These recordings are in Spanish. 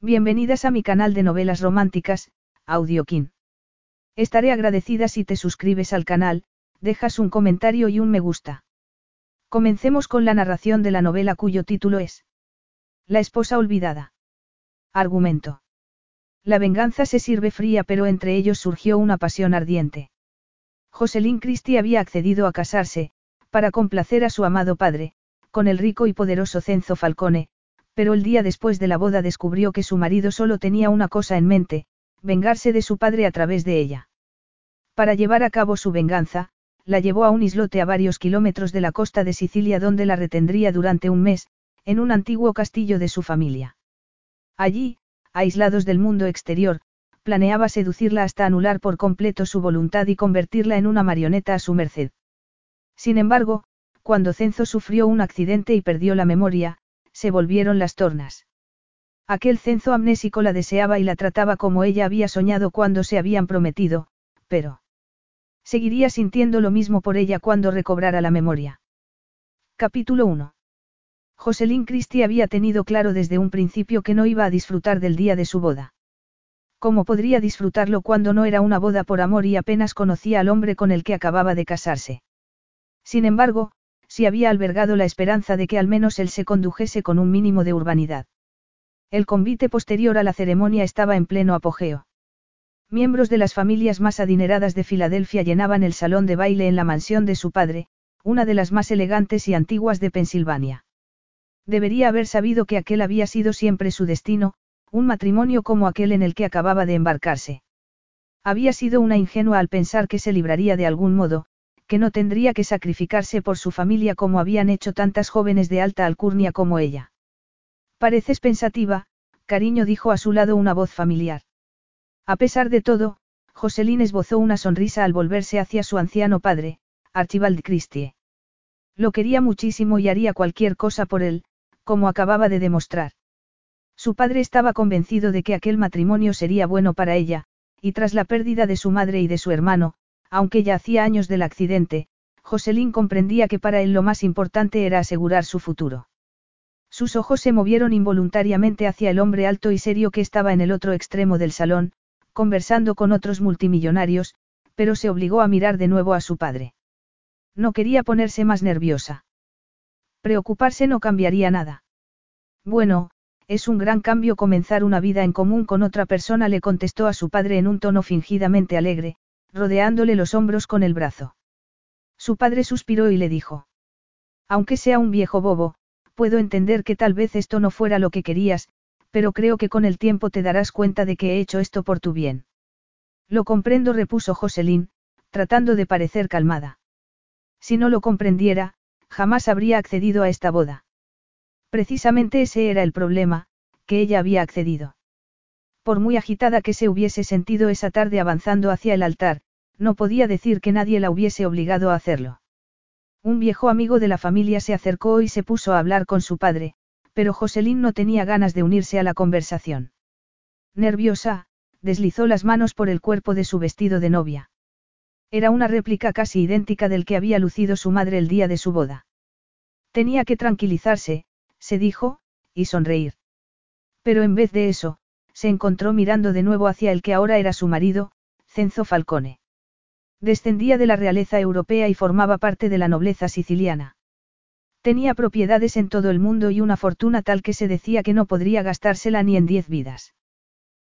Bienvenidas a mi canal de novelas románticas, Audiokin. Estaré agradecida si te suscribes al canal, dejas un comentario y un me gusta. Comencemos con la narración de la novela cuyo título es La esposa olvidada. Argumento. La venganza se sirve fría pero entre ellos surgió una pasión ardiente. Jocelyn Christie había accedido a casarse, para complacer a su amado padre, con el rico y poderoso Cenzo Falcone, pero el día después de la boda descubrió que su marido solo tenía una cosa en mente, vengarse de su padre a través de ella. Para llevar a cabo su venganza, la llevó a un islote a varios kilómetros de la costa de Sicilia donde la retendría durante un mes, en un antiguo castillo de su familia. Allí, aislados del mundo exterior, planeaba seducirla hasta anular por completo su voluntad y convertirla en una marioneta a su merced. Sin embargo, cuando Cenzo sufrió un accidente y perdió la memoria, se volvieron las tornas. Aquel cenzo amnésico la deseaba y la trataba como ella había soñado cuando se habían prometido, pero... Seguiría sintiendo lo mismo por ella cuando recobrara la memoria. Capítulo 1. Jocelyn Christie había tenido claro desde un principio que no iba a disfrutar del día de su boda. ¿Cómo podría disfrutarlo cuando no era una boda por amor y apenas conocía al hombre con el que acababa de casarse? Sin embargo, si había albergado la esperanza de que al menos él se condujese con un mínimo de urbanidad. El convite posterior a la ceremonia estaba en pleno apogeo. Miembros de las familias más adineradas de Filadelfia llenaban el salón de baile en la mansión de su padre, una de las más elegantes y antiguas de Pensilvania. Debería haber sabido que aquel había sido siempre su destino, un matrimonio como aquel en el que acababa de embarcarse. Había sido una ingenua al pensar que se libraría de algún modo, que no tendría que sacrificarse por su familia como habían hecho tantas jóvenes de alta alcurnia como ella. Pareces pensativa, cariño dijo a su lado una voz familiar. A pesar de todo, Jocelyn esbozó una sonrisa al volverse hacia su anciano padre, Archibald Christie. Lo quería muchísimo y haría cualquier cosa por él, como acababa de demostrar. Su padre estaba convencido de que aquel matrimonio sería bueno para ella, y tras la pérdida de su madre y de su hermano, aunque ya hacía años del accidente, Jocelyn comprendía que para él lo más importante era asegurar su futuro. Sus ojos se movieron involuntariamente hacia el hombre alto y serio que estaba en el otro extremo del salón, conversando con otros multimillonarios, pero se obligó a mirar de nuevo a su padre. No quería ponerse más nerviosa. Preocuparse no cambiaría nada. Bueno, es un gran cambio comenzar una vida en común con otra persona, le contestó a su padre en un tono fingidamente alegre, rodeándole los hombros con el brazo. Su padre suspiró y le dijo. Aunque sea un viejo bobo, puedo entender que tal vez esto no fuera lo que querías, pero creo que con el tiempo te darás cuenta de que he hecho esto por tu bien. Lo comprendo, repuso Joselín, tratando de parecer calmada. Si no lo comprendiera, jamás habría accedido a esta boda. Precisamente ese era el problema, que ella había accedido. Por muy agitada que se hubiese sentido esa tarde avanzando hacia el altar, no podía decir que nadie la hubiese obligado a hacerlo. Un viejo amigo de la familia se acercó y se puso a hablar con su padre, pero Joselín no tenía ganas de unirse a la conversación. Nerviosa, deslizó las manos por el cuerpo de su vestido de novia. Era una réplica casi idéntica del que había lucido su madre el día de su boda. Tenía que tranquilizarse, se dijo, y sonreír. Pero en vez de eso, se encontró mirando de nuevo hacia el que ahora era su marido, Cenzo Falcone. Descendía de la realeza europea y formaba parte de la nobleza siciliana. Tenía propiedades en todo el mundo y una fortuna tal que se decía que no podría gastársela ni en diez vidas.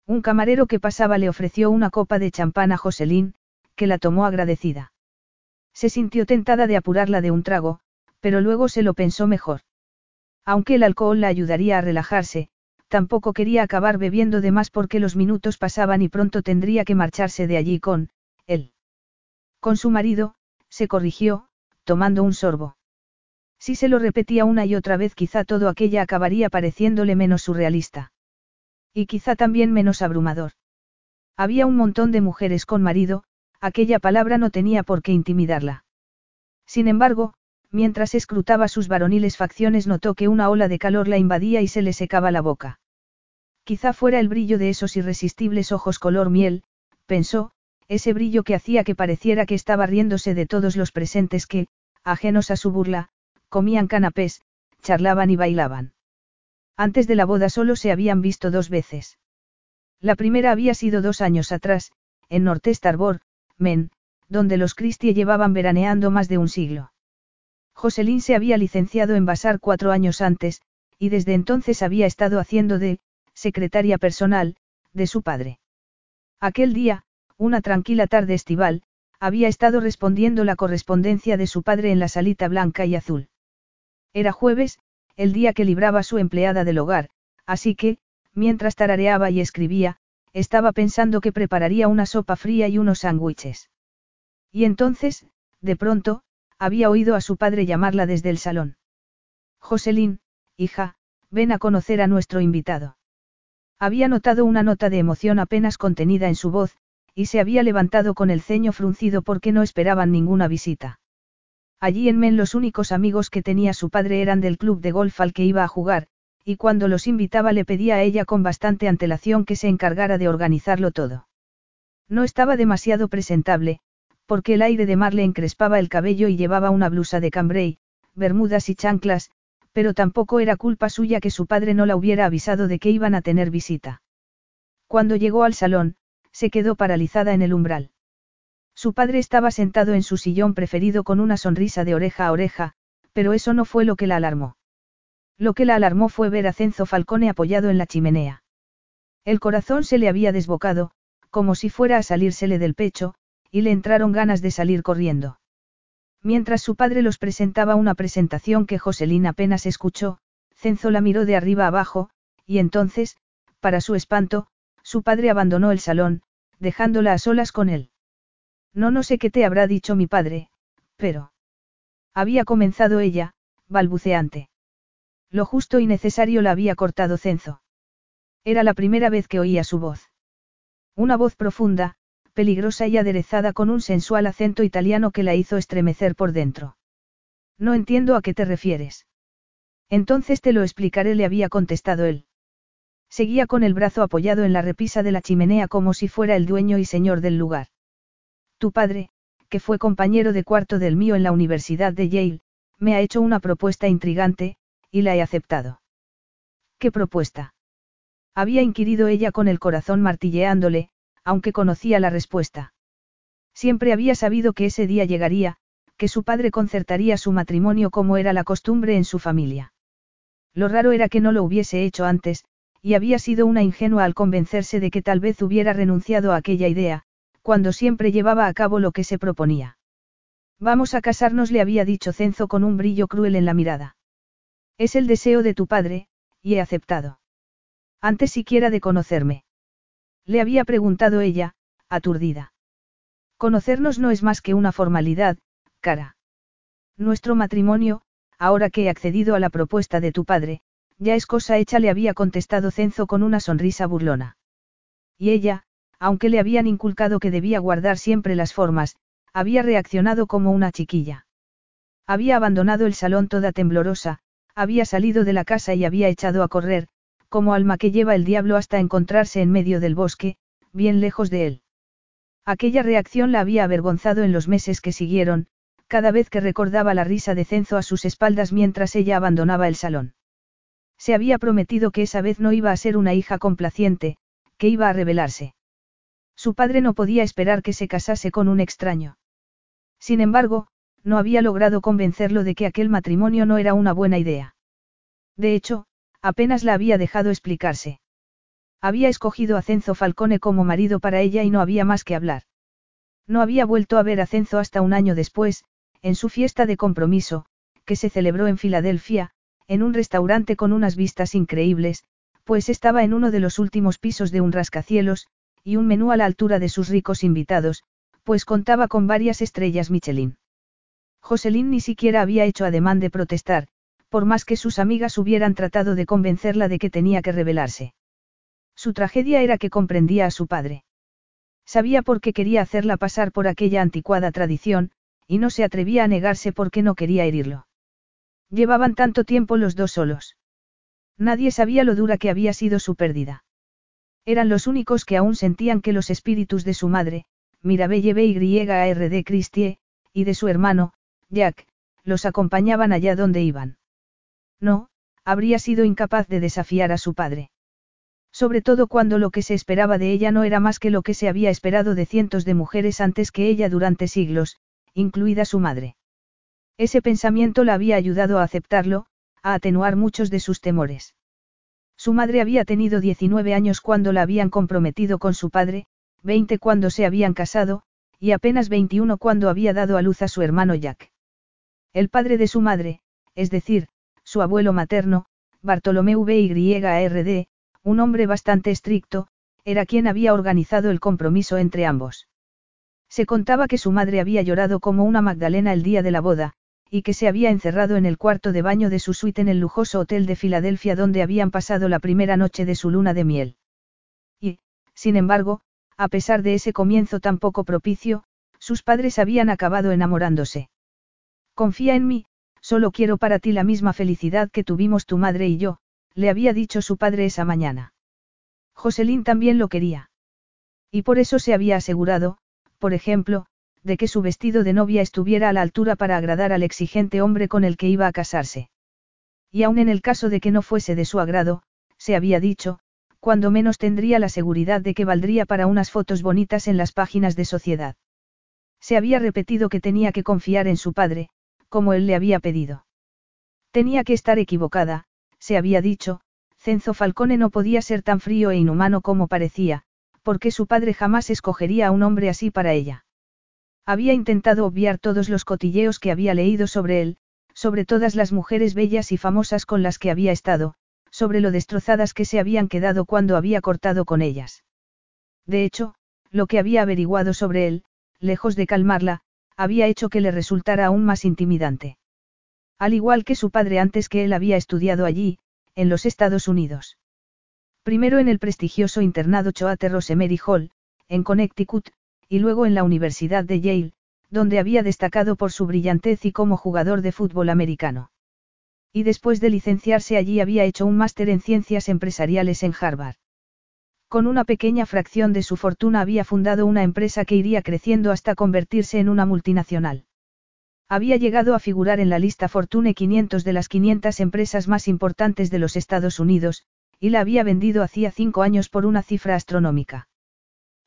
Un camarero que pasaba le ofreció una copa de champán a Joselín, que la tomó agradecida. Se sintió tentada de apurarla de un trago, pero luego se lo pensó mejor. Aunque el alcohol la ayudaría a relajarse, tampoco quería acabar bebiendo de más porque los minutos pasaban y pronto tendría que marcharse de allí con, él. Con su marido, se corrigió, tomando un sorbo. Si se lo repetía una y otra vez quizá todo aquella acabaría pareciéndole menos surrealista. Y quizá también menos abrumador. Había un montón de mujeres con marido, aquella palabra no tenía por qué intimidarla. Sin embargo, mientras escrutaba sus varoniles facciones notó que una ola de calor la invadía y se le secaba la boca. Quizá fuera el brillo de esos irresistibles ojos color miel, pensó, ese brillo que hacía que pareciera que estaba riéndose de todos los presentes que, ajenos a su burla, comían canapés, charlaban y bailaban. Antes de la boda solo se habían visto dos veces. La primera había sido dos años atrás, en Northest Arbor, Men, donde los Christie llevaban veraneando más de un siglo. Jocelyn se había licenciado en Basar cuatro años antes, y desde entonces había estado haciendo de, secretaria personal, de su padre. Aquel día, una tranquila tarde estival, había estado respondiendo la correspondencia de su padre en la salita blanca y azul. Era jueves, el día que libraba su empleada del hogar, así que, mientras tarareaba y escribía, estaba pensando que prepararía una sopa fría y unos sándwiches. Y entonces, de pronto, había oído a su padre llamarla desde el salón. Jocelyn, hija, ven a conocer a nuestro invitado. Había notado una nota de emoción apenas contenida en su voz, y se había levantado con el ceño fruncido porque no esperaban ninguna visita. Allí en Men los únicos amigos que tenía su padre eran del club de golf al que iba a jugar, y cuando los invitaba le pedía a ella con bastante antelación que se encargara de organizarlo todo. No estaba demasiado presentable, porque el aire de mar le encrespaba el cabello y llevaba una blusa de cambray, bermudas y chanclas, pero tampoco era culpa suya que su padre no la hubiera avisado de que iban a tener visita. Cuando llegó al salón, se quedó paralizada en el umbral. Su padre estaba sentado en su sillón preferido con una sonrisa de oreja a oreja, pero eso no fue lo que la alarmó. Lo que la alarmó fue ver a Cenzo Falcone apoyado en la chimenea. El corazón se le había desbocado, como si fuera a salírsele del pecho, y le entraron ganas de salir corriendo. Mientras su padre los presentaba una presentación que Joselín apenas escuchó, Cenzo la miró de arriba abajo, y entonces, para su espanto, su padre abandonó el salón, dejándola a solas con él. No no sé qué te habrá dicho mi padre, pero... Había comenzado ella, balbuceante. Lo justo y necesario la había cortado Cenzo. Era la primera vez que oía su voz. Una voz profunda, peligrosa y aderezada con un sensual acento italiano que la hizo estremecer por dentro. No entiendo a qué te refieres. Entonces te lo explicaré, le había contestado él. Seguía con el brazo apoyado en la repisa de la chimenea como si fuera el dueño y señor del lugar. Tu padre, que fue compañero de cuarto del mío en la Universidad de Yale, me ha hecho una propuesta intrigante, y la he aceptado. ¿Qué propuesta? Había inquirido ella con el corazón martilleándole, aunque conocía la respuesta. Siempre había sabido que ese día llegaría, que su padre concertaría su matrimonio como era la costumbre en su familia. Lo raro era que no lo hubiese hecho antes, y había sido una ingenua al convencerse de que tal vez hubiera renunciado a aquella idea, cuando siempre llevaba a cabo lo que se proponía. Vamos a casarnos, le había dicho Cenzo con un brillo cruel en la mirada. Es el deseo de tu padre, y he aceptado. Antes siquiera de conocerme. Le había preguntado ella, aturdida. Conocernos no es más que una formalidad, cara. Nuestro matrimonio, ahora que he accedido a la propuesta de tu padre, ya es cosa hecha, le había contestado Cenzo con una sonrisa burlona. Y ella, aunque le habían inculcado que debía guardar siempre las formas, había reaccionado como una chiquilla. Había abandonado el salón toda temblorosa, había salido de la casa y había echado a correr, como alma que lleva el diablo hasta encontrarse en medio del bosque, bien lejos de él. Aquella reacción la había avergonzado en los meses que siguieron, cada vez que recordaba la risa de Cenzo a sus espaldas mientras ella abandonaba el salón. Se había prometido que esa vez no iba a ser una hija complaciente, que iba a rebelarse. Su padre no podía esperar que se casase con un extraño. Sin embargo, no había logrado convencerlo de que aquel matrimonio no era una buena idea. De hecho, apenas la había dejado explicarse. Había escogido a Cenzo Falcone como marido para ella y no había más que hablar. No había vuelto a ver a Cenzo hasta un año después, en su fiesta de compromiso, que se celebró en Filadelfia, en un restaurante con unas vistas increíbles, pues estaba en uno de los últimos pisos de un rascacielos, y un menú a la altura de sus ricos invitados, pues contaba con varias estrellas Michelin. Jocelyn ni siquiera había hecho ademán de protestar, por más que sus amigas hubieran tratado de convencerla de que tenía que rebelarse. Su tragedia era que comprendía a su padre. Sabía por qué quería hacerla pasar por aquella anticuada tradición, y no se atrevía a negarse porque no quería herirlo. Llevaban tanto tiempo los dos solos. Nadie sabía lo dura que había sido su pérdida. Eran los únicos que aún sentían que los espíritus de su madre, Mirabelle B.Y.A.R.D. Christie, y de su hermano, Jack, los acompañaban allá donde iban. No, habría sido incapaz de desafiar a su padre. Sobre todo cuando lo que se esperaba de ella no era más que lo que se había esperado de cientos de mujeres antes que ella durante siglos, incluida su madre. Ese pensamiento la había ayudado a aceptarlo, a atenuar muchos de sus temores. Su madre había tenido 19 años cuando la habían comprometido con su padre, 20 cuando se habían casado, y apenas 21 cuando había dado a luz a su hermano Jack. El padre de su madre, es decir, su abuelo materno, Bartolomeu B.Y.A.R.D., un hombre bastante estricto, era quien había organizado el compromiso entre ambos. Se contaba que su madre había llorado como una Magdalena el día de la boda, y que se había encerrado en el cuarto de baño de su suite en el lujoso hotel de Filadelfia donde habían pasado la primera noche de su luna de miel. Y, sin embargo, a pesar de ese comienzo tan poco propicio, sus padres habían acabado enamorándose. Confía en mí, solo quiero para ti la misma felicidad que tuvimos tu madre y yo, le había dicho su padre esa mañana. Joselín también lo quería. Y por eso se había asegurado, por ejemplo, de que su vestido de novia estuviera a la altura para agradar al exigente hombre con el que iba a casarse. Y aun en el caso de que no fuese de su agrado, se había dicho, cuando menos tendría la seguridad de que valdría para unas fotos bonitas en las páginas de sociedad. Se había repetido que tenía que confiar en su padre, como él le había pedido. Tenía que estar equivocada, se había dicho, Cenzo Falcone no podía ser tan frío e inhumano como parecía, porque su padre jamás escogería a un hombre así para ella. Había intentado obviar todos los cotilleos que había leído sobre él, sobre todas las mujeres bellas y famosas con las que había estado, sobre lo destrozadas que se habían quedado cuando había cortado con ellas. De hecho, lo que había averiguado sobre él, lejos de calmarla, había hecho que le resultara aún más intimidante. Al igual que su padre antes que él había estudiado allí, en los Estados Unidos. Primero en el prestigioso internado Choate Rosemary Hall, en Connecticut, y luego en la Universidad de Yale, donde había destacado por su brillantez y como jugador de fútbol americano. Y después de licenciarse allí había hecho un máster en ciencias empresariales en Harvard. Con una pequeña fracción de su fortuna había fundado una empresa que iría creciendo hasta convertirse en una multinacional. Había llegado a figurar en la lista Fortune 500 de las 500 empresas más importantes de los Estados Unidos, y la había vendido hacía cinco años por una cifra astronómica.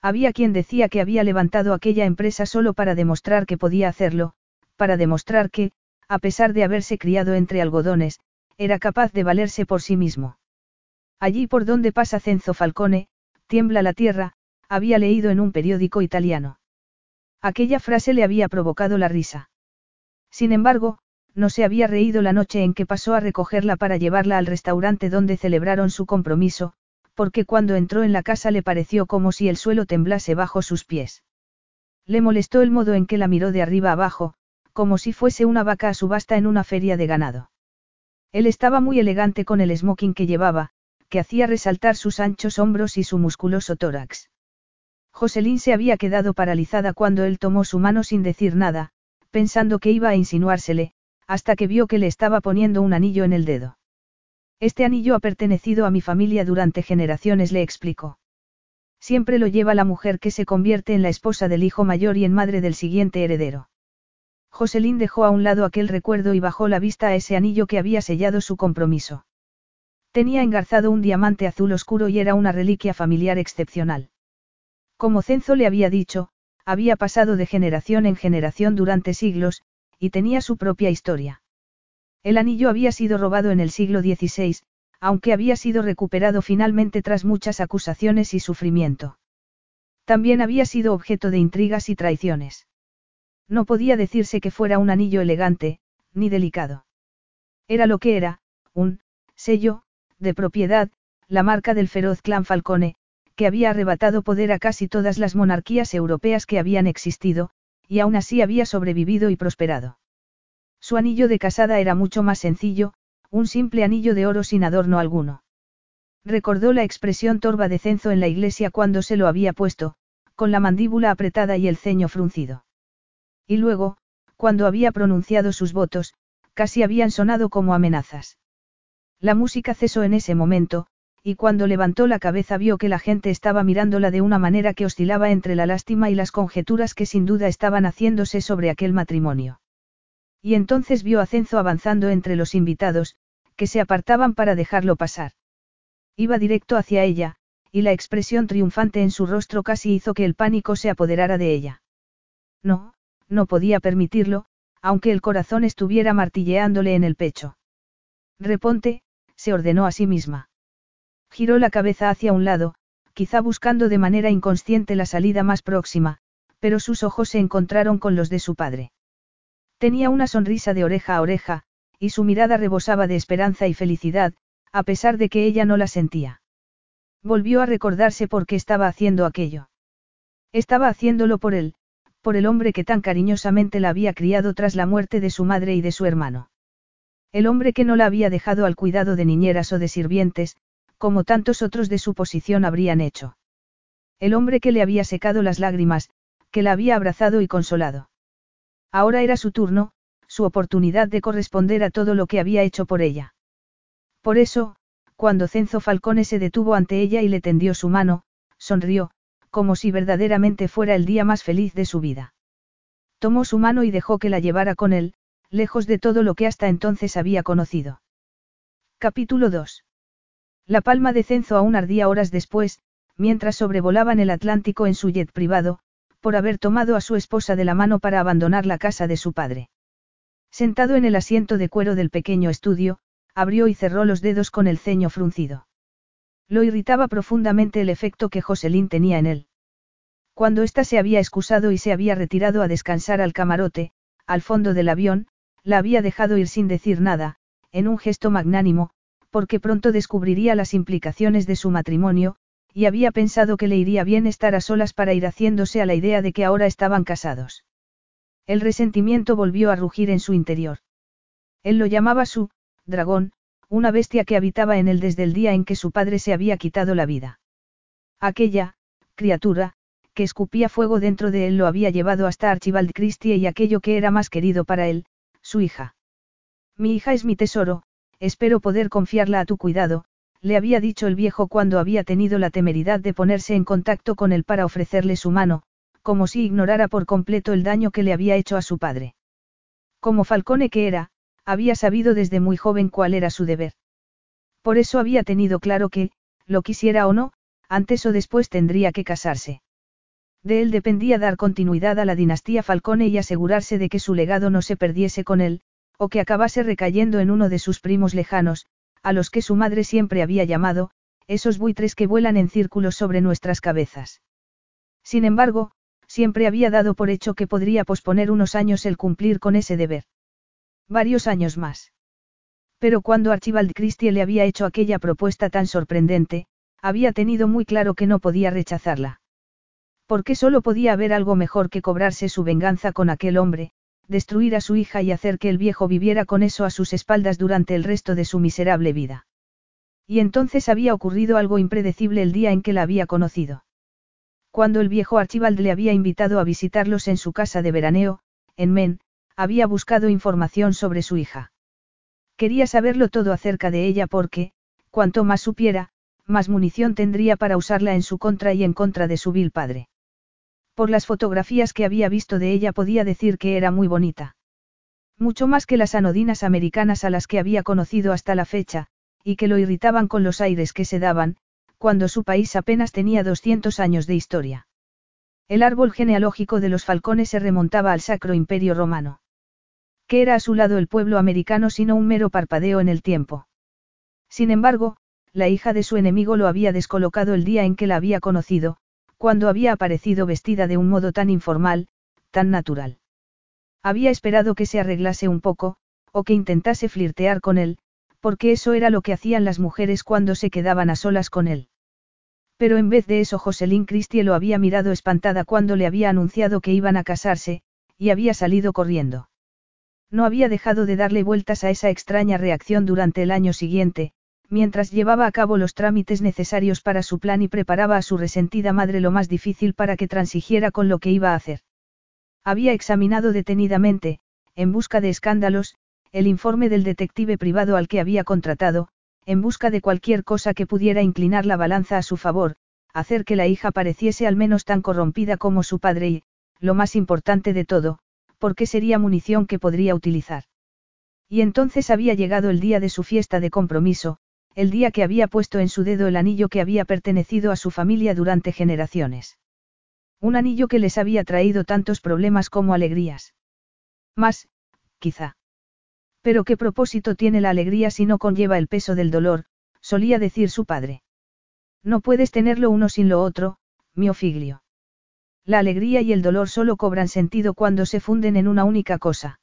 Había quien decía que había levantado aquella empresa solo para demostrar que podía hacerlo, para demostrar que, a pesar de haberse criado entre algodones, era capaz de valerse por sí mismo. Allí por donde pasa Cenzo Falcone, tiembla la tierra, había leído en un periódico italiano. Aquella frase le había provocado la risa. Sin embargo, no se había reído la noche en que pasó a recogerla para llevarla al restaurante donde celebraron su compromiso, porque cuando entró en la casa le pareció como si el suelo temblase bajo sus pies. Le molestó el modo en que la miró de arriba abajo, como si fuese una vaca a subasta en una feria de ganado. Él estaba muy elegante con el smoking que llevaba, que hacía resaltar sus anchos hombros y su musculoso tórax. Joselín se había quedado paralizada cuando él tomó su mano sin decir nada, pensando que iba a insinuársele, hasta que vio que le estaba poniendo un anillo en el dedo. Este anillo ha pertenecido a mi familia durante generaciones, le explicó. Siempre lo lleva la mujer que se convierte en la esposa del hijo mayor y en madre del siguiente heredero. Joselín dejó a un lado aquel recuerdo y bajó la vista a ese anillo que había sellado su compromiso. Tenía engarzado un diamante azul oscuro y era una reliquia familiar excepcional. Como Cenzo le había dicho, había pasado de generación en generación durante siglos, y tenía su propia historia. El anillo había sido robado en el siglo XVI, aunque había sido recuperado finalmente tras muchas acusaciones y sufrimiento. También había sido objeto de intrigas y traiciones. No podía decirse que fuera un anillo elegante, ni delicado. Era lo que era, un sello, de propiedad, la marca del feroz clan Falcone, que había arrebatado poder a casi todas las monarquías europeas que habían existido, y aún así había sobrevivido y prosperado. Su anillo de casada era mucho más sencillo, un simple anillo de oro sin adorno alguno. Recordó la expresión torva de cenzo en la iglesia cuando se lo había puesto, con la mandíbula apretada y el ceño fruncido. Y luego, cuando había pronunciado sus votos, casi habían sonado como amenazas. La música cesó en ese momento, y cuando levantó la cabeza vio que la gente estaba mirándola de una manera que oscilaba entre la lástima y las conjeturas que sin duda estaban haciéndose sobre aquel matrimonio. Y entonces vio a Cenzo avanzando entre los invitados, que se apartaban para dejarlo pasar. Iba directo hacia ella, y la expresión triunfante en su rostro casi hizo que el pánico se apoderara de ella. No, no podía permitirlo, aunque el corazón estuviera martilleándole en el pecho. Reponte, se ordenó a sí misma. Giró la cabeza hacia un lado, quizá buscando de manera inconsciente la salida más próxima, pero sus ojos se encontraron con los de su padre. Tenía una sonrisa de oreja a oreja, y su mirada rebosaba de esperanza y felicidad, a pesar de que ella no la sentía. Volvió a recordarse por qué estaba haciendo aquello. Estaba haciéndolo por él, por el hombre que tan cariñosamente la había criado tras la muerte de su madre y de su hermano. El hombre que no la había dejado al cuidado de niñeras o de sirvientes, como tantos otros de su posición habrían hecho. El hombre que le había secado las lágrimas, que la había abrazado y consolado. Ahora era su turno, su oportunidad de corresponder a todo lo que había hecho por ella. Por eso, cuando Cenzo Falcone se detuvo ante ella y le tendió su mano, sonrió, como si verdaderamente fuera el día más feliz de su vida. Tomó su mano y dejó que la llevara con él, lejos de todo lo que hasta entonces había conocido. Capítulo 2. La palma de Cenzo aún ardía horas después, mientras sobrevolaban el Atlántico en su jet privado, por haber tomado a su esposa de la mano para abandonar la casa de su padre. Sentado en el asiento de cuero del pequeño estudio, abrió y cerró los dedos con el ceño fruncido. Lo irritaba profundamente el efecto que Joselín tenía en él. Cuando ésta se había excusado y se había retirado a descansar al camarote, al fondo del avión, la había dejado ir sin decir nada, en un gesto magnánimo, porque pronto descubriría las implicaciones de su matrimonio, y había pensado que le iría bien estar a solas para ir haciéndose a la idea de que ahora estaban casados. El resentimiento volvió a rugir en su interior. Él lo llamaba su, dragón, una bestia que habitaba en él desde el día en que su padre se había quitado la vida. Aquella, criatura, que escupía fuego dentro de él lo había llevado hasta Archibald Christie y aquello que era más querido para él, su hija. Mi hija es mi tesoro, espero poder confiarla a tu cuidado, le había dicho el viejo cuando había tenido la temeridad de ponerse en contacto con él para ofrecerle su mano, como si ignorara por completo el daño que le había hecho a su padre. Como Falcone que era, había sabido desde muy joven cuál era su deber. Por eso había tenido claro que, lo quisiera o no, antes o después tendría que casarse. De él dependía dar continuidad a la dinastía Falcone y asegurarse de que su legado no se perdiese con él, o que acabase recayendo en uno de sus primos lejanos, a los que su madre siempre había llamado, esos buitres que vuelan en círculos sobre nuestras cabezas. Sin embargo, siempre había dado por hecho que podría posponer unos años el cumplir con ese deber. Varios años más. Pero cuando Archibald Christie le había hecho aquella propuesta tan sorprendente, había tenido muy claro que no podía rechazarla. Porque solo podía haber algo mejor que cobrarse su venganza con aquel hombre, destruir a su hija y hacer que el viejo viviera con eso a sus espaldas durante el resto de su miserable vida. Y entonces había ocurrido algo impredecible el día en que la había conocido. Cuando el viejo Archibald le había invitado a visitarlos en su casa de veraneo, en Men, había buscado información sobre su hija. Quería saberlo todo acerca de ella porque, cuanto más supiera, más munición tendría para usarla en su contra y en contra de su vil padre. Por las fotografías que había visto de ella podía decir que era muy bonita. Mucho más que las anodinas americanas a las que había conocido hasta la fecha, y que lo irritaban con los aires que se daban, cuando su país apenas tenía 200 años de historia. El árbol genealógico de los falcones se remontaba al Sacro Imperio Romano que era a su lado el pueblo americano sino un mero parpadeo en el tiempo. Sin embargo, la hija de su enemigo lo había descolocado el día en que la había conocido, cuando había aparecido vestida de un modo tan informal, tan natural. Había esperado que se arreglase un poco, o que intentase flirtear con él, porque eso era lo que hacían las mujeres cuando se quedaban a solas con él. Pero en vez de eso Jocelyn Christie lo había mirado espantada cuando le había anunciado que iban a casarse, y había salido corriendo. No había dejado de darle vueltas a esa extraña reacción durante el año siguiente, mientras llevaba a cabo los trámites necesarios para su plan y preparaba a su resentida madre lo más difícil para que transigiera con lo que iba a hacer. Había examinado detenidamente, en busca de escándalos, el informe del detective privado al que había contratado, en busca de cualquier cosa que pudiera inclinar la balanza a su favor, hacer que la hija pareciese al menos tan corrompida como su padre y, lo más importante de todo, porque sería munición que podría utilizar. Y entonces había llegado el día de su fiesta de compromiso, el día que había puesto en su dedo el anillo que había pertenecido a su familia durante generaciones. Un anillo que les había traído tantos problemas como alegrías. Más, quizá. Pero qué propósito tiene la alegría si no conlleva el peso del dolor, solía decir su padre. No puedes tenerlo uno sin lo otro, mio figlio. La alegría y el dolor solo cobran sentido cuando se funden en una única cosa.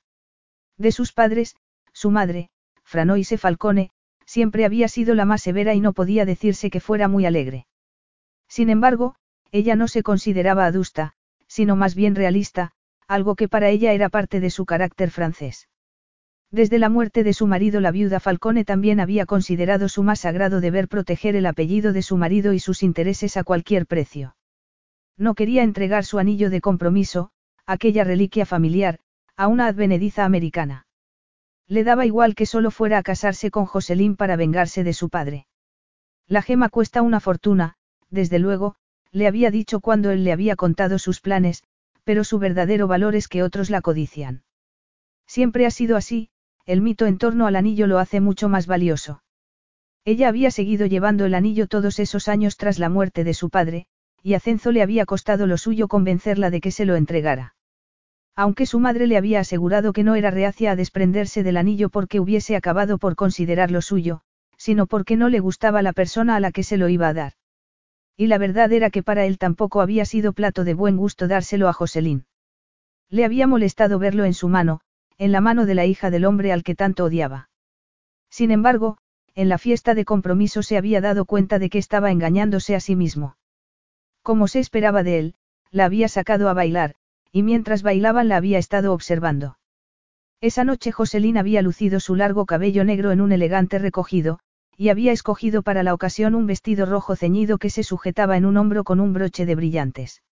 De sus padres, su madre, Franoise Falcone, siempre había sido la más severa y no podía decirse que fuera muy alegre. Sin embargo, ella no se consideraba adusta, sino más bien realista, algo que para ella era parte de su carácter francés. Desde la muerte de su marido la viuda Falcone también había considerado su más sagrado deber proteger el apellido de su marido y sus intereses a cualquier precio. No quería entregar su anillo de compromiso, aquella reliquia familiar, a una advenediza americana. Le daba igual que solo fuera a casarse con Joselín para vengarse de su padre. La gema cuesta una fortuna, desde luego, le había dicho cuando él le había contado sus planes, pero su verdadero valor es que otros la codician. Siempre ha sido así, el mito en torno al anillo lo hace mucho más valioso. Ella había seguido llevando el anillo todos esos años tras la muerte de su padre, y a Cenzo le había costado lo suyo convencerla de que se lo entregara. Aunque su madre le había asegurado que no era reacia a desprenderse del anillo porque hubiese acabado por considerarlo suyo, sino porque no le gustaba la persona a la que se lo iba a dar. Y la verdad era que para él tampoco había sido plato de buen gusto dárselo a Joselín. Le había molestado verlo en su mano, en la mano de la hija del hombre al que tanto odiaba. Sin embargo, en la fiesta de compromiso se había dado cuenta de que estaba engañándose a sí mismo. Como se esperaba de él, la había sacado a bailar, y mientras bailaban la había estado observando. Esa noche Joselín había lucido su largo cabello negro en un elegante recogido, y había escogido para la ocasión un vestido rojo ceñido que se sujetaba en un hombro con un broche de brillantes.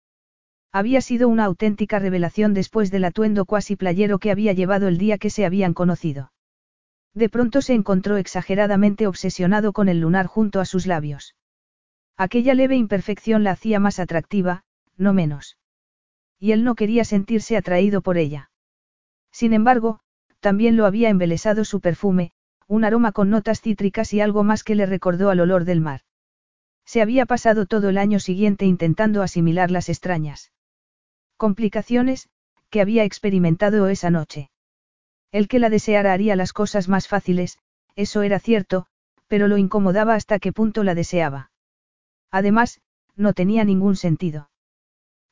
Había sido una auténtica revelación después del atuendo cuasi playero que había llevado el día que se habían conocido. De pronto se encontró exageradamente obsesionado con el lunar junto a sus labios. Aquella leve imperfección la hacía más atractiva, no menos. Y él no quería sentirse atraído por ella. Sin embargo, también lo había embelesado su perfume, un aroma con notas cítricas y algo más que le recordó al olor del mar. Se había pasado todo el año siguiente intentando asimilar las extrañas complicaciones, que había experimentado esa noche. El que la deseara haría las cosas más fáciles, eso era cierto, pero lo incomodaba hasta qué punto la deseaba. Además, no tenía ningún sentido.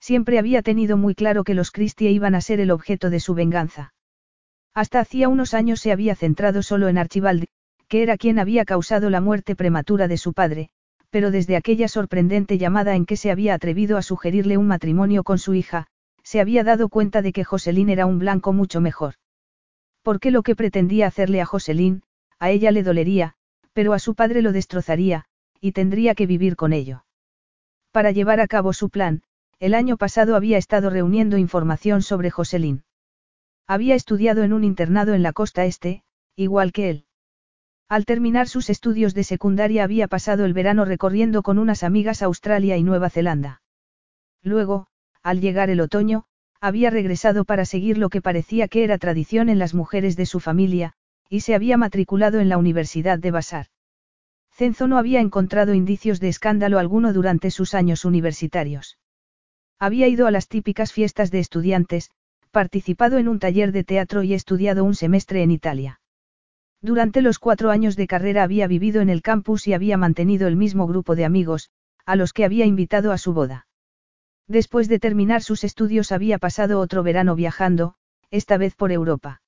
Siempre había tenido muy claro que los Christie iban a ser el objeto de su venganza. Hasta hacía unos años se había centrado solo en Archibald, que era quien había causado la muerte prematura de su padre, pero desde aquella sorprendente llamada en que se había atrevido a sugerirle un matrimonio con su hija, se había dado cuenta de que Joselín era un blanco mucho mejor. Porque lo que pretendía hacerle a Joselín, a ella le dolería, pero a su padre lo destrozaría, y tendría que vivir con ello. Para llevar a cabo su plan, el año pasado había estado reuniendo información sobre Joselín. Había estudiado en un internado en la costa este, igual que él. Al terminar sus estudios de secundaria había pasado el verano recorriendo con unas amigas Australia y Nueva Zelanda. Luego, al llegar el otoño, había regresado para seguir lo que parecía que era tradición en las mujeres de su familia, y se había matriculado en la Universidad de Basar. Cenzo no había encontrado indicios de escándalo alguno durante sus años universitarios. Había ido a las típicas fiestas de estudiantes, participado en un taller de teatro y estudiado un semestre en Italia. Durante los cuatro años de carrera había vivido en el campus y había mantenido el mismo grupo de amigos, a los que había invitado a su boda. Después de terminar sus estudios había pasado otro verano viajando, esta vez por Europa.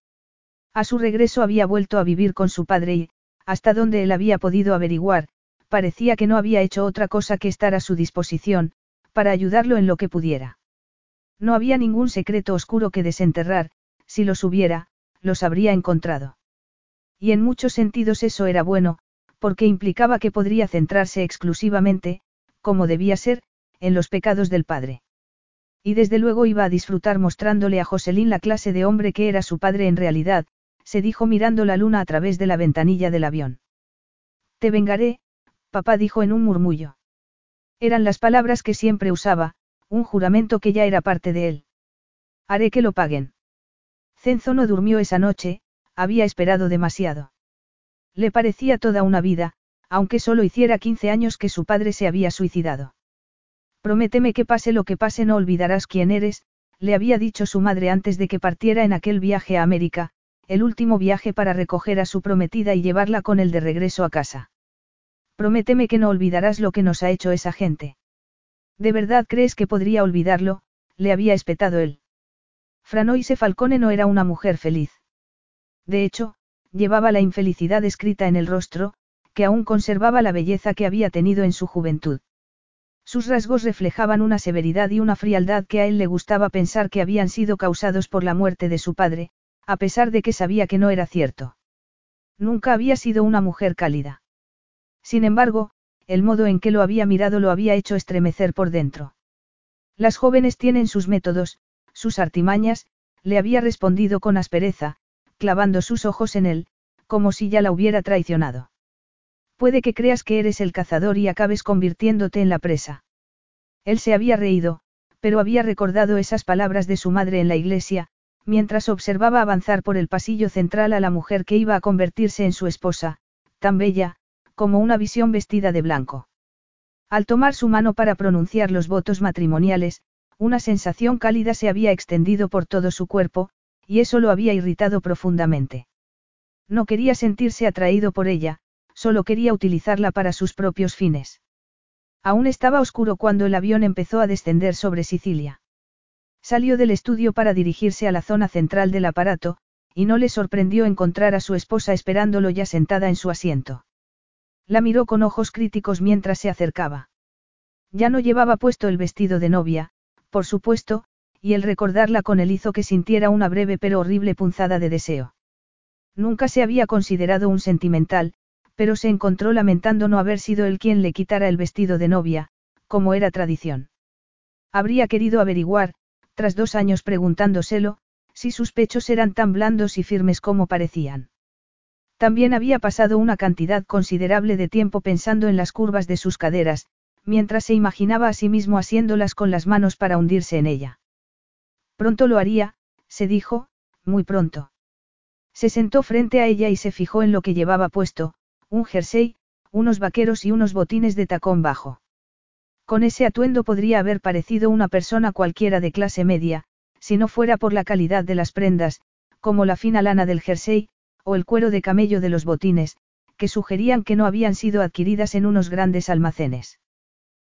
A su regreso había vuelto a vivir con su padre y, hasta donde él había podido averiguar, parecía que no había hecho otra cosa que estar a su disposición, para ayudarlo en lo que pudiera. No había ningún secreto oscuro que desenterrar, si los hubiera, los habría encontrado. Y en muchos sentidos eso era bueno, porque implicaba que podría centrarse exclusivamente, como debía ser, en los pecados del padre. Y desde luego iba a disfrutar mostrándole a Joselín la clase de hombre que era su padre en realidad, se dijo mirando la luna a través de la ventanilla del avión. Te vengaré, papá dijo en un murmullo. Eran las palabras que siempre usaba, un juramento que ya era parte de él. Haré que lo paguen. Cenzo no durmió esa noche, había esperado demasiado. Le parecía toda una vida, aunque solo hiciera 15 años que su padre se había suicidado. Prométeme que pase lo que pase no olvidarás quién eres, le había dicho su madre antes de que partiera en aquel viaje a América, el último viaje para recoger a su prometida y llevarla con él de regreso a casa. Prométeme que no olvidarás lo que nos ha hecho esa gente. ¿De verdad crees que podría olvidarlo? le había espetado él. Franoise Falcone no era una mujer feliz. De hecho, llevaba la infelicidad escrita en el rostro, que aún conservaba la belleza que había tenido en su juventud. Sus rasgos reflejaban una severidad y una frialdad que a él le gustaba pensar que habían sido causados por la muerte de su padre, a pesar de que sabía que no era cierto. Nunca había sido una mujer cálida. Sin embargo, el modo en que lo había mirado lo había hecho estremecer por dentro. Las jóvenes tienen sus métodos, sus artimañas, le había respondido con aspereza, clavando sus ojos en él, como si ya la hubiera traicionado. Puede que creas que eres el cazador y acabes convirtiéndote en la presa. Él se había reído, pero había recordado esas palabras de su madre en la iglesia, mientras observaba avanzar por el pasillo central a la mujer que iba a convertirse en su esposa, tan bella, como una visión vestida de blanco. Al tomar su mano para pronunciar los votos matrimoniales, una sensación cálida se había extendido por todo su cuerpo, y eso lo había irritado profundamente. No quería sentirse atraído por ella, solo quería utilizarla para sus propios fines. Aún estaba oscuro cuando el avión empezó a descender sobre Sicilia. Salió del estudio para dirigirse a la zona central del aparato, y no le sorprendió encontrar a su esposa esperándolo ya sentada en su asiento. La miró con ojos críticos mientras se acercaba. Ya no llevaba puesto el vestido de novia, por supuesto, y el recordarla con él hizo que sintiera una breve pero horrible punzada de deseo. Nunca se había considerado un sentimental, pero se encontró lamentando no haber sido él quien le quitara el vestido de novia, como era tradición. Habría querido averiguar, tras dos años preguntándoselo, si sus pechos eran tan blandos y firmes como parecían. También había pasado una cantidad considerable de tiempo pensando en las curvas de sus caderas, mientras se imaginaba a sí mismo asiéndolas con las manos para hundirse en ella. Pronto lo haría, se dijo, muy pronto. Se sentó frente a ella y se fijó en lo que llevaba puesto, un jersey, unos vaqueros y unos botines de tacón bajo. Con ese atuendo podría haber parecido una persona cualquiera de clase media, si no fuera por la calidad de las prendas, como la fina lana del jersey, o el cuero de camello de los botines, que sugerían que no habían sido adquiridas en unos grandes almacenes.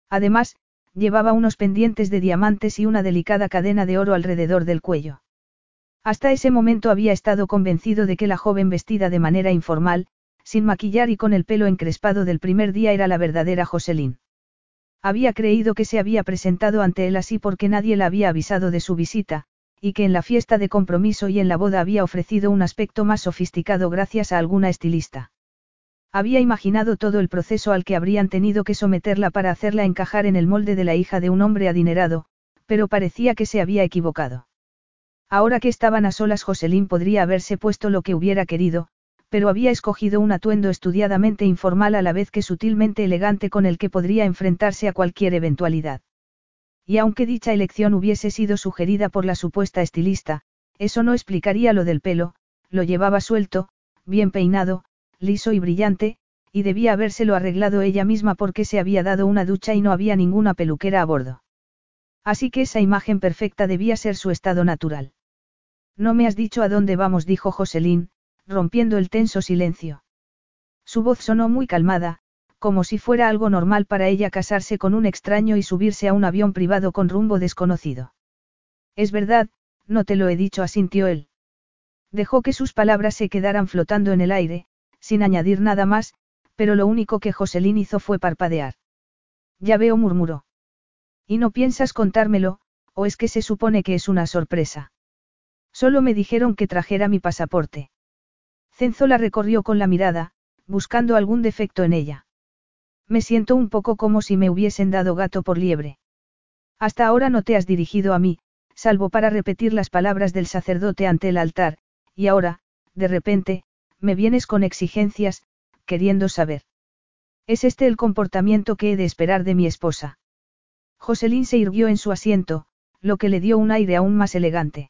Además, llevaba unos pendientes de diamantes y una delicada cadena de oro alrededor del cuello. Hasta ese momento había estado convencido de que la joven vestida de manera informal, sin maquillar y con el pelo encrespado del primer día era la verdadera Joselín. Había creído que se había presentado ante él así porque nadie la había avisado de su visita, y que en la fiesta de compromiso y en la boda había ofrecido un aspecto más sofisticado gracias a alguna estilista. Había imaginado todo el proceso al que habrían tenido que someterla para hacerla encajar en el molde de la hija de un hombre adinerado, pero parecía que se había equivocado. Ahora que estaban a solas Joselín podría haberse puesto lo que hubiera querido, pero había escogido un atuendo estudiadamente informal a la vez que sutilmente elegante con el que podría enfrentarse a cualquier eventualidad. Y aunque dicha elección hubiese sido sugerida por la supuesta estilista, eso no explicaría lo del pelo, lo llevaba suelto, bien peinado, liso y brillante, y debía habérselo arreglado ella misma porque se había dado una ducha y no había ninguna peluquera a bordo. Así que esa imagen perfecta debía ser su estado natural. No me has dicho a dónde vamos, dijo Joselín, rompiendo el tenso silencio. Su voz sonó muy calmada, como si fuera algo normal para ella casarse con un extraño y subirse a un avión privado con rumbo desconocido. Es verdad, no te lo he dicho, asintió él. Dejó que sus palabras se quedaran flotando en el aire, sin añadir nada más, pero lo único que Joselín hizo fue parpadear. Ya veo, murmuró. ¿Y no piensas contármelo, o es que se supone que es una sorpresa? Solo me dijeron que trajera mi pasaporte. Cenzo la recorrió con la mirada, buscando algún defecto en ella. Me siento un poco como si me hubiesen dado gato por liebre. Hasta ahora no te has dirigido a mí, salvo para repetir las palabras del sacerdote ante el altar, y ahora, de repente, me vienes con exigencias, queriendo saber. ¿Es este el comportamiento que he de esperar de mi esposa? Joselín se irguió en su asiento, lo que le dio un aire aún más elegante.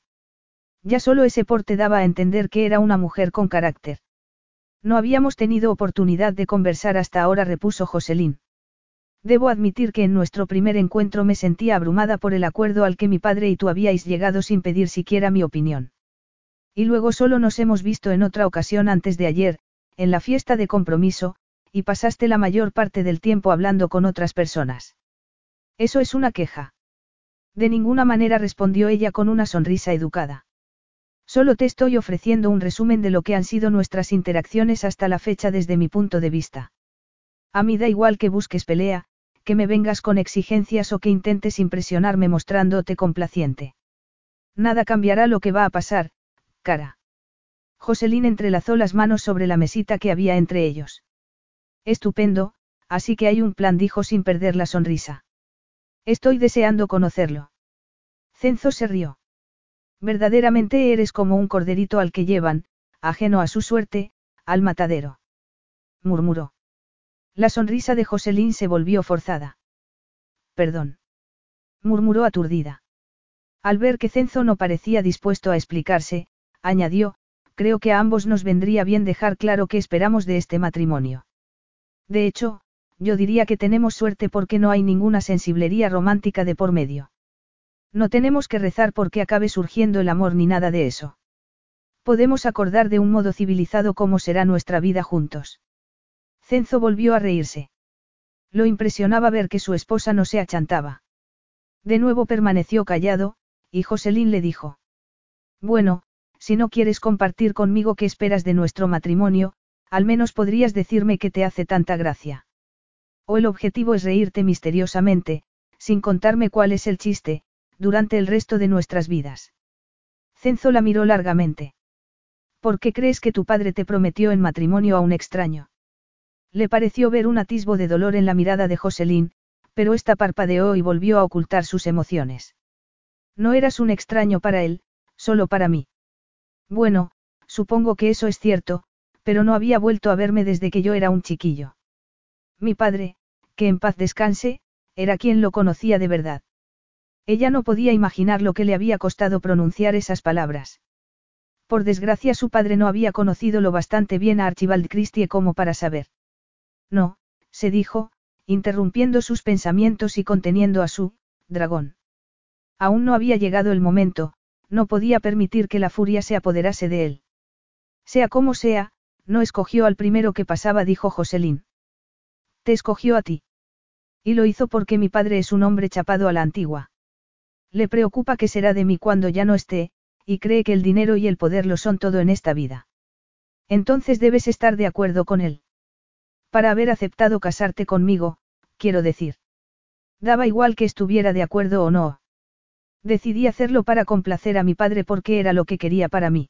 Ya solo ese porte daba a entender que era una mujer con carácter. No habíamos tenido oportunidad de conversar hasta ahora, repuso Joselín. Debo admitir que en nuestro primer encuentro me sentía abrumada por el acuerdo al que mi padre y tú habíais llegado sin pedir siquiera mi opinión. Y luego solo nos hemos visto en otra ocasión antes de ayer, en la fiesta de compromiso, y pasaste la mayor parte del tiempo hablando con otras personas. Eso es una queja. De ninguna manera respondió ella con una sonrisa educada. Solo te estoy ofreciendo un resumen de lo que han sido nuestras interacciones hasta la fecha desde mi punto de vista. A mí da igual que busques pelea, que me vengas con exigencias o que intentes impresionarme mostrándote complaciente. Nada cambiará lo que va a pasar, cara. Joselín entrelazó las manos sobre la mesita que había entre ellos. Estupendo, así que hay un plan, dijo sin perder la sonrisa. Estoy deseando conocerlo. Cenzo se rió. Verdaderamente eres como un corderito al que llevan, ajeno a su suerte, al matadero. Murmuró. La sonrisa de Joselín se volvió forzada. Perdón. Murmuró aturdida. Al ver que Cenzo no parecía dispuesto a explicarse, añadió, creo que a ambos nos vendría bien dejar claro qué esperamos de este matrimonio. De hecho, yo diría que tenemos suerte porque no hay ninguna sensiblería romántica de por medio. No tenemos que rezar porque acabe surgiendo el amor ni nada de eso. Podemos acordar de un modo civilizado cómo será nuestra vida juntos. Cenzo volvió a reírse. Lo impresionaba ver que su esposa no se achantaba. De nuevo permaneció callado, y Joselín le dijo. Bueno, si no quieres compartir conmigo qué esperas de nuestro matrimonio, al menos podrías decirme qué te hace tanta gracia. O el objetivo es reírte misteriosamente, sin contarme cuál es el chiste, durante el resto de nuestras vidas. Cenzo la miró largamente. ¿Por qué crees que tu padre te prometió en matrimonio a un extraño? Le pareció ver un atisbo de dolor en la mirada de Joselín, pero ésta parpadeó y volvió a ocultar sus emociones. No eras un extraño para él, solo para mí. Bueno, supongo que eso es cierto, pero no había vuelto a verme desde que yo era un chiquillo. Mi padre, que en paz descanse, era quien lo conocía de verdad. Ella no podía imaginar lo que le había costado pronunciar esas palabras. Por desgracia su padre no había conocido lo bastante bien a Archibald Christie como para saber. No, se dijo, interrumpiendo sus pensamientos y conteniendo a su, dragón. Aún no había llegado el momento, no podía permitir que la furia se apoderase de él. Sea como sea, no escogió al primero que pasaba, dijo Joselín. Te escogió a ti. Y lo hizo porque mi padre es un hombre chapado a la antigua. Le preocupa que será de mí cuando ya no esté, y cree que el dinero y el poder lo son todo en esta vida. Entonces debes estar de acuerdo con él. Para haber aceptado casarte conmigo, quiero decir. Daba igual que estuviera de acuerdo o no. Decidí hacerlo para complacer a mi padre porque era lo que quería para mí.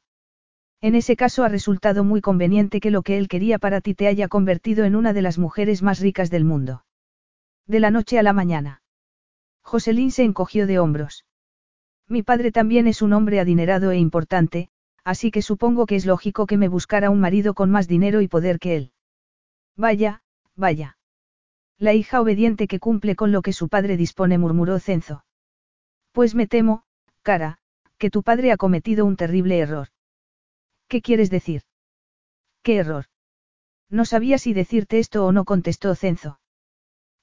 En ese caso ha resultado muy conveniente que lo que él quería para ti te haya convertido en una de las mujeres más ricas del mundo. De la noche a la mañana. Joselín se encogió de hombros. Mi padre también es un hombre adinerado e importante, así que supongo que es lógico que me buscara un marido con más dinero y poder que él. Vaya, vaya. La hija obediente que cumple con lo que su padre dispone, murmuró Cenzo. Pues me temo, cara, que tu padre ha cometido un terrible error. ¿Qué quieres decir? ¿Qué error? No sabía si decirte esto o no, contestó Cenzo.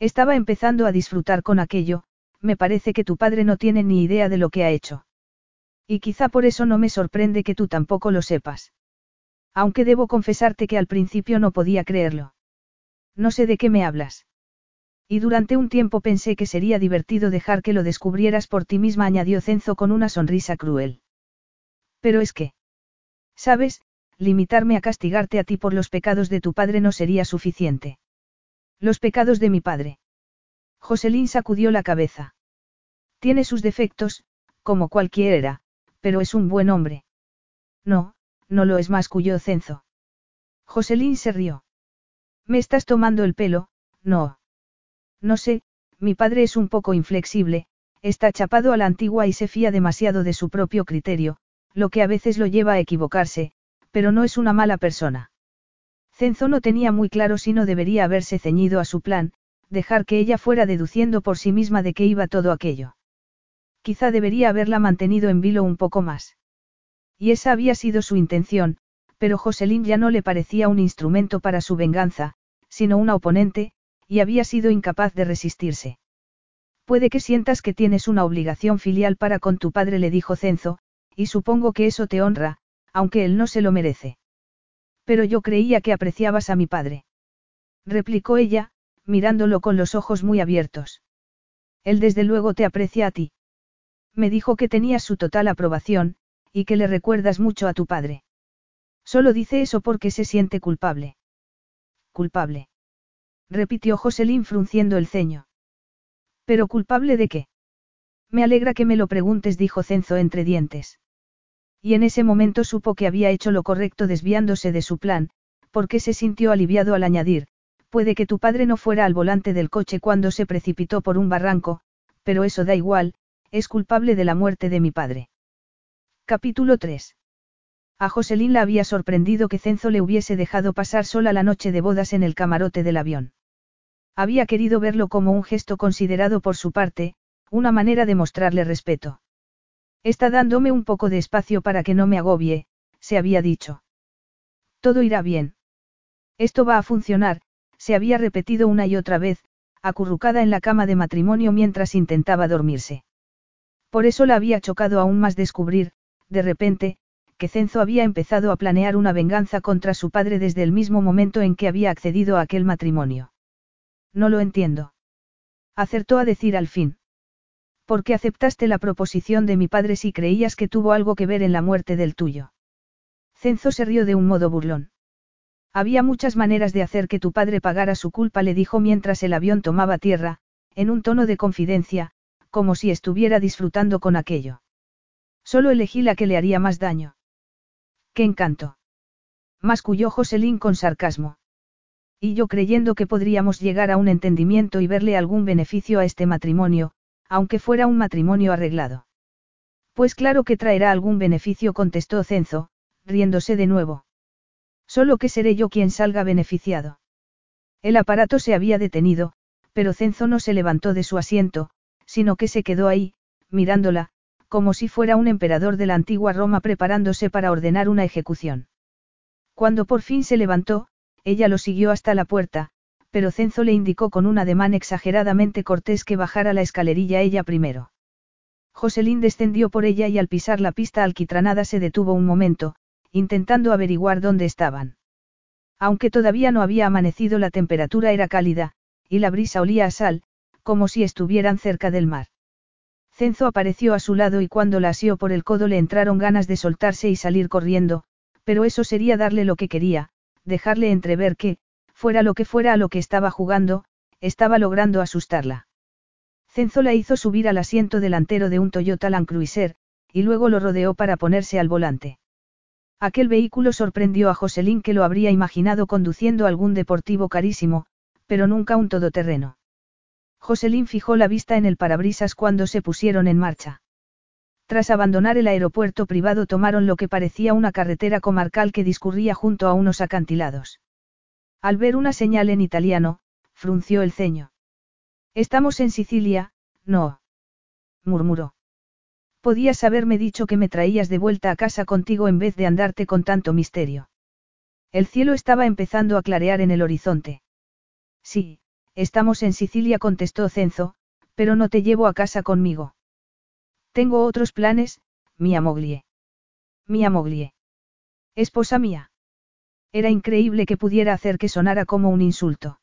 Estaba empezando a disfrutar con aquello, me parece que tu padre no tiene ni idea de lo que ha hecho. Y quizá por eso no me sorprende que tú tampoco lo sepas. Aunque debo confesarte que al principio no podía creerlo. No sé de qué me hablas. Y durante un tiempo pensé que sería divertido dejar que lo descubrieras por ti misma, añadió Cenzo con una sonrisa cruel. Pero es que... Sabes, limitarme a castigarte a ti por los pecados de tu padre no sería suficiente. Los pecados de mi padre. Joselín sacudió la cabeza. Tiene sus defectos, como cualquiera, pero es un buen hombre. No, no lo es más, cuyo Cenzo. Joselín se rió. Me estás tomando el pelo, no. No sé, mi padre es un poco inflexible, está chapado a la antigua y se fía demasiado de su propio criterio, lo que a veces lo lleva a equivocarse, pero no es una mala persona. Cenzo no tenía muy claro si no debería haberse ceñido a su plan, dejar que ella fuera deduciendo por sí misma de qué iba todo aquello. Quizá debería haberla mantenido en vilo un poco más. Y esa había sido su intención, pero Joselín ya no le parecía un instrumento para su venganza, sino una oponente, y había sido incapaz de resistirse. Puede que sientas que tienes una obligación filial para con tu padre, le dijo Cenzo, y supongo que eso te honra, aunque él no se lo merece. Pero yo creía que apreciabas a mi padre. Replicó ella, mirándolo con los ojos muy abiertos. Él desde luego te aprecia a ti. Me dijo que tenías su total aprobación, y que le recuerdas mucho a tu padre. Solo dice eso porque se siente culpable. Culpable. Repitió Joselín frunciendo el ceño. ¿Pero culpable de qué? Me alegra que me lo preguntes, dijo Cenzo entre dientes. Y en ese momento supo que había hecho lo correcto desviándose de su plan, porque se sintió aliviado al añadir, puede que tu padre no fuera al volante del coche cuando se precipitó por un barranco, pero eso da igual, es culpable de la muerte de mi padre. Capítulo 3. A Joselín la había sorprendido que Cenzo le hubiese dejado pasar sola la noche de bodas en el camarote del avión. Había querido verlo como un gesto considerado por su parte, una manera de mostrarle respeto. Está dándome un poco de espacio para que no me agobie, se había dicho. Todo irá bien. Esto va a funcionar, se había repetido una y otra vez, acurrucada en la cama de matrimonio mientras intentaba dormirse. Por eso la había chocado aún más descubrir, de repente, que Cenzo había empezado a planear una venganza contra su padre desde el mismo momento en que había accedido a aquel matrimonio. No lo entiendo. Acertó a decir al fin. ¿Por qué aceptaste la proposición de mi padre si creías que tuvo algo que ver en la muerte del tuyo? Cenzo se rió de un modo burlón. Había muchas maneras de hacer que tu padre pagara su culpa, le dijo mientras el avión tomaba tierra, en un tono de confidencia, como si estuviera disfrutando con aquello. Solo elegí la que le haría más daño. ¡Qué encanto! Masculló Joselín con sarcasmo. Y yo creyendo que podríamos llegar a un entendimiento y verle algún beneficio a este matrimonio, aunque fuera un matrimonio arreglado. Pues claro que traerá algún beneficio, contestó Cenzo, riéndose de nuevo. Solo que seré yo quien salga beneficiado. El aparato se había detenido, pero Cenzo no se levantó de su asiento, sino que se quedó ahí, mirándola, como si fuera un emperador de la antigua Roma preparándose para ordenar una ejecución. Cuando por fin se levantó, ella lo siguió hasta la puerta, pero Cenzo le indicó con un ademán exageradamente cortés que bajara la escalerilla ella primero. Joselín descendió por ella y al pisar la pista alquitranada se detuvo un momento, intentando averiguar dónde estaban. Aunque todavía no había amanecido la temperatura era cálida, y la brisa olía a sal, como si estuvieran cerca del mar. Cenzo apareció a su lado y cuando la asió por el codo le entraron ganas de soltarse y salir corriendo, pero eso sería darle lo que quería, dejarle entrever que, fuera lo que fuera a lo que estaba jugando, estaba logrando asustarla. Cenzo la hizo subir al asiento delantero de un Toyota Land Cruiser, y luego lo rodeó para ponerse al volante. Aquel vehículo sorprendió a Joselín que lo habría imaginado conduciendo algún deportivo carísimo, pero nunca un todoterreno. Joselín fijó la vista en el parabrisas cuando se pusieron en marcha. Tras abandonar el aeropuerto privado tomaron lo que parecía una carretera comarcal que discurría junto a unos acantilados. Al ver una señal en italiano, frunció el ceño. Estamos en Sicilia, no. murmuró. Podías haberme dicho que me traías de vuelta a casa contigo en vez de andarte con tanto misterio. El cielo estaba empezando a clarear en el horizonte. Sí, estamos en Sicilia, contestó Cenzo, pero no te llevo a casa conmigo. Tengo otros planes, Mia Moglie. Mia Moglie. Esposa mía. Era increíble que pudiera hacer que sonara como un insulto.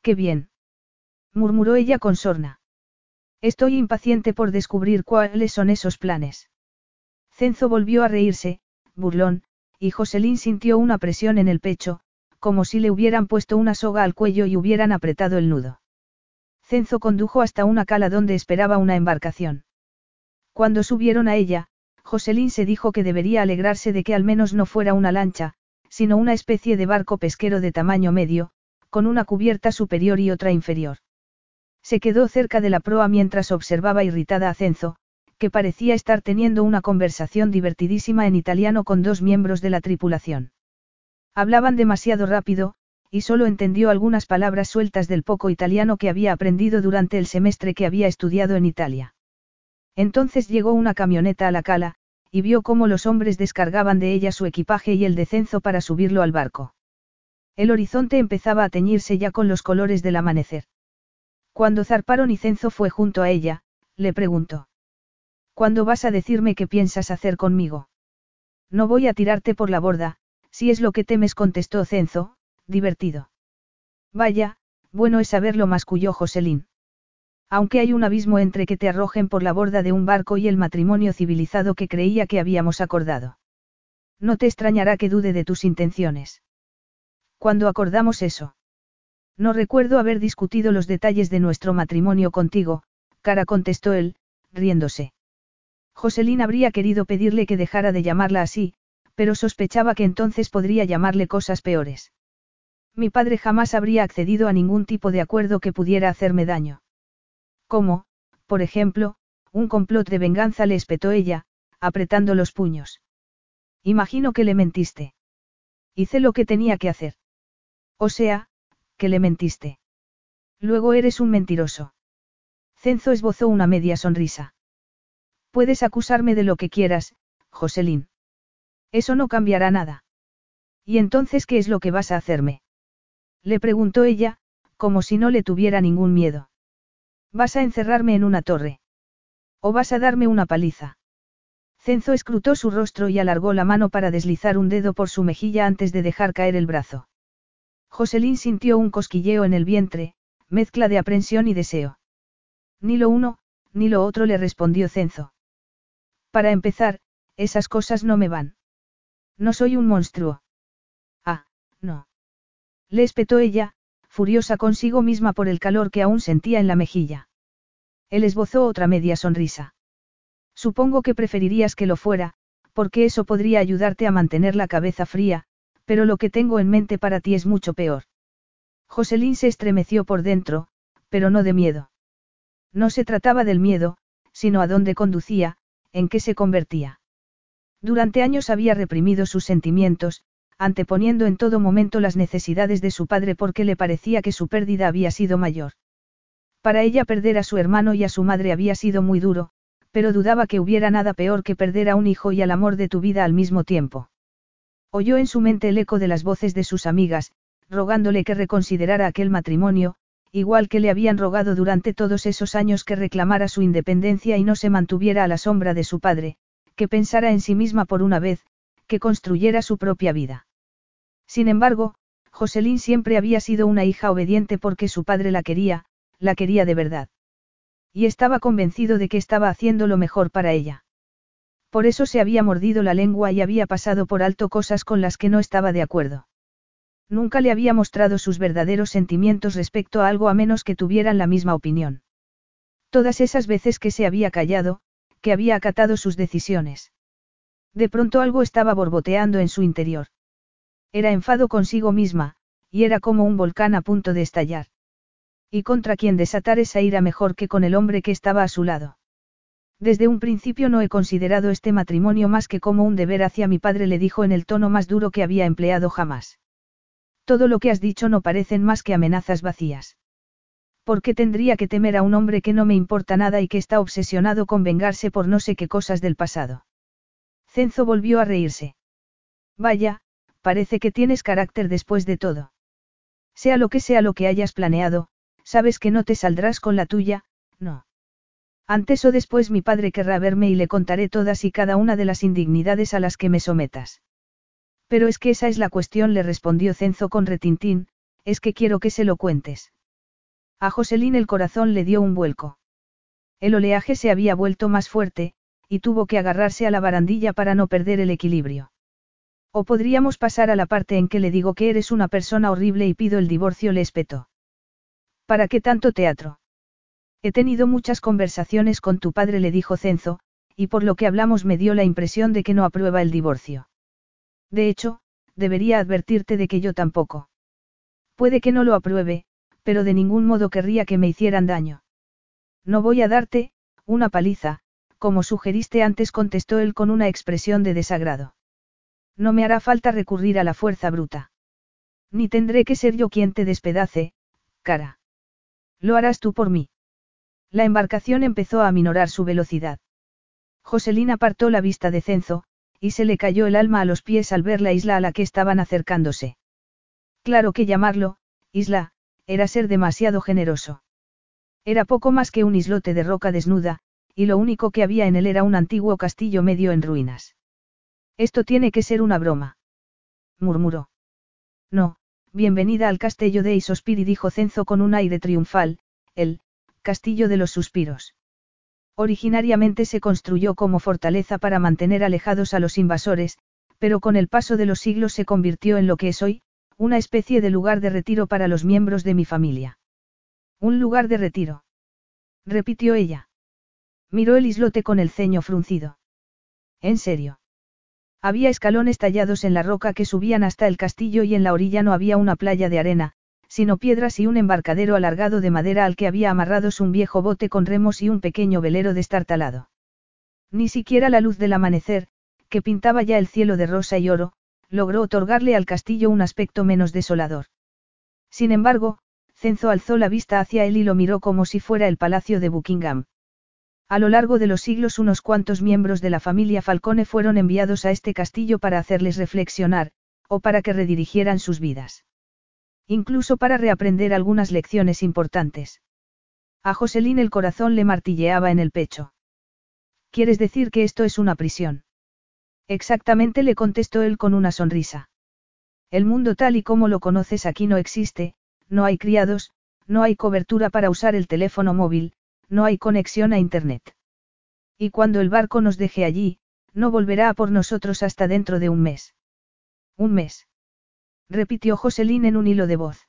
Qué bien. murmuró ella con sorna. Estoy impaciente por descubrir cuáles son esos planes. Cenzo volvió a reírse, burlón, y Joselín sintió una presión en el pecho, como si le hubieran puesto una soga al cuello y hubieran apretado el nudo. Cenzo condujo hasta una cala donde esperaba una embarcación. Cuando subieron a ella, Joselín se dijo que debería alegrarse de que al menos no fuera una lancha, sino una especie de barco pesquero de tamaño medio, con una cubierta superior y otra inferior. Se quedó cerca de la proa mientras observaba irritada a Cenzo, que parecía estar teniendo una conversación divertidísima en italiano con dos miembros de la tripulación. Hablaban demasiado rápido, y solo entendió algunas palabras sueltas del poco italiano que había aprendido durante el semestre que había estudiado en Italia. Entonces llegó una camioneta a la cala, y vio cómo los hombres descargaban de ella su equipaje y el de Cenzo para subirlo al barco. El horizonte empezaba a teñirse ya con los colores del amanecer. Cuando zarparon y Cenzo fue junto a ella, le preguntó. ¿Cuándo vas a decirme qué piensas hacer conmigo? No voy a tirarte por la borda, si es lo que temes, contestó Cenzo, divertido. Vaya, bueno es saberlo, masculló Joselín. Aunque hay un abismo entre que te arrojen por la borda de un barco y el matrimonio civilizado que creía que habíamos acordado. No te extrañará que dude de tus intenciones. Cuando acordamos eso? No recuerdo haber discutido los detalles de nuestro matrimonio contigo, cara contestó él, riéndose. Joselín habría querido pedirle que dejara de llamarla así, pero sospechaba que entonces podría llamarle cosas peores. Mi padre jamás habría accedido a ningún tipo de acuerdo que pudiera hacerme daño. Como, por ejemplo, un complot de venganza le espetó ella, apretando los puños. Imagino que le mentiste. Hice lo que tenía que hacer. O sea, que le mentiste. Luego eres un mentiroso. Cenzo esbozó una media sonrisa. Puedes acusarme de lo que quieras, Joselín. Eso no cambiará nada. ¿Y entonces qué es lo que vas a hacerme? Le preguntó ella, como si no le tuviera ningún miedo. ¿Vas a encerrarme en una torre? ¿O vas a darme una paliza? Cenzo escrutó su rostro y alargó la mano para deslizar un dedo por su mejilla antes de dejar caer el brazo. Joselín sintió un cosquilleo en el vientre, mezcla de aprensión y deseo. Ni lo uno, ni lo otro le respondió Cenzo. Para empezar, esas cosas no me van. No soy un monstruo. Ah, no. Le espetó ella, furiosa consigo misma por el calor que aún sentía en la mejilla. Él esbozó otra media sonrisa. Supongo que preferirías que lo fuera, porque eso podría ayudarte a mantener la cabeza fría, pero lo que tengo en mente para ti es mucho peor. Joselín se estremeció por dentro, pero no de miedo. No se trataba del miedo, sino a dónde conducía, en qué se convertía. Durante años había reprimido sus sentimientos, anteponiendo en todo momento las necesidades de su padre porque le parecía que su pérdida había sido mayor. Para ella perder a su hermano y a su madre había sido muy duro, pero dudaba que hubiera nada peor que perder a un hijo y al amor de tu vida al mismo tiempo. Oyó en su mente el eco de las voces de sus amigas, rogándole que reconsiderara aquel matrimonio, igual que le habían rogado durante todos esos años que reclamara su independencia y no se mantuviera a la sombra de su padre, que pensara en sí misma por una vez, que construyera su propia vida. Sin embargo, Joselín siempre había sido una hija obediente porque su padre la quería, la quería de verdad. Y estaba convencido de que estaba haciendo lo mejor para ella. Por eso se había mordido la lengua y había pasado por alto cosas con las que no estaba de acuerdo. Nunca le había mostrado sus verdaderos sentimientos respecto a algo a menos que tuvieran la misma opinión. Todas esas veces que se había callado, que había acatado sus decisiones. De pronto algo estaba borboteando en su interior. Era enfado consigo misma, y era como un volcán a punto de estallar. Y contra quien desatar esa ira mejor que con el hombre que estaba a su lado. Desde un principio no he considerado este matrimonio más que como un deber hacia mi padre, le dijo en el tono más duro que había empleado jamás. Todo lo que has dicho no parecen más que amenazas vacías. ¿Por qué tendría que temer a un hombre que no me importa nada y que está obsesionado con vengarse por no sé qué cosas del pasado? Cenzo volvió a reírse. Vaya, parece que tienes carácter después de todo. Sea lo que sea lo que hayas planeado, sabes que no te saldrás con la tuya, no. Antes o después mi padre querrá verme y le contaré todas y cada una de las indignidades a las que me sometas. Pero es que esa es la cuestión, le respondió Cenzo con retintín, es que quiero que se lo cuentes. A Joselín el corazón le dio un vuelco. El oleaje se había vuelto más fuerte, y tuvo que agarrarse a la barandilla para no perder el equilibrio. O podríamos pasar a la parte en que le digo que eres una persona horrible y pido el divorcio, le espetó. ¿Para qué tanto teatro? He tenido muchas conversaciones con tu padre, le dijo Cenzo, y por lo que hablamos me dio la impresión de que no aprueba el divorcio. De hecho, debería advertirte de que yo tampoco. Puede que no lo apruebe, pero de ningún modo querría que me hicieran daño. No voy a darte, una paliza, como sugeriste antes, contestó él con una expresión de desagrado. No me hará falta recurrir a la fuerza bruta. Ni tendré que ser yo quien te despedace, cara. Lo harás tú por mí. La embarcación empezó a aminorar su velocidad. Joselín apartó la vista de Cenzo, y se le cayó el alma a los pies al ver la isla a la que estaban acercándose. Claro que llamarlo, isla, era ser demasiado generoso. Era poco más que un islote de roca desnuda, y lo único que había en él era un antiguo castillo medio en ruinas. Esto tiene que ser una broma. murmuró. No, bienvenida al castillo de Isospiri dijo Cenzo con un aire triunfal, el, castillo de los suspiros. Originariamente se construyó como fortaleza para mantener alejados a los invasores, pero con el paso de los siglos se convirtió en lo que es hoy, una especie de lugar de retiro para los miembros de mi familia. Un lugar de retiro. Repitió ella. Miró el islote con el ceño fruncido. ¿En serio? Había escalones tallados en la roca que subían hasta el castillo y en la orilla no había una playa de arena, sino piedras y un embarcadero alargado de madera al que había amarrados un viejo bote con remos y un pequeño velero destartalado. Ni siquiera la luz del amanecer, que pintaba ya el cielo de rosa y oro, logró otorgarle al castillo un aspecto menos desolador. Sin embargo, Cenzo alzó la vista hacia él y lo miró como si fuera el palacio de Buckingham. A lo largo de los siglos unos cuantos miembros de la familia Falcone fueron enviados a este castillo para hacerles reflexionar, o para que redirigieran sus vidas. Incluso para reaprender algunas lecciones importantes. A Joselín el corazón le martilleaba en el pecho. ¿Quieres decir que esto es una prisión? Exactamente le contestó él con una sonrisa. El mundo tal y como lo conoces aquí no existe, no hay criados, no hay cobertura para usar el teléfono móvil, no hay conexión a Internet. Y cuando el barco nos deje allí, no volverá a por nosotros hasta dentro de un mes. Un mes repitió Joselín en un hilo de voz.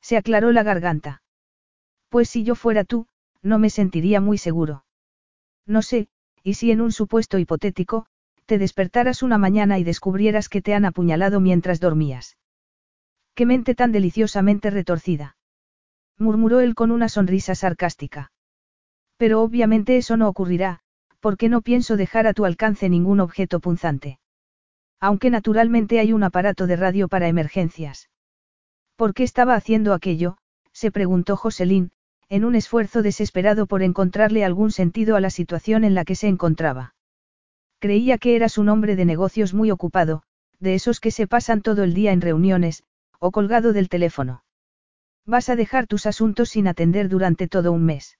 Se aclaró la garganta. Pues si yo fuera tú, no me sentiría muy seguro. No sé, y si en un supuesto hipotético, te despertaras una mañana y descubrieras que te han apuñalado mientras dormías. Qué mente tan deliciosamente retorcida. murmuró él con una sonrisa sarcástica. Pero obviamente eso no ocurrirá, porque no pienso dejar a tu alcance ningún objeto punzante. Aunque naturalmente hay un aparato de radio para emergencias. ¿Por qué estaba haciendo aquello? se preguntó Joselín, en un esfuerzo desesperado por encontrarle algún sentido a la situación en la que se encontraba. Creía que eras un hombre de negocios muy ocupado, de esos que se pasan todo el día en reuniones, o colgado del teléfono. Vas a dejar tus asuntos sin atender durante todo un mes.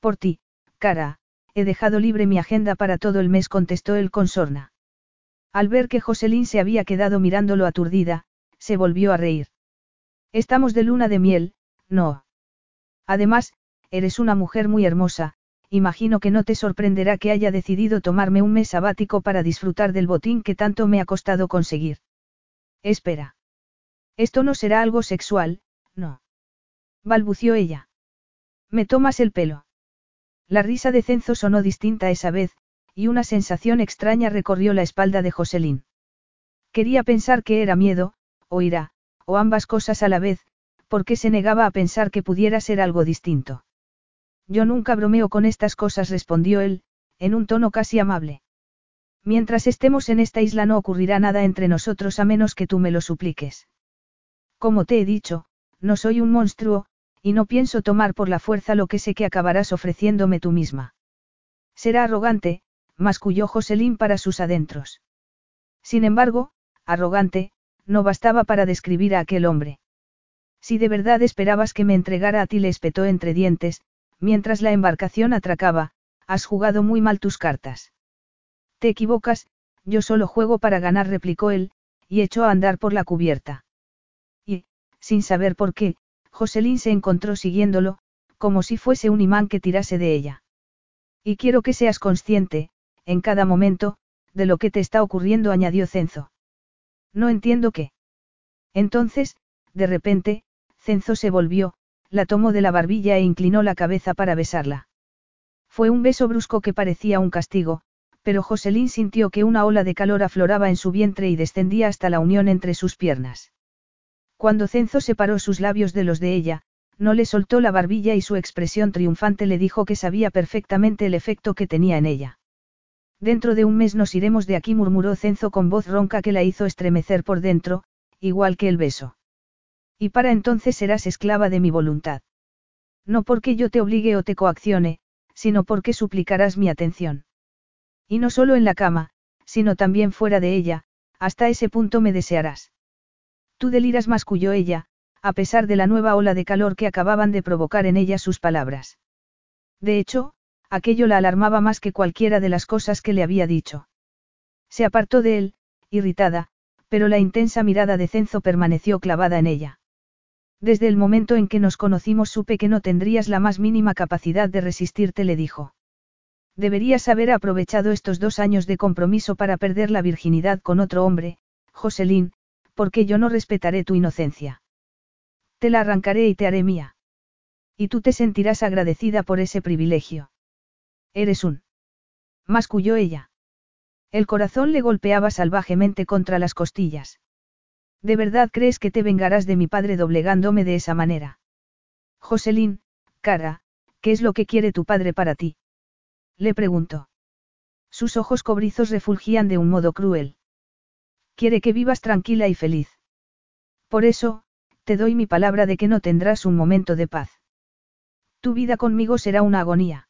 Por ti, cara, he dejado libre mi agenda para todo el mes, contestó él con sorna. Al ver que Joselín se había quedado mirándolo aturdida, se volvió a reír. Estamos de luna de miel, no. Además, eres una mujer muy hermosa, imagino que no te sorprenderá que haya decidido tomarme un mes sabático para disfrutar del botín que tanto me ha costado conseguir. Espera. Esto no será algo sexual, no. balbució ella. Me tomas el pelo. La risa de Cenzo sonó distinta esa vez, y una sensación extraña recorrió la espalda de Joselín. Quería pensar que era miedo, o ira, o ambas cosas a la vez, porque se negaba a pensar que pudiera ser algo distinto. Yo nunca bromeo con estas cosas, respondió él, en un tono casi amable. Mientras estemos en esta isla no ocurrirá nada entre nosotros a menos que tú me lo supliques. Como te he dicho, no soy un monstruo, y no pienso tomar por la fuerza lo que sé que acabarás ofreciéndome tú misma. Será arrogante, masculló Joselín para sus adentros. Sin embargo, arrogante, no bastaba para describir a aquel hombre. Si de verdad esperabas que me entregara a ti, le espetó entre dientes, mientras la embarcación atracaba, has jugado muy mal tus cartas. Te equivocas, yo solo juego para ganar, replicó él, y echó a andar por la cubierta. Y, sin saber por qué, Joselín se encontró siguiéndolo, como si fuese un imán que tirase de ella. Y quiero que seas consciente, en cada momento, de lo que te está ocurriendo, añadió Cenzo. No entiendo qué. Entonces, de repente, Cenzo se volvió, la tomó de la barbilla e inclinó la cabeza para besarla. Fue un beso brusco que parecía un castigo, pero Joselín sintió que una ola de calor afloraba en su vientre y descendía hasta la unión entre sus piernas. Cuando Cenzo separó sus labios de los de ella, no le soltó la barbilla y su expresión triunfante le dijo que sabía perfectamente el efecto que tenía en ella. Dentro de un mes nos iremos de aquí, murmuró Cenzo con voz ronca que la hizo estremecer por dentro, igual que el beso. Y para entonces serás esclava de mi voluntad. No porque yo te obligue o te coaccione, sino porque suplicarás mi atención. Y no solo en la cama, sino también fuera de ella, hasta ese punto me desearás. Tú deliras masculló ella, a pesar de la nueva ola de calor que acababan de provocar en ella sus palabras. De hecho, aquello la alarmaba más que cualquiera de las cosas que le había dicho. Se apartó de él, irritada, pero la intensa mirada de Cenzo permaneció clavada en ella. Desde el momento en que nos conocimos supe que no tendrías la más mínima capacidad de resistirte, le dijo. Deberías haber aprovechado estos dos años de compromiso para perder la virginidad con otro hombre, Joselín, porque yo no respetaré tu inocencia. Te la arrancaré y te haré mía. Y tú te sentirás agradecida por ese privilegio. Eres un. Masculló ella. El corazón le golpeaba salvajemente contra las costillas. ¿De verdad crees que te vengarás de mi padre doblegándome de esa manera? Joselín, cara, ¿qué es lo que quiere tu padre para ti? Le preguntó. Sus ojos cobrizos refulgían de un modo cruel. Quiere que vivas tranquila y feliz. Por eso, te doy mi palabra de que no tendrás un momento de paz. Tu vida conmigo será una agonía.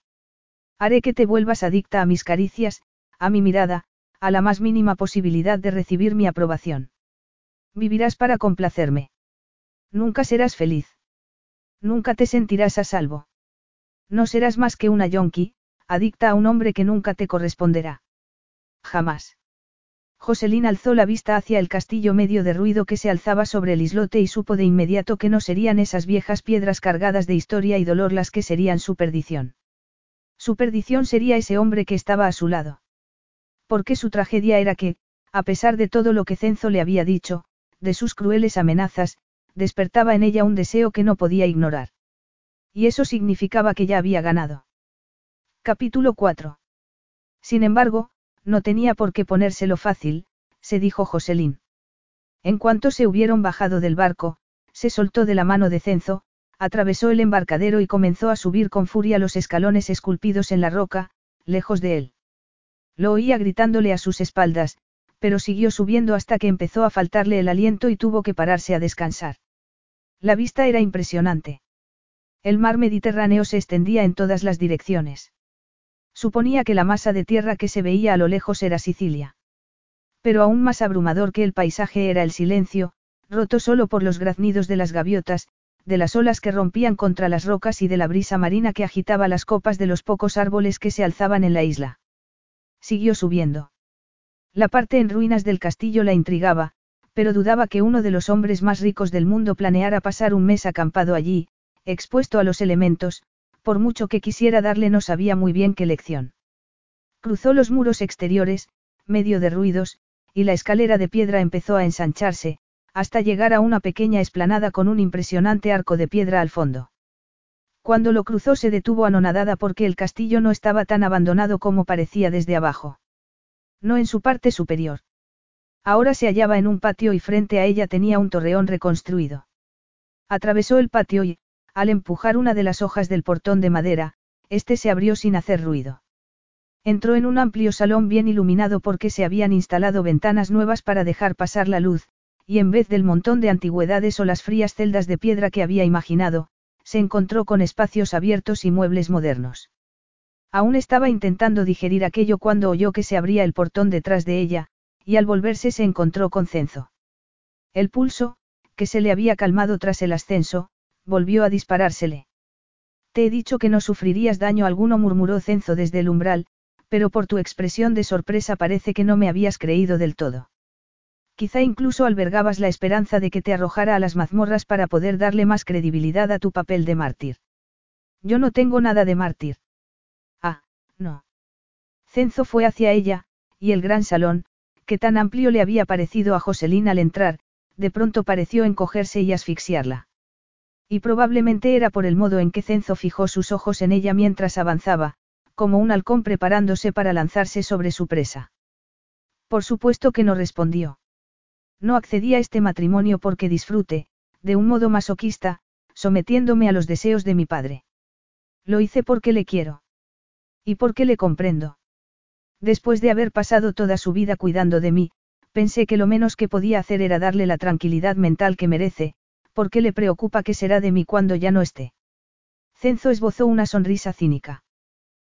Haré que te vuelvas adicta a mis caricias, a mi mirada, a la más mínima posibilidad de recibir mi aprobación. Vivirás para complacerme. Nunca serás feliz. Nunca te sentirás a salvo. No serás más que una yonki, adicta a un hombre que nunca te corresponderá. Jamás. Joselín alzó la vista hacia el castillo medio de ruido que se alzaba sobre el islote y supo de inmediato que no serían esas viejas piedras cargadas de historia y dolor las que serían su perdición. Su perdición sería ese hombre que estaba a su lado. Porque su tragedia era que, a pesar de todo lo que Cenzo le había dicho, de sus crueles amenazas, despertaba en ella un deseo que no podía ignorar. Y eso significaba que ya había ganado. Capítulo 4. Sin embargo, no tenía por qué ponérselo fácil, se dijo Joselín. En cuanto se hubieron bajado del barco, se soltó de la mano de Cenzo, atravesó el embarcadero y comenzó a subir con furia los escalones esculpidos en la roca, lejos de él. Lo oía gritándole a sus espaldas, pero siguió subiendo hasta que empezó a faltarle el aliento y tuvo que pararse a descansar. La vista era impresionante. El mar Mediterráneo se extendía en todas las direcciones. Suponía que la masa de tierra que se veía a lo lejos era Sicilia. Pero aún más abrumador que el paisaje era el silencio, roto solo por los graznidos de las gaviotas, de las olas que rompían contra las rocas y de la brisa marina que agitaba las copas de los pocos árboles que se alzaban en la isla. Siguió subiendo. La parte en ruinas del castillo la intrigaba, pero dudaba que uno de los hombres más ricos del mundo planeara pasar un mes acampado allí, expuesto a los elementos, por mucho que quisiera darle no sabía muy bien qué lección. Cruzó los muros exteriores, medio de ruidos, y la escalera de piedra empezó a ensancharse, hasta llegar a una pequeña esplanada con un impresionante arco de piedra al fondo. Cuando lo cruzó se detuvo anonadada porque el castillo no estaba tan abandonado como parecía desde abajo. No en su parte superior. Ahora se hallaba en un patio y frente a ella tenía un torreón reconstruido. Atravesó el patio y, al empujar una de las hojas del portón de madera, este se abrió sin hacer ruido. Entró en un amplio salón bien iluminado porque se habían instalado ventanas nuevas para dejar pasar la luz, y en vez del montón de antigüedades o las frías celdas de piedra que había imaginado, se encontró con espacios abiertos y muebles modernos. Aún estaba intentando digerir aquello cuando oyó que se abría el portón detrás de ella, y al volverse se encontró con Cenzo. El pulso, que se le había calmado tras el ascenso, volvió a disparársele. Te he dicho que no sufrirías daño alguno, murmuró Cenzo desde el umbral, pero por tu expresión de sorpresa parece que no me habías creído del todo. Quizá incluso albergabas la esperanza de que te arrojara a las mazmorras para poder darle más credibilidad a tu papel de mártir. Yo no tengo nada de mártir. Ah, no. Cenzo fue hacia ella, y el gran salón, que tan amplio le había parecido a Joselín al entrar, de pronto pareció encogerse y asfixiarla. Y probablemente era por el modo en que Cenzo fijó sus ojos en ella mientras avanzaba, como un halcón preparándose para lanzarse sobre su presa. Por supuesto que no respondió. No accedí a este matrimonio porque disfrute, de un modo masoquista, sometiéndome a los deseos de mi padre. Lo hice porque le quiero. Y porque le comprendo. Después de haber pasado toda su vida cuidando de mí, pensé que lo menos que podía hacer era darle la tranquilidad mental que merece, ¿por qué le preocupa qué será de mí cuando ya no esté? Cenzo esbozó una sonrisa cínica.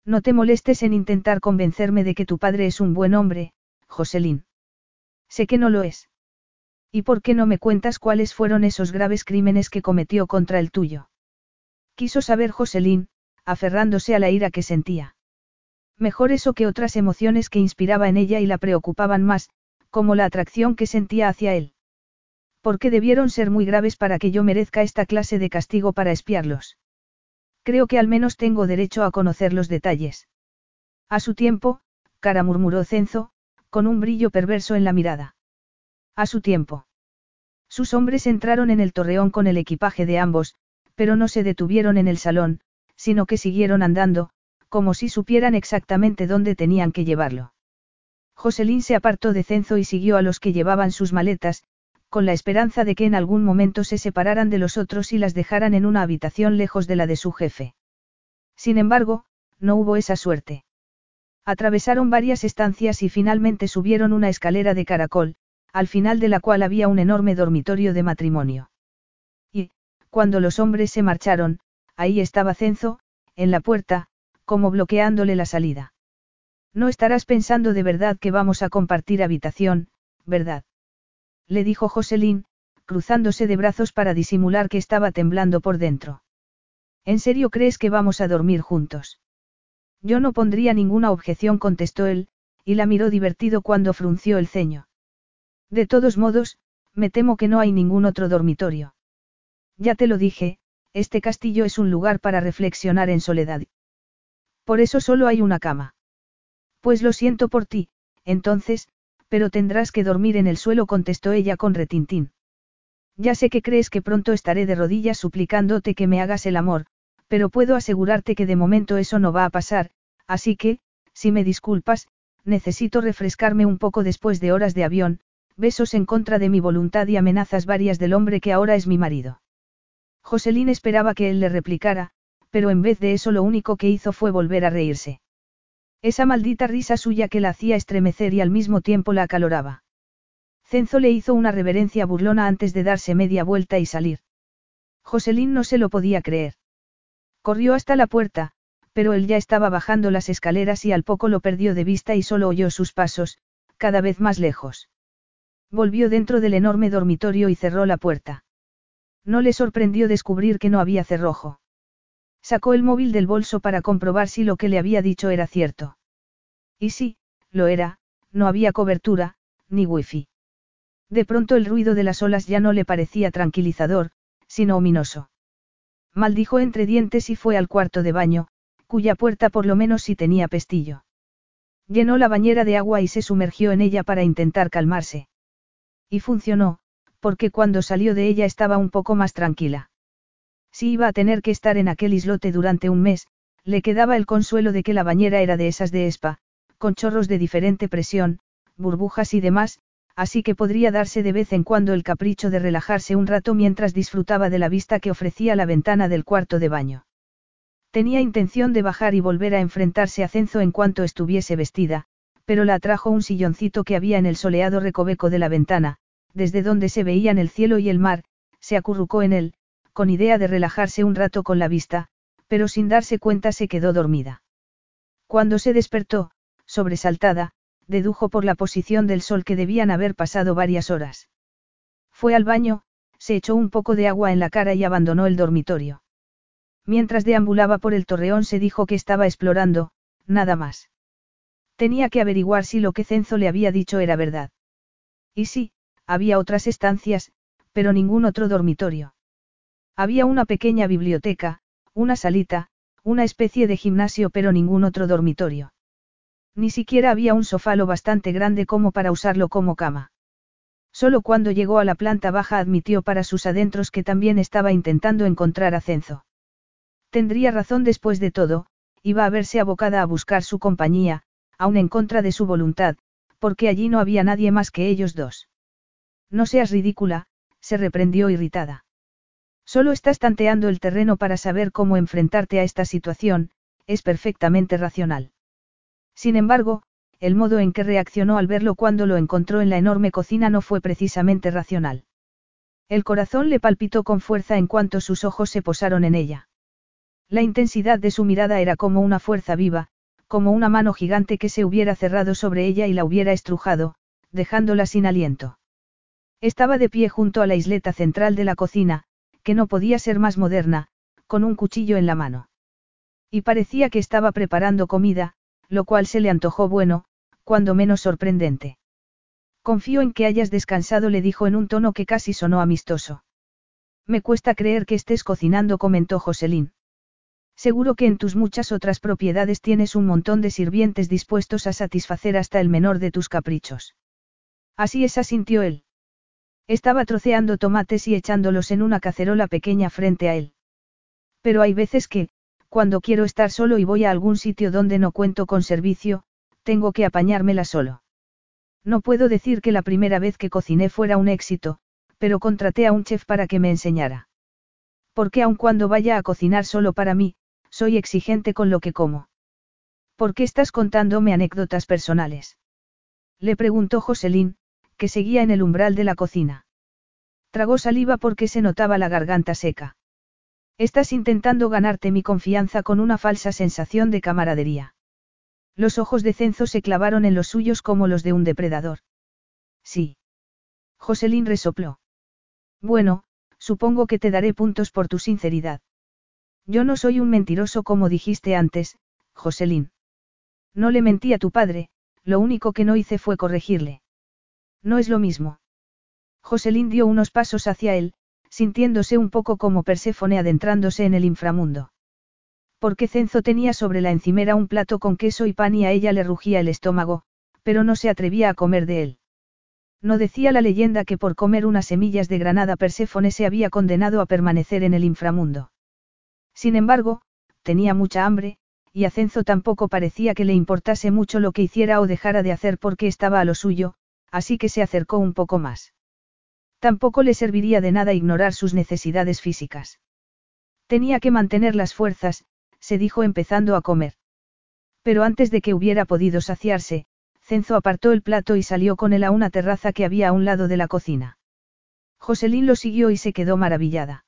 No te molestes en intentar convencerme de que tu padre es un buen hombre, Joselín. Sé que no lo es. ¿Y por qué no me cuentas cuáles fueron esos graves crímenes que cometió contra el tuyo? Quiso saber Joselín, aferrándose a la ira que sentía. Mejor eso que otras emociones que inspiraba en ella y la preocupaban más, como la atracción que sentía hacia él. Porque debieron ser muy graves para que yo merezca esta clase de castigo para espiarlos. Creo que al menos tengo derecho a conocer los detalles. A su tiempo, cara murmuró Cenzo, con un brillo perverso en la mirada. A su tiempo. Sus hombres entraron en el torreón con el equipaje de ambos, pero no se detuvieron en el salón, sino que siguieron andando, como si supieran exactamente dónde tenían que llevarlo. Joselín se apartó de Cenzo y siguió a los que llevaban sus maletas, con la esperanza de que en algún momento se separaran de los otros y las dejaran en una habitación lejos de la de su jefe. Sin embargo, no hubo esa suerte. Atravesaron varias estancias y finalmente subieron una escalera de caracol, al final de la cual había un enorme dormitorio de matrimonio. Y, cuando los hombres se marcharon, ahí estaba Cenzo, en la puerta, como bloqueándole la salida. No estarás pensando de verdad que vamos a compartir habitación, ¿verdad? le dijo Joselín, cruzándose de brazos para disimular que estaba temblando por dentro. ¿En serio crees que vamos a dormir juntos? Yo no pondría ninguna objeción, contestó él, y la miró divertido cuando frunció el ceño. De todos modos, me temo que no hay ningún otro dormitorio. Ya te lo dije, este castillo es un lugar para reflexionar en soledad. Por eso solo hay una cama. Pues lo siento por ti, entonces, pero tendrás que dormir en el suelo, contestó ella con retintín. Ya sé que crees que pronto estaré de rodillas suplicándote que me hagas el amor, pero puedo asegurarte que de momento eso no va a pasar, así que, si me disculpas, necesito refrescarme un poco después de horas de avión, besos en contra de mi voluntad y amenazas varias del hombre que ahora es mi marido. Joselín esperaba que él le replicara, pero en vez de eso lo único que hizo fue volver a reírse. Esa maldita risa suya que la hacía estremecer y al mismo tiempo la acaloraba. Cenzo le hizo una reverencia burlona antes de darse media vuelta y salir. Joselín no se lo podía creer. Corrió hasta la puerta, pero él ya estaba bajando las escaleras y al poco lo perdió de vista y solo oyó sus pasos, cada vez más lejos. Volvió dentro del enorme dormitorio y cerró la puerta. No le sorprendió descubrir que no había cerrojo. Sacó el móvil del bolso para comprobar si lo que le había dicho era cierto. Y sí, lo era, no había cobertura, ni wifi. De pronto el ruido de las olas ya no le parecía tranquilizador, sino ominoso. Maldijo entre dientes y fue al cuarto de baño, cuya puerta por lo menos sí tenía pestillo. Llenó la bañera de agua y se sumergió en ella para intentar calmarse. Y funcionó, porque cuando salió de ella estaba un poco más tranquila. Si iba a tener que estar en aquel islote durante un mes, le quedaba el consuelo de que la bañera era de esas de espa, con chorros de diferente presión, burbujas y demás, así que podría darse de vez en cuando el capricho de relajarse un rato mientras disfrutaba de la vista que ofrecía la ventana del cuarto de baño. Tenía intención de bajar y volver a enfrentarse a Cenzo en cuanto estuviese vestida, pero la atrajo un silloncito que había en el soleado recoveco de la ventana, desde donde se veían el cielo y el mar, se acurrucó en él, con idea de relajarse un rato con la vista, pero sin darse cuenta se quedó dormida. Cuando se despertó, sobresaltada, dedujo por la posición del sol que debían haber pasado varias horas. Fue al baño, se echó un poco de agua en la cara y abandonó el dormitorio. Mientras deambulaba por el torreón se dijo que estaba explorando, nada más. Tenía que averiguar si lo que Cenzo le había dicho era verdad. Y sí, había otras estancias, pero ningún otro dormitorio. Había una pequeña biblioteca, una salita, una especie de gimnasio pero ningún otro dormitorio. Ni siquiera había un sofá lo bastante grande como para usarlo como cama. Solo cuando llegó a la planta baja admitió para sus adentros que también estaba intentando encontrar a Cenzo. Tendría razón después de todo, iba a verse abocada a buscar su compañía, aun en contra de su voluntad, porque allí no había nadie más que ellos dos. No seas ridícula, se reprendió irritada. Solo estás tanteando el terreno para saber cómo enfrentarte a esta situación, es perfectamente racional. Sin embargo, el modo en que reaccionó al verlo cuando lo encontró en la enorme cocina no fue precisamente racional. El corazón le palpitó con fuerza en cuanto sus ojos se posaron en ella. La intensidad de su mirada era como una fuerza viva, como una mano gigante que se hubiera cerrado sobre ella y la hubiera estrujado, dejándola sin aliento. Estaba de pie junto a la isleta central de la cocina, que no podía ser más moderna, con un cuchillo en la mano. Y parecía que estaba preparando comida, lo cual se le antojó bueno, cuando menos sorprendente. Confío en que hayas descansado, le dijo en un tono que casi sonó amistoso. Me cuesta creer que estés cocinando, comentó Joselín. Seguro que en tus muchas otras propiedades tienes un montón de sirvientes dispuestos a satisfacer hasta el menor de tus caprichos. Así es, asintió él. Estaba troceando tomates y echándolos en una cacerola pequeña frente a él. Pero hay veces que, cuando quiero estar solo y voy a algún sitio donde no cuento con servicio, tengo que apañármela solo. No puedo decir que la primera vez que cociné fuera un éxito, pero contraté a un chef para que me enseñara. Porque aun cuando vaya a cocinar solo para mí, soy exigente con lo que como. ¿Por qué estás contándome anécdotas personales? Le preguntó Joselín, que seguía en el umbral de la cocina. Tragó saliva porque se notaba la garganta seca. Estás intentando ganarte mi confianza con una falsa sensación de camaradería. Los ojos de Cenzo se clavaron en los suyos como los de un depredador. Sí. Joselín resopló. Bueno, supongo que te daré puntos por tu sinceridad. Yo no soy un mentiroso como dijiste antes, Joselín. No le mentí a tu padre, lo único que no hice fue corregirle. No es lo mismo. Joselín dio unos pasos hacia él, sintiéndose un poco como Perséfone adentrándose en el inframundo. Porque Cenzo tenía sobre la encimera un plato con queso y pan y a ella le rugía el estómago, pero no se atrevía a comer de él. No decía la leyenda que por comer unas semillas de granada Perséfone se había condenado a permanecer en el inframundo. Sin embargo, tenía mucha hambre, y a Cenzo tampoco parecía que le importase mucho lo que hiciera o dejara de hacer porque estaba a lo suyo, así que se acercó un poco más. Tampoco le serviría de nada ignorar sus necesidades físicas. Tenía que mantener las fuerzas, se dijo empezando a comer. Pero antes de que hubiera podido saciarse, Cenzo apartó el plato y salió con él a una terraza que había a un lado de la cocina. Joselín lo siguió y se quedó maravillada.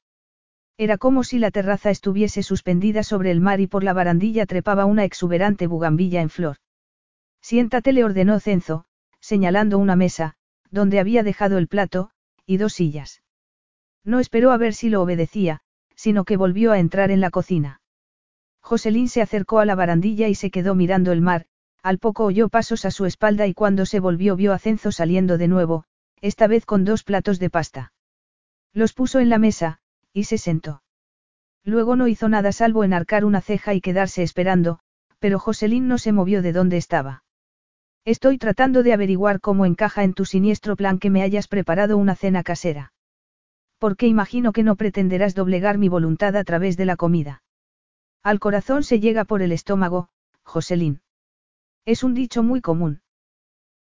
Era como si la terraza estuviese suspendida sobre el mar y por la barandilla trepaba una exuberante bugambilla en flor. Siéntate, le ordenó Cenzo, señalando una mesa, donde había dejado el plato, y dos sillas. No esperó a ver si lo obedecía, sino que volvió a entrar en la cocina. Joselín se acercó a la barandilla y se quedó mirando el mar, al poco oyó pasos a su espalda y cuando se volvió vio a Cenzo saliendo de nuevo, esta vez con dos platos de pasta. Los puso en la mesa, y se sentó. Luego no hizo nada salvo enarcar una ceja y quedarse esperando, pero Joselín no se movió de donde estaba. Estoy tratando de averiguar cómo encaja en tu siniestro plan que me hayas preparado una cena casera. Porque imagino que no pretenderás doblegar mi voluntad a través de la comida. Al corazón se llega por el estómago, Joselín. Es un dicho muy común.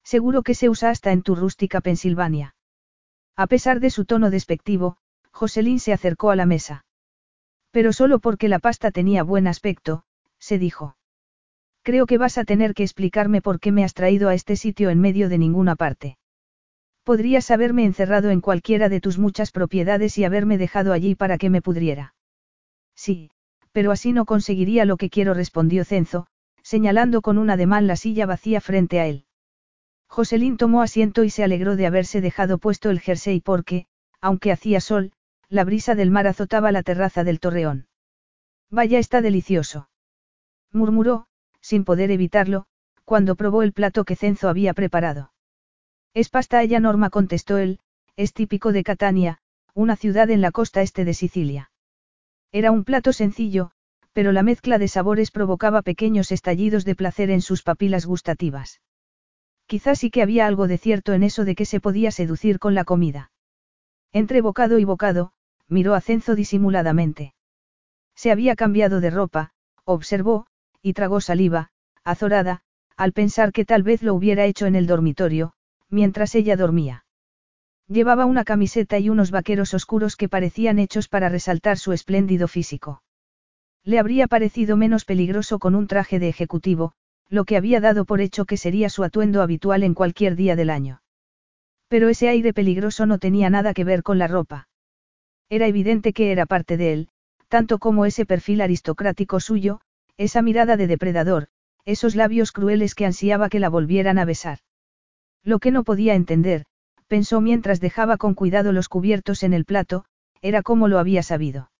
Seguro que se usa hasta en tu rústica Pensilvania. A pesar de su tono despectivo, Joselín se acercó a la mesa. Pero solo porque la pasta tenía buen aspecto, se dijo. Creo que vas a tener que explicarme por qué me has traído a este sitio en medio de ninguna parte. Podrías haberme encerrado en cualquiera de tus muchas propiedades y haberme dejado allí para que me pudriera. Sí, pero así no conseguiría lo que quiero, respondió Cenzo, señalando con un ademán la silla vacía frente a él. Joselín tomó asiento y se alegró de haberse dejado puesto el jersey porque, aunque hacía sol, la brisa del mar azotaba la terraza del torreón. Vaya está delicioso. Murmuró, sin poder evitarlo, cuando probó el plato que Cenzo había preparado. Es pasta ella Norma contestó él, es típico de Catania, una ciudad en la costa este de Sicilia. Era un plato sencillo, pero la mezcla de sabores provocaba pequeños estallidos de placer en sus papilas gustativas. Quizás sí que había algo de cierto en eso de que se podía seducir con la comida. Entre bocado y bocado, miró a Cenzo disimuladamente. Se había cambiado de ropa, observó, y tragó saliva, azorada, al pensar que tal vez lo hubiera hecho en el dormitorio, mientras ella dormía. Llevaba una camiseta y unos vaqueros oscuros que parecían hechos para resaltar su espléndido físico. Le habría parecido menos peligroso con un traje de ejecutivo, lo que había dado por hecho que sería su atuendo habitual en cualquier día del año. Pero ese aire peligroso no tenía nada que ver con la ropa. Era evidente que era parte de él, tanto como ese perfil aristocrático suyo, esa mirada de depredador, esos labios crueles que ansiaba que la volvieran a besar. Lo que no podía entender, pensó mientras dejaba con cuidado los cubiertos en el plato, era cómo lo había sabido.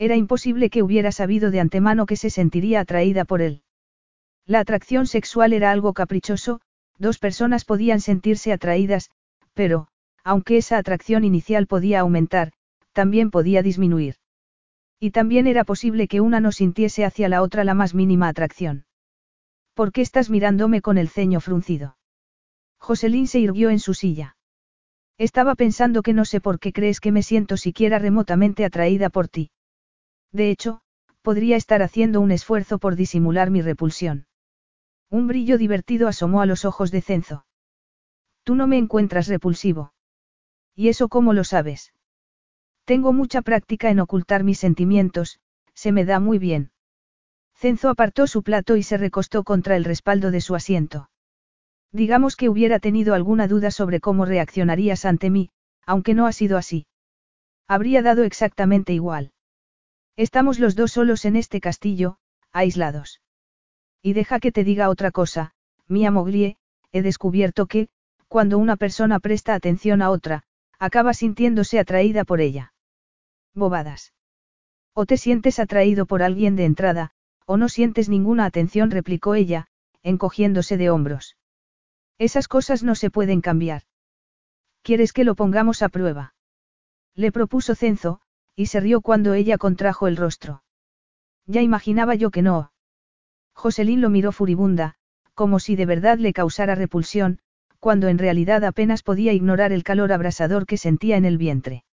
Era imposible que hubiera sabido de antemano que se sentiría atraída por él. La atracción sexual era algo caprichoso, dos personas podían sentirse atraídas, pero, aunque esa atracción inicial podía aumentar, también podía disminuir. Y también era posible que una no sintiese hacia la otra la más mínima atracción. ¿Por qué estás mirándome con el ceño fruncido? Joselín se irguió en su silla. Estaba pensando que no sé por qué crees que me siento siquiera remotamente atraída por ti. De hecho, podría estar haciendo un esfuerzo por disimular mi repulsión. Un brillo divertido asomó a los ojos de Cenzo. Tú no me encuentras repulsivo. ¿Y eso cómo lo sabes? Tengo mucha práctica en ocultar mis sentimientos, se me da muy bien. Cenzo apartó su plato y se recostó contra el respaldo de su asiento. Digamos que hubiera tenido alguna duda sobre cómo reaccionarías ante mí, aunque no ha sido así. Habría dado exactamente igual. Estamos los dos solos en este castillo, aislados. Y deja que te diga otra cosa, Mia Moglie, he descubierto que, cuando una persona presta atención a otra, acaba sintiéndose atraída por ella. Bobadas. O te sientes atraído por alguien de entrada, o no sientes ninguna atención, replicó ella, encogiéndose de hombros. Esas cosas no se pueden cambiar. ¿Quieres que lo pongamos a prueba? Le propuso Cenzo, y se rió cuando ella contrajo el rostro. Ya imaginaba yo que no. Joselín lo miró furibunda, como si de verdad le causara repulsión, cuando en realidad apenas podía ignorar el calor abrasador que sentía en el vientre.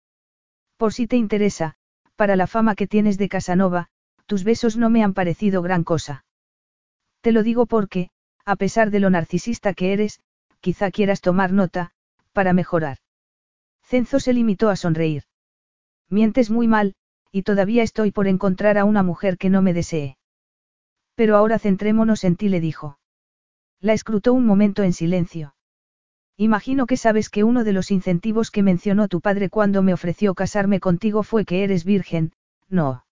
Por si te interesa, para la fama que tienes de Casanova, tus besos no me han parecido gran cosa. Te lo digo porque, a pesar de lo narcisista que eres, quizá quieras tomar nota, para mejorar. Cenzo se limitó a sonreír. Mientes muy mal, y todavía estoy por encontrar a una mujer que no me desee. Pero ahora centrémonos en ti, le dijo. La escrutó un momento en silencio. Imagino que sabes que uno de los incentivos que mencionó tu padre cuando me ofreció casarme contigo fue que eres virgen, no.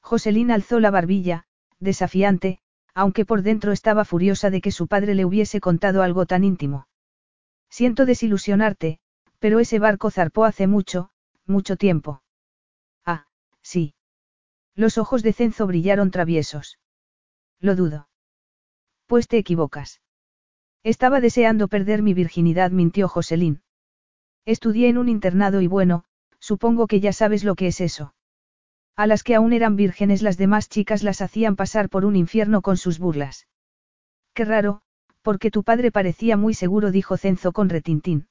Joselín alzó la barbilla, desafiante, aunque por dentro estaba furiosa de que su padre le hubiese contado algo tan íntimo. Siento desilusionarte, pero ese barco zarpó hace mucho, mucho tiempo. Ah, sí. Los ojos de Cenzo brillaron traviesos. Lo dudo. Pues te equivocas. Estaba deseando perder mi virginidad, mintió Joselín. Estudié en un internado y bueno, supongo que ya sabes lo que es eso. A las que aún eran vírgenes las demás chicas las hacían pasar por un infierno con sus burlas. Qué raro, porque tu padre parecía muy seguro, dijo Cenzo con retintín.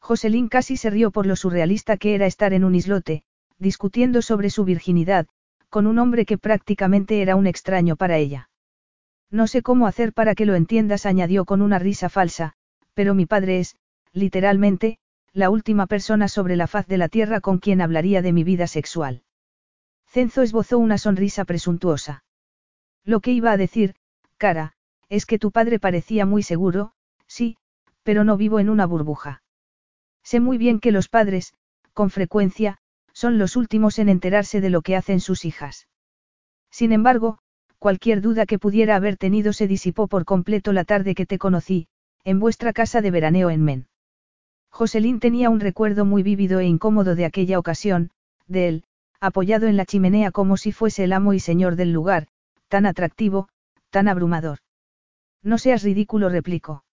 Joselín casi se rió por lo surrealista que era estar en un islote, discutiendo sobre su virginidad, con un hombre que prácticamente era un extraño para ella. No sé cómo hacer para que lo entiendas, añadió con una risa falsa, pero mi padre es, literalmente, la última persona sobre la faz de la tierra con quien hablaría de mi vida sexual. Cenzo esbozó una sonrisa presuntuosa. Lo que iba a decir, cara, es que tu padre parecía muy seguro, sí, pero no vivo en una burbuja. Sé muy bien que los padres, con frecuencia, son los últimos en enterarse de lo que hacen sus hijas. Sin embargo, cualquier duda que pudiera haber tenido se disipó por completo la tarde que te conocí, en vuestra casa de veraneo en Men. Joselín tenía un recuerdo muy vívido e incómodo de aquella ocasión, de él, apoyado en la chimenea como si fuese el amo y señor del lugar, tan atractivo, tan abrumador. No seas ridículo, replicó.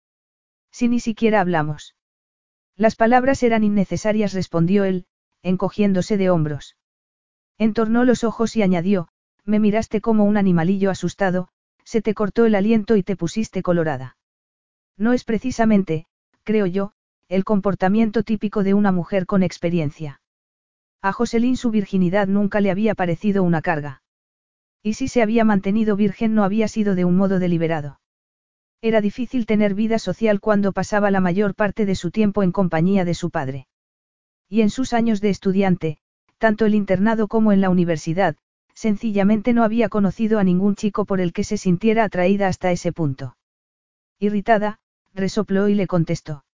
Si ni siquiera hablamos. Las palabras eran innecesarias, respondió él, encogiéndose de hombros. Entornó los ojos y añadió, me miraste como un animalillo asustado, se te cortó el aliento y te pusiste colorada. No es precisamente, creo yo, el comportamiento típico de una mujer con experiencia. A Joselín su virginidad nunca le había parecido una carga. Y si se había mantenido virgen no había sido de un modo deliberado. Era difícil tener vida social cuando pasaba la mayor parte de su tiempo en compañía de su padre. Y en sus años de estudiante, tanto el internado como en la universidad, sencillamente no había conocido a ningún chico por el que se sintiera atraída hasta ese punto. Irritada, resopló y le contestó.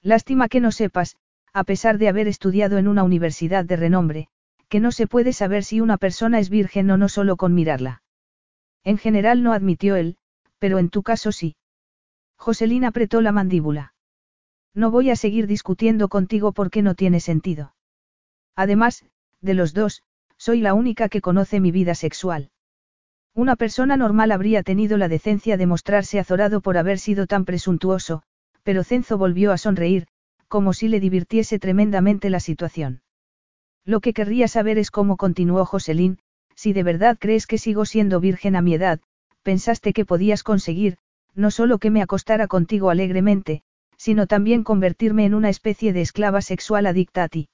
Lástima que no sepas, a pesar de haber estudiado en una universidad de renombre, que no se puede saber si una persona es virgen o no solo con mirarla. En general no admitió él, pero en tu caso sí. Joselín apretó la mandíbula. No voy a seguir discutiendo contigo porque no tiene sentido. Además, de los dos, soy la única que conoce mi vida sexual. Una persona normal habría tenido la decencia de mostrarse azorado por haber sido tan presuntuoso, pero Cenzo volvió a sonreír, como si le divirtiese tremendamente la situación. Lo que querría saber es cómo continuó Joselín, si de verdad crees que sigo siendo virgen a mi edad, pensaste que podías conseguir, no solo que me acostara contigo alegremente, sino también convertirme en una especie de esclava sexual adicta a ti.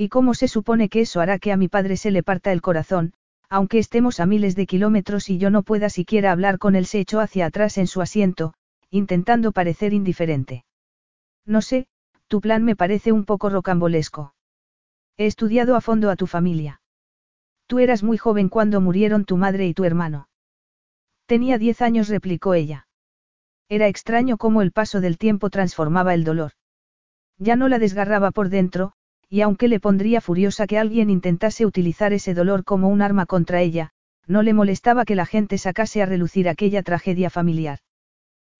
¿Y cómo se supone que eso hará que a mi padre se le parta el corazón, aunque estemos a miles de kilómetros y yo no pueda siquiera hablar con él? Se echó hacia atrás en su asiento, intentando parecer indiferente. No sé, tu plan me parece un poco rocambolesco. He estudiado a fondo a tu familia. Tú eras muy joven cuando murieron tu madre y tu hermano. Tenía diez años, replicó ella. Era extraño cómo el paso del tiempo transformaba el dolor. Ya no la desgarraba por dentro, y aunque le pondría furiosa que alguien intentase utilizar ese dolor como un arma contra ella, no le molestaba que la gente sacase a relucir aquella tragedia familiar.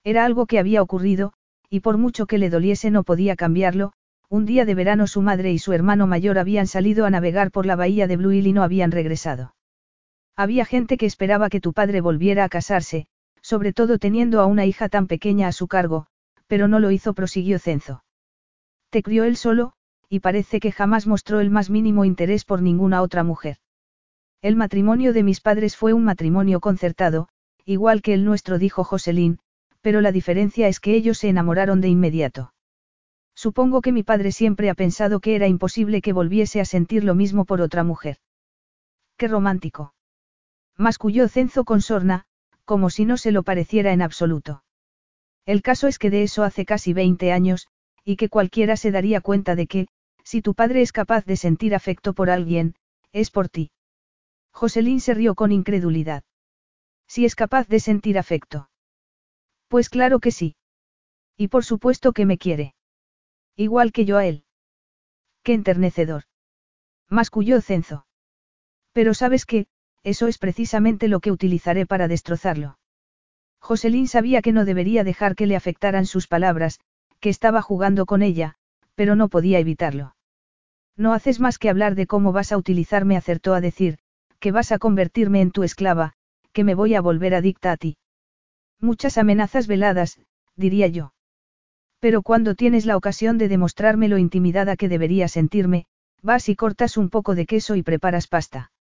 Era algo que había ocurrido, y por mucho que le doliese no podía cambiarlo, un día de verano su madre y su hermano mayor habían salido a navegar por la bahía de Blue Hill y no habían regresado. Había gente que esperaba que tu padre volviera a casarse, sobre todo teniendo a una hija tan pequeña a su cargo, pero no lo hizo, prosiguió Cenzo. Te crió él solo, y parece que jamás mostró el más mínimo interés por ninguna otra mujer. El matrimonio de mis padres fue un matrimonio concertado, igual que el nuestro, dijo Joselín, pero la diferencia es que ellos se enamoraron de inmediato. Supongo que mi padre siempre ha pensado que era imposible que volviese a sentir lo mismo por otra mujer. Qué romántico. Masculló Cenzo con sorna, como si no se lo pareciera en absoluto. El caso es que de eso hace casi 20 años, y que cualquiera se daría cuenta de que, si tu padre es capaz de sentir afecto por alguien, es por ti. Joselín se rió con incredulidad. Si es capaz de sentir afecto. Pues claro que sí. Y por supuesto que me quiere. Igual que yo a él. Qué enternecedor. Masculló Cenzo. Pero sabes qué, eso es precisamente lo que utilizaré para destrozarlo. Joselín sabía que no debería dejar que le afectaran sus palabras, que estaba jugando con ella, pero no podía evitarlo. No haces más que hablar de cómo vas a utilizarme, acertó a decir, que vas a convertirme en tu esclava, que me voy a volver adicta a ti. Muchas amenazas veladas, diría yo. Pero cuando tienes la ocasión de demostrarme lo intimidada que debería sentirme, vas y cortas un poco de queso y preparas pasta.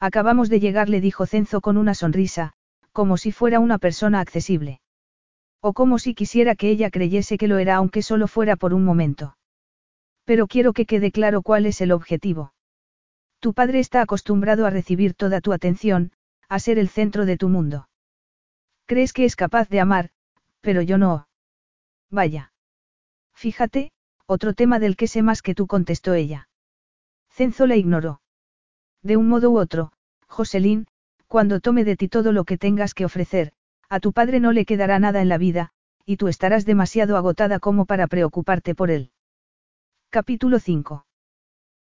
Acabamos de llegar, le dijo Cenzo con una sonrisa, como si fuera una persona accesible. O como si quisiera que ella creyese que lo era aunque solo fuera por un momento. Pero quiero que quede claro cuál es el objetivo. Tu padre está acostumbrado a recibir toda tu atención, a ser el centro de tu mundo. Crees que es capaz de amar, pero yo no. Vaya. Fíjate, otro tema del que sé más que tú contestó ella. Cenzo la ignoró. De un modo u otro, Joselín, cuando tome de ti todo lo que tengas que ofrecer, a tu padre no le quedará nada en la vida, y tú estarás demasiado agotada como para preocuparte por él. Capítulo 5.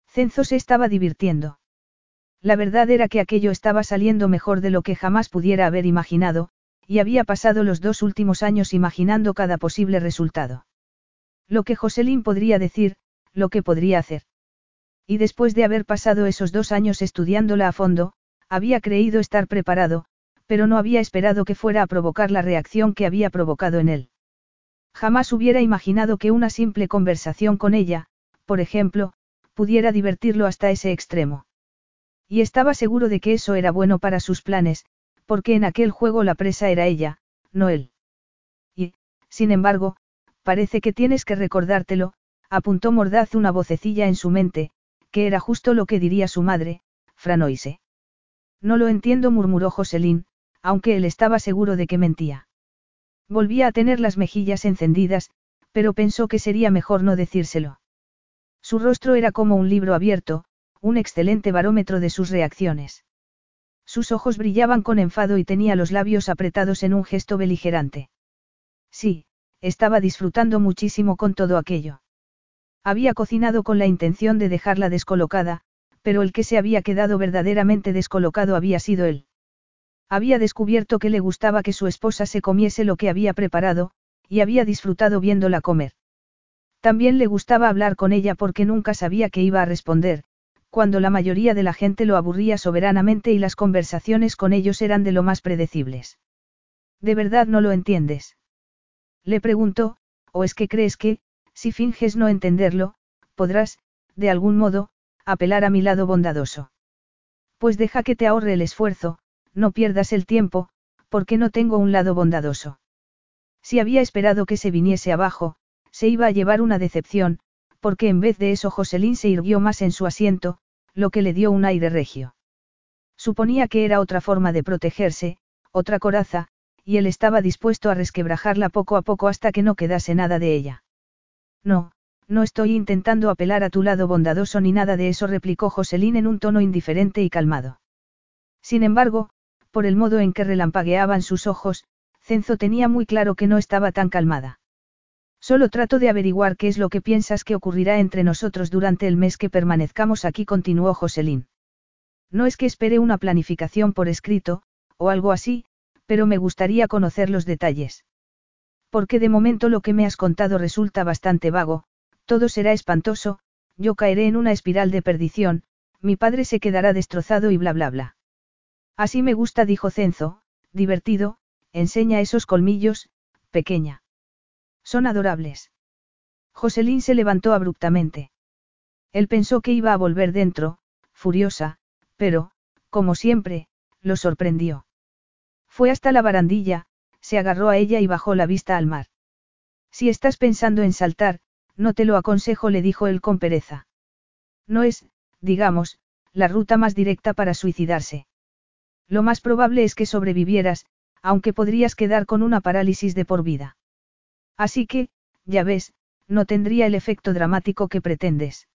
Cenzo se estaba divirtiendo. La verdad era que aquello estaba saliendo mejor de lo que jamás pudiera haber imaginado, y había pasado los dos últimos años imaginando cada posible resultado. Lo que Joselín podría decir, lo que podría hacer. Y después de haber pasado esos dos años estudiándola a fondo, había creído estar preparado, pero no había esperado que fuera a provocar la reacción que había provocado en él. Jamás hubiera imaginado que una simple conversación con ella, por ejemplo, pudiera divertirlo hasta ese extremo. Y estaba seguro de que eso era bueno para sus planes, porque en aquel juego la presa era ella, no él. Y, sin embargo, parece que tienes que recordártelo, apuntó mordaz una vocecilla en su mente, que era justo lo que diría su madre, Franoise. No lo entiendo, murmuró Joselín, aunque él estaba seguro de que mentía. Volvía a tener las mejillas encendidas, pero pensó que sería mejor no decírselo. Su rostro era como un libro abierto, un excelente barómetro de sus reacciones. Sus ojos brillaban con enfado y tenía los labios apretados en un gesto beligerante. Sí, estaba disfrutando muchísimo con todo aquello. Había cocinado con la intención de dejarla descolocada, pero el que se había quedado verdaderamente descolocado había sido él. Había descubierto que le gustaba que su esposa se comiese lo que había preparado, y había disfrutado viéndola comer. También le gustaba hablar con ella porque nunca sabía qué iba a responder, cuando la mayoría de la gente lo aburría soberanamente y las conversaciones con ellos eran de lo más predecibles. ¿De verdad no lo entiendes? Le preguntó, ¿o es que crees que, si finges no entenderlo, podrás, de algún modo, apelar a mi lado bondadoso? Pues deja que te ahorre el esfuerzo, no pierdas el tiempo, porque no tengo un lado bondadoso. Si había esperado que se viniese abajo, se iba a llevar una decepción, porque en vez de eso Joselín se irguió más en su asiento, lo que le dio un aire regio. Suponía que era otra forma de protegerse, otra coraza, y él estaba dispuesto a resquebrajarla poco a poco hasta que no quedase nada de ella. No, no estoy intentando apelar a tu lado bondadoso ni nada de eso, replicó Joselín en un tono indiferente y calmado. Sin embargo, por el modo en que relampagueaban sus ojos, Cenzo tenía muy claro que no estaba tan calmada. Solo trato de averiguar qué es lo que piensas que ocurrirá entre nosotros durante el mes que permanezcamos aquí, continuó Joselín. No es que espere una planificación por escrito, o algo así, pero me gustaría conocer los detalles. Porque de momento lo que me has contado resulta bastante vago, todo será espantoso, yo caeré en una espiral de perdición, mi padre se quedará destrozado y bla bla bla. Así me gusta, dijo Cenzo, divertido, enseña esos colmillos, pequeña. Son adorables. Joselín se levantó abruptamente. Él pensó que iba a volver dentro, furiosa, pero, como siempre, lo sorprendió. Fue hasta la barandilla, se agarró a ella y bajó la vista al mar. Si estás pensando en saltar, no te lo aconsejo, le dijo él con pereza. No es, digamos, la ruta más directa para suicidarse. Lo más probable es que sobrevivieras, aunque podrías quedar con una parálisis de por vida. Así que, ya ves, no tendría el efecto dramático que pretendes.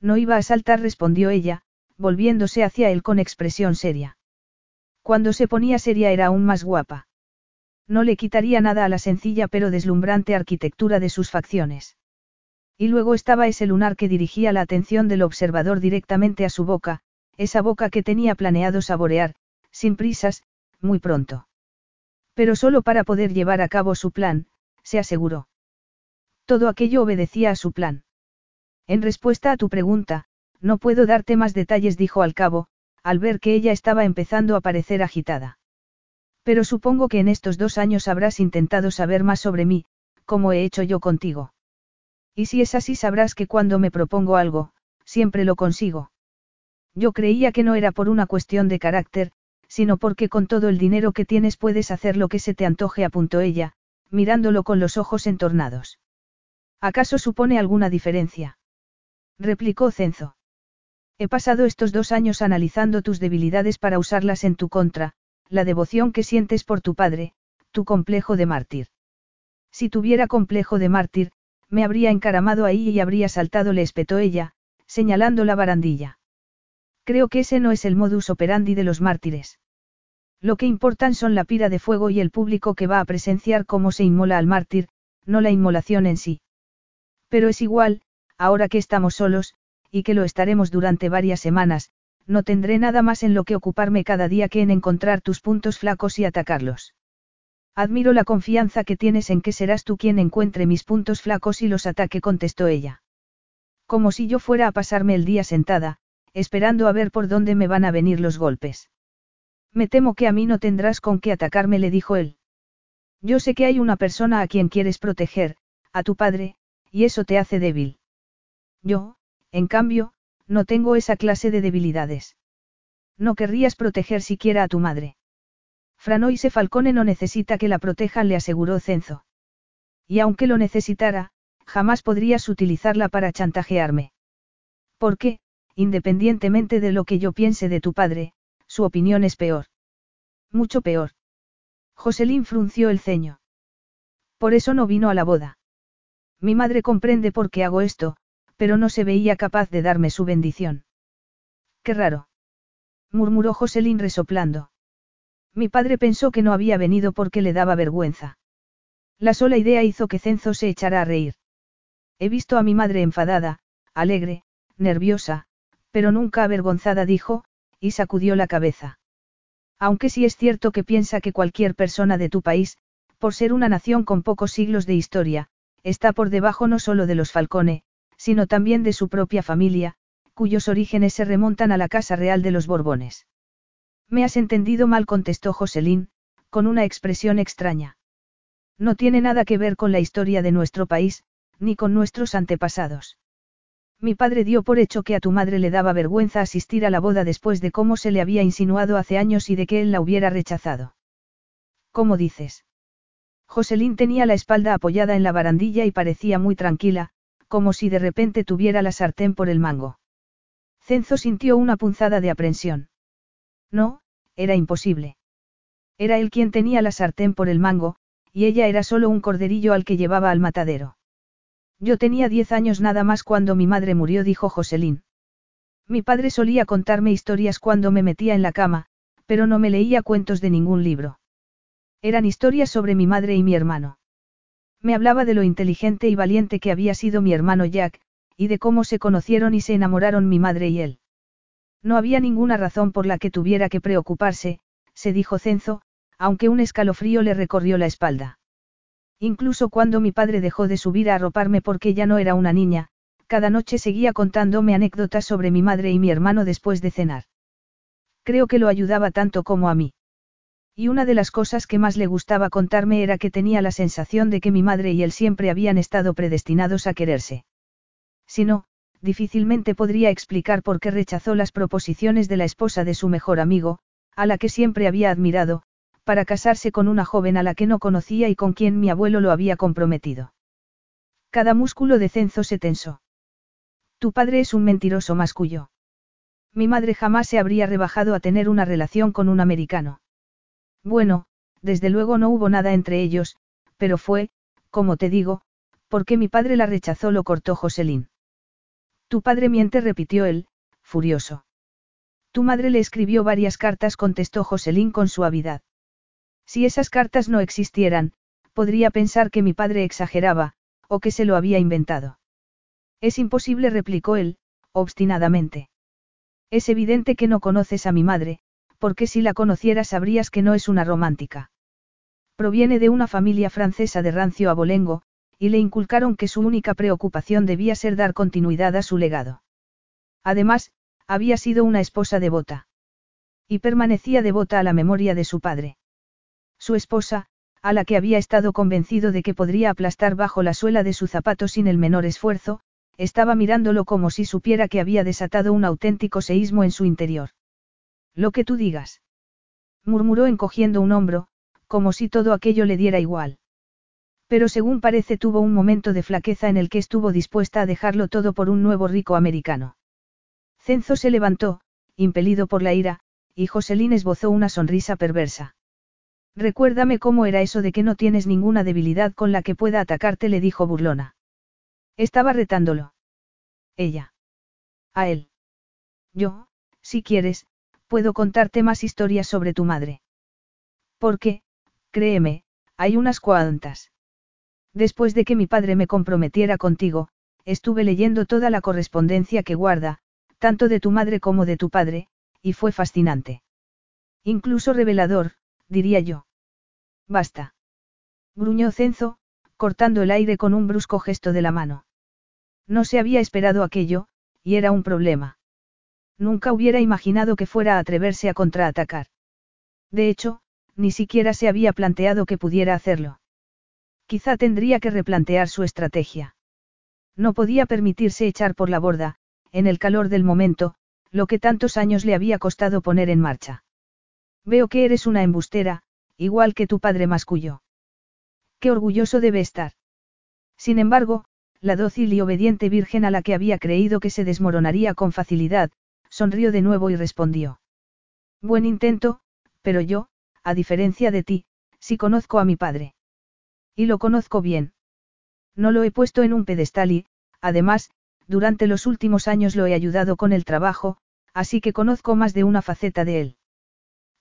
No iba a saltar, respondió ella, volviéndose hacia él con expresión seria. Cuando se ponía seria era aún más guapa. No le quitaría nada a la sencilla pero deslumbrante arquitectura de sus facciones. Y luego estaba ese lunar que dirigía la atención del observador directamente a su boca, esa boca que tenía planeado saborear, sin prisas, muy pronto. Pero solo para poder llevar a cabo su plan, se aseguró. Todo aquello obedecía a su plan. En respuesta a tu pregunta, no puedo darte más detalles, dijo al cabo, al ver que ella estaba empezando a parecer agitada. Pero supongo que en estos dos años habrás intentado saber más sobre mí, como he hecho yo contigo. Y si es así sabrás que cuando me propongo algo, siempre lo consigo. Yo creía que no era por una cuestión de carácter, sino porque con todo el dinero que tienes puedes hacer lo que se te antoje, apuntó ella, mirándolo con los ojos entornados. ¿Acaso supone alguna diferencia? replicó Cenzo. He pasado estos dos años analizando tus debilidades para usarlas en tu contra, la devoción que sientes por tu padre, tu complejo de mártir. Si tuviera complejo de mártir, me habría encaramado ahí y habría saltado, le espetó ella, señalando la barandilla. Creo que ese no es el modus operandi de los mártires. Lo que importan son la pira de fuego y el público que va a presenciar cómo se inmola al mártir, no la inmolación en sí. Pero es igual, ahora que estamos solos, y que lo estaremos durante varias semanas, no tendré nada más en lo que ocuparme cada día que en encontrar tus puntos flacos y atacarlos. Admiro la confianza que tienes en que serás tú quien encuentre mis puntos flacos y los ataque, contestó ella. Como si yo fuera a pasarme el día sentada, esperando a ver por dónde me van a venir los golpes. Me temo que a mí no tendrás con qué atacarme, le dijo él. Yo sé que hay una persona a quien quieres proteger, a tu padre, y eso te hace débil. Yo, en cambio, no tengo esa clase de debilidades. No querrías proteger siquiera a tu madre. Franoise Falcone no necesita que la protejan, le aseguró Cenzo. Y aunque lo necesitara, jamás podrías utilizarla para chantajearme. Porque, independientemente de lo que yo piense de tu padre, su opinión es peor. Mucho peor. Joselín frunció el ceño. Por eso no vino a la boda. Mi madre comprende por qué hago esto, pero no se veía capaz de darme su bendición. Qué raro. murmuró Joselín resoplando. Mi padre pensó que no había venido porque le daba vergüenza. La sola idea hizo que Cenzo se echara a reír. He visto a mi madre enfadada, alegre, nerviosa, Pero nunca avergonzada dijo, y sacudió la cabeza. Aunque sí es cierto que piensa que cualquier persona de tu país, por ser una nación con pocos siglos de historia, está por debajo no solo de los Falcone, sino también de su propia familia, cuyos orígenes se remontan a la Casa Real de los Borbones. Me has entendido mal, contestó Joselín, con una expresión extraña. No tiene nada que ver con la historia de nuestro país, ni con nuestros antepasados. Mi padre dio por hecho que a tu madre le daba vergüenza asistir a la boda después de cómo se le había insinuado hace años y de que él la hubiera rechazado. ¿Cómo dices? Joselín tenía la espalda apoyada en la barandilla y parecía muy tranquila, como si de repente tuviera la sartén por el mango. Cenzo sintió una punzada de aprensión. No, era imposible. Era él quien tenía la sartén por el mango, y ella era solo un corderillo al que llevaba al matadero. Yo tenía diez años nada más cuando mi madre murió, dijo Joselín. Mi padre solía contarme historias cuando me metía en la cama, pero no me leía cuentos de ningún libro. Eran historias sobre mi madre y mi hermano. Me hablaba de lo inteligente y valiente que había sido mi hermano Jack, y de cómo se conocieron y se enamoraron mi madre y él. No había ninguna razón por la que tuviera que preocuparse, se dijo Cenzo, aunque un escalofrío le recorrió la espalda. Incluso cuando mi padre dejó de subir a arroparme porque ya no era una niña, cada noche seguía contándome anécdotas sobre mi madre y mi hermano después de cenar. Creo que lo ayudaba tanto como a mí. Y una de las cosas que más le gustaba contarme era que tenía la sensación de que mi madre y él siempre habían estado predestinados a quererse. Si no, difícilmente podría explicar por qué rechazó las proposiciones de la esposa de su mejor amigo, a la que siempre había admirado, para casarse con una joven a la que no conocía y con quien mi abuelo lo había comprometido. Cada músculo de cenzo se tensó. Tu padre es un mentiroso mascullo. Mi madre jamás se habría rebajado a tener una relación con un americano. Bueno, desde luego no hubo nada entre ellos, pero fue, como te digo, porque mi padre la rechazó, lo cortó Joselín. Tu padre miente, repitió él, furioso. Tu madre le escribió varias cartas, contestó Joselín con suavidad. Si esas cartas no existieran, podría pensar que mi padre exageraba, o que se lo había inventado. Es imposible, replicó él, obstinadamente. Es evidente que no conoces a mi madre, porque si la conocieras sabrías que no es una romántica. Proviene de una familia francesa de rancio abolengo, y le inculcaron que su única preocupación debía ser dar continuidad a su legado. Además, había sido una esposa devota. Y permanecía devota a la memoria de su padre. Su esposa, a la que había estado convencido de que podría aplastar bajo la suela de su zapato sin el menor esfuerzo, estaba mirándolo como si supiera que había desatado un auténtico seísmo en su interior. Lo que tú digas. Murmuró encogiendo un hombro, como si todo aquello le diera igual. Pero según parece tuvo un momento de flaqueza en el que estuvo dispuesta a dejarlo todo por un nuevo rico americano. Cenzo se levantó, impelido por la ira, y Joselín esbozó una sonrisa perversa. Recuérdame cómo era eso de que no tienes ninguna debilidad con la que pueda atacarte, le dijo burlona. Estaba retándolo. Ella. A él. Yo, si quieres, puedo contarte más historias sobre tu madre. Porque, créeme, hay unas cuantas. Después de que mi padre me comprometiera contigo, estuve leyendo toda la correspondencia que guarda, tanto de tu madre como de tu padre, y fue fascinante. Incluso revelador, diría yo. Basta. Gruñó Cenzo, cortando el aire con un brusco gesto de la mano. No se había esperado aquello, y era un problema. Nunca hubiera imaginado que fuera a atreverse a contraatacar. De hecho, ni siquiera se había planteado que pudiera hacerlo. Quizá tendría que replantear su estrategia. No podía permitirse echar por la borda, en el calor del momento, lo que tantos años le había costado poner en marcha. Veo que eres una embustera, igual que tu padre mascullo. Qué orgulloso debe estar. Sin embargo, la dócil y obediente virgen a la que había creído que se desmoronaría con facilidad, sonrió de nuevo y respondió. Buen intento, pero yo, a diferencia de ti, sí conozco a mi padre. Y lo conozco bien. No lo he puesto en un pedestal y, además, durante los últimos años lo he ayudado con el trabajo, así que conozco más de una faceta de él.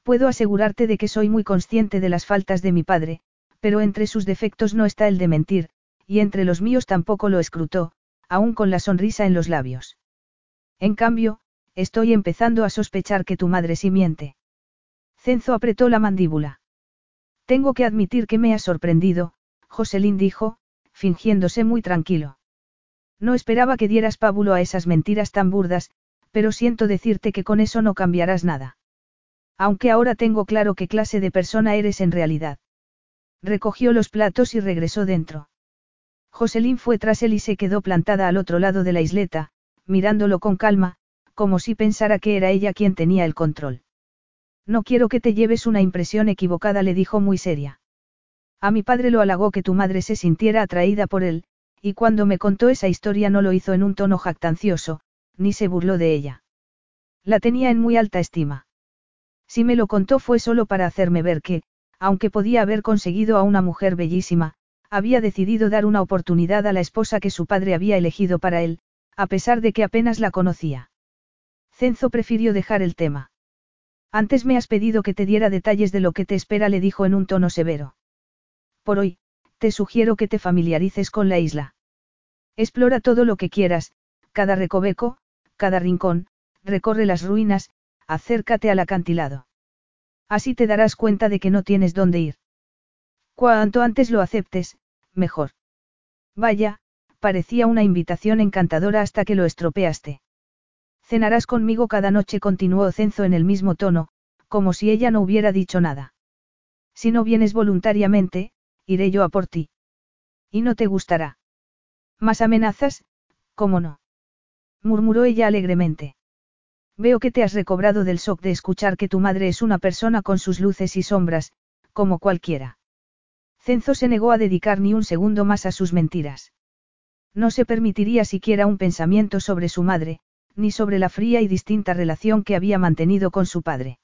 Puedo asegurarte de que soy muy consciente de las faltas de mi padre, pero entre sus defectos no está el de mentir, y entre los míos tampoco lo escrutó, aún con la sonrisa en los labios. En cambio, estoy empezando a sospechar que tu madre sí miente. Cenzo apretó la mandíbula. Tengo que admitir que me ha sorprendido, Joselín dijo, fingiéndose muy tranquilo. No esperaba que dieras pábulo a esas mentiras tan burdas, pero siento decirte que con eso no cambiarás nada. Aunque ahora tengo claro qué clase de persona eres en realidad. Recogió los platos y regresó dentro. Joselín fue tras él y se quedó plantada al otro lado de la isleta, mirándolo con calma, como si pensara que era ella quien tenía el control. No quiero que te lleves una impresión equivocada, le dijo muy seria. A mi padre lo halagó que tu madre se sintiera atraída por él, y cuando me contó esa historia no lo hizo en un tono jactancioso, ni se burló de ella. La tenía en muy alta estima. Si me lo contó fue solo para hacerme ver que, aunque podía haber conseguido a una mujer bellísima, había decidido dar una oportunidad a la esposa que su padre había elegido para él, a pesar de que apenas la conocía. Cenzo prefirió dejar el tema. Antes me has pedido que te diera detalles de lo que te espera, le dijo en un tono severo. Por hoy, te sugiero que te familiarices con la isla. Explora todo lo que quieras, cada recoveco, cada rincón, recorre las ruinas, acércate al acantilado. Así te darás cuenta de que no tienes dónde ir. Cuanto antes lo aceptes, mejor. Vaya, parecía una invitación encantadora hasta que lo estropeaste. Cenarás conmigo cada noche, continuó Cenzo en el mismo tono, como si ella no hubiera dicho nada. Si no vienes voluntariamente, iré yo a por ti. Y no te gustará. Más amenazas, ¿cómo no? murmuró ella alegremente. Veo que te has recobrado del shock de escuchar que tu madre es una persona con sus luces y sombras, como cualquiera. Cenzo se negó a dedicar ni un segundo más a sus mentiras. No se permitiría siquiera un pensamiento sobre su madre, ni sobre la fría y distinta relación que había mantenido con su padre.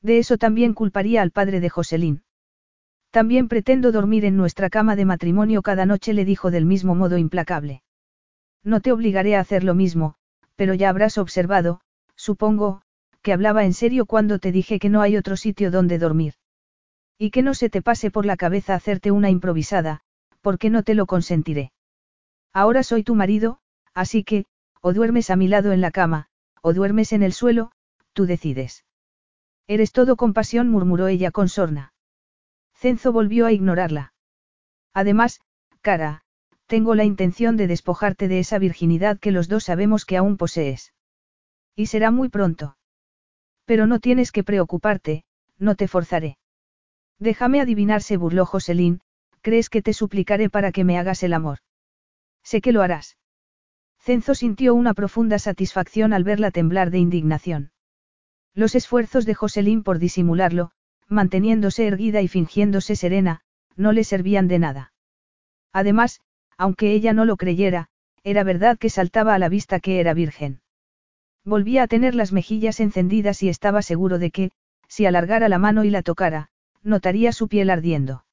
De eso también culparía al padre de Joselín. También pretendo dormir en nuestra cama de matrimonio cada noche, le dijo del mismo modo implacable. No te obligaré a hacer lo mismo, pero ya habrás observado, supongo, que hablaba en serio cuando te dije que no hay otro sitio donde dormir. Y que no se te pase por la cabeza hacerte una improvisada, porque no te lo consentiré. Ahora soy tu marido, así que, o duermes a mi lado en la cama, o duermes en el suelo, tú decides. Eres todo compasión, murmuró ella con sorna. Cenzo volvió a ignorarla. Además, cara, tengo la intención de despojarte de esa virginidad que los dos sabemos que aún posees. Y será muy pronto. Pero no tienes que preocuparte, no te forzaré. Déjame adivinar, se burló Joselín, ¿crees que te suplicaré para que me hagas el amor? Sé que lo harás. Cenzo sintió una profunda satisfacción al verla temblar de indignación. Los esfuerzos de Joselín por disimularlo, manteniéndose erguida y fingiéndose serena, no le servían de nada. Además, aunque ella no lo creyera, era verdad que saltaba a la vista que era virgen. Volvía a tener las mejillas encendidas y estaba seguro de que, si alargara la mano y la tocara, notaría su piel ardiendo.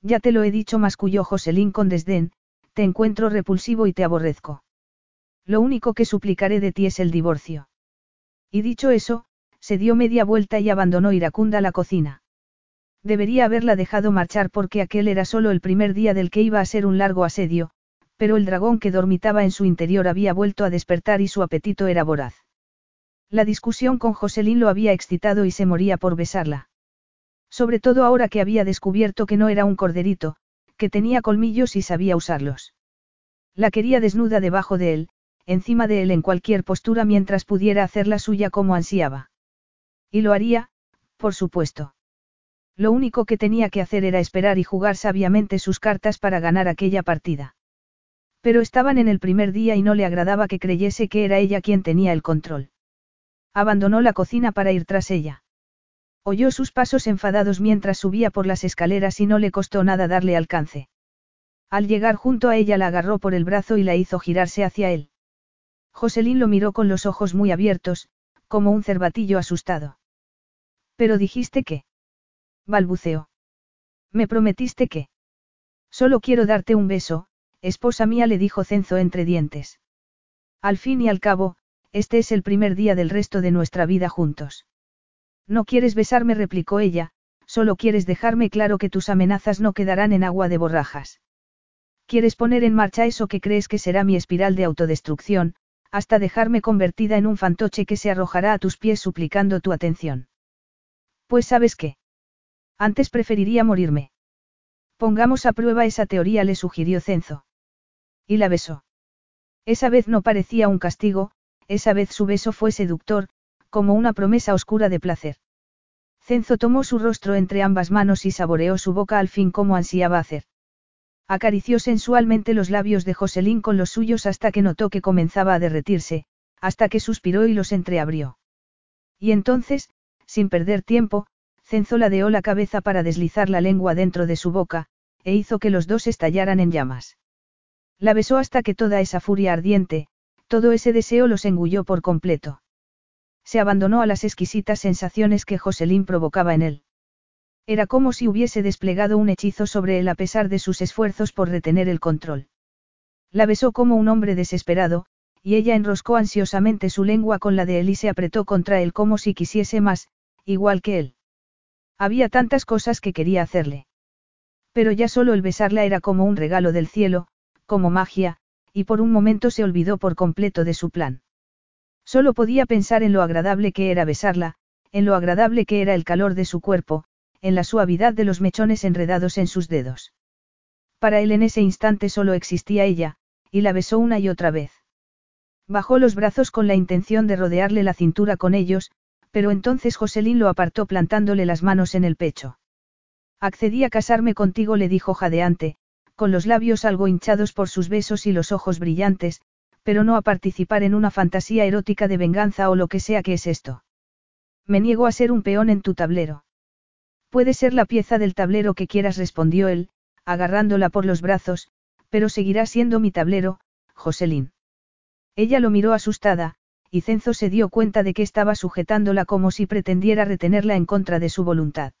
Ya te lo he dicho, masculló Joselín con desdén, te encuentro repulsivo y te aborrezco. Lo único que suplicaré de ti es el divorcio. Y dicho eso, se dio media vuelta y abandonó iracunda la cocina. Debería haberla dejado marchar porque aquel era solo el primer día del que iba a ser un largo asedio, pero el dragón que dormitaba en su interior había vuelto a despertar y su apetito era voraz. La discusión con Joselín lo había excitado y se moría por besarla. Sobre todo ahora que había descubierto que no era un corderito, que tenía colmillos y sabía usarlos. La quería desnuda debajo de él, encima de él en cualquier postura mientras pudiera hacer la suya como ansiaba. Y lo haría, por supuesto. Lo único que tenía que hacer era esperar y jugar sabiamente sus cartas para ganar aquella partida. Pero estaban en el primer día y no le agradaba que creyese que era ella quien tenía el control. Abandonó la cocina para ir tras ella. Oyó sus pasos enfadados mientras subía por las escaleras y no le costó nada darle alcance. Al llegar junto a ella la agarró por el brazo y la hizo girarse hacia él. Joselín lo miró con los ojos muy abiertos, como un cervatillo asustado. Pero dijiste que. balbuceó. Me prometiste que. Solo quiero darte un beso, esposa mía le dijo Cenzo entre dientes. Al fin y al cabo, este es el primer día del resto de nuestra vida juntos. No quieres besarme, replicó ella, solo quieres dejarme claro que tus amenazas no quedarán en agua de borrajas. Quieres poner en marcha eso que crees que será mi espiral de autodestrucción, hasta dejarme convertida en un fantoche que se arrojará a tus pies suplicando tu atención. Pues sabes qué. Antes preferiría morirme. Pongamos a prueba esa teoría, le sugirió Cenzo. Y la besó. Esa vez no parecía un castigo, esa vez su beso fue seductor, como una promesa oscura de placer. Cenzo tomó su rostro entre ambas manos y saboreó su boca al fin como ansiaba hacer. Acarició sensualmente los labios de Joselín con los suyos hasta que notó que comenzaba a derretirse, hasta que suspiró y los entreabrió. Y entonces, sin perder tiempo, Cenzo ladeó la cabeza para deslizar la lengua dentro de su boca, e hizo que los dos estallaran en llamas. La besó hasta que toda esa furia ardiente, todo ese deseo los engulló por completo. Se abandonó a las exquisitas sensaciones que Joselín provocaba en él. Era como si hubiese desplegado un hechizo sobre él a pesar de sus esfuerzos por retener el control. La besó como un hombre desesperado, y ella enroscó ansiosamente su lengua con la de él y se apretó contra él como si quisiese más, igual que él. Había tantas cosas que quería hacerle. Pero ya solo el besarla era como un regalo del cielo, como magia, y por un momento se olvidó por completo de su plan. Solo podía pensar en lo agradable que era besarla, en lo agradable que era el calor de su cuerpo, en la suavidad de los mechones enredados en sus dedos. Para él en ese instante solo existía ella, y la besó una y otra vez. Bajó los brazos con la intención de rodearle la cintura con ellos, pero entonces Joselín lo apartó plantándole las manos en el pecho. Accedí a casarme contigo, le dijo jadeante, con los labios algo hinchados por sus besos y los ojos brillantes, pero no a participar en una fantasía erótica de venganza o lo que sea que es esto. Me niego a ser un peón en tu tablero. Puede ser la pieza del tablero que quieras, respondió él, agarrándola por los brazos, pero seguirá siendo mi tablero, Joselín. Ella lo miró asustada, y Cenzo se dio cuenta de que estaba sujetándola como si pretendiera retenerla en contra de su voluntad.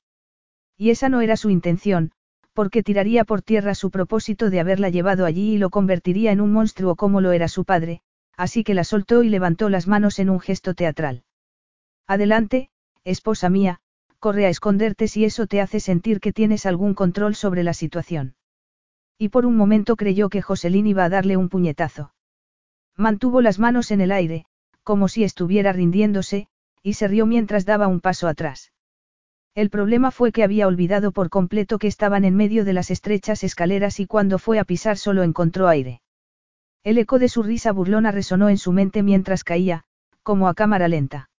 Y esa no era su intención, porque tiraría por tierra su propósito de haberla llevado allí y lo convertiría en un monstruo como lo era su padre, así que la soltó y levantó las manos en un gesto teatral. Adelante, esposa mía, corre a esconderte si eso te hace sentir que tienes algún control sobre la situación. Y por un momento creyó que Joselín iba a darle un puñetazo. Mantuvo las manos en el aire, como si estuviera rindiéndose, y se rió mientras daba un paso atrás. El problema fue que había olvidado por completo que estaban en medio de las estrechas escaleras y cuando fue a pisar solo encontró aire. El eco de su risa burlona resonó en su mente mientras caía, como a cámara lenta.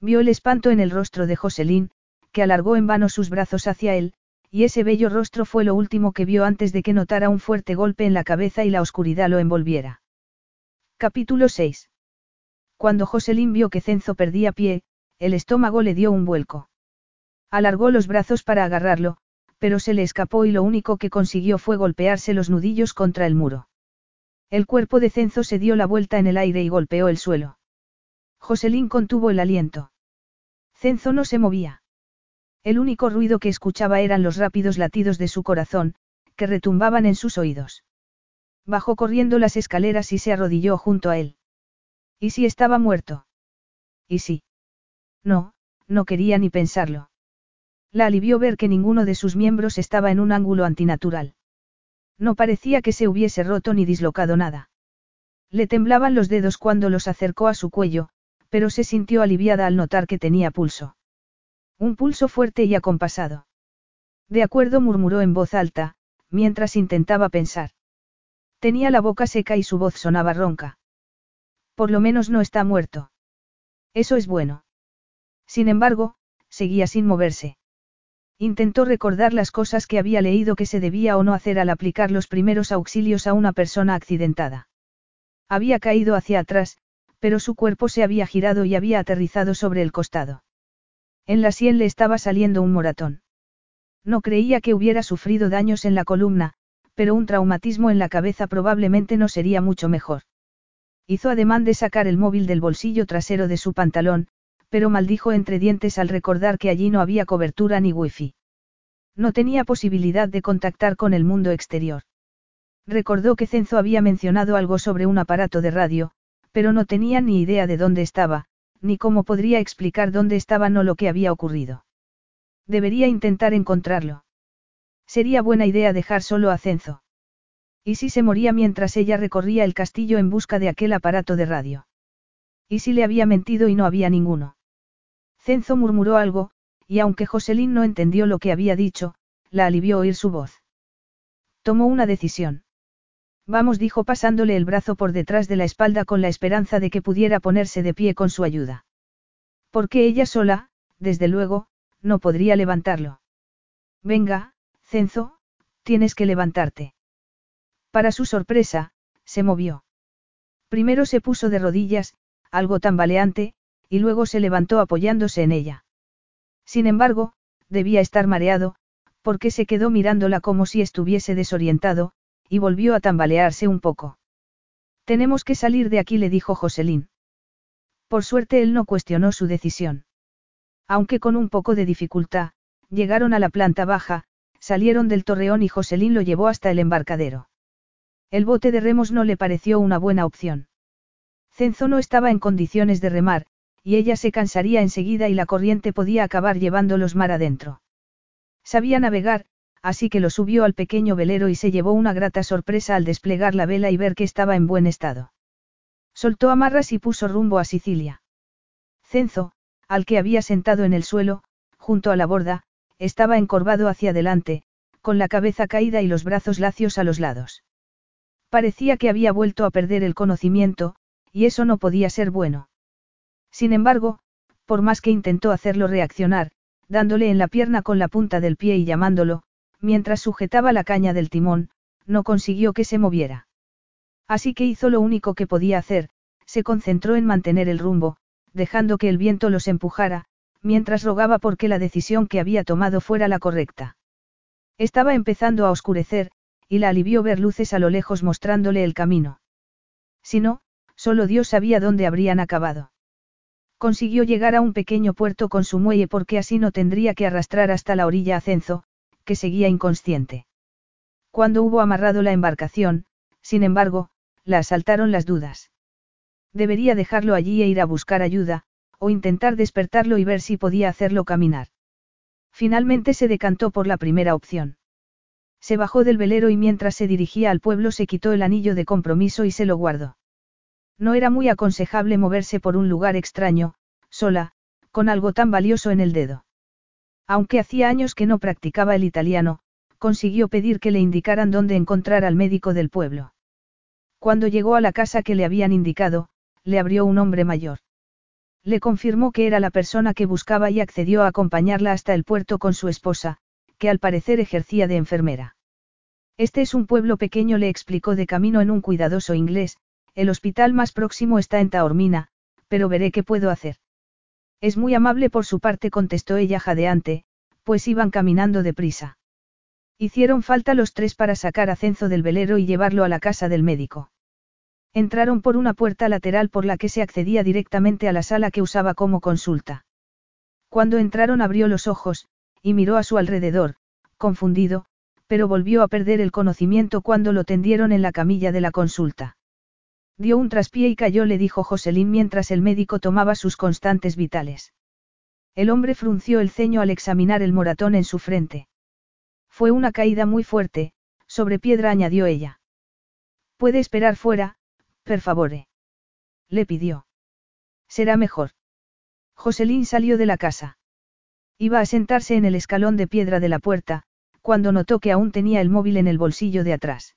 Vio el espanto en el rostro de Joselín, que alargó en vano sus brazos hacia él, y ese bello rostro fue lo último que vio antes de que notara un fuerte golpe en la cabeza y la oscuridad lo envolviera. Capítulo 6. Cuando Joselín vio que Cenzo perdía pie, el estómago le dio un vuelco. Alargó los brazos para agarrarlo, pero se le escapó y lo único que consiguió fue golpearse los nudillos contra el muro. El cuerpo de Cenzo se dio la vuelta en el aire y golpeó el suelo. Joselín contuvo el aliento. Cenzo no se movía. El único ruido que escuchaba eran los rápidos latidos de su corazón, que retumbaban en sus oídos. Bajó corriendo las escaleras y se arrodilló junto a él. ¿Y si estaba muerto? ¿Y si? No, no quería ni pensarlo. La alivió ver que ninguno de sus miembros estaba en un ángulo antinatural. No parecía que se hubiese roto ni dislocado nada. Le temblaban los dedos cuando los acercó a su cuello, pero se sintió aliviada al notar que tenía pulso. Un pulso fuerte y acompasado. De acuerdo murmuró en voz alta, mientras intentaba pensar. Tenía la boca seca y su voz sonaba ronca. Por lo menos no está muerto. Eso es bueno. Sin embargo, seguía sin moverse. Intentó recordar las cosas que había leído que se debía o no hacer al aplicar los primeros auxilios a una persona accidentada. Había caído hacia atrás, pero su cuerpo se había girado y había aterrizado sobre el costado. En la sien le estaba saliendo un moratón. No creía que hubiera sufrido daños en la columna, pero un traumatismo en la cabeza probablemente no sería mucho mejor. Hizo ademán de sacar el móvil del bolsillo trasero de su pantalón, pero maldijo entre dientes al recordar que allí no había cobertura ni wifi. No tenía posibilidad de contactar con el mundo exterior. Recordó que Cenzo había mencionado algo sobre un aparato de radio, pero no tenía ni idea de dónde estaba, ni cómo podría explicar dónde estaba no lo que había ocurrido. Debería intentar encontrarlo. Sería buena idea dejar solo a Cenzo. ¿Y si se moría mientras ella recorría el castillo en busca de aquel aparato de radio? ¿Y si le había mentido y no había ninguno? Cenzo murmuró algo, y aunque Joselín no entendió lo que había dicho, la alivió oír su voz. Tomó una decisión. Vamos, dijo pasándole el brazo por detrás de la espalda con la esperanza de que pudiera ponerse de pie con su ayuda. Porque ella sola, desde luego, no podría levantarlo. Venga, Cenzo, tienes que levantarte. Para su sorpresa, se movió. Primero se puso de rodillas, algo tambaleante, y luego se levantó apoyándose en ella. Sin embargo, debía estar mareado, porque se quedó mirándola como si estuviese desorientado, y volvió a tambalearse un poco. Tenemos que salir de aquí, le dijo Joselín. Por suerte él no cuestionó su decisión. Aunque con un poco de dificultad, llegaron a la planta baja, salieron del torreón y Joselín lo llevó hasta el embarcadero. El bote de remos no le pareció una buena opción. Cenzo no estaba en condiciones de remar, y ella se cansaría enseguida y la corriente podía acabar llevándolos mar adentro. Sabía navegar, así que lo subió al pequeño velero y se llevó una grata sorpresa al desplegar la vela y ver que estaba en buen estado. Soltó amarras y puso rumbo a Sicilia. Cenzo, al que había sentado en el suelo, junto a la borda, estaba encorvado hacia adelante, con la cabeza caída y los brazos lacios a los lados. Parecía que había vuelto a perder el conocimiento, y eso no podía ser bueno. Sin embargo, por más que intentó hacerlo reaccionar, dándole en la pierna con la punta del pie y llamándolo, mientras sujetaba la caña del timón, no consiguió que se moviera. Así que hizo lo único que podía hacer, se concentró en mantener el rumbo, dejando que el viento los empujara, mientras rogaba porque la decisión que había tomado fuera la correcta. Estaba empezando a oscurecer, y la alivió ver luces a lo lejos mostrándole el camino. Si no, solo Dios sabía dónde habrían acabado. Consiguió llegar a un pequeño puerto con su muelle porque así no tendría que arrastrar hasta la orilla a Cenzo, que seguía inconsciente. Cuando hubo amarrado la embarcación, sin embargo, la asaltaron las dudas. Debería dejarlo allí e ir a buscar ayuda, o intentar despertarlo y ver si podía hacerlo caminar. Finalmente se decantó por la primera opción. Se bajó del velero y mientras se dirigía al pueblo se quitó el anillo de compromiso y se lo guardó. No era muy aconsejable moverse por un lugar extraño, sola, con algo tan valioso en el dedo. Aunque hacía años que no practicaba el italiano, consiguió pedir que le indicaran dónde encontrar al médico del pueblo. Cuando llegó a la casa que le habían indicado, le abrió un hombre mayor. Le confirmó que era la persona que buscaba y accedió a acompañarla hasta el puerto con su esposa, que al parecer ejercía de enfermera. Este es un pueblo pequeño, le explicó de camino en un cuidadoso inglés, el hospital más próximo está en Taormina, pero veré qué puedo hacer. Es muy amable por su parte, contestó ella jadeante, pues iban caminando deprisa. Hicieron falta los tres para sacar a Cenzo del velero y llevarlo a la casa del médico. Entraron por una puerta lateral por la que se accedía directamente a la sala que usaba como consulta. Cuando entraron abrió los ojos, y miró a su alrededor, confundido, pero volvió a perder el conocimiento cuando lo tendieron en la camilla de la consulta. Dio un traspié y cayó, le dijo Joselín mientras el médico tomaba sus constantes vitales. El hombre frunció el ceño al examinar el moratón en su frente. Fue una caída muy fuerte, sobre piedra añadió ella. Puede esperar fuera, per favore. Le pidió. Será mejor. Joselín salió de la casa. Iba a sentarse en el escalón de piedra de la puerta, cuando notó que aún tenía el móvil en el bolsillo de atrás.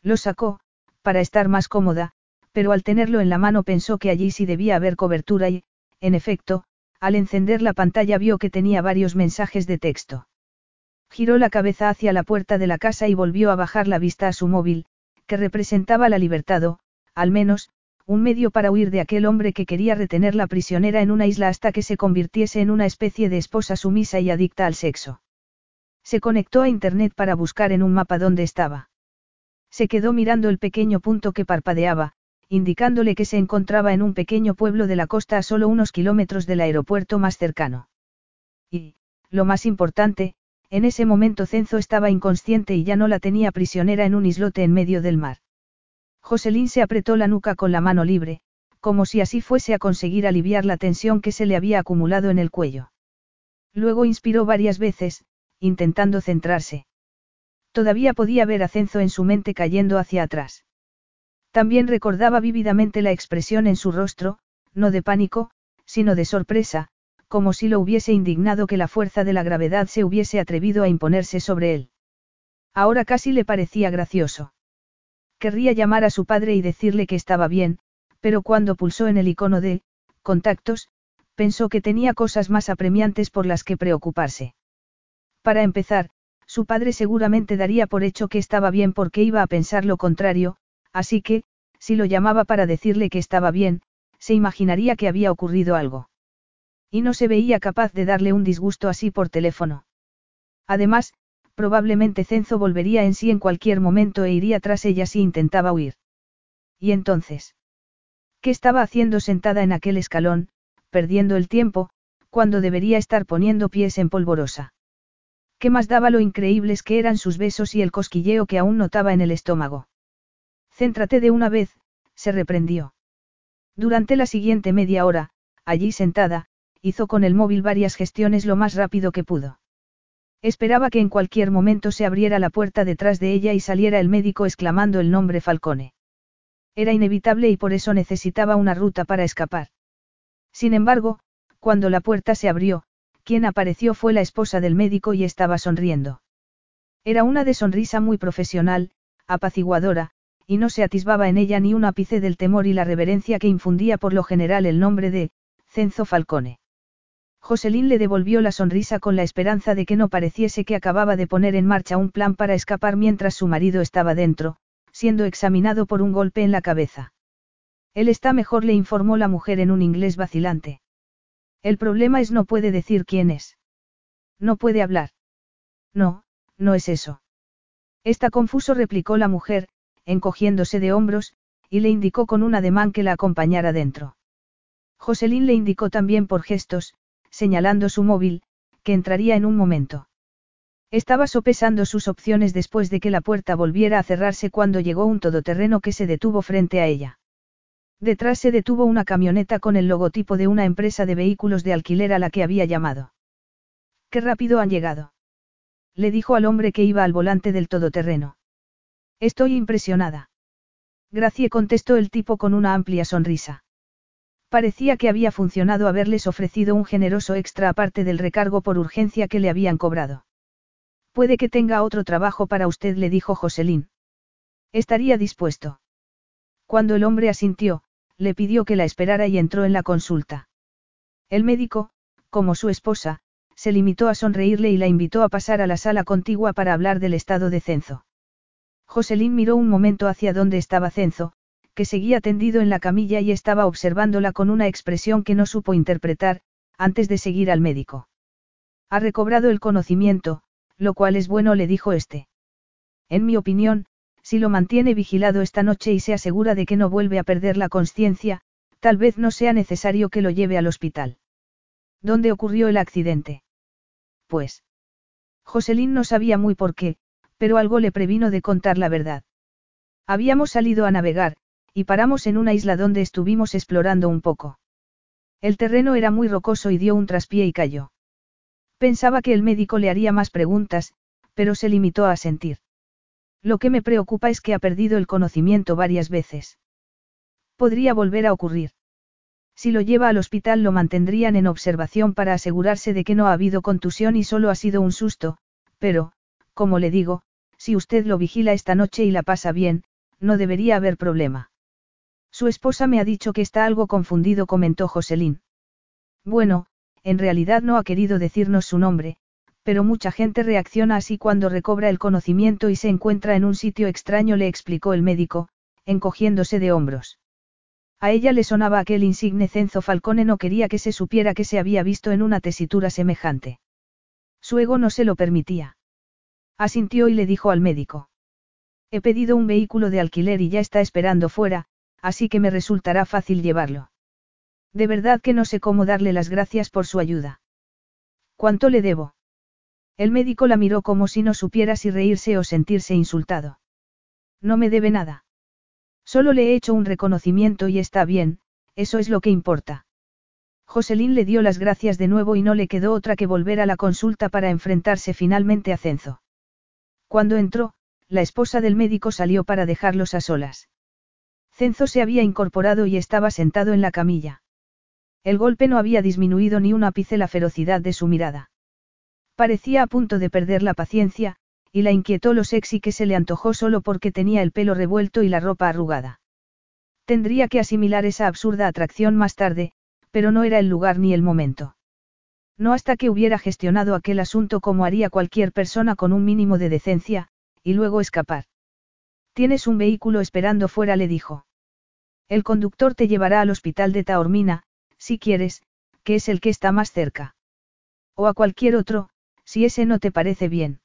Lo sacó, para estar más cómoda, pero al tenerlo en la mano pensó que allí sí debía haber cobertura y, en efecto, al encender la pantalla vio que tenía varios mensajes de texto. Giró la cabeza hacia la puerta de la casa y volvió a bajar la vista a su móvil, que representaba la libertad o, al menos, un medio para huir de aquel hombre que quería retenerla prisionera en una isla hasta que se convirtiese en una especie de esposa sumisa y adicta al sexo. Se conectó a Internet para buscar en un mapa dónde estaba. Se quedó mirando el pequeño punto que parpadeaba, indicándole que se encontraba en un pequeño pueblo de la costa a solo unos kilómetros del aeropuerto más cercano. Y, lo más importante, en ese momento Cenzo estaba inconsciente y ya no la tenía prisionera en un islote en medio del mar. Joselín se apretó la nuca con la mano libre, como si así fuese a conseguir aliviar la tensión que se le había acumulado en el cuello. Luego inspiró varias veces, intentando centrarse. Todavía podía ver a Cenzo en su mente cayendo hacia atrás. También recordaba vívidamente la expresión en su rostro, no de pánico, sino de sorpresa, como si lo hubiese indignado que la fuerza de la gravedad se hubiese atrevido a imponerse sobre él. Ahora casi le parecía gracioso. Querría llamar a su padre y decirle que estaba bien, pero cuando pulsó en el icono de contactos, pensó que tenía cosas más apremiantes por las que preocuparse. Para empezar, su padre seguramente daría por hecho que estaba bien porque iba a pensar lo contrario, así que, si lo llamaba para decirle que estaba bien, se imaginaría que había ocurrido algo. Y no se veía capaz de darle un disgusto así por teléfono. Además, probablemente Cenzo volvería en sí en cualquier momento e iría tras ella si intentaba huir. Y entonces. ¿Qué estaba haciendo sentada en aquel escalón, perdiendo el tiempo, cuando debería estar poniendo pies en polvorosa? ¿Qué más daba lo increíbles que eran sus besos y el cosquilleo que aún notaba en el estómago? Céntrate de una vez, se reprendió. Durante la siguiente media hora, allí sentada, hizo con el móvil varias gestiones lo más rápido que pudo. Esperaba que en cualquier momento se abriera la puerta detrás de ella y saliera el médico exclamando el nombre Falcone. Era inevitable y por eso necesitaba una ruta para escapar. Sin embargo, cuando la puerta se abrió, quien apareció fue la esposa del médico y estaba sonriendo. Era una de sonrisa muy profesional, apaciguadora, y no se atisbaba en ella ni un ápice del temor y la reverencia que infundía por lo general el nombre de Cenzo Falcone. Joselín le devolvió la sonrisa con la esperanza de que no pareciese que acababa de poner en marcha un plan para escapar mientras su marido estaba dentro, siendo examinado por un golpe en la cabeza. Él está mejor, le informó la mujer en un inglés vacilante. El problema es no puede decir quién es. No puede hablar. No, no es eso. Está confuso, replicó la mujer, encogiéndose de hombros, y le indicó con un ademán que la acompañara dentro. Joselín le indicó también por gestos, señalando su móvil, que entraría en un momento. Estaba sopesando sus opciones después de que la puerta volviera a cerrarse cuando llegó un todoterreno que se detuvo frente a ella. Detrás se detuvo una camioneta con el logotipo de una empresa de vehículos de alquiler a la que había llamado. Qué rápido han llegado. Le dijo al hombre que iba al volante del todoterreno. Estoy impresionada. Gracie contestó el tipo con una amplia sonrisa. Parecía que había funcionado haberles ofrecido un generoso extra aparte del recargo por urgencia que le habían cobrado. Puede que tenga otro trabajo para usted, le dijo Joselín. Estaría dispuesto. Cuando el hombre asintió, le pidió que la esperara y entró en la consulta. El médico, como su esposa, se limitó a sonreírle y la invitó a pasar a la sala contigua para hablar del estado de Cenzo. Joselín miró un momento hacia donde estaba Cenzo, que seguía tendido en la camilla y estaba observándola con una expresión que no supo interpretar, antes de seguir al médico. Ha recobrado el conocimiento, lo cual es bueno, le dijo este. En mi opinión, si lo mantiene vigilado esta noche y se asegura de que no vuelve a perder la conciencia, tal vez no sea necesario que lo lleve al hospital. ¿Dónde ocurrió el accidente? Pues. Joselín no sabía muy por qué, pero algo le previno de contar la verdad. Habíamos salido a navegar, y paramos en una isla donde estuvimos explorando un poco. El terreno era muy rocoso y dio un traspié y cayó. Pensaba que el médico le haría más preguntas, pero se limitó a sentir. Lo que me preocupa es que ha perdido el conocimiento varias veces. Podría volver a ocurrir. Si lo lleva al hospital lo mantendrían en observación para asegurarse de que no ha habido contusión y solo ha sido un susto, pero, como le digo, si usted lo vigila esta noche y la pasa bien, no debería haber problema. Su esposa me ha dicho que está algo confundido, comentó Joselín. Bueno, en realidad no ha querido decirnos su nombre, pero mucha gente reacciona así cuando recobra el conocimiento y se encuentra en un sitio extraño, le explicó el médico, encogiéndose de hombros. A ella le sonaba aquel insigne Cenzo Falcone, no quería que se supiera que se había visto en una tesitura semejante. Su ego no se lo permitía. Asintió y le dijo al médico. He pedido un vehículo de alquiler y ya está esperando fuera, así que me resultará fácil llevarlo. De verdad que no sé cómo darle las gracias por su ayuda. ¿Cuánto le debo? El médico la miró como si no supiera si reírse o sentirse insultado. No me debe nada. Solo le he hecho un reconocimiento y está bien, eso es lo que importa. Joselín le dio las gracias de nuevo y no le quedó otra que volver a la consulta para enfrentarse finalmente a Cenzo. Cuando entró, la esposa del médico salió para dejarlos a solas. Cenzo se había incorporado y estaba sentado en la camilla. El golpe no había disminuido ni un ápice la ferocidad de su mirada. Parecía a punto de perder la paciencia, y la inquietó lo sexy que se le antojó solo porque tenía el pelo revuelto y la ropa arrugada. Tendría que asimilar esa absurda atracción más tarde, pero no era el lugar ni el momento. No hasta que hubiera gestionado aquel asunto como haría cualquier persona con un mínimo de decencia, y luego escapar. Tienes un vehículo esperando fuera, le dijo. El conductor te llevará al hospital de Taormina, si quieres, que es el que está más cerca. O a cualquier otro, si ese no te parece bien.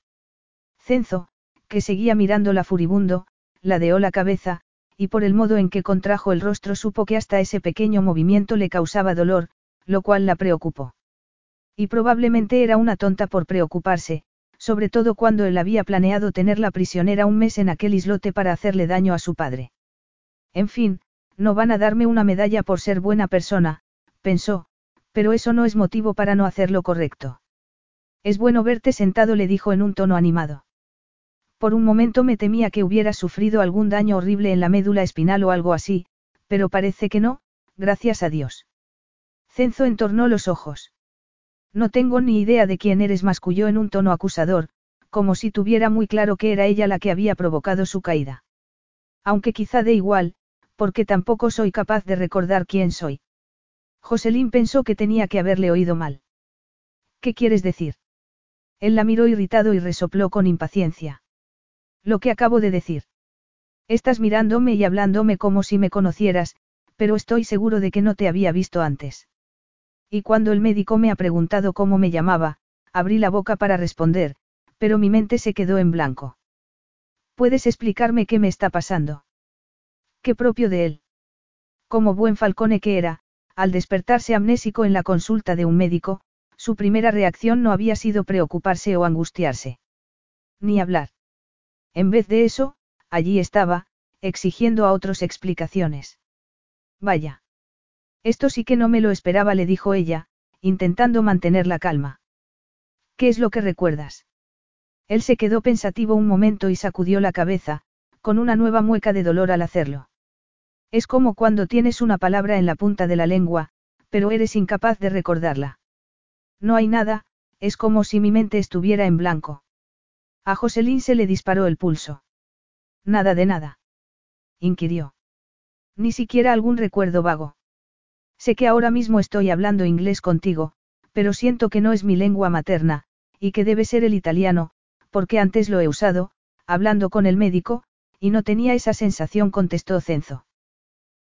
Cenzo, que seguía mirándola furibundo, ladeó la cabeza, y por el modo en que contrajo el rostro supo que hasta ese pequeño movimiento le causaba dolor, lo cual la preocupó. Y probablemente era una tonta por preocuparse, sobre todo cuando él había planeado tenerla prisionera un mes en aquel islote para hacerle daño a su padre. En fin, no van a darme una medalla por ser buena persona, pensó, pero eso no es motivo para no hacer lo correcto. Es bueno verte sentado, le dijo en un tono animado. Por un momento me temía que hubieras sufrido algún daño horrible en la médula espinal o algo así, pero parece que no, gracias a Dios. Cenzo entornó los ojos. No tengo ni idea de quién eres, masculló en un tono acusador, como si tuviera muy claro que era ella la que había provocado su caída. Aunque quizá de igual, porque tampoco soy capaz de recordar quién soy. Joselín pensó que tenía que haberle oído mal. ¿Qué quieres decir? Él la miró irritado y resopló con impaciencia. Lo que acabo de decir. Estás mirándome y hablándome como si me conocieras, pero estoy seguro de que no te había visto antes. Y cuando el médico me ha preguntado cómo me llamaba, abrí la boca para responder, pero mi mente se quedó en blanco. ¿Puedes explicarme qué me está pasando? ¿Qué propio de él? Como buen falcone que era, al despertarse amnésico en la consulta de un médico, su primera reacción no había sido preocuparse o angustiarse. Ni hablar. En vez de eso, allí estaba, exigiendo a otros explicaciones. Vaya. Esto sí que no me lo esperaba, le dijo ella, intentando mantener la calma. ¿Qué es lo que recuerdas? Él se quedó pensativo un momento y sacudió la cabeza, con una nueva mueca de dolor al hacerlo. Es como cuando tienes una palabra en la punta de la lengua, pero eres incapaz de recordarla. No hay nada, es como si mi mente estuviera en blanco. A Joselín se le disparó el pulso. Nada de nada. Inquirió. Ni siquiera algún recuerdo vago. Sé que ahora mismo estoy hablando inglés contigo, pero siento que no es mi lengua materna, y que debe ser el italiano, porque antes lo he usado, hablando con el médico, y no tenía esa sensación, contestó Cenzo.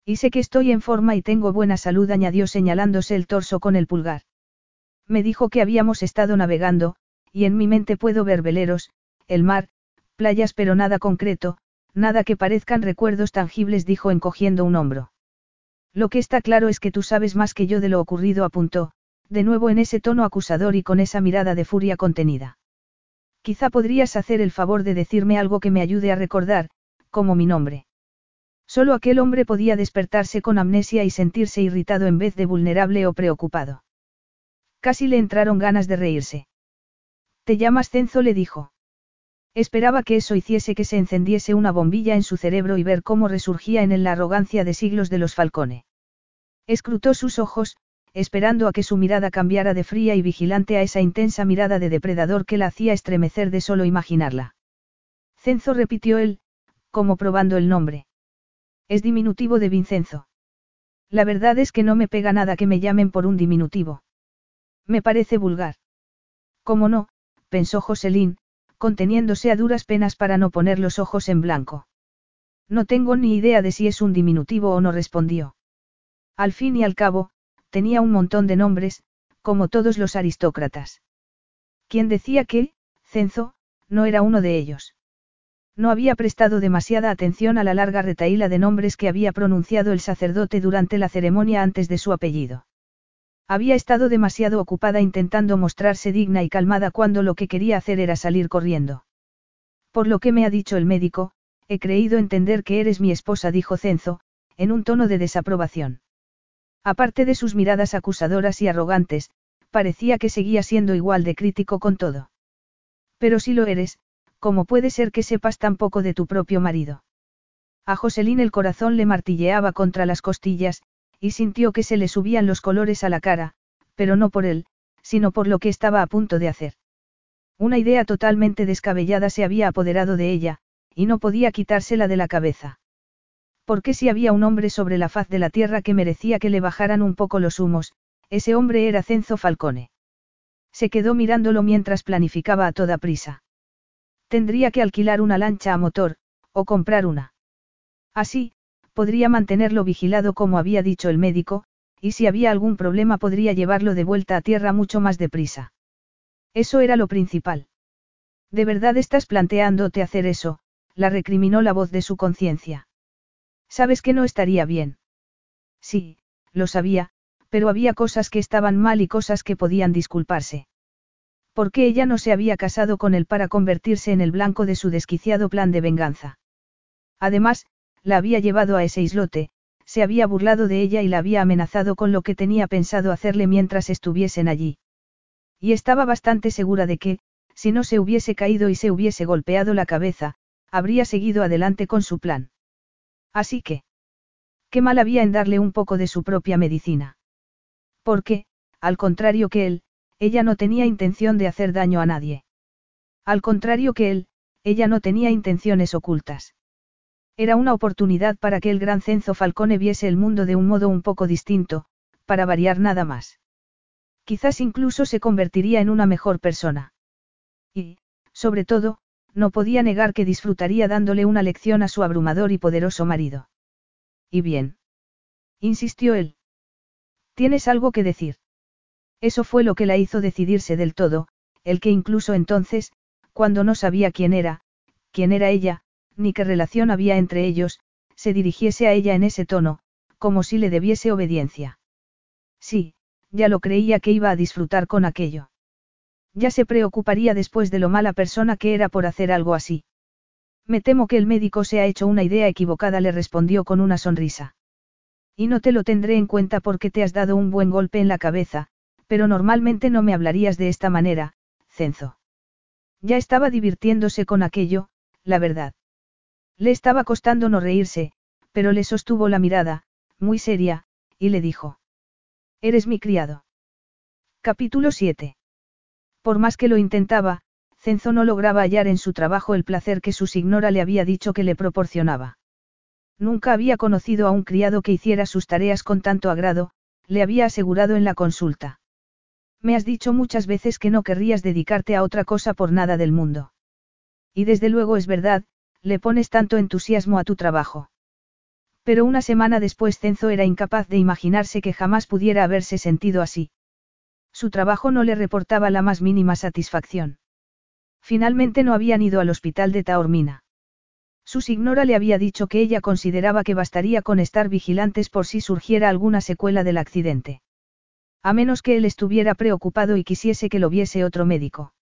Y sé que estoy en forma y tengo buena salud, añadió señalándose el torso con el pulgar. Me dijo que habíamos estado navegando, y en mi mente puedo ver veleros, el mar, playas pero nada concreto, nada que parezcan recuerdos tangibles, dijo encogiendo un hombro. Lo que está claro es que tú sabes más que yo de lo ocurrido, apuntó, de nuevo en ese tono acusador y con esa mirada de furia contenida. Quizá podrías hacer el favor de decirme algo que me ayude a recordar, como mi nombre. Solo aquel hombre podía despertarse con amnesia y sentirse irritado en vez de vulnerable o preocupado. Casi le entraron ganas de reírse. Te llamas Cenzo, le dijo. Esperaba que eso hiciese que se encendiese una bombilla en su cerebro y ver cómo resurgía en él la arrogancia de siglos de los Falcone. Escrutó sus ojos, esperando a que su mirada cambiara de fría y vigilante a esa intensa mirada de depredador que la hacía estremecer de solo imaginarla. Cenzo repitió él, como probando el nombre. Es diminutivo de Vincenzo. La verdad es que no me pega nada que me llamen por un diminutivo. Me parece vulgar. ¿Cómo no? pensó Joselín, conteniéndose a duras penas para no poner los ojos en blanco. No tengo ni idea de si es un diminutivo o no respondió. Al fin y al cabo, tenía un montón de nombres, como todos los aristócratas. ¿Quién decía que, Cenzo, no era uno de ellos? No había prestado demasiada atención a la larga retaíla de nombres que había pronunciado el sacerdote durante la ceremonia antes de su apellido. Había estado demasiado ocupada intentando mostrarse digna y calmada cuando lo que quería hacer era salir corriendo. Por lo que me ha dicho el médico, he creído entender que eres mi esposa, dijo Cenzo, en un tono de desaprobación. Aparte de sus miradas acusadoras y arrogantes, parecía que seguía siendo igual de crítico con todo. Pero si lo eres, ¿cómo puede ser que sepas tan poco de tu propio marido? A Joselín el corazón le martilleaba contra las costillas, y sintió que se le subían los colores a la cara, pero no por él, sino por lo que estaba a punto de hacer. Una idea totalmente descabellada se había apoderado de ella, y no podía quitársela de la cabeza. Porque si había un hombre sobre la faz de la tierra que merecía que le bajaran un poco los humos, ese hombre era Cenzo Falcone. Se quedó mirándolo mientras planificaba a toda prisa. Tendría que alquilar una lancha a motor, o comprar una. Así, podría mantenerlo vigilado como había dicho el médico, y si había algún problema podría llevarlo de vuelta a tierra mucho más deprisa. Eso era lo principal. ¿De verdad estás planteándote hacer eso? la recriminó la voz de su conciencia. Sabes que no estaría bien. Sí, lo sabía, pero había cosas que estaban mal y cosas que podían disculparse. ¿Por qué ella no se había casado con él para convertirse en el blanco de su desquiciado plan de venganza? Además, la había llevado a ese islote, se había burlado de ella y la había amenazado con lo que tenía pensado hacerle mientras estuviesen allí. Y estaba bastante segura de que, si no se hubiese caído y se hubiese golpeado la cabeza, habría seguido adelante con su plan. Así que, ¿qué mal había en darle un poco de su propia medicina? Porque, al contrario que él, ella no tenía intención de hacer daño a nadie. Al contrario que él, ella no tenía intenciones ocultas. Era una oportunidad para que el gran Cenzo Falcone viese el mundo de un modo un poco distinto, para variar nada más. Quizás incluso se convertiría en una mejor persona. Y, sobre todo, no podía negar que disfrutaría dándole una lección a su abrumador y poderoso marido. ¿Y bien? insistió él. ¿Tienes algo que decir? Eso fue lo que la hizo decidirse del todo, el que incluso entonces, cuando no sabía quién era, quién era ella, ni qué relación había entre ellos, se dirigiese a ella en ese tono, como si le debiese obediencia. Sí, ya lo creía que iba a disfrutar con aquello. Ya se preocuparía después de lo mala persona que era por hacer algo así. Me temo que el médico se ha hecho una idea equivocada, le respondió con una sonrisa. Y no te lo tendré en cuenta porque te has dado un buen golpe en la cabeza, pero normalmente no me hablarías de esta manera, Cenzo. Ya estaba divirtiéndose con aquello, la verdad. Le estaba costando no reírse, pero le sostuvo la mirada, muy seria, y le dijo. Eres mi criado. Capítulo 7. Por más que lo intentaba, Cenzo no lograba hallar en su trabajo el placer que su signora le había dicho que le proporcionaba. Nunca había conocido a un criado que hiciera sus tareas con tanto agrado, le había asegurado en la consulta. Me has dicho muchas veces que no querrías dedicarte a otra cosa por nada del mundo. Y desde luego es verdad, le pones tanto entusiasmo a tu trabajo. Pero una semana después Cenzo era incapaz de imaginarse que jamás pudiera haberse sentido así. Su trabajo no le reportaba la más mínima satisfacción. Finalmente no habían ido al hospital de Taormina. Su signora le había dicho que ella consideraba que bastaría con estar vigilantes por si surgiera alguna secuela del accidente. A menos que él estuviera preocupado y quisiese que lo viese otro médico.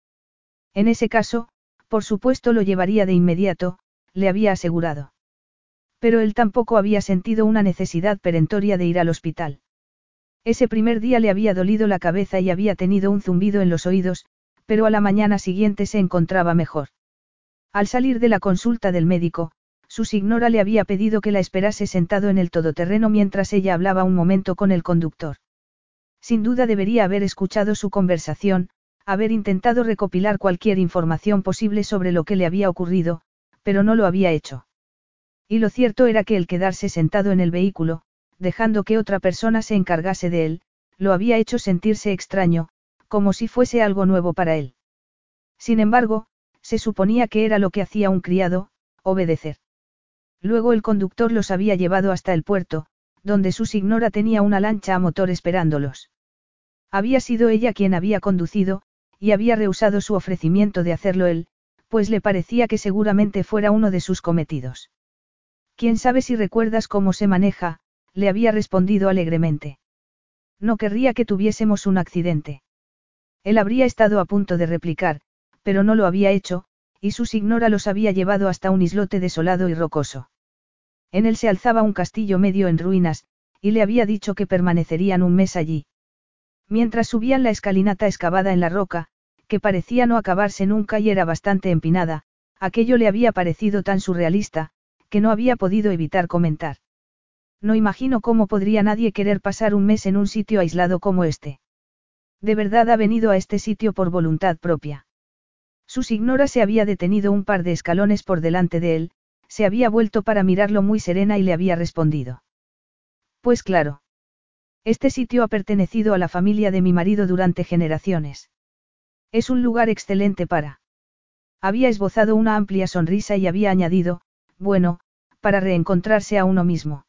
En ese caso, por supuesto lo llevaría de inmediato, le había asegurado. Pero él tampoco había sentido una necesidad perentoria de ir al hospital. Ese primer día le había dolido la cabeza y había tenido un zumbido en los oídos, pero a la mañana siguiente se encontraba mejor. Al salir de la consulta del médico, su signora le había pedido que la esperase sentado en el todoterreno mientras ella hablaba un momento con el conductor. Sin duda debería haber escuchado su conversación, haber intentado recopilar cualquier información posible sobre lo que le había ocurrido, pero no lo había hecho. Y lo cierto era que el quedarse sentado en el vehículo, dejando que otra persona se encargase de él, lo había hecho sentirse extraño, como si fuese algo nuevo para él. Sin embargo, se suponía que era lo que hacía un criado, obedecer. Luego el conductor los había llevado hasta el puerto, donde su signora tenía una lancha a motor esperándolos. Había sido ella quien había conducido, y había rehusado su ofrecimiento de hacerlo él, pues le parecía que seguramente fuera uno de sus cometidos. ¿Quién sabe si recuerdas cómo se maneja? le había respondido alegremente. No querría que tuviésemos un accidente. Él habría estado a punto de replicar, pero no lo había hecho, y su signora los había llevado hasta un islote desolado y rocoso. En él se alzaba un castillo medio en ruinas, y le había dicho que permanecerían un mes allí. Mientras subían la escalinata excavada en la roca, que parecía no acabarse nunca y era bastante empinada, Aquello le había parecido tan surrealista, que no había podido evitar comentar. No imagino cómo podría nadie querer pasar un mes en un sitio aislado como este. De verdad ha venido a este sitio por voluntad propia. Su signora se había detenido un par de escalones por delante de él, se había vuelto para mirarlo muy serena y le había respondido. Pues claro. Este sitio ha pertenecido a la familia de mi marido durante generaciones. Es un lugar excelente para. Había esbozado una amplia sonrisa y había añadido, bueno, para reencontrarse a uno mismo.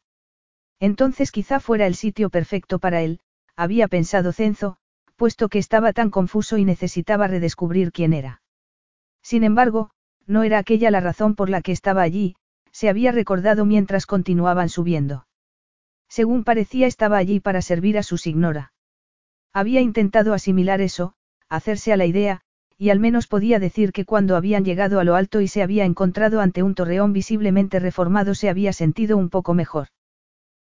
Entonces quizá fuera el sitio perfecto para él, había pensado Cenzo, puesto que estaba tan confuso y necesitaba redescubrir quién era. Sin embargo, no era aquella la razón por la que estaba allí, se había recordado mientras continuaban subiendo. Según parecía estaba allí para servir a su signora. Había intentado asimilar eso, hacerse a la idea, y al menos podía decir que cuando habían llegado a lo alto y se había encontrado ante un torreón visiblemente reformado se había sentido un poco mejor.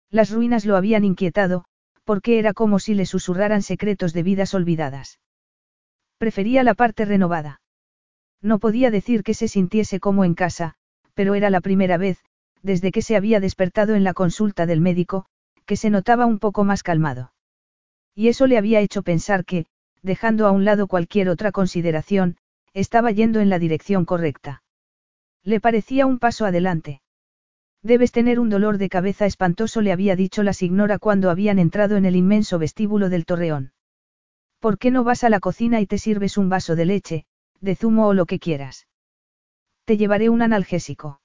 Las ruinas lo habían inquietado, porque era como si le susurraran secretos de vidas olvidadas. Prefería la parte renovada. No podía decir que se sintiese como en casa, pero era la primera vez, desde que se había despertado en la consulta del médico, que se notaba un poco más calmado. Y eso le había hecho pensar que, dejando a un lado cualquier otra consideración, estaba yendo en la dirección correcta. Le parecía un paso adelante. Debes tener un dolor de cabeza espantoso, le había dicho la signora cuando habían entrado en el inmenso vestíbulo del torreón. ¿Por qué no vas a la cocina y te sirves un vaso de leche, de zumo o lo que quieras? Te llevaré un analgésico.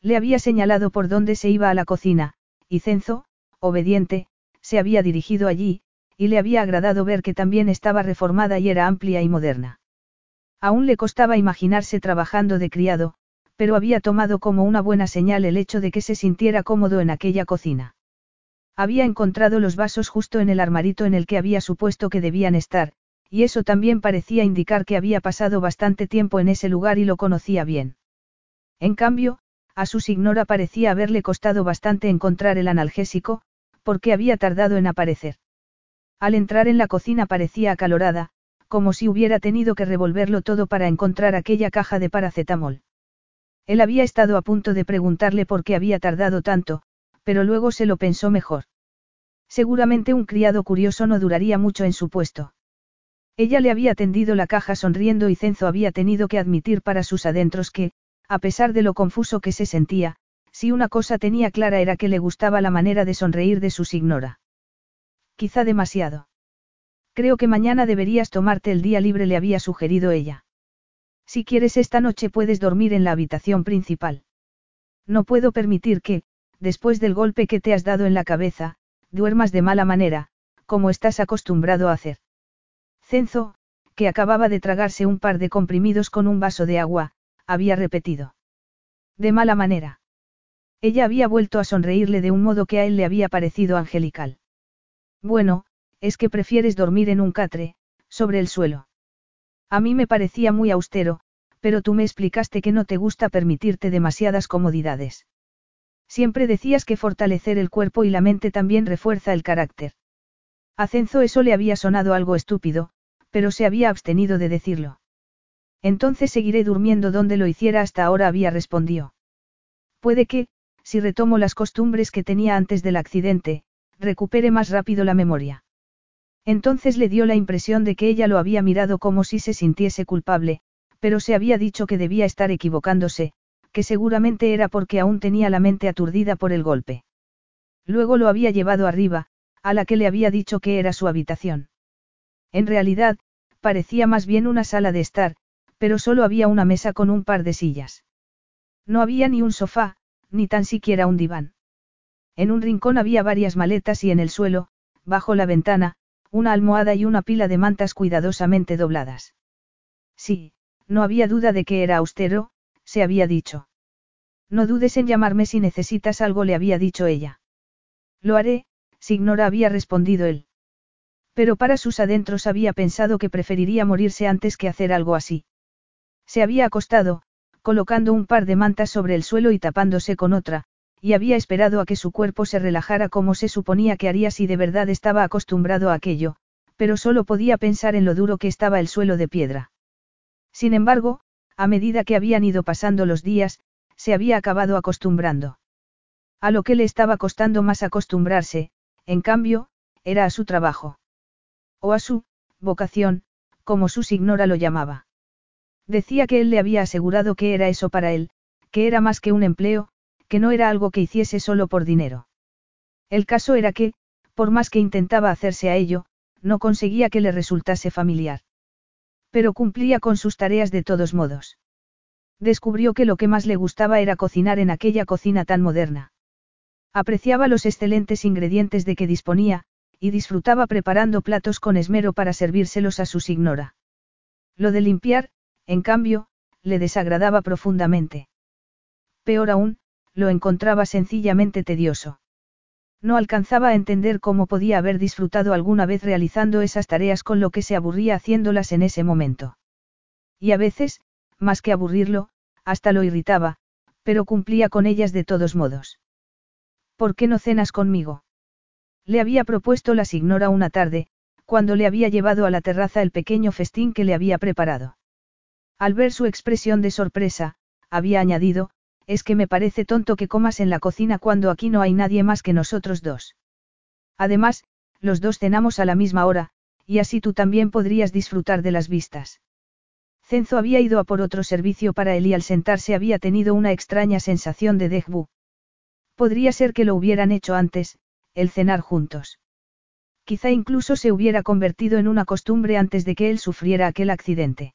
Le había señalado por dónde se iba a la cocina, y Cenzo, obediente, se había dirigido allí, y le había agradado ver que también estaba reformada y era amplia y moderna. Aún le costaba imaginarse trabajando de criado, pero había tomado como una buena señal el hecho de que se sintiera cómodo en aquella cocina. Había encontrado los vasos justo en el armarito en el que había supuesto que debían estar, y eso también parecía indicar que había pasado bastante tiempo en ese lugar y lo conocía bien. En cambio, a su signora parecía haberle costado bastante encontrar el analgésico, porque había tardado en aparecer. Al entrar en la cocina parecía acalorada, como si hubiera tenido que revolverlo todo para encontrar aquella caja de paracetamol. Él había estado a punto de preguntarle por qué había tardado tanto, pero luego se lo pensó mejor. Seguramente un criado curioso no duraría mucho en su puesto. Ella le había tendido la caja sonriendo y Cenzo había tenido que admitir para sus adentros que, a pesar de lo confuso que se sentía, si una cosa tenía clara era que le gustaba la manera de sonreír de su signora. Quizá demasiado. Creo que mañana deberías tomarte el día libre, le había sugerido ella. Si quieres esta noche puedes dormir en la habitación principal. No puedo permitir que, después del golpe que te has dado en la cabeza, duermas de mala manera, como estás acostumbrado a hacer. Cenzo, que acababa de tragarse un par de comprimidos con un vaso de agua, había repetido. De mala manera. Ella había vuelto a sonreírle de un modo que a él le había parecido angelical. Bueno, es que prefieres dormir en un catre, sobre el suelo. A mí me parecía muy austero, pero tú me explicaste que no te gusta permitirte demasiadas comodidades. Siempre decías que fortalecer el cuerpo y la mente también refuerza el carácter. A Cenzo eso le había sonado algo estúpido, pero se había abstenido de decirlo. Entonces seguiré durmiendo donde lo hiciera hasta ahora había respondido. Puede que, si retomo las costumbres que tenía antes del accidente, recupere más rápido la memoria. Entonces le dio la impresión de que ella lo había mirado como si se sintiese culpable, pero se había dicho que debía estar equivocándose, que seguramente era porque aún tenía la mente aturdida por el golpe. Luego lo había llevado arriba, a la que le había dicho que era su habitación. En realidad, parecía más bien una sala de estar, pero solo había una mesa con un par de sillas. No había ni un sofá, ni tan siquiera un diván. En un rincón había varias maletas y en el suelo, bajo la ventana, una almohada y una pila de mantas cuidadosamente dobladas. Sí, no había duda de que era austero, se había dicho. No dudes en llamarme si necesitas algo, le había dicho ella. Lo haré, Signora había respondido él. Pero para sus adentros había pensado que preferiría morirse antes que hacer algo así. Se había acostado, colocando un par de mantas sobre el suelo y tapándose con otra, y había esperado a que su cuerpo se relajara como se suponía que haría si de verdad estaba acostumbrado a aquello, pero solo podía pensar en lo duro que estaba el suelo de piedra. Sin embargo, a medida que habían ido pasando los días, se había acabado acostumbrando. A lo que le estaba costando más acostumbrarse, en cambio, era a su trabajo. O a su, vocación, como su signora lo llamaba. Decía que él le había asegurado que era eso para él, que era más que un empleo, que no era algo que hiciese solo por dinero. El caso era que, por más que intentaba hacerse a ello, no conseguía que le resultase familiar. Pero cumplía con sus tareas de todos modos. Descubrió que lo que más le gustaba era cocinar en aquella cocina tan moderna. Apreciaba los excelentes ingredientes de que disponía, y disfrutaba preparando platos con esmero para servírselos a su signora. Lo de limpiar, en cambio, le desagradaba profundamente. Peor aún, lo encontraba sencillamente tedioso. No alcanzaba a entender cómo podía haber disfrutado alguna vez realizando esas tareas con lo que se aburría haciéndolas en ese momento. Y a veces, más que aburrirlo, hasta lo irritaba, pero cumplía con ellas de todos modos. ¿Por qué no cenas conmigo? Le había propuesto la signora una tarde, cuando le había llevado a la terraza el pequeño festín que le había preparado. Al ver su expresión de sorpresa, había añadido, es que me parece tonto que comas en la cocina cuando aquí no hay nadie más que nosotros dos. Además, los dos cenamos a la misma hora, y así tú también podrías disfrutar de las vistas. Cenzo había ido a por otro servicio para él y al sentarse había tenido una extraña sensación de déjà Podría ser que lo hubieran hecho antes, el cenar juntos. Quizá incluso se hubiera convertido en una costumbre antes de que él sufriera aquel accidente.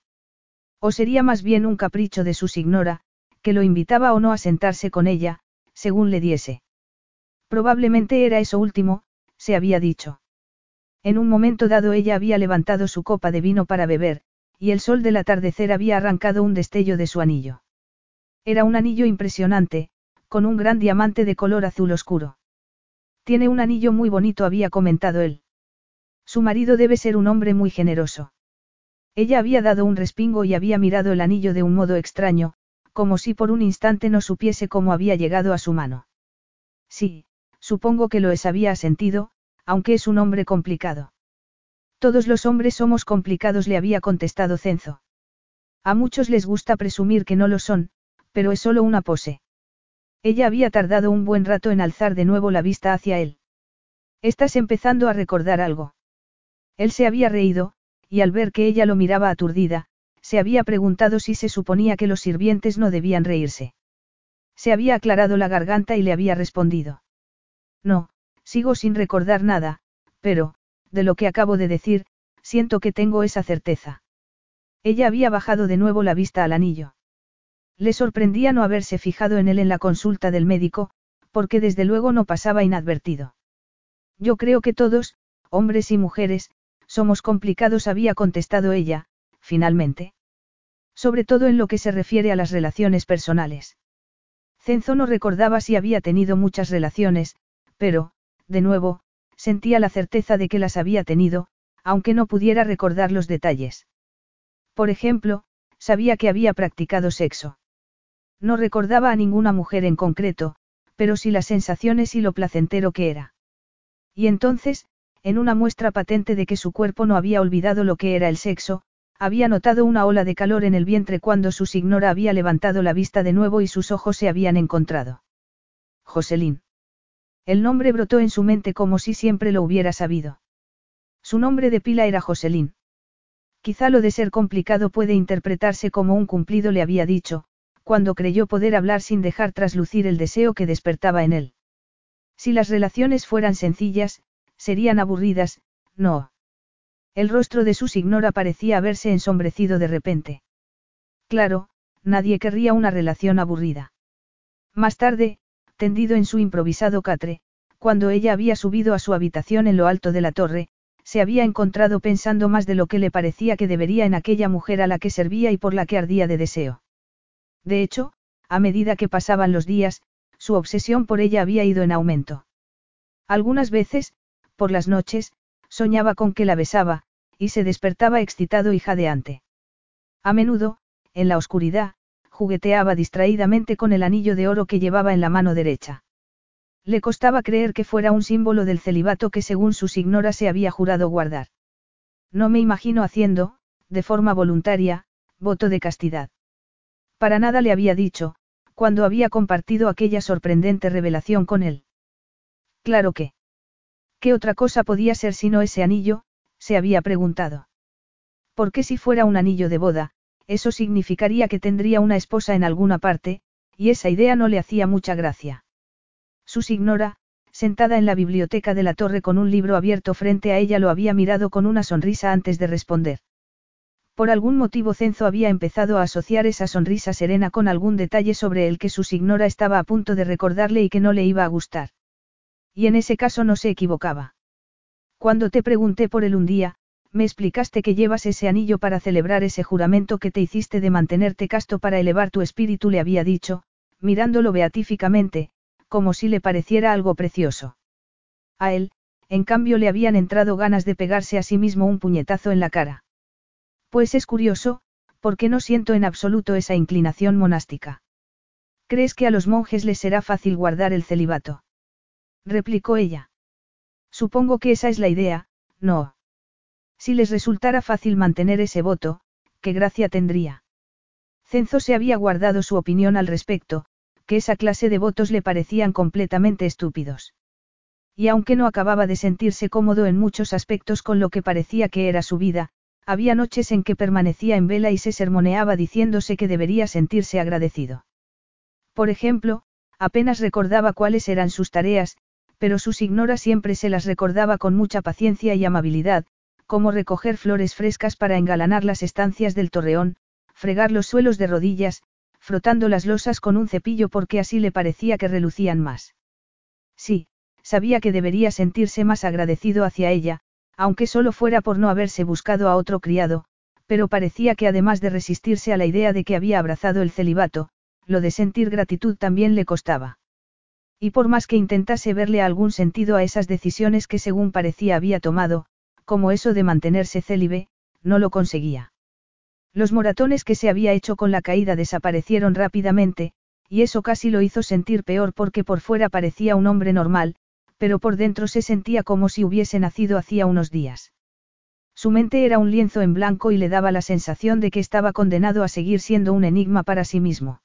O sería más bien un capricho de su signora, que lo invitaba o no a sentarse con ella, según le diese. Probablemente era eso último, se había dicho. En un momento dado ella había levantado su copa de vino para beber, y el sol del atardecer había arrancado un destello de su anillo. Era un anillo impresionante, con un gran diamante de color azul oscuro. Tiene un anillo muy bonito, había comentado él. Su marido debe ser un hombre muy generoso. Ella había dado un respingo y había mirado el anillo de un modo extraño, como si por un instante no supiese cómo había llegado a su mano. Sí, supongo que lo es había sentido, aunque es un hombre complicado. Todos los hombres somos complicados, le había contestado Cenzo. A muchos les gusta presumir que no lo son, pero es solo una pose. Ella había tardado un buen rato en alzar de nuevo la vista hacia él. Estás empezando a recordar algo. Él se había reído, y al ver que ella lo miraba aturdida, se había preguntado si se suponía que los sirvientes no debían reírse. Se había aclarado la garganta y le había respondido. No, sigo sin recordar nada, pero, de lo que acabo de decir, siento que tengo esa certeza. Ella había bajado de nuevo la vista al anillo. Le sorprendía no haberse fijado en él en la consulta del médico, porque desde luego no pasaba inadvertido. Yo creo que todos, hombres y mujeres, somos complicados, había contestado ella, finalmente. Sobre todo en lo que se refiere a las relaciones personales. Cenzo no recordaba si había tenido muchas relaciones, pero, de nuevo, sentía la certeza de que las había tenido, aunque no pudiera recordar los detalles. Por ejemplo, sabía que había practicado sexo. No recordaba a ninguna mujer en concreto, pero sí las sensaciones y lo placentero que era. Y entonces, en una muestra patente de que su cuerpo no había olvidado lo que era el sexo, había notado una ola de calor en el vientre cuando su signora había levantado la vista de nuevo y sus ojos se habían encontrado. Joselín. El nombre brotó en su mente como si siempre lo hubiera sabido. Su nombre de pila era Joselín. Quizá lo de ser complicado puede interpretarse como un cumplido le había dicho, cuando creyó poder hablar sin dejar traslucir el deseo que despertaba en él. Si las relaciones fueran sencillas, serían aburridas, no. El rostro de su signora parecía haberse ensombrecido de repente. Claro, nadie querría una relación aburrida. Más tarde, tendido en su improvisado catre, cuando ella había subido a su habitación en lo alto de la torre, se había encontrado pensando más de lo que le parecía que debería en aquella mujer a la que servía y por la que ardía de deseo. De hecho, a medida que pasaban los días, su obsesión por ella había ido en aumento. Algunas veces, por las noches, soñaba con que la besaba, y se despertaba excitado y jadeante. A menudo, en la oscuridad, jugueteaba distraídamente con el anillo de oro que llevaba en la mano derecha. Le costaba creer que fuera un símbolo del celibato que según su signora se había jurado guardar. No me imagino haciendo, de forma voluntaria, voto de castidad. Para nada le había dicho, cuando había compartido aquella sorprendente revelación con él. Claro que. ¿Qué otra cosa podía ser sino ese anillo? Se había preguntado. Porque si fuera un anillo de boda, eso significaría que tendría una esposa en alguna parte, y esa idea no le hacía mucha gracia. Su signora, sentada en la biblioteca de la torre con un libro abierto frente a ella, lo había mirado con una sonrisa antes de responder. Por algún motivo Cenzo había empezado a asociar esa sonrisa serena con algún detalle sobre el que su signora estaba a punto de recordarle y que no le iba a gustar. Y en ese caso no se equivocaba. Cuando te pregunté por él un día, me explicaste que llevas ese anillo para celebrar ese juramento que te hiciste de mantenerte casto para elevar tu espíritu, le había dicho, mirándolo beatíficamente, como si le pareciera algo precioso. A él, en cambio, le habían entrado ganas de pegarse a sí mismo un puñetazo en la cara. Pues es curioso, porque no siento en absoluto esa inclinación monástica. ¿Crees que a los monjes les será fácil guardar el celibato? replicó ella. Supongo que esa es la idea, no. Si les resultara fácil mantener ese voto, ¿qué gracia tendría? Cenzo se había guardado su opinión al respecto, que esa clase de votos le parecían completamente estúpidos. Y aunque no acababa de sentirse cómodo en muchos aspectos con lo que parecía que era su vida, había noches en que permanecía en vela y se sermoneaba diciéndose que debería sentirse agradecido. Por ejemplo, apenas recordaba cuáles eran sus tareas, pero su signora siempre se las recordaba con mucha paciencia y amabilidad, como recoger flores frescas para engalanar las estancias del torreón, fregar los suelos de rodillas, frotando las losas con un cepillo porque así le parecía que relucían más. Sí, sabía que debería sentirse más agradecido hacia ella, aunque solo fuera por no haberse buscado a otro criado, pero parecía que además de resistirse a la idea de que había abrazado el celibato, lo de sentir gratitud también le costaba. Y por más que intentase verle algún sentido a esas decisiones que según parecía había tomado, como eso de mantenerse célibe, no lo conseguía. Los moratones que se había hecho con la caída desaparecieron rápidamente, y eso casi lo hizo sentir peor porque por fuera parecía un hombre normal, pero por dentro se sentía como si hubiese nacido hacía unos días. Su mente era un lienzo en blanco y le daba la sensación de que estaba condenado a seguir siendo un enigma para sí mismo.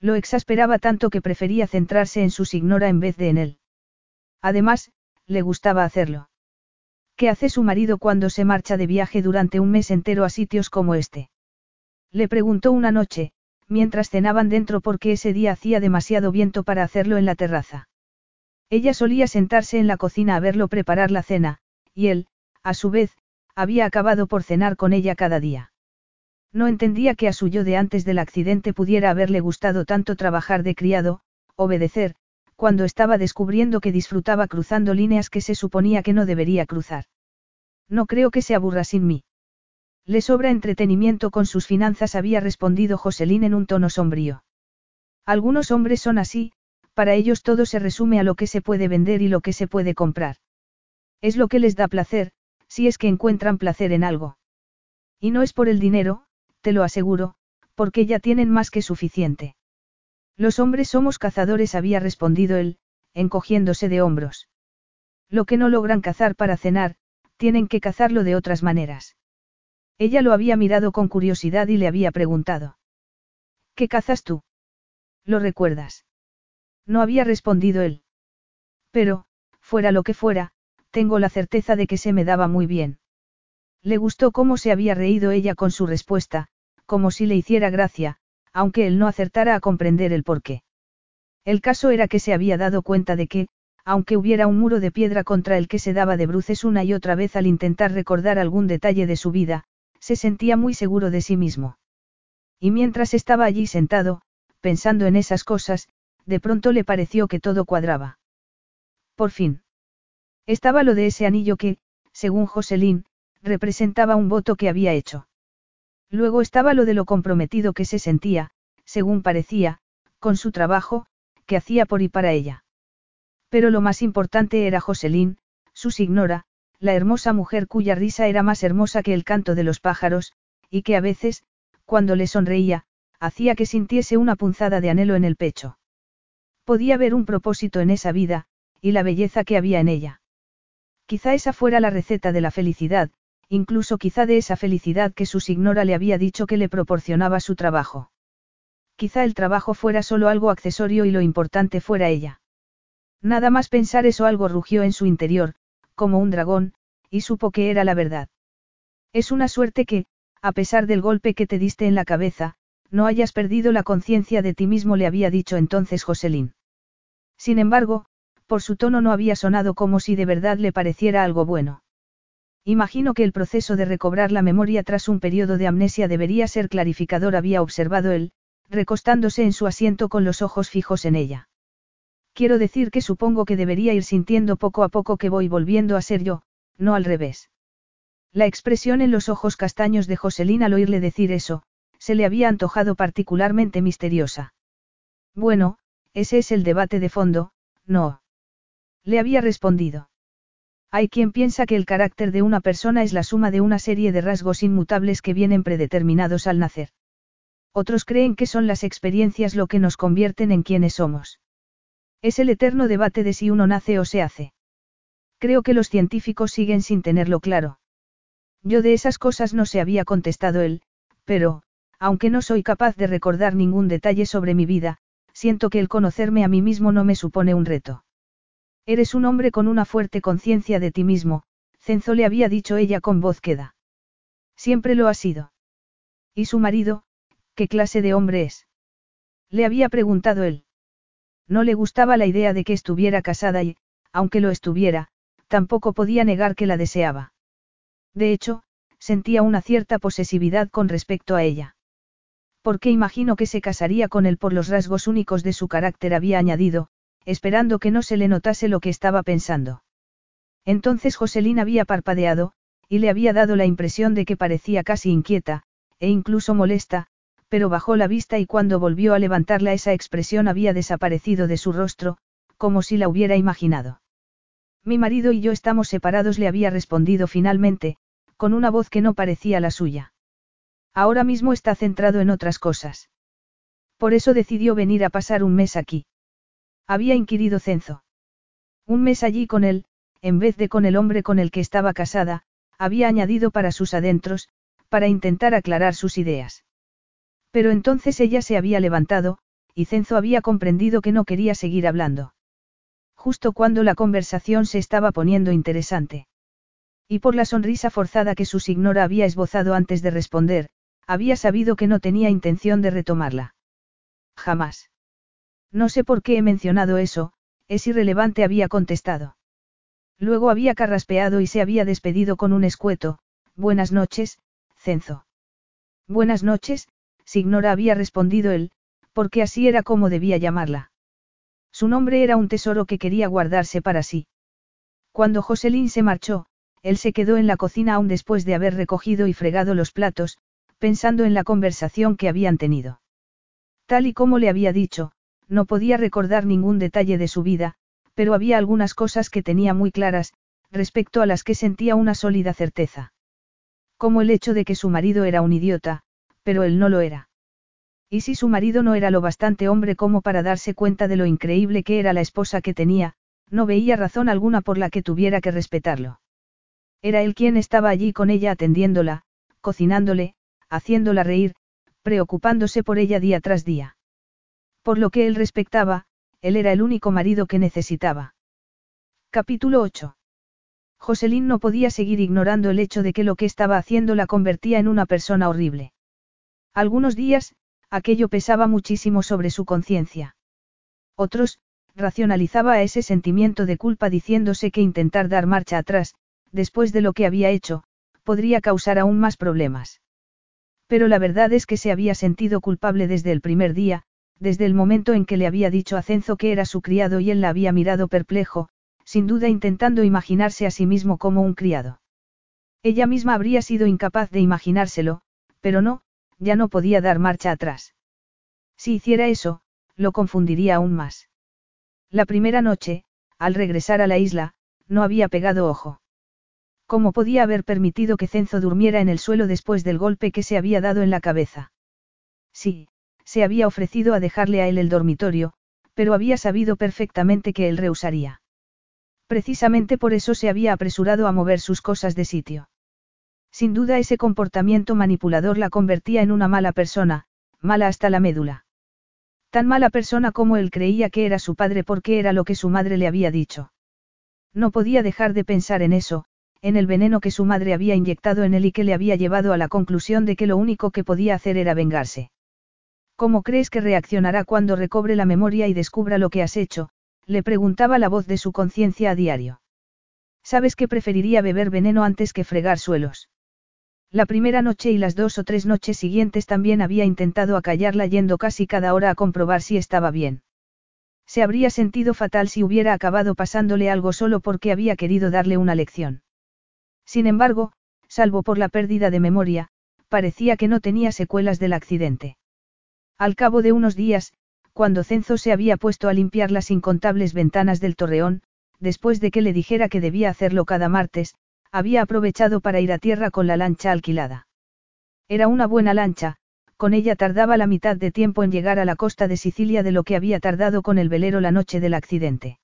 Lo exasperaba tanto que prefería centrarse en su signora en vez de en él. Además, le gustaba hacerlo. ¿Qué hace su marido cuando se marcha de viaje durante un mes entero a sitios como este? Le preguntó una noche, mientras cenaban dentro porque ese día hacía demasiado viento para hacerlo en la terraza. Ella solía sentarse en la cocina a verlo preparar la cena, y él, a su vez, había acabado por cenar con ella cada día. No entendía que a su yo de antes del accidente pudiera haberle gustado tanto trabajar de criado, obedecer, cuando estaba descubriendo que disfrutaba cruzando líneas que se suponía que no debería cruzar. No creo que se aburra sin mí. Le sobra entretenimiento con sus finanzas, había respondido Joselín en un tono sombrío. Algunos hombres son así, para ellos todo se resume a lo que se puede vender y lo que se puede comprar. Es lo que les da placer, si es que encuentran placer en algo. Y no es por el dinero, te lo aseguro, porque ya tienen más que suficiente. Los hombres somos cazadores, había respondido él, encogiéndose de hombros. Lo que no logran cazar para cenar, tienen que cazarlo de otras maneras. Ella lo había mirado con curiosidad y le había preguntado. ¿Qué cazas tú? ¿Lo recuerdas? No había respondido él. Pero, fuera lo que fuera, tengo la certeza de que se me daba muy bien. Le gustó cómo se había reído ella con su respuesta, como si le hiciera gracia, aunque él no acertara a comprender el porqué. El caso era que se había dado cuenta de que, aunque hubiera un muro de piedra contra el que se daba de bruces una y otra vez al intentar recordar algún detalle de su vida, se sentía muy seguro de sí mismo. Y mientras estaba allí sentado, pensando en esas cosas, de pronto le pareció que todo cuadraba. Por fin. Estaba lo de ese anillo que, según Joselín, representaba un voto que había hecho. Luego estaba lo de lo comprometido que se sentía, según parecía, con su trabajo, que hacía por y para ella. Pero lo más importante era Joselín, su signora, la hermosa mujer cuya risa era más hermosa que el canto de los pájaros, y que a veces, cuando le sonreía, hacía que sintiese una punzada de anhelo en el pecho. Podía ver un propósito en esa vida, y la belleza que había en ella. Quizá esa fuera la receta de la felicidad, incluso quizá de esa felicidad que su signora le había dicho que le proporcionaba su trabajo. quizá el trabajo fuera solo algo accesorio y lo importante fuera ella. Nada más pensar eso algo rugió en su interior, como un dragón, y supo que era la verdad. Es una suerte que, a pesar del golpe que te diste en la cabeza, no hayas perdido la conciencia de ti mismo, le había dicho entonces Joselín. Sin embargo, por su tono no había sonado como si de verdad le pareciera algo bueno. Imagino que el proceso de recobrar la memoria tras un periodo de amnesia debería ser clarificador, había observado él, recostándose en su asiento con los ojos fijos en ella. Quiero decir que supongo que debería ir sintiendo poco a poco que voy volviendo a ser yo, no al revés. La expresión en los ojos castaños de Joselín al oírle decir eso, se le había antojado particularmente misteriosa. Bueno, ese es el debate de fondo, no. Le había respondido. Hay quien piensa que el carácter de una persona es la suma de una serie de rasgos inmutables que vienen predeterminados al nacer. Otros creen que son las experiencias lo que nos convierten en quienes somos. Es el eterno debate de si uno nace o se hace. Creo que los científicos siguen sin tenerlo claro. Yo de esas cosas no se había contestado él, pero, aunque no soy capaz de recordar ningún detalle sobre mi vida, siento que el conocerme a mí mismo no me supone un reto. Eres un hombre con una fuerte conciencia de ti mismo, Cenzo le había dicho ella con voz queda. Siempre lo ha sido. ¿Y su marido, qué clase de hombre es? Le había preguntado él. No le gustaba la idea de que estuviera casada y, aunque lo estuviera, tampoco podía negar que la deseaba. De hecho, sentía una cierta posesividad con respecto a ella. Porque imagino que se casaría con él por los rasgos únicos de su carácter, había añadido, esperando que no se le notase lo que estaba pensando. Entonces Joselín había parpadeado, y le había dado la impresión de que parecía casi inquieta, e incluso molesta, pero bajó la vista y cuando volvió a levantarla esa expresión había desaparecido de su rostro, como si la hubiera imaginado. Mi marido y yo estamos separados, le había respondido finalmente, con una voz que no parecía la suya. Ahora mismo está centrado en otras cosas. Por eso decidió venir a pasar un mes aquí. Había inquirido Cenzo. Un mes allí con él, en vez de con el hombre con el que estaba casada, había añadido para sus adentros, para intentar aclarar sus ideas. Pero entonces ella se había levantado, y Cenzo había comprendido que no quería seguir hablando. Justo cuando la conversación se estaba poniendo interesante. Y por la sonrisa forzada que su signora había esbozado antes de responder, había sabido que no tenía intención de retomarla. Jamás. No sé por qué he mencionado eso, es irrelevante, había contestado. Luego había carraspeado y se había despedido con un escueto, Buenas noches, Cenzo. Buenas noches, Signora había respondido él, porque así era como debía llamarla. Su nombre era un tesoro que quería guardarse para sí. Cuando Joselín se marchó, él se quedó en la cocina aún después de haber recogido y fregado los platos, pensando en la conversación que habían tenido. Tal y como le había dicho, no podía recordar ningún detalle de su vida, pero había algunas cosas que tenía muy claras, respecto a las que sentía una sólida certeza. Como el hecho de que su marido era un idiota, pero él no lo era. Y si su marido no era lo bastante hombre como para darse cuenta de lo increíble que era la esposa que tenía, no veía razón alguna por la que tuviera que respetarlo. Era él quien estaba allí con ella atendiéndola, cocinándole, haciéndola reír, preocupándose por ella día tras día. Por lo que él respectaba, él era el único marido que necesitaba. Capítulo 8. Joselín no podía seguir ignorando el hecho de que lo que estaba haciendo la convertía en una persona horrible. Algunos días, aquello pesaba muchísimo sobre su conciencia. Otros, racionalizaba a ese sentimiento de culpa diciéndose que intentar dar marcha atrás, después de lo que había hecho, podría causar aún más problemas. Pero la verdad es que se había sentido culpable desde el primer día, desde el momento en que le había dicho a Cenzo que era su criado y él la había mirado perplejo, sin duda intentando imaginarse a sí mismo como un criado. Ella misma habría sido incapaz de imaginárselo, pero no, ya no podía dar marcha atrás. Si hiciera eso, lo confundiría aún más. La primera noche, al regresar a la isla, no había pegado ojo. ¿Cómo podía haber permitido que Cenzo durmiera en el suelo después del golpe que se había dado en la cabeza? Sí, se había ofrecido a dejarle a él el dormitorio, pero había sabido perfectamente que él rehusaría. Precisamente por eso se había apresurado a mover sus cosas de sitio. Sin duda ese comportamiento manipulador la convertía en una mala persona, mala hasta la médula. Tan mala persona como él creía que era su padre porque era lo que su madre le había dicho. No podía dejar de pensar en eso, en el veneno que su madre había inyectado en él y que le había llevado a la conclusión de que lo único que podía hacer era vengarse. ¿Cómo crees que reaccionará cuando recobre la memoria y descubra lo que has hecho? le preguntaba la voz de su conciencia a diario. Sabes que preferiría beber veneno antes que fregar suelos. La primera noche y las dos o tres noches siguientes también había intentado acallarla yendo casi cada hora a comprobar si estaba bien. Se habría sentido fatal si hubiera acabado pasándole algo solo porque había querido darle una lección. Sin embargo, salvo por la pérdida de memoria, parecía que no tenía secuelas del accidente. Al cabo de unos días, cuando Cenzo se había puesto a limpiar las incontables ventanas del torreón, después de que le dijera que debía hacerlo cada martes, había aprovechado para ir a tierra con la lancha alquilada. Era una buena lancha, con ella tardaba la mitad de tiempo en llegar a la costa de Sicilia de lo que había tardado con el velero la noche del accidente.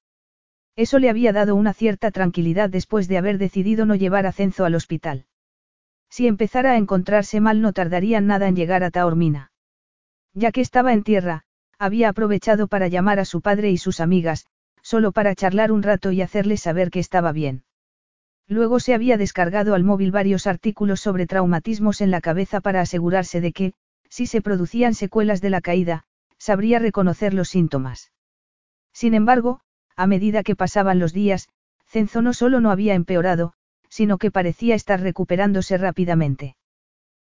Eso le había dado una cierta tranquilidad después de haber decidido no llevar a Cenzo al hospital. Si empezara a encontrarse mal no tardarían nada en llegar a Taormina. Ya que estaba en tierra, había aprovechado para llamar a su padre y sus amigas, solo para charlar un rato y hacerles saber que estaba bien. Luego se había descargado al móvil varios artículos sobre traumatismos en la cabeza para asegurarse de que, si se producían secuelas de la caída, sabría reconocer los síntomas. Sin embargo, a medida que pasaban los días, Cenzo no solo no había empeorado, sino que parecía estar recuperándose rápidamente.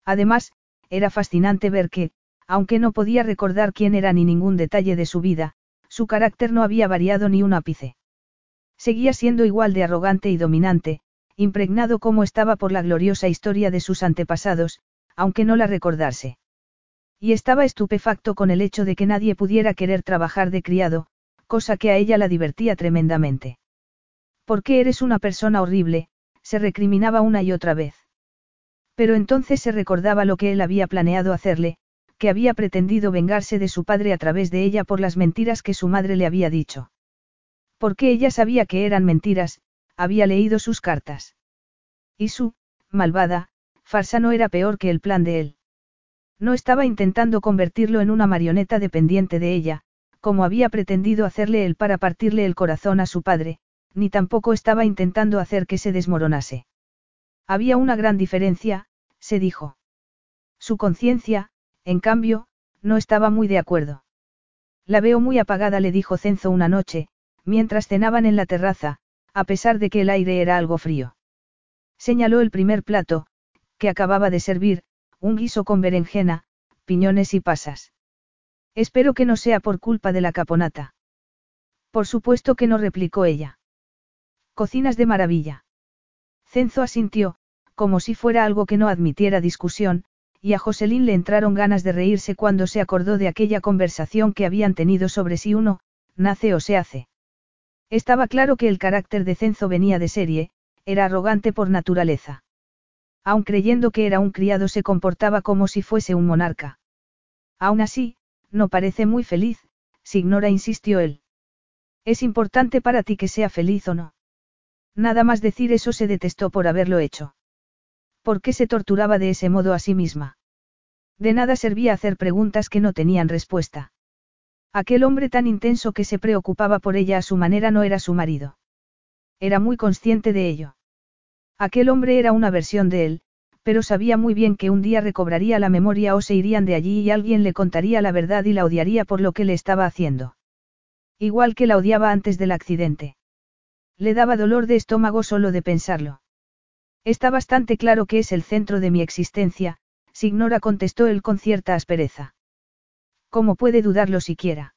Además, era fascinante ver que, aunque no podía recordar quién era ni ningún detalle de su vida, su carácter no había variado ni un ápice. Seguía siendo igual de arrogante y dominante, impregnado como estaba por la gloriosa historia de sus antepasados, aunque no la recordase. Y estaba estupefacto con el hecho de que nadie pudiera querer trabajar de criado, cosa que a ella la divertía tremendamente. ¿Por qué eres una persona horrible? se recriminaba una y otra vez. Pero entonces se recordaba lo que él había planeado hacerle, que había pretendido vengarse de su padre a través de ella por las mentiras que su madre le había dicho. Porque ella sabía que eran mentiras, había leído sus cartas. Y su, malvada, farsa no era peor que el plan de él. No estaba intentando convertirlo en una marioneta dependiente de ella, como había pretendido hacerle él para partirle el corazón a su padre, ni tampoco estaba intentando hacer que se desmoronase. Había una gran diferencia, se dijo. Su conciencia, en cambio, no estaba muy de acuerdo. La veo muy apagada, le dijo Cenzo una noche, mientras cenaban en la terraza, a pesar de que el aire era algo frío. Señaló el primer plato, que acababa de servir, un guiso con berenjena, piñones y pasas. Espero que no sea por culpa de la caponata. Por supuesto que no replicó ella. Cocinas de maravilla. Cenzo asintió, como si fuera algo que no admitiera discusión, y a Joselín le entraron ganas de reírse cuando se acordó de aquella conversación que habían tenido sobre si uno, nace o se hace. Estaba claro que el carácter de Cenzo venía de serie, era arrogante por naturaleza. Aun creyendo que era un criado se comportaba como si fuese un monarca. Aún así, no parece muy feliz, Signora insistió él. Es importante para ti que sea feliz o no. Nada más decir eso se detestó por haberlo hecho. ¿Por qué se torturaba de ese modo a sí misma? De nada servía hacer preguntas que no tenían respuesta. Aquel hombre tan intenso que se preocupaba por ella a su manera no era su marido. Era muy consciente de ello. Aquel hombre era una versión de él, pero sabía muy bien que un día recobraría la memoria o se irían de allí y alguien le contaría la verdad y la odiaría por lo que le estaba haciendo. Igual que la odiaba antes del accidente. Le daba dolor de estómago solo de pensarlo. Está bastante claro que es el centro de mi existencia, Signora contestó él con cierta aspereza. ¿Cómo puede dudarlo siquiera?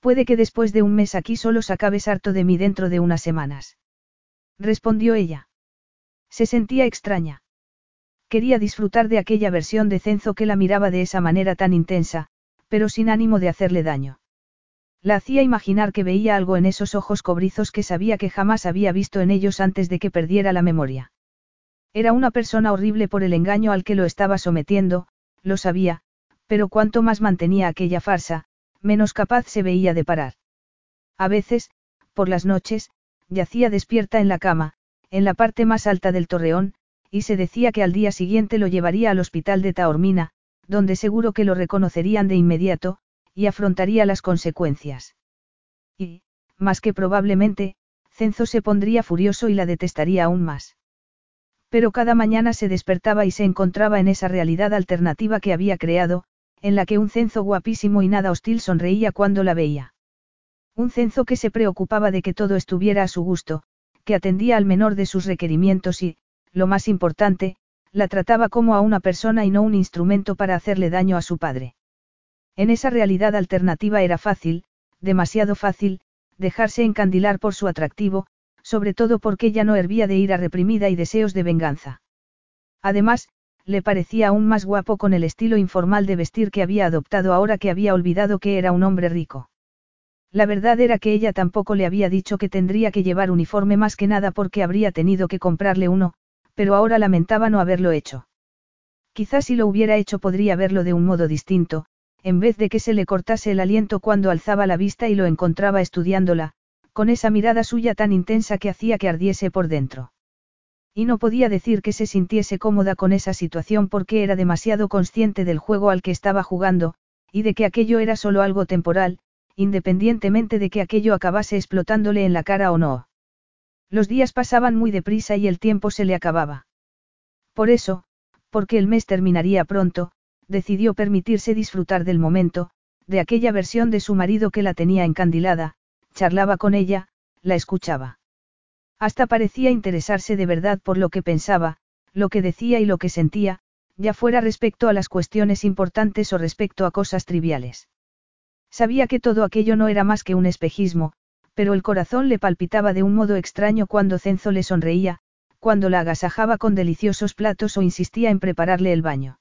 Puede que después de un mes aquí solo acabes harto de mí dentro de unas semanas. Respondió ella. Se sentía extraña. Quería disfrutar de aquella versión de Cenzo que la miraba de esa manera tan intensa, pero sin ánimo de hacerle daño. La hacía imaginar que veía algo en esos ojos cobrizos que sabía que jamás había visto en ellos antes de que perdiera la memoria. Era una persona horrible por el engaño al que lo estaba sometiendo, lo sabía, pero cuanto más mantenía aquella farsa, menos capaz se veía de parar. A veces, por las noches, yacía despierta en la cama, en la parte más alta del torreón, y se decía que al día siguiente lo llevaría al hospital de Taormina, donde seguro que lo reconocerían de inmediato, y afrontaría las consecuencias. Y, más que probablemente, Cenzo se pondría furioso y la detestaría aún más. Pero cada mañana se despertaba y se encontraba en esa realidad alternativa que había creado, en la que un cenzo guapísimo y nada hostil sonreía cuando la veía. Un cenzo que se preocupaba de que todo estuviera a su gusto, que atendía al menor de sus requerimientos y, lo más importante, la trataba como a una persona y no un instrumento para hacerle daño a su padre. En esa realidad alternativa era fácil, demasiado fácil, dejarse encandilar por su atractivo, sobre todo porque ya no hervía de ira reprimida y deseos de venganza. Además, le parecía aún más guapo con el estilo informal de vestir que había adoptado ahora que había olvidado que era un hombre rico. La verdad era que ella tampoco le había dicho que tendría que llevar uniforme más que nada porque habría tenido que comprarle uno, pero ahora lamentaba no haberlo hecho. Quizás si lo hubiera hecho podría verlo de un modo distinto, en vez de que se le cortase el aliento cuando alzaba la vista y lo encontraba estudiándola, con esa mirada suya tan intensa que hacía que ardiese por dentro. Y no podía decir que se sintiese cómoda con esa situación porque era demasiado consciente del juego al que estaba jugando, y de que aquello era solo algo temporal, independientemente de que aquello acabase explotándole en la cara o no. Los días pasaban muy deprisa y el tiempo se le acababa. Por eso, porque el mes terminaría pronto, decidió permitirse disfrutar del momento, de aquella versión de su marido que la tenía encandilada, charlaba con ella, la escuchaba. Hasta parecía interesarse de verdad por lo que pensaba, lo que decía y lo que sentía, ya fuera respecto a las cuestiones importantes o respecto a cosas triviales. Sabía que todo aquello no era más que un espejismo, pero el corazón le palpitaba de un modo extraño cuando Cenzo le sonreía, cuando la agasajaba con deliciosos platos o insistía en prepararle el baño.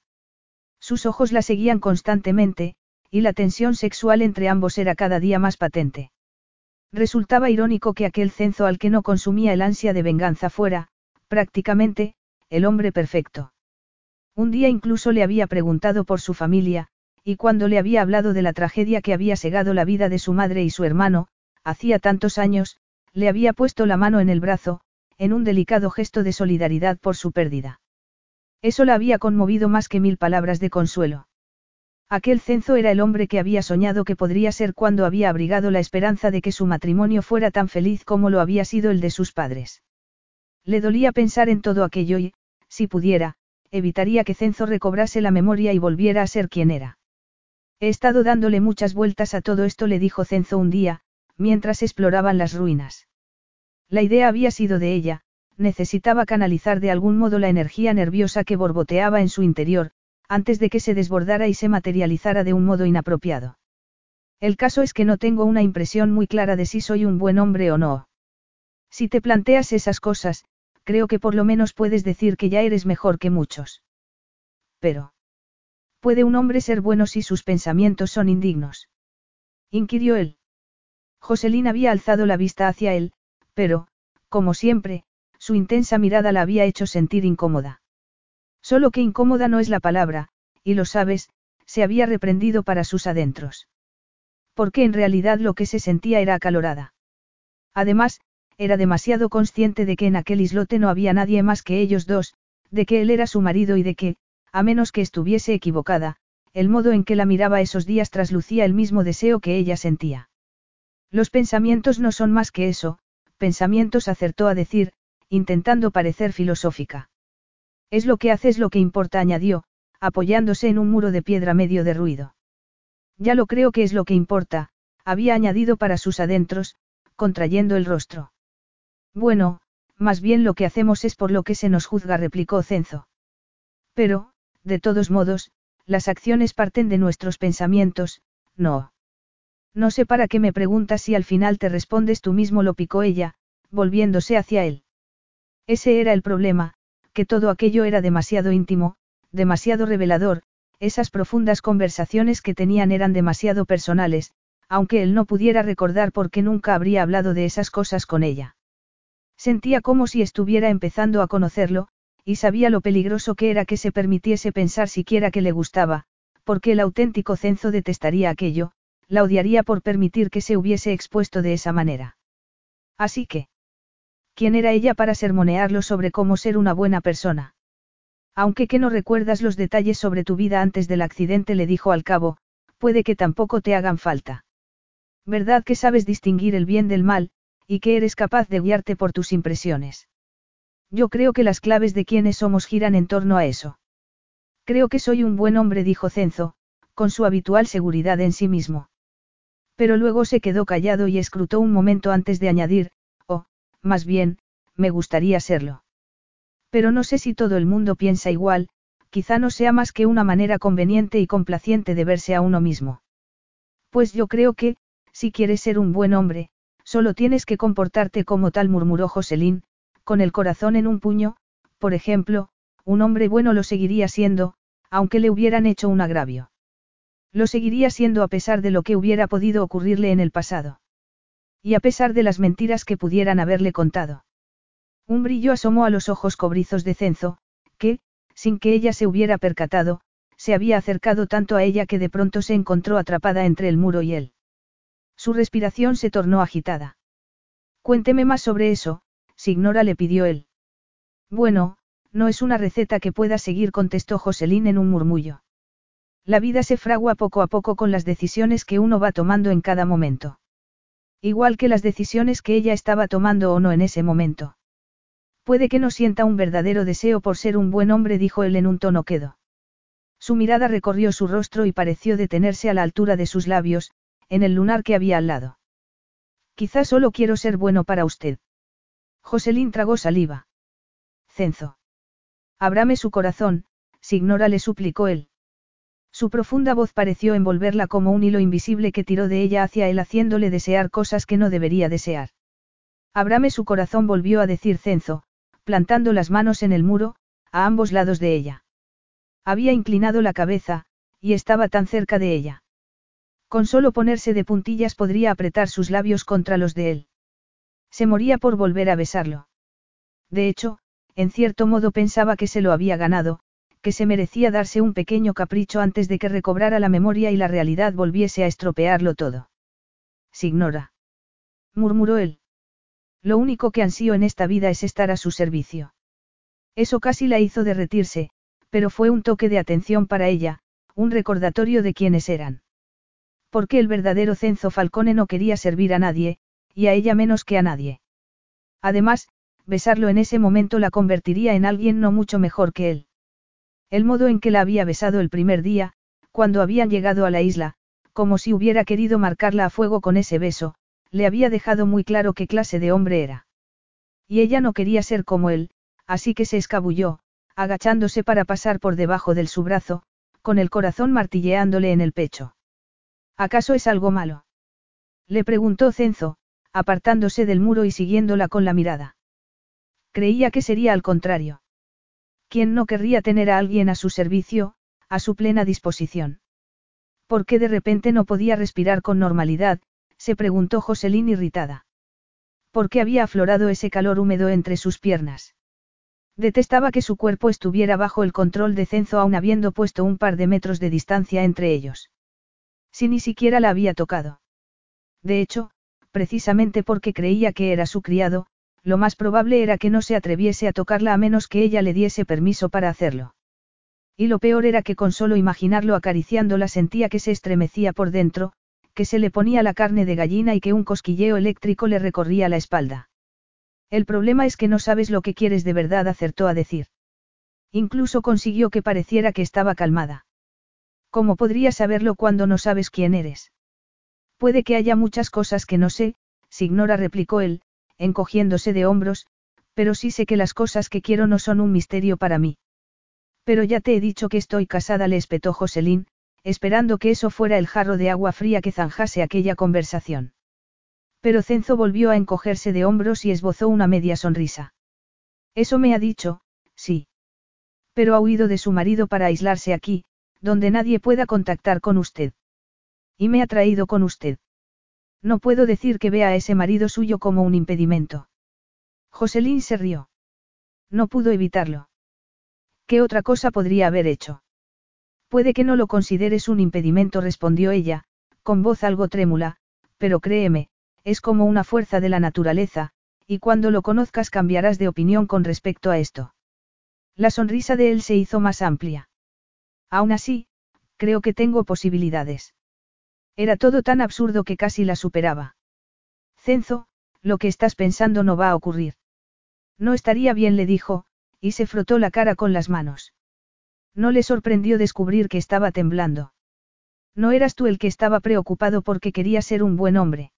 Sus ojos la seguían constantemente, y la tensión sexual entre ambos era cada día más patente. Resultaba irónico que aquel cenzo al que no consumía el ansia de venganza fuera, prácticamente, el hombre perfecto. Un día incluso le había preguntado por su familia, y cuando le había hablado de la tragedia que había segado la vida de su madre y su hermano, hacía tantos años, le había puesto la mano en el brazo, en un delicado gesto de solidaridad por su pérdida. Eso la había conmovido más que mil palabras de consuelo. Aquel cenzo era el hombre que había soñado que podría ser cuando había abrigado la esperanza de que su matrimonio fuera tan feliz como lo había sido el de sus padres. Le dolía pensar en todo aquello y, si pudiera, evitaría que Cenzo recobrase la memoria y volviera a ser quien era. He estado dándole muchas vueltas a todo esto, le dijo Cenzo un día, mientras exploraban las ruinas. La idea había sido de ella, necesitaba canalizar de algún modo la energía nerviosa que borboteaba en su interior, antes de que se desbordara y se materializara de un modo inapropiado. El caso es que no tengo una impresión muy clara de si soy un buen hombre o no. Si te planteas esas cosas, creo que por lo menos puedes decir que ya eres mejor que muchos. Pero. ¿Puede un hombre ser bueno si sus pensamientos son indignos? inquirió él. Joselín había alzado la vista hacia él, pero, como siempre, su intensa mirada la había hecho sentir incómoda. Solo que incómoda no es la palabra, y lo sabes, se había reprendido para sus adentros. Porque en realidad lo que se sentía era acalorada. Además, era demasiado consciente de que en aquel islote no había nadie más que ellos dos, de que él era su marido y de que, a menos que estuviese equivocada, el modo en que la miraba esos días traslucía el mismo deseo que ella sentía. Los pensamientos no son más que eso, pensamientos acertó a decir, intentando parecer filosófica. Es lo que haces lo que importa, añadió, apoyándose en un muro de piedra medio de ruido. Ya lo creo que es lo que importa, había añadido para sus adentros, contrayendo el rostro. Bueno, más bien lo que hacemos es por lo que se nos juzga, replicó Cenzo. Pero, de todos modos, las acciones parten de nuestros pensamientos, no. No sé para qué me preguntas si al final te respondes tú mismo, lo picó ella, volviéndose hacia él. Ese era el problema, que todo aquello era demasiado íntimo, demasiado revelador, esas profundas conversaciones que tenían eran demasiado personales, aunque él no pudiera recordar por qué nunca habría hablado de esas cosas con ella. Sentía como si estuviera empezando a conocerlo, y sabía lo peligroso que era que se permitiese pensar siquiera que le gustaba, porque el auténtico cenzo detestaría aquello, la odiaría por permitir que se hubiese expuesto de esa manera. Así que, ¿Quién era ella para sermonearlo sobre cómo ser una buena persona? Aunque que no recuerdas los detalles sobre tu vida antes del accidente, le dijo al cabo, puede que tampoco te hagan falta. ¿Verdad que sabes distinguir el bien del mal, y que eres capaz de guiarte por tus impresiones? Yo creo que las claves de quiénes somos giran en torno a eso. Creo que soy un buen hombre, dijo Cenzo, con su habitual seguridad en sí mismo. Pero luego se quedó callado y escrutó un momento antes de añadir, más bien, me gustaría serlo. Pero no sé si todo el mundo piensa igual, quizá no sea más que una manera conveniente y complaciente de verse a uno mismo. Pues yo creo que, si quieres ser un buen hombre, solo tienes que comportarte como tal, murmuró Joselín, con el corazón en un puño, por ejemplo, un hombre bueno lo seguiría siendo, aunque le hubieran hecho un agravio. Lo seguiría siendo a pesar de lo que hubiera podido ocurrirle en el pasado. Y a pesar de las mentiras que pudieran haberle contado. Un brillo asomó a los ojos cobrizos de Cenzo, que, sin que ella se hubiera percatado, se había acercado tanto a ella que de pronto se encontró atrapada entre el muro y él. Su respiración se tornó agitada. Cuénteme más sobre eso, Signora le pidió él. Bueno, no es una receta que pueda seguir, contestó Joselín en un murmullo. La vida se fragua poco a poco con las decisiones que uno va tomando en cada momento. Igual que las decisiones que ella estaba tomando o no en ese momento. Puede que no sienta un verdadero deseo por ser un buen hombre, dijo él en un tono quedo. Su mirada recorrió su rostro y pareció detenerse a la altura de sus labios, en el lunar que había al lado. Quizás solo quiero ser bueno para usted. Joselín tragó saliva. Cenzo. Abrame su corazón, Signora le suplicó él. Su profunda voz pareció envolverla como un hilo invisible que tiró de ella hacia él haciéndole desear cosas que no debería desear. Abrame su corazón volvió a decir Cenzo, plantando las manos en el muro, a ambos lados de ella. Había inclinado la cabeza, y estaba tan cerca de ella. Con solo ponerse de puntillas podría apretar sus labios contra los de él. Se moría por volver a besarlo. De hecho, en cierto modo pensaba que se lo había ganado, que se merecía darse un pequeño capricho antes de que recobrara la memoria y la realidad volviese a estropearlo todo. Signora. murmuró él. Lo único que ansío en esta vida es estar a su servicio. Eso casi la hizo derretirse, pero fue un toque de atención para ella, un recordatorio de quiénes eran. Porque el verdadero Cenzo Falcone no quería servir a nadie, y a ella menos que a nadie. Además, besarlo en ese momento la convertiría en alguien no mucho mejor que él. El modo en que la había besado el primer día, cuando habían llegado a la isla, como si hubiera querido marcarla a fuego con ese beso, le había dejado muy claro qué clase de hombre era. Y ella no quería ser como él, así que se escabulló, agachándose para pasar por debajo del su brazo, con el corazón martilleándole en el pecho. ¿Acaso es algo malo? Le preguntó Cenzo, apartándose del muro y siguiéndola con la mirada. Creía que sería al contrario. ¿Quién no querría tener a alguien a su servicio, a su plena disposición? ¿Por qué de repente no podía respirar con normalidad? se preguntó Joselín irritada. ¿Por qué había aflorado ese calor húmedo entre sus piernas? Detestaba que su cuerpo estuviera bajo el control de Cenzo aún habiendo puesto un par de metros de distancia entre ellos. Si ni siquiera la había tocado. De hecho, precisamente porque creía que era su criado, lo más probable era que no se atreviese a tocarla a menos que ella le diese permiso para hacerlo. Y lo peor era que con solo imaginarlo acariciándola sentía que se estremecía por dentro, que se le ponía la carne de gallina y que un cosquilleo eléctrico le recorría la espalda. El problema es que no sabes lo que quieres de verdad, acertó a decir. Incluso consiguió que pareciera que estaba calmada. ¿Cómo podría saberlo cuando no sabes quién eres? Puede que haya muchas cosas que no sé, Signora replicó él, encogiéndose de hombros, pero sí sé que las cosas que quiero no son un misterio para mí. Pero ya te he dicho que estoy casada, le espetó Joselín, esperando que eso fuera el jarro de agua fría que zanjase aquella conversación. Pero Cenzo volvió a encogerse de hombros y esbozó una media sonrisa. Eso me ha dicho, sí. Pero ha huido de su marido para aislarse aquí, donde nadie pueda contactar con usted. Y me ha traído con usted. No puedo decir que vea a ese marido suyo como un impedimento. Joselín se rió. No pudo evitarlo. ¿Qué otra cosa podría haber hecho? Puede que no lo consideres un impedimento, respondió ella, con voz algo trémula, pero créeme, es como una fuerza de la naturaleza, y cuando lo conozcas cambiarás de opinión con respecto a esto. La sonrisa de él se hizo más amplia. Aún así, creo que tengo posibilidades. Era todo tan absurdo que casi la superaba. Cenzo, lo que estás pensando no va a ocurrir. No estaría bien, le dijo, y se frotó la cara con las manos. No le sorprendió descubrir que estaba temblando. No eras tú el que estaba preocupado porque quería ser un buen hombre.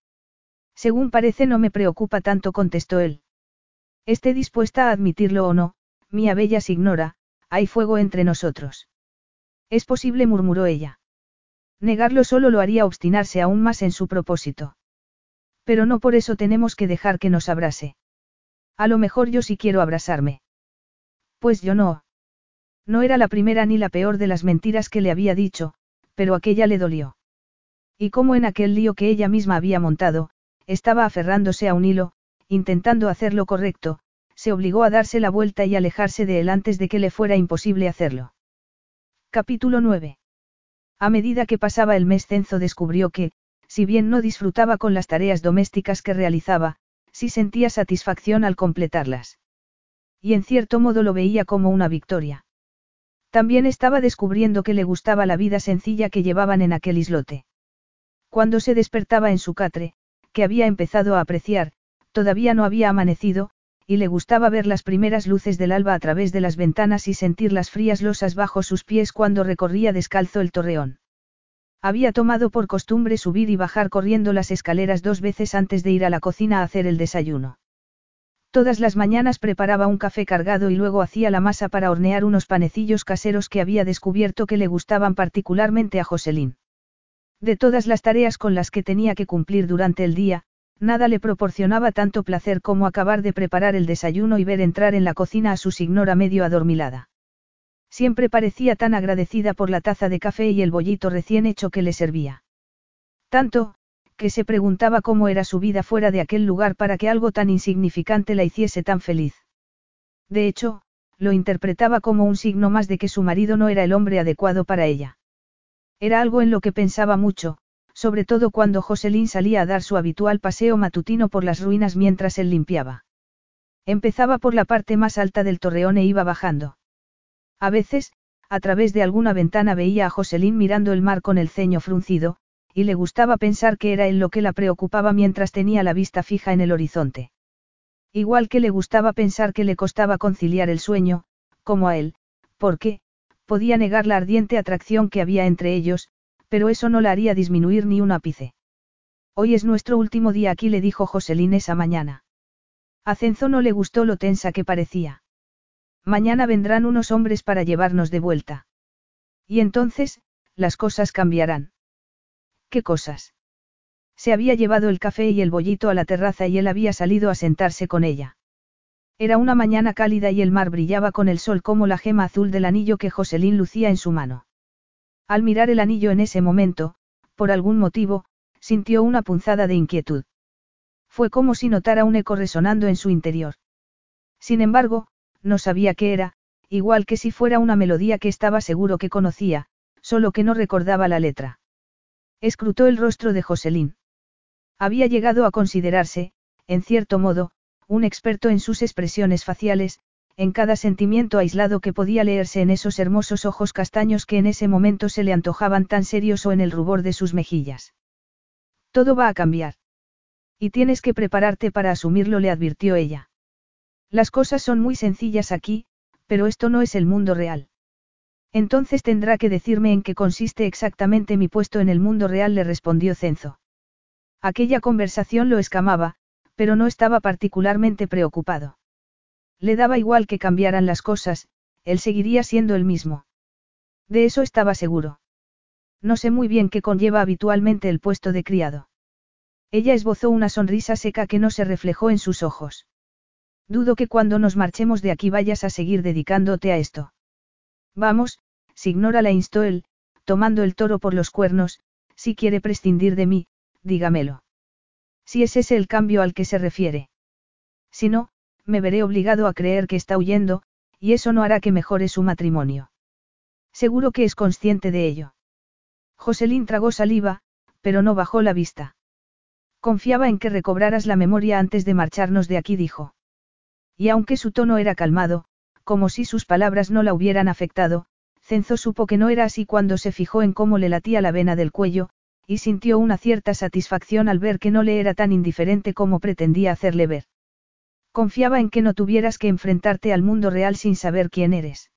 Según parece no me preocupa tanto, contestó él. Esté dispuesta a admitirlo o no, mía bella ignora, hay fuego entre nosotros. Es posible, murmuró ella. Negarlo solo lo haría obstinarse aún más en su propósito. Pero no por eso tenemos que dejar que nos abrase. A lo mejor yo sí quiero abrazarme. Pues yo no. No era la primera ni la peor de las mentiras que le había dicho, pero aquella le dolió. Y como en aquel lío que ella misma había montado, estaba aferrándose a un hilo, intentando hacer lo correcto, se obligó a darse la vuelta y alejarse de él antes de que le fuera imposible hacerlo. Capítulo 9. A medida que pasaba el mes Cenzo descubrió que, si bien no disfrutaba con las tareas domésticas que realizaba, sí sentía satisfacción al completarlas. Y en cierto modo lo veía como una victoria. También estaba descubriendo que le gustaba la vida sencilla que llevaban en aquel islote. Cuando se despertaba en su catre, que había empezado a apreciar, todavía no había amanecido, y le gustaba ver las primeras luces del alba a través de las ventanas y sentir las frías losas bajo sus pies cuando recorría descalzo el torreón. Había tomado por costumbre subir y bajar corriendo las escaleras dos veces antes de ir a la cocina a hacer el desayuno. Todas las mañanas preparaba un café cargado y luego hacía la masa para hornear unos panecillos caseros que había descubierto que le gustaban particularmente a Joselín. De todas las tareas con las que tenía que cumplir durante el día, nada le proporcionaba tanto placer como acabar de preparar el desayuno y ver entrar en la cocina a su signora medio adormilada. Siempre parecía tan agradecida por la taza de café y el bollito recién hecho que le servía. Tanto, que se preguntaba cómo era su vida fuera de aquel lugar para que algo tan insignificante la hiciese tan feliz. De hecho, lo interpretaba como un signo más de que su marido no era el hombre adecuado para ella. Era algo en lo que pensaba mucho, sobre todo cuando Joselín salía a dar su habitual paseo matutino por las ruinas mientras él limpiaba. Empezaba por la parte más alta del torreón e iba bajando. A veces, a través de alguna ventana veía a Joselín mirando el mar con el ceño fruncido, y le gustaba pensar que era él lo que la preocupaba mientras tenía la vista fija en el horizonte. Igual que le gustaba pensar que le costaba conciliar el sueño, como a él, porque, podía negar la ardiente atracción que había entre ellos, pero eso no la haría disminuir ni un ápice. Hoy es nuestro último día aquí, le dijo Joselín esa mañana. A Cenzo no le gustó lo tensa que parecía. Mañana vendrán unos hombres para llevarnos de vuelta. Y entonces, las cosas cambiarán. ¿Qué cosas? Se había llevado el café y el bollito a la terraza y él había salido a sentarse con ella. Era una mañana cálida y el mar brillaba con el sol como la gema azul del anillo que Joselín lucía en su mano. Al mirar el anillo en ese momento, por algún motivo, sintió una punzada de inquietud. Fue como si notara un eco resonando en su interior. Sin embargo, no sabía qué era, igual que si fuera una melodía que estaba seguro que conocía, solo que no recordaba la letra. Escrutó el rostro de Joselín. Había llegado a considerarse, en cierto modo, un experto en sus expresiones faciales, en cada sentimiento aislado que podía leerse en esos hermosos ojos castaños que en ese momento se le antojaban tan serios o en el rubor de sus mejillas. Todo va a cambiar. Y tienes que prepararte para asumirlo, le advirtió ella. Las cosas son muy sencillas aquí, pero esto no es el mundo real. Entonces tendrá que decirme en qué consiste exactamente mi puesto en el mundo real, le respondió Cenzo. Aquella conversación lo escamaba, pero no estaba particularmente preocupado. Le daba igual que cambiaran las cosas, él seguiría siendo el mismo. De eso estaba seguro. No sé muy bien qué conlleva habitualmente el puesto de criado. Ella esbozó una sonrisa seca que no se reflejó en sus ojos. Dudo que cuando nos marchemos de aquí vayas a seguir dedicándote a esto. Vamos, Signora la instó él, tomando el toro por los cuernos, si quiere prescindir de mí, dígamelo. Si es ese el cambio al que se refiere. Si no, me veré obligado a creer que está huyendo, y eso no hará que mejore su matrimonio. Seguro que es consciente de ello. Joselín tragó saliva, pero no bajó la vista. Confiaba en que recobraras la memoria antes de marcharnos de aquí, dijo. Y aunque su tono era calmado, como si sus palabras no la hubieran afectado, Cenzo supo que no era así cuando se fijó en cómo le latía la vena del cuello, y sintió una cierta satisfacción al ver que no le era tan indiferente como pretendía hacerle ver. Confiaba en que no tuvieras que enfrentarte al mundo real sin saber quién eres.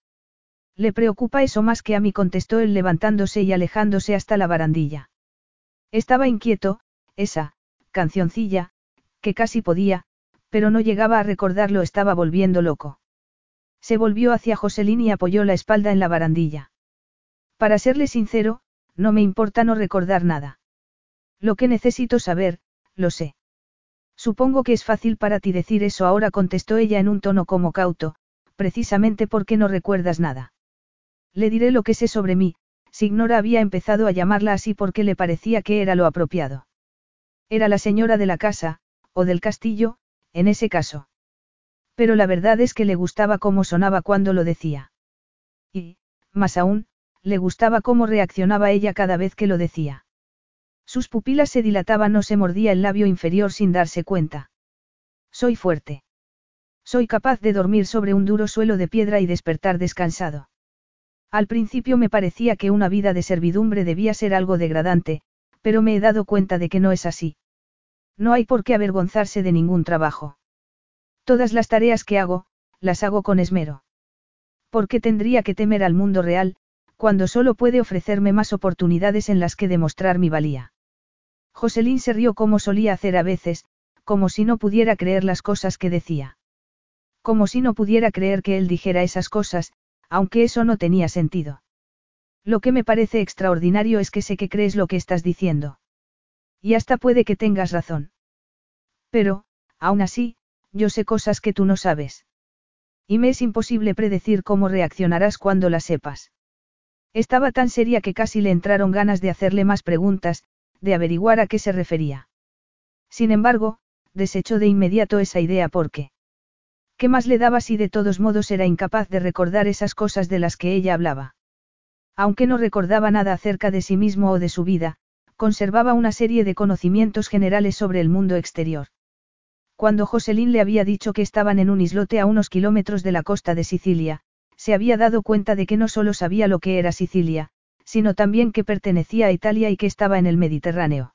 Le preocupa eso más que a mí, contestó él levantándose y alejándose hasta la barandilla. Estaba inquieto, esa, cancioncilla, que casi podía, pero no llegaba a recordarlo, estaba volviendo loco. Se volvió hacia Joselín y apoyó la espalda en la barandilla. Para serle sincero, no me importa no recordar nada. Lo que necesito saber, lo sé. Supongo que es fácil para ti decir eso ahora, contestó ella en un tono como cauto, precisamente porque no recuerdas nada. Le diré lo que sé sobre mí, Signora había empezado a llamarla así porque le parecía que era lo apropiado. Era la señora de la casa, o del castillo, en ese caso. Pero la verdad es que le gustaba cómo sonaba cuando lo decía. Y, más aún, le gustaba cómo reaccionaba ella cada vez que lo decía. Sus pupilas se dilataban o se mordía el labio inferior sin darse cuenta. Soy fuerte. Soy capaz de dormir sobre un duro suelo de piedra y despertar descansado. Al principio me parecía que una vida de servidumbre debía ser algo degradante, pero me he dado cuenta de que no es así. No hay por qué avergonzarse de ningún trabajo. Todas las tareas que hago, las hago con esmero. ¿Por qué tendría que temer al mundo real, cuando solo puede ofrecerme más oportunidades en las que demostrar mi valía. Joselín se rió como solía hacer a veces, como si no pudiera creer las cosas que decía. Como si no pudiera creer que él dijera esas cosas, aunque eso no tenía sentido. Lo que me parece extraordinario es que sé que crees lo que estás diciendo. Y hasta puede que tengas razón. Pero, aún así, yo sé cosas que tú no sabes. Y me es imposible predecir cómo reaccionarás cuando las sepas. Estaba tan seria que casi le entraron ganas de hacerle más preguntas, de averiguar a qué se refería. Sin embargo, desechó de inmediato esa idea porque... ¿Qué más le daba si de todos modos era incapaz de recordar esas cosas de las que ella hablaba? Aunque no recordaba nada acerca de sí mismo o de su vida, conservaba una serie de conocimientos generales sobre el mundo exterior. Cuando Joselín le había dicho que estaban en un islote a unos kilómetros de la costa de Sicilia, se había dado cuenta de que no solo sabía lo que era Sicilia, sino también que pertenecía a Italia y que estaba en el Mediterráneo.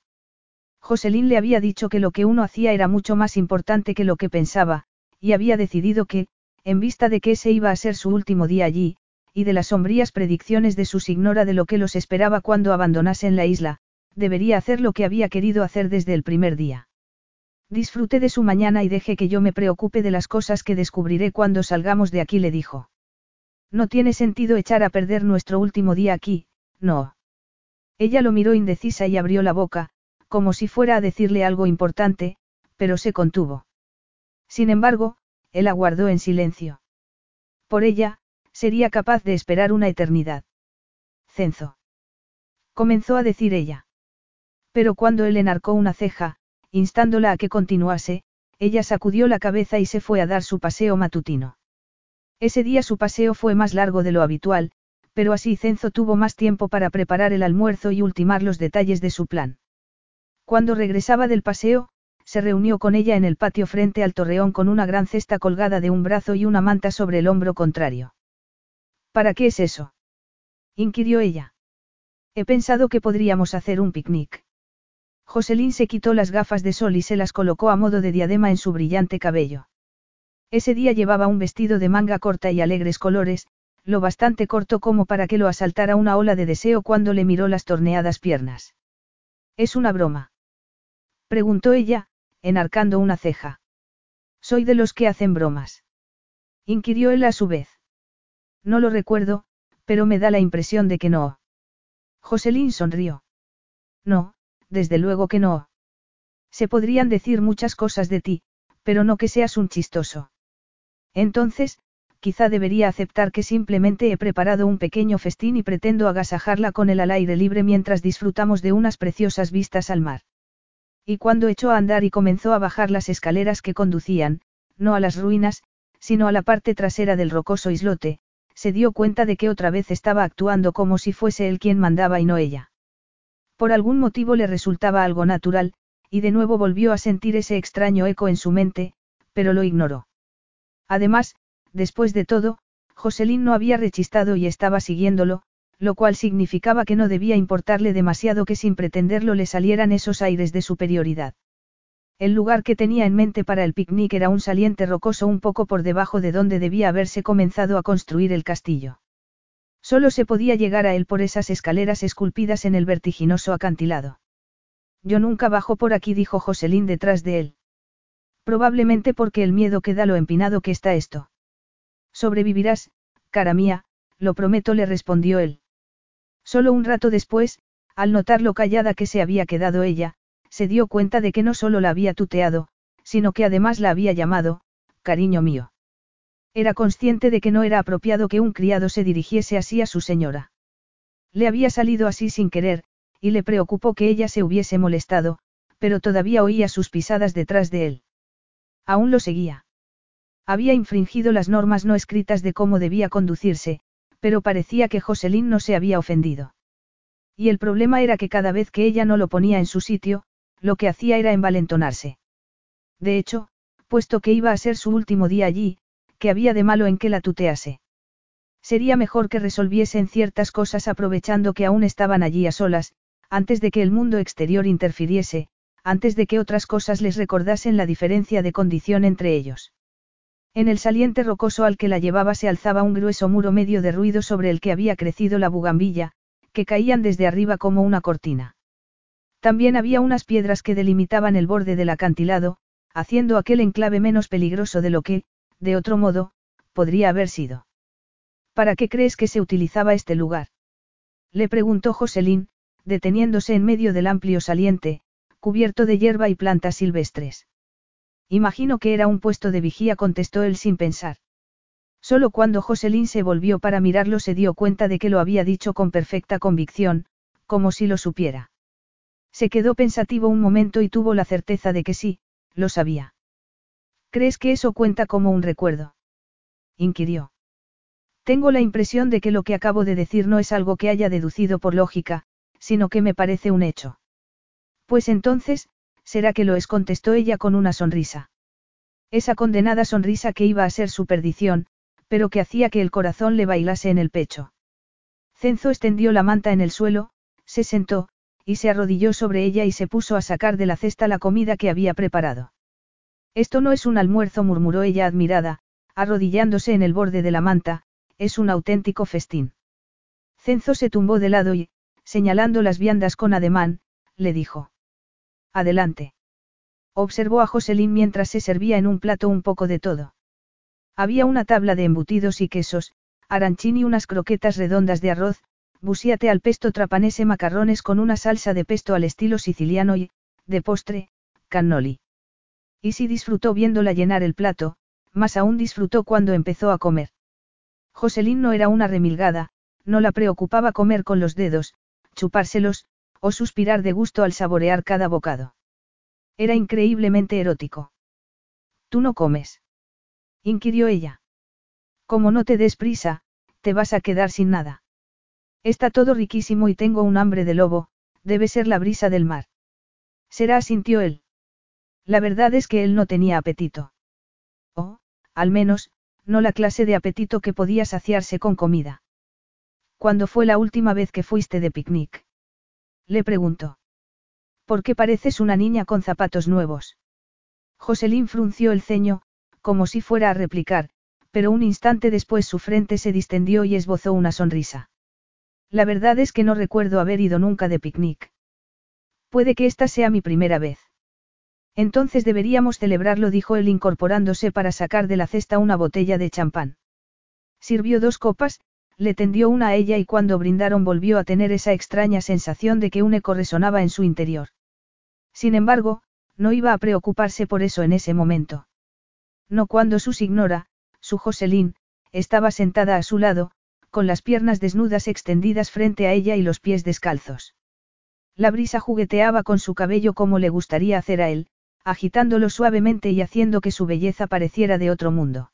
Joselín le había dicho que lo que uno hacía era mucho más importante que lo que pensaba, y había decidido que, en vista de que ese iba a ser su último día allí, y de las sombrías predicciones de su signora de lo que los esperaba cuando abandonasen la isla, debería hacer lo que había querido hacer desde el primer día. Disfrute de su mañana y deje que yo me preocupe de las cosas que descubriré cuando salgamos de aquí, le dijo. No tiene sentido echar a perder nuestro último día aquí, no. Ella lo miró indecisa y abrió la boca, como si fuera a decirle algo importante, pero se contuvo. Sin embargo, él aguardó en silencio. Por ella, sería capaz de esperar una eternidad. Cenzo. Comenzó a decir ella. Pero cuando él enarcó una ceja, instándola a que continuase, ella sacudió la cabeza y se fue a dar su paseo matutino. Ese día su paseo fue más largo de lo habitual, pero así Cenzo tuvo más tiempo para preparar el almuerzo y ultimar los detalles de su plan. Cuando regresaba del paseo, se reunió con ella en el patio frente al torreón con una gran cesta colgada de un brazo y una manta sobre el hombro contrario. ¿Para qué es eso? inquirió ella. He pensado que podríamos hacer un picnic. Joselín se quitó las gafas de sol y se las colocó a modo de diadema en su brillante cabello. Ese día llevaba un vestido de manga corta y alegres colores, lo bastante corto como para que lo asaltara una ola de deseo cuando le miró las torneadas piernas. ¿Es una broma? preguntó ella, enarcando una ceja. Soy de los que hacen bromas. Inquirió él a su vez. No lo recuerdo, pero me da la impresión de que no. Joselín sonrió. No, desde luego que no. Se podrían decir muchas cosas de ti, pero no que seas un chistoso. Entonces, quizá debería aceptar que simplemente he preparado un pequeño festín y pretendo agasajarla con él al aire libre mientras disfrutamos de unas preciosas vistas al mar. Y cuando echó a andar y comenzó a bajar las escaleras que conducían, no a las ruinas, sino a la parte trasera del rocoso islote, se dio cuenta de que otra vez estaba actuando como si fuese él quien mandaba y no ella. Por algún motivo le resultaba algo natural, y de nuevo volvió a sentir ese extraño eco en su mente, pero lo ignoró. Además, después de todo, Joselín no había rechistado y estaba siguiéndolo, lo cual significaba que no debía importarle demasiado que sin pretenderlo le salieran esos aires de superioridad. El lugar que tenía en mente para el picnic era un saliente rocoso un poco por debajo de donde debía haberse comenzado a construir el castillo. Solo se podía llegar a él por esas escaleras esculpidas en el vertiginoso acantilado. Yo nunca bajo por aquí, dijo Joselín detrás de él. Probablemente porque el miedo queda lo empinado que está esto. Sobrevivirás, cara mía, lo prometo, le respondió él. Solo un rato después, al notar lo callada que se había quedado ella, se dio cuenta de que no solo la había tuteado, sino que además la había llamado, cariño mío. Era consciente de que no era apropiado que un criado se dirigiese así a su señora. Le había salido así sin querer, y le preocupó que ella se hubiese molestado, pero todavía oía sus pisadas detrás de él. Aún lo seguía. Había infringido las normas no escritas de cómo debía conducirse, pero parecía que Joselín no se había ofendido. Y el problema era que cada vez que ella no lo ponía en su sitio, lo que hacía era envalentonarse. De hecho, puesto que iba a ser su último día allí, que había de malo en que la tutease. Sería mejor que resolviesen ciertas cosas aprovechando que aún estaban allí a solas, antes de que el mundo exterior interfiriese, antes de que otras cosas les recordasen la diferencia de condición entre ellos. En el saliente rocoso al que la llevaba se alzaba un grueso muro medio de ruido sobre el que había crecido la bugambilla, que caían desde arriba como una cortina. También había unas piedras que delimitaban el borde del acantilado, haciendo aquel enclave menos peligroso de lo que, de otro modo, podría haber sido. ¿Para qué crees que se utilizaba este lugar? Le preguntó Joselín, deteniéndose en medio del amplio saliente, cubierto de hierba y plantas silvestres. Imagino que era un puesto de vigía, contestó él sin pensar. Solo cuando Joselín se volvió para mirarlo se dio cuenta de que lo había dicho con perfecta convicción, como si lo supiera. Se quedó pensativo un momento y tuvo la certeza de que sí, lo sabía. ¿Crees que eso cuenta como un recuerdo? inquirió. Tengo la impresión de que lo que acabo de decir no es algo que haya deducido por lógica, sino que me parece un hecho. Pues entonces, será que lo es, contestó ella con una sonrisa. Esa condenada sonrisa que iba a ser su perdición, pero que hacía que el corazón le bailase en el pecho. Cenzo extendió la manta en el suelo, se sentó, y se arrodilló sobre ella y se puso a sacar de la cesta la comida que había preparado. Esto no es un almuerzo, murmuró ella admirada, arrodillándose en el borde de la manta, es un auténtico festín. Cenzo se tumbó de lado y, señalando las viandas con ademán, le dijo. Adelante. Observó a Joselín mientras se servía en un plato un poco de todo. Había una tabla de embutidos y quesos, aranchín y unas croquetas redondas de arroz, busiate al pesto trapanese macarrones con una salsa de pesto al estilo siciliano y, de postre, cannoli. Y si disfrutó viéndola llenar el plato, más aún disfrutó cuando empezó a comer. Joselín no era una remilgada, no la preocupaba comer con los dedos, chupárselos, o suspirar de gusto al saborear cada bocado. Era increíblemente erótico. ¿Tú no comes? inquirió ella. Como no te des prisa, te vas a quedar sin nada. Está todo riquísimo y tengo un hambre de lobo, debe ser la brisa del mar. Será, sintió él. La verdad es que él no tenía apetito. O, al menos, no la clase de apetito que podía saciarse con comida. ¿Cuándo fue la última vez que fuiste de picnic? Le preguntó. ¿Por qué pareces una niña con zapatos nuevos? Joselín frunció el ceño, como si fuera a replicar, pero un instante después su frente se distendió y esbozó una sonrisa. La verdad es que no recuerdo haber ido nunca de picnic. Puede que esta sea mi primera vez. Entonces deberíamos celebrarlo, dijo él incorporándose para sacar de la cesta una botella de champán. Sirvió dos copas, le tendió una a ella y cuando brindaron volvió a tener esa extraña sensación de que un eco resonaba en su interior. Sin embargo, no iba a preocuparse por eso en ese momento. No cuando su signora, su Joselín, estaba sentada a su lado, con las piernas desnudas extendidas frente a ella y los pies descalzos. La brisa jugueteaba con su cabello como le gustaría hacer a él, agitándolo suavemente y haciendo que su belleza pareciera de otro mundo.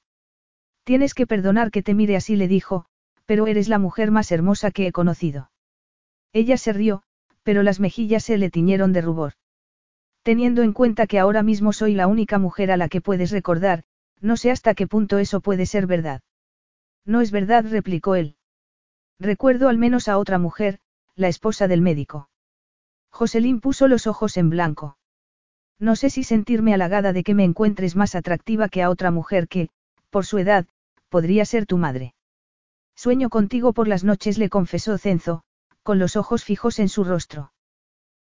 Tienes que perdonar que te mire así, le dijo, pero eres la mujer más hermosa que he conocido. Ella se rió, pero las mejillas se le tiñeron de rubor. Teniendo en cuenta que ahora mismo soy la única mujer a la que puedes recordar, no sé hasta qué punto eso puede ser verdad. No es verdad, replicó él. Recuerdo al menos a otra mujer, la esposa del médico. Joselín puso los ojos en blanco. No sé si sentirme halagada de que me encuentres más atractiva que a otra mujer que, por su edad, podría ser tu madre. Sueño contigo por las noches, le confesó Cenzo, con los ojos fijos en su rostro.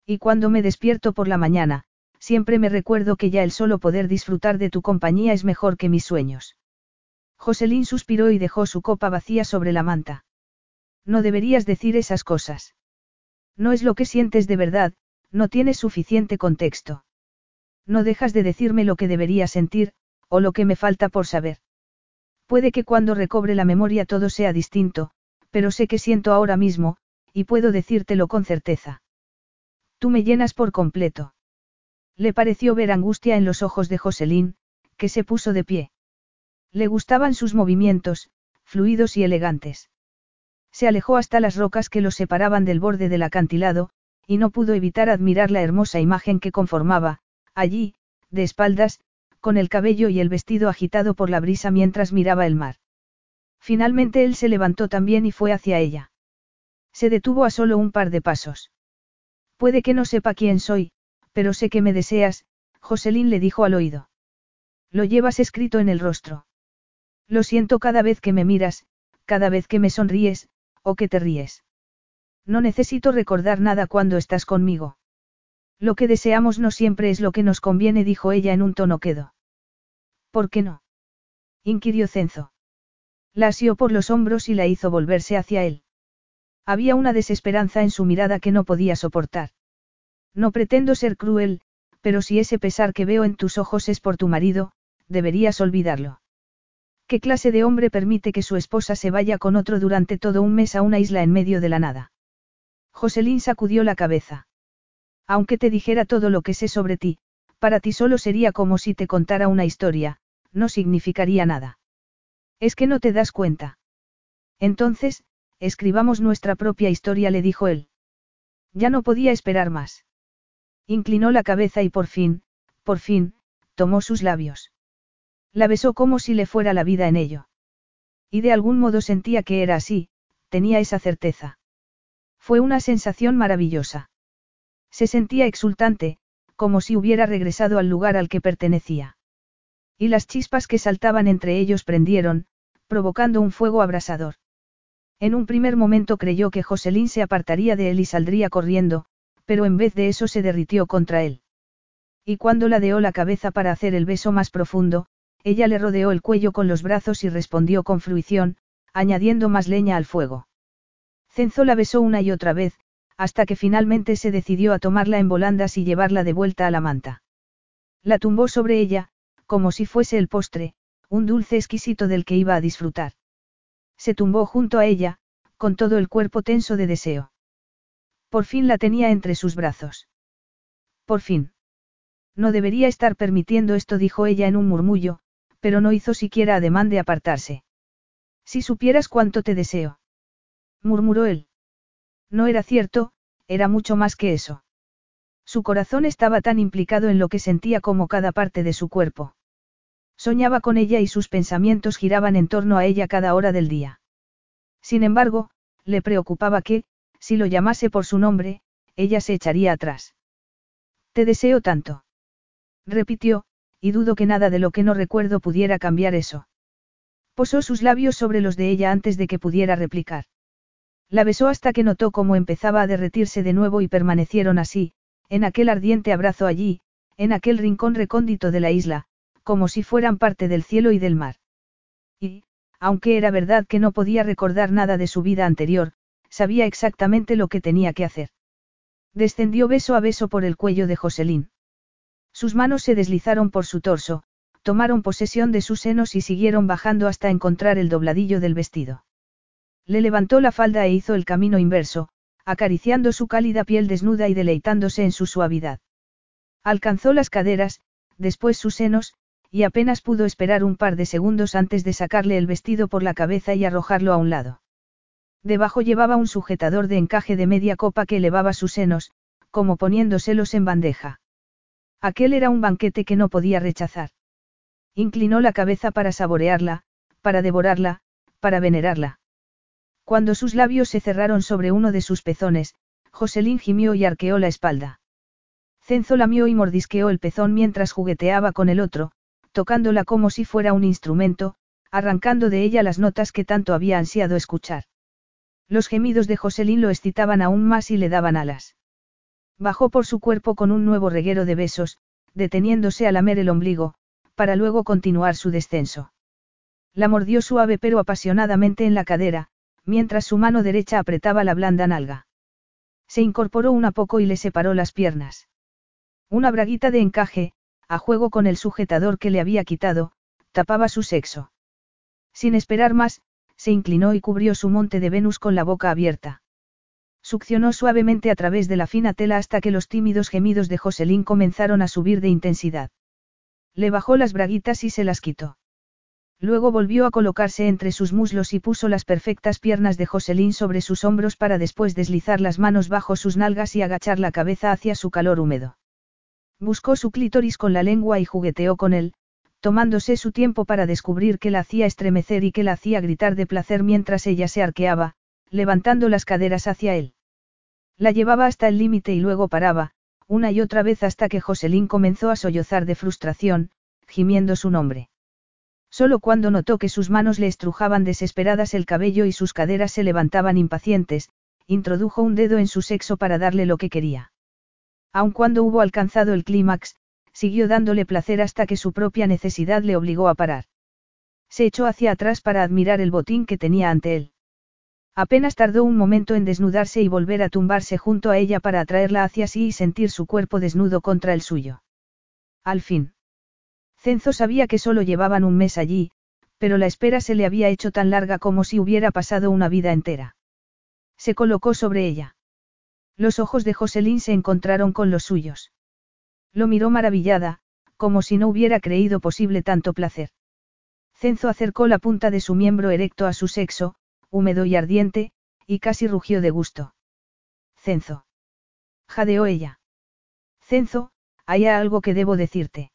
Y cuando me despierto por la mañana, siempre me recuerdo que ya el solo poder disfrutar de tu compañía es mejor que mis sueños. Joselín suspiró y dejó su copa vacía sobre la manta. No deberías decir esas cosas. No es lo que sientes de verdad, no tienes suficiente contexto. No dejas de decirme lo que debería sentir, o lo que me falta por saber. Puede que cuando recobre la memoria todo sea distinto, pero sé que siento ahora mismo, y puedo decírtelo con certeza. Tú me llenas por completo. Le pareció ver angustia en los ojos de Joselín, que se puso de pie. Le gustaban sus movimientos, fluidos y elegantes. Se alejó hasta las rocas que los separaban del borde del acantilado, y no pudo evitar admirar la hermosa imagen que conformaba, allí, de espaldas, con el cabello y el vestido agitado por la brisa mientras miraba el mar. Finalmente él se levantó también y fue hacia ella. Se detuvo a solo un par de pasos. Puede que no sepa quién soy, pero sé que me deseas, Joselín le dijo al oído. Lo llevas escrito en el rostro. Lo siento cada vez que me miras, cada vez que me sonríes, o que te ríes. No necesito recordar nada cuando estás conmigo. Lo que deseamos no siempre es lo que nos conviene, dijo ella en un tono quedo. ¿Por qué no? inquirió Cenzo. La asió por los hombros y la hizo volverse hacia él. Había una desesperanza en su mirada que no podía soportar. No pretendo ser cruel, pero si ese pesar que veo en tus ojos es por tu marido, deberías olvidarlo. ¿Qué clase de hombre permite que su esposa se vaya con otro durante todo un mes a una isla en medio de la nada? Joselín sacudió la cabeza. Aunque te dijera todo lo que sé sobre ti, para ti solo sería como si te contara una historia, no significaría nada. Es que no te das cuenta. Entonces, escribamos nuestra propia historia, le dijo él. Ya no podía esperar más. Inclinó la cabeza y por fin, por fin, tomó sus labios. La besó como si le fuera la vida en ello. Y de algún modo sentía que era así, tenía esa certeza. Fue una sensación maravillosa. Se sentía exultante, como si hubiera regresado al lugar al que pertenecía. Y las chispas que saltaban entre ellos prendieron, provocando un fuego abrasador. En un primer momento creyó que Joselín se apartaría de él y saldría corriendo, pero en vez de eso se derritió contra él. Y cuando ladeó la cabeza para hacer el beso más profundo, ella le rodeó el cuello con los brazos y respondió con fruición, añadiendo más leña al fuego. Cenzo la besó una y otra vez, hasta que finalmente se decidió a tomarla en volandas y llevarla de vuelta a la manta. La tumbó sobre ella, como si fuese el postre, un dulce exquisito del que iba a disfrutar. Se tumbó junto a ella, con todo el cuerpo tenso de deseo. Por fin la tenía entre sus brazos. Por fin. No debería estar permitiendo esto, dijo ella en un murmullo, pero no hizo siquiera ademán de apartarse. Si supieras cuánto te deseo. murmuró él. No era cierto, era mucho más que eso. Su corazón estaba tan implicado en lo que sentía como cada parte de su cuerpo. Soñaba con ella y sus pensamientos giraban en torno a ella cada hora del día. Sin embargo, le preocupaba que, si lo llamase por su nombre, ella se echaría atrás. Te deseo tanto. Repitió, y dudo que nada de lo que no recuerdo pudiera cambiar eso. Posó sus labios sobre los de ella antes de que pudiera replicar. La besó hasta que notó cómo empezaba a derretirse de nuevo y permanecieron así, en aquel ardiente abrazo allí, en aquel rincón recóndito de la isla, como si fueran parte del cielo y del mar. Y, aunque era verdad que no podía recordar nada de su vida anterior, sabía exactamente lo que tenía que hacer. Descendió beso a beso por el cuello de Joselín. Sus manos se deslizaron por su torso, tomaron posesión de sus senos y siguieron bajando hasta encontrar el dobladillo del vestido. Le levantó la falda e hizo el camino inverso, acariciando su cálida piel desnuda y deleitándose en su suavidad. Alcanzó las caderas, después sus senos, y apenas pudo esperar un par de segundos antes de sacarle el vestido por la cabeza y arrojarlo a un lado. Debajo llevaba un sujetador de encaje de media copa que elevaba sus senos, como poniéndoselos en bandeja. Aquel era un banquete que no podía rechazar. Inclinó la cabeza para saborearla, para devorarla, para venerarla. Cuando sus labios se cerraron sobre uno de sus pezones, Joselín gimió y arqueó la espalda. Cenzo lamió y mordisqueó el pezón mientras jugueteaba con el otro, tocándola como si fuera un instrumento, arrancando de ella las notas que tanto había ansiado escuchar. Los gemidos de Joselín lo excitaban aún más y le daban alas. Bajó por su cuerpo con un nuevo reguero de besos, deteniéndose a lamer el ombligo, para luego continuar su descenso. La mordió suave pero apasionadamente en la cadera, mientras su mano derecha apretaba la blanda nalga. Se incorporó un poco y le separó las piernas. Una braguita de encaje, a juego con el sujetador que le había quitado, tapaba su sexo. Sin esperar más, se inclinó y cubrió su monte de Venus con la boca abierta. Succionó suavemente a través de la fina tela hasta que los tímidos gemidos de Joselín comenzaron a subir de intensidad. Le bajó las braguitas y se las quitó. Luego volvió a colocarse entre sus muslos y puso las perfectas piernas de Joselín sobre sus hombros para después deslizar las manos bajo sus nalgas y agachar la cabeza hacia su calor húmedo. Buscó su clítoris con la lengua y jugueteó con él, tomándose su tiempo para descubrir que la hacía estremecer y que la hacía gritar de placer mientras ella se arqueaba, levantando las caderas hacia él. La llevaba hasta el límite y luego paraba, una y otra vez hasta que Joselín comenzó a sollozar de frustración, gimiendo su nombre. Solo cuando notó que sus manos le estrujaban desesperadas el cabello y sus caderas se levantaban impacientes, introdujo un dedo en su sexo para darle lo que quería. Aun cuando hubo alcanzado el clímax, siguió dándole placer hasta que su propia necesidad le obligó a parar. Se echó hacia atrás para admirar el botín que tenía ante él. Apenas tardó un momento en desnudarse y volver a tumbarse junto a ella para atraerla hacia sí y sentir su cuerpo desnudo contra el suyo. Al fin. Cenzo sabía que solo llevaban un mes allí, pero la espera se le había hecho tan larga como si hubiera pasado una vida entera. Se colocó sobre ella. Los ojos de Joselín se encontraron con los suyos. Lo miró maravillada, como si no hubiera creído posible tanto placer. Cenzo acercó la punta de su miembro erecto a su sexo, húmedo y ardiente, y casi rugió de gusto. Cenzo. Jadeó ella. Cenzo, hay algo que debo decirte.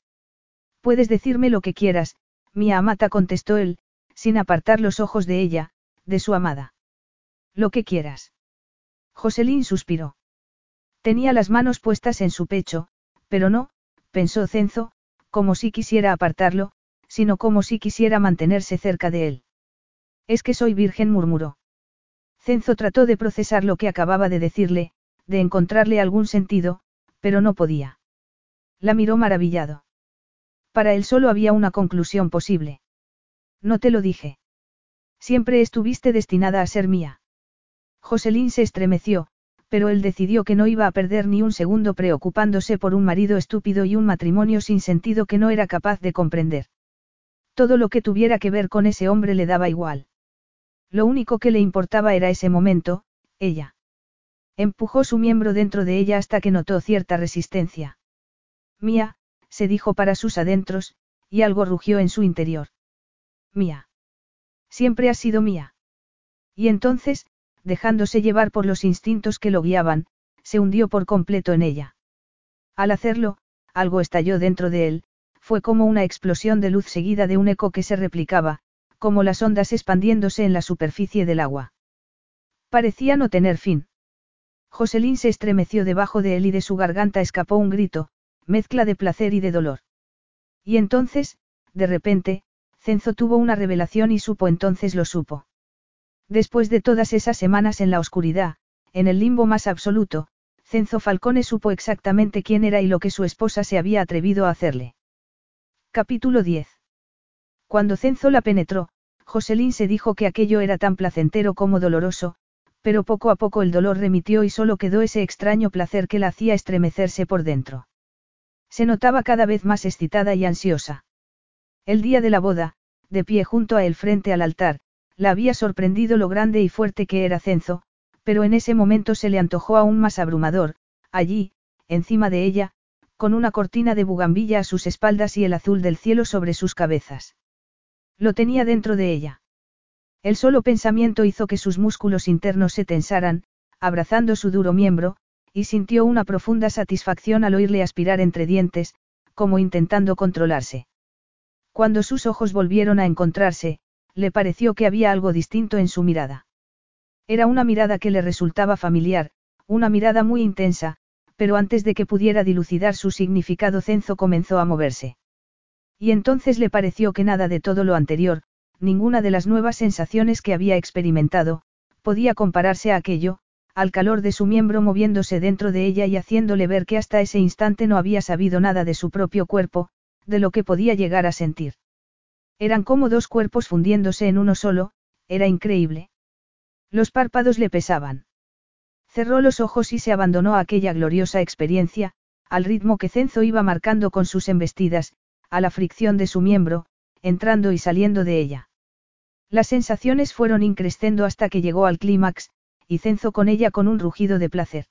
Puedes decirme lo que quieras, mi amata contestó él, sin apartar los ojos de ella, de su amada. Lo que quieras. Joselín suspiró. Tenía las manos puestas en su pecho, pero no, pensó Cenzo, como si quisiera apartarlo, sino como si quisiera mantenerse cerca de él. Es que soy virgen, murmuró. Cenzo trató de procesar lo que acababa de decirle, de encontrarle algún sentido, pero no podía. La miró maravillado. Para él solo había una conclusión posible. No te lo dije. Siempre estuviste destinada a ser mía. Joselín se estremeció, pero él decidió que no iba a perder ni un segundo preocupándose por un marido estúpido y un matrimonio sin sentido que no era capaz de comprender. Todo lo que tuviera que ver con ese hombre le daba igual. Lo único que le importaba era ese momento, ella. Empujó su miembro dentro de ella hasta que notó cierta resistencia. Mía, se dijo para sus adentros, y algo rugió en su interior. Mía. Siempre ha sido mía. Y entonces, dejándose llevar por los instintos que lo guiaban, se hundió por completo en ella. Al hacerlo, algo estalló dentro de él, fue como una explosión de luz seguida de un eco que se replicaba, como las ondas expandiéndose en la superficie del agua. Parecía no tener fin. Joselín se estremeció debajo de él y de su garganta escapó un grito, mezcla de placer y de dolor. Y entonces, de repente, Cenzo tuvo una revelación y supo entonces lo supo. Después de todas esas semanas en la oscuridad, en el limbo más absoluto, Cenzo Falcone supo exactamente quién era y lo que su esposa se había atrevido a hacerle. Capítulo 10. Cuando Cenzo la penetró, Joselín se dijo que aquello era tan placentero como doloroso, pero poco a poco el dolor remitió y solo quedó ese extraño placer que la hacía estremecerse por dentro. Se notaba cada vez más excitada y ansiosa. El día de la boda, de pie junto a él frente al altar, la había sorprendido lo grande y fuerte que era Cenzo, pero en ese momento se le antojó aún más abrumador, allí, encima de ella, con una cortina de bugambilla a sus espaldas y el azul del cielo sobre sus cabezas. Lo tenía dentro de ella. El solo pensamiento hizo que sus músculos internos se tensaran, abrazando su duro miembro, y sintió una profunda satisfacción al oírle aspirar entre dientes, como intentando controlarse. Cuando sus ojos volvieron a encontrarse, le pareció que había algo distinto en su mirada. Era una mirada que le resultaba familiar, una mirada muy intensa, pero antes de que pudiera dilucidar su significado Cenzo comenzó a moverse. Y entonces le pareció que nada de todo lo anterior, ninguna de las nuevas sensaciones que había experimentado, podía compararse a aquello, al calor de su miembro moviéndose dentro de ella y haciéndole ver que hasta ese instante no había sabido nada de su propio cuerpo, de lo que podía llegar a sentir. Eran como dos cuerpos fundiéndose en uno solo, era increíble. Los párpados le pesaban. Cerró los ojos y se abandonó a aquella gloriosa experiencia, al ritmo que Cenzo iba marcando con sus embestidas, a la fricción de su miembro, entrando y saliendo de ella. Las sensaciones fueron increciendo hasta que llegó al clímax, y Cenzo con ella con un rugido de placer.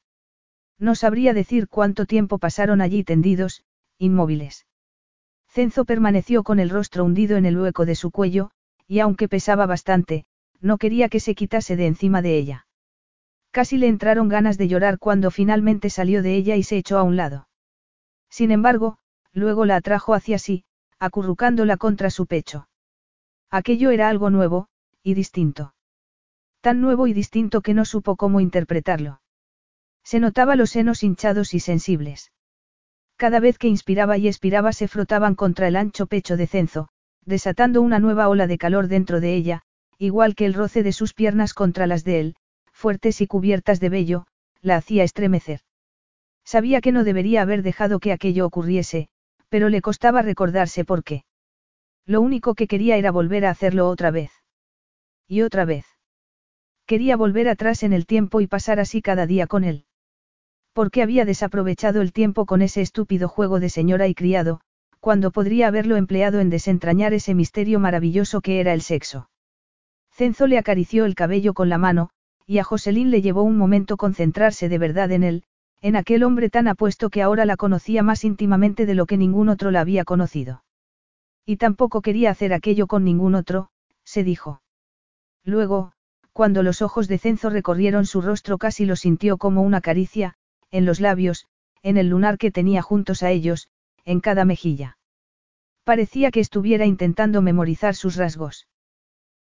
No sabría decir cuánto tiempo pasaron allí tendidos, inmóviles. Cenzo permaneció con el rostro hundido en el hueco de su cuello, y aunque pesaba bastante, no quería que se quitase de encima de ella. Casi le entraron ganas de llorar cuando finalmente salió de ella y se echó a un lado. Sin embargo, luego la atrajo hacia sí, acurrucándola contra su pecho. Aquello era algo nuevo, y distinto. Tan nuevo y distinto que no supo cómo interpretarlo. Se notaba los senos hinchados y sensibles. Cada vez que inspiraba y expiraba se frotaban contra el ancho pecho de Cenzo, desatando una nueva ola de calor dentro de ella, igual que el roce de sus piernas contra las de él, fuertes y cubiertas de vello, la hacía estremecer. Sabía que no debería haber dejado que aquello ocurriese, pero le costaba recordarse por qué. Lo único que quería era volver a hacerlo otra vez. Y otra vez. Quería volver atrás en el tiempo y pasar así cada día con él. ¿Por qué había desaprovechado el tiempo con ese estúpido juego de señora y criado, cuando podría haberlo empleado en desentrañar ese misterio maravilloso que era el sexo? Cenzo le acarició el cabello con la mano, y a Joselín le llevó un momento concentrarse de verdad en él, en aquel hombre tan apuesto que ahora la conocía más íntimamente de lo que ningún otro la había conocido. Y tampoco quería hacer aquello con ningún otro, se dijo. Luego, cuando los ojos de Cenzo recorrieron su rostro casi lo sintió como una caricia, en los labios, en el lunar que tenía juntos a ellos, en cada mejilla. Parecía que estuviera intentando memorizar sus rasgos.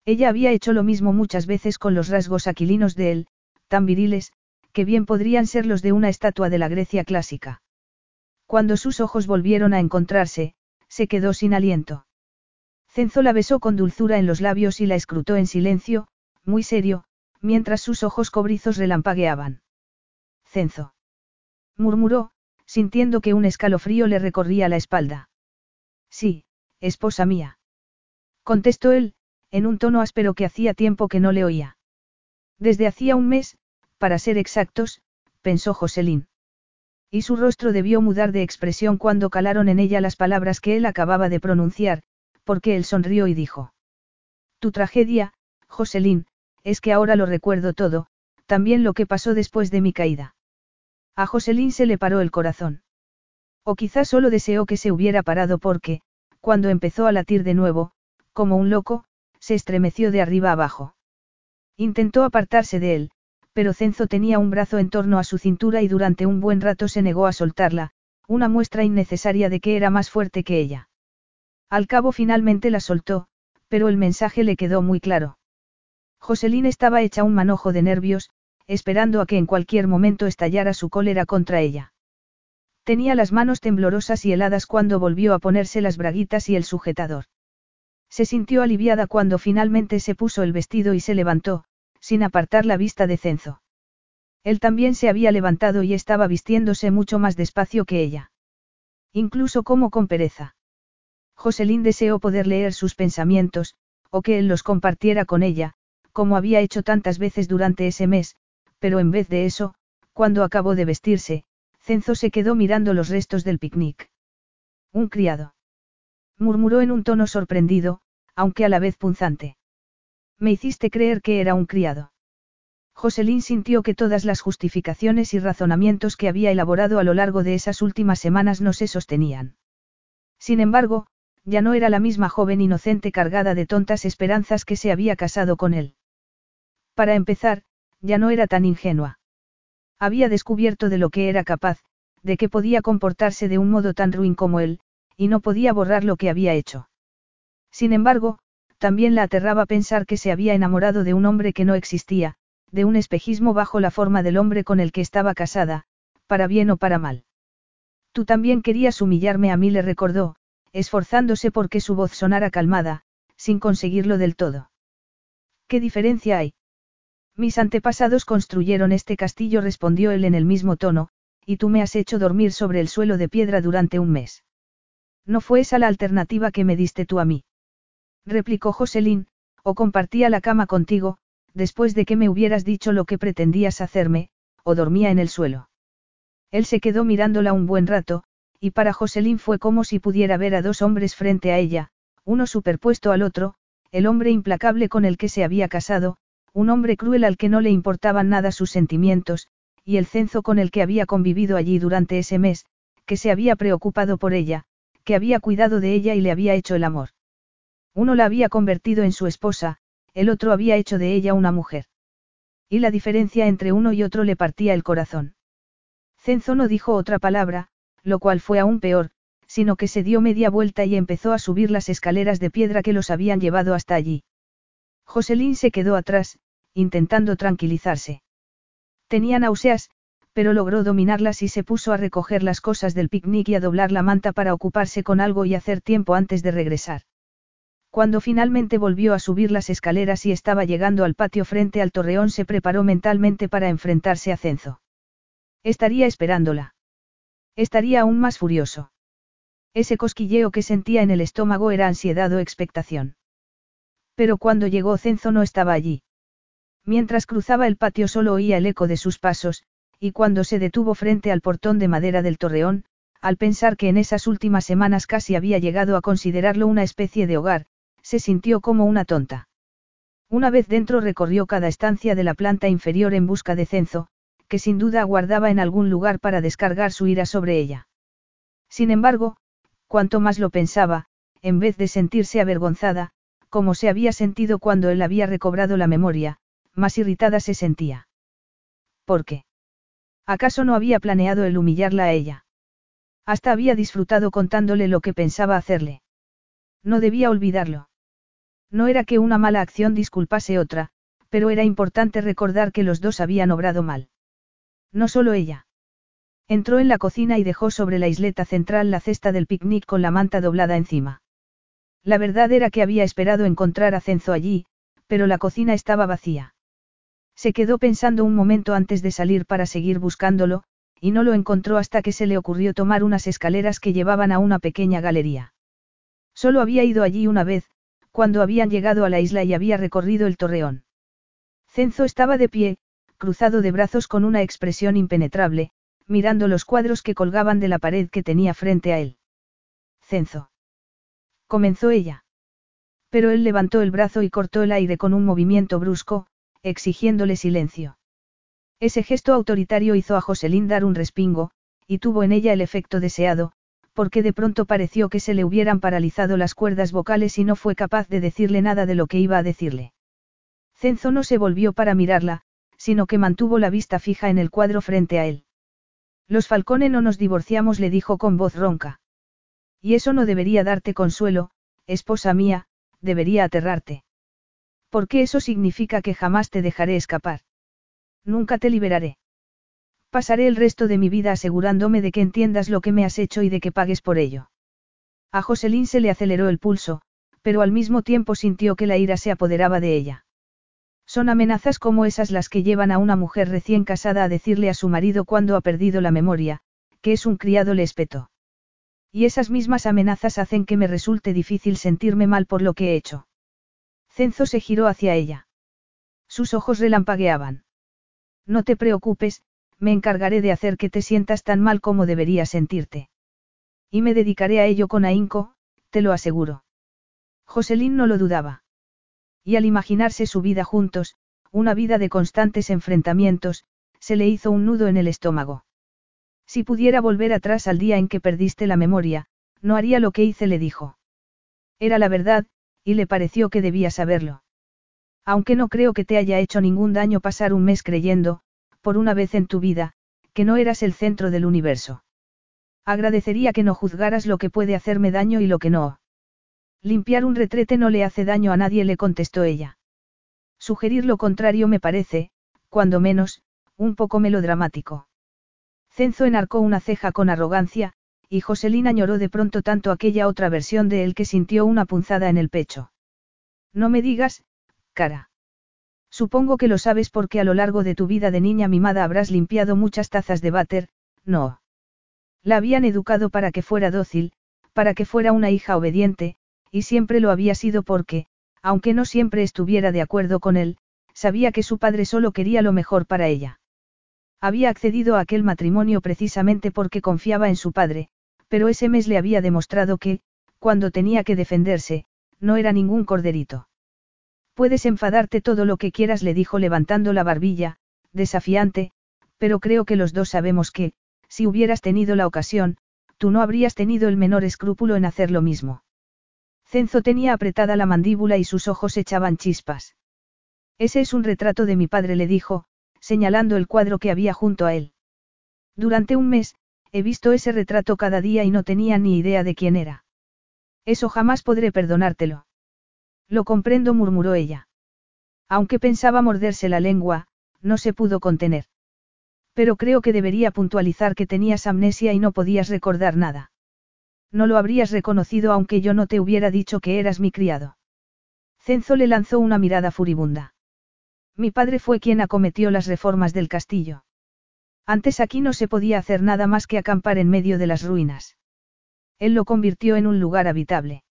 Ella había hecho lo mismo muchas veces con los rasgos aquilinos de él, tan viriles, que bien podrían ser los de una estatua de la Grecia clásica. Cuando sus ojos volvieron a encontrarse, se quedó sin aliento. Cenzo la besó con dulzura en los labios y la escrutó en silencio, muy serio, mientras sus ojos cobrizos relampagueaban. Cenzo murmuró, sintiendo que un escalofrío le recorría la espalda. Sí, esposa mía. Contestó él, en un tono áspero que hacía tiempo que no le oía. Desde hacía un mes, para ser exactos, pensó Joselín. Y su rostro debió mudar de expresión cuando calaron en ella las palabras que él acababa de pronunciar, porque él sonrió y dijo. Tu tragedia, Joselín, es que ahora lo recuerdo todo, también lo que pasó después de mi caída. A Joselín se le paró el corazón. O quizás solo deseó que se hubiera parado porque, cuando empezó a latir de nuevo, como un loco, se estremeció de arriba abajo. Intentó apartarse de él, pero Cenzo tenía un brazo en torno a su cintura y durante un buen rato se negó a soltarla, una muestra innecesaria de que era más fuerte que ella. Al cabo finalmente la soltó, pero el mensaje le quedó muy claro. Joselín estaba hecha un manojo de nervios, esperando a que en cualquier momento estallara su cólera contra ella. Tenía las manos temblorosas y heladas cuando volvió a ponerse las braguitas y el sujetador. Se sintió aliviada cuando finalmente se puso el vestido y se levantó, sin apartar la vista de Cenzo. Él también se había levantado y estaba vistiéndose mucho más despacio que ella. Incluso como con pereza. Joselín deseó poder leer sus pensamientos, o que él los compartiera con ella, como había hecho tantas veces durante ese mes, pero en vez de eso, cuando acabó de vestirse, Cenzo se quedó mirando los restos del picnic. Un criado. Murmuró en un tono sorprendido, aunque a la vez punzante. Me hiciste creer que era un criado. Joselín sintió que todas las justificaciones y razonamientos que había elaborado a lo largo de esas últimas semanas no se sostenían. Sin embargo, ya no era la misma joven inocente cargada de tontas esperanzas que se había casado con él. Para empezar, ya no era tan ingenua. Había descubierto de lo que era capaz, de que podía comportarse de un modo tan ruin como él, y no podía borrar lo que había hecho. Sin embargo, también la aterraba pensar que se había enamorado de un hombre que no existía, de un espejismo bajo la forma del hombre con el que estaba casada, para bien o para mal. Tú también querías humillarme a mí, le recordó, esforzándose porque su voz sonara calmada, sin conseguirlo del todo. ¿Qué diferencia hay? Mis antepasados construyeron este castillo, respondió él en el mismo tono, y tú me has hecho dormir sobre el suelo de piedra durante un mes. No fue esa la alternativa que me diste tú a mí. Replicó Joselín, o compartía la cama contigo, después de que me hubieras dicho lo que pretendías hacerme, o dormía en el suelo. Él se quedó mirándola un buen rato, y para Joselín fue como si pudiera ver a dos hombres frente a ella, uno superpuesto al otro, el hombre implacable con el que se había casado, un hombre cruel al que no le importaban nada sus sentimientos, y el cenzo con el que había convivido allí durante ese mes, que se había preocupado por ella, que había cuidado de ella y le había hecho el amor. Uno la había convertido en su esposa, el otro había hecho de ella una mujer. Y la diferencia entre uno y otro le partía el corazón. Cenzo no dijo otra palabra, lo cual fue aún peor, sino que se dio media vuelta y empezó a subir las escaleras de piedra que los habían llevado hasta allí. Joselín se quedó atrás, intentando tranquilizarse. Tenía náuseas, pero logró dominarlas y se puso a recoger las cosas del picnic y a doblar la manta para ocuparse con algo y hacer tiempo antes de regresar. Cuando finalmente volvió a subir las escaleras y estaba llegando al patio frente al torreón se preparó mentalmente para enfrentarse a Cenzo. Estaría esperándola. Estaría aún más furioso. Ese cosquilleo que sentía en el estómago era ansiedad o expectación. Pero cuando llegó Cenzo no estaba allí. Mientras cruzaba el patio solo oía el eco de sus pasos, y cuando se detuvo frente al portón de madera del torreón, al pensar que en esas últimas semanas casi había llegado a considerarlo una especie de hogar, se sintió como una tonta. Una vez dentro recorrió cada estancia de la planta inferior en busca de Cenzo, que sin duda aguardaba en algún lugar para descargar su ira sobre ella. Sin embargo, cuanto más lo pensaba, en vez de sentirse avergonzada, como se había sentido cuando él había recobrado la memoria, más irritada se sentía. ¿Por qué? ¿Acaso no había planeado el humillarla a ella? Hasta había disfrutado contándole lo que pensaba hacerle. No debía olvidarlo. No era que una mala acción disculpase otra, pero era importante recordar que los dos habían obrado mal. No solo ella. Entró en la cocina y dejó sobre la isleta central la cesta del picnic con la manta doblada encima. La verdad era que había esperado encontrar a Cenzo allí, pero la cocina estaba vacía. Se quedó pensando un momento antes de salir para seguir buscándolo, y no lo encontró hasta que se le ocurrió tomar unas escaleras que llevaban a una pequeña galería. Solo había ido allí una vez, cuando habían llegado a la isla y había recorrido el torreón. Cenzo estaba de pie, cruzado de brazos con una expresión impenetrable, mirando los cuadros que colgaban de la pared que tenía frente a él. Cenzo. Comenzó ella. Pero él levantó el brazo y cortó el aire con un movimiento brusco, exigiéndole silencio. Ese gesto autoritario hizo a Joselín dar un respingo, y tuvo en ella el efecto deseado, porque de pronto pareció que se le hubieran paralizado las cuerdas vocales y no fue capaz de decirle nada de lo que iba a decirle. Cenzo no se volvió para mirarla, sino que mantuvo la vista fija en el cuadro frente a él. Los Falcone no nos divorciamos, le dijo con voz ronca. Y eso no debería darte consuelo, esposa mía, debería aterrarte. Porque eso significa que jamás te dejaré escapar. Nunca te liberaré. Pasaré el resto de mi vida asegurándome de que entiendas lo que me has hecho y de que pagues por ello. A Joselín se le aceleró el pulso, pero al mismo tiempo sintió que la ira se apoderaba de ella. Son amenazas como esas las que llevan a una mujer recién casada a decirle a su marido cuando ha perdido la memoria, que es un criado le espetó. Y esas mismas amenazas hacen que me resulte difícil sentirme mal por lo que he hecho. Cenzo se giró hacia ella. Sus ojos relampagueaban. No te preocupes, me encargaré de hacer que te sientas tan mal como deberías sentirte. Y me dedicaré a ello con ahínco, te lo aseguro. Joselín no lo dudaba. Y al imaginarse su vida juntos, una vida de constantes enfrentamientos, se le hizo un nudo en el estómago. Si pudiera volver atrás al día en que perdiste la memoria, no haría lo que hice, le dijo. Era la verdad, y le pareció que debía saberlo. Aunque no creo que te haya hecho ningún daño pasar un mes creyendo, por una vez en tu vida, que no eras el centro del universo. Agradecería que no juzgaras lo que puede hacerme daño y lo que no. Limpiar un retrete no le hace daño a nadie, le contestó ella. Sugerir lo contrario me parece, cuando menos, un poco melodramático. Cenzo enarcó una ceja con arrogancia, y Joselina lloró de pronto tanto aquella otra versión de él que sintió una punzada en el pecho. No me digas, cara. Supongo que lo sabes porque a lo largo de tu vida de niña mimada habrás limpiado muchas tazas de váter, no. La habían educado para que fuera dócil, para que fuera una hija obediente, y siempre lo había sido porque, aunque no siempre estuviera de acuerdo con él, sabía que su padre solo quería lo mejor para ella. Había accedido a aquel matrimonio precisamente porque confiaba en su padre, pero ese mes le había demostrado que, cuando tenía que defenderse, no era ningún corderito. Puedes enfadarte todo lo que quieras, le dijo levantando la barbilla, desafiante, pero creo que los dos sabemos que, si hubieras tenido la ocasión, tú no habrías tenido el menor escrúpulo en hacer lo mismo. Cenzo tenía apretada la mandíbula y sus ojos echaban chispas. Ese es un retrato de mi padre, le dijo, señalando el cuadro que había junto a él. Durante un mes, He visto ese retrato cada día y no tenía ni idea de quién era. Eso jamás podré perdonártelo. Lo comprendo, murmuró ella. Aunque pensaba morderse la lengua, no se pudo contener. Pero creo que debería puntualizar que tenías amnesia y no podías recordar nada. No lo habrías reconocido aunque yo no te hubiera dicho que eras mi criado. Cenzo le lanzó una mirada furibunda. Mi padre fue quien acometió las reformas del castillo. Antes aquí no se podía hacer nada más que acampar en medio de las ruinas. Él lo convirtió en un lugar habitable.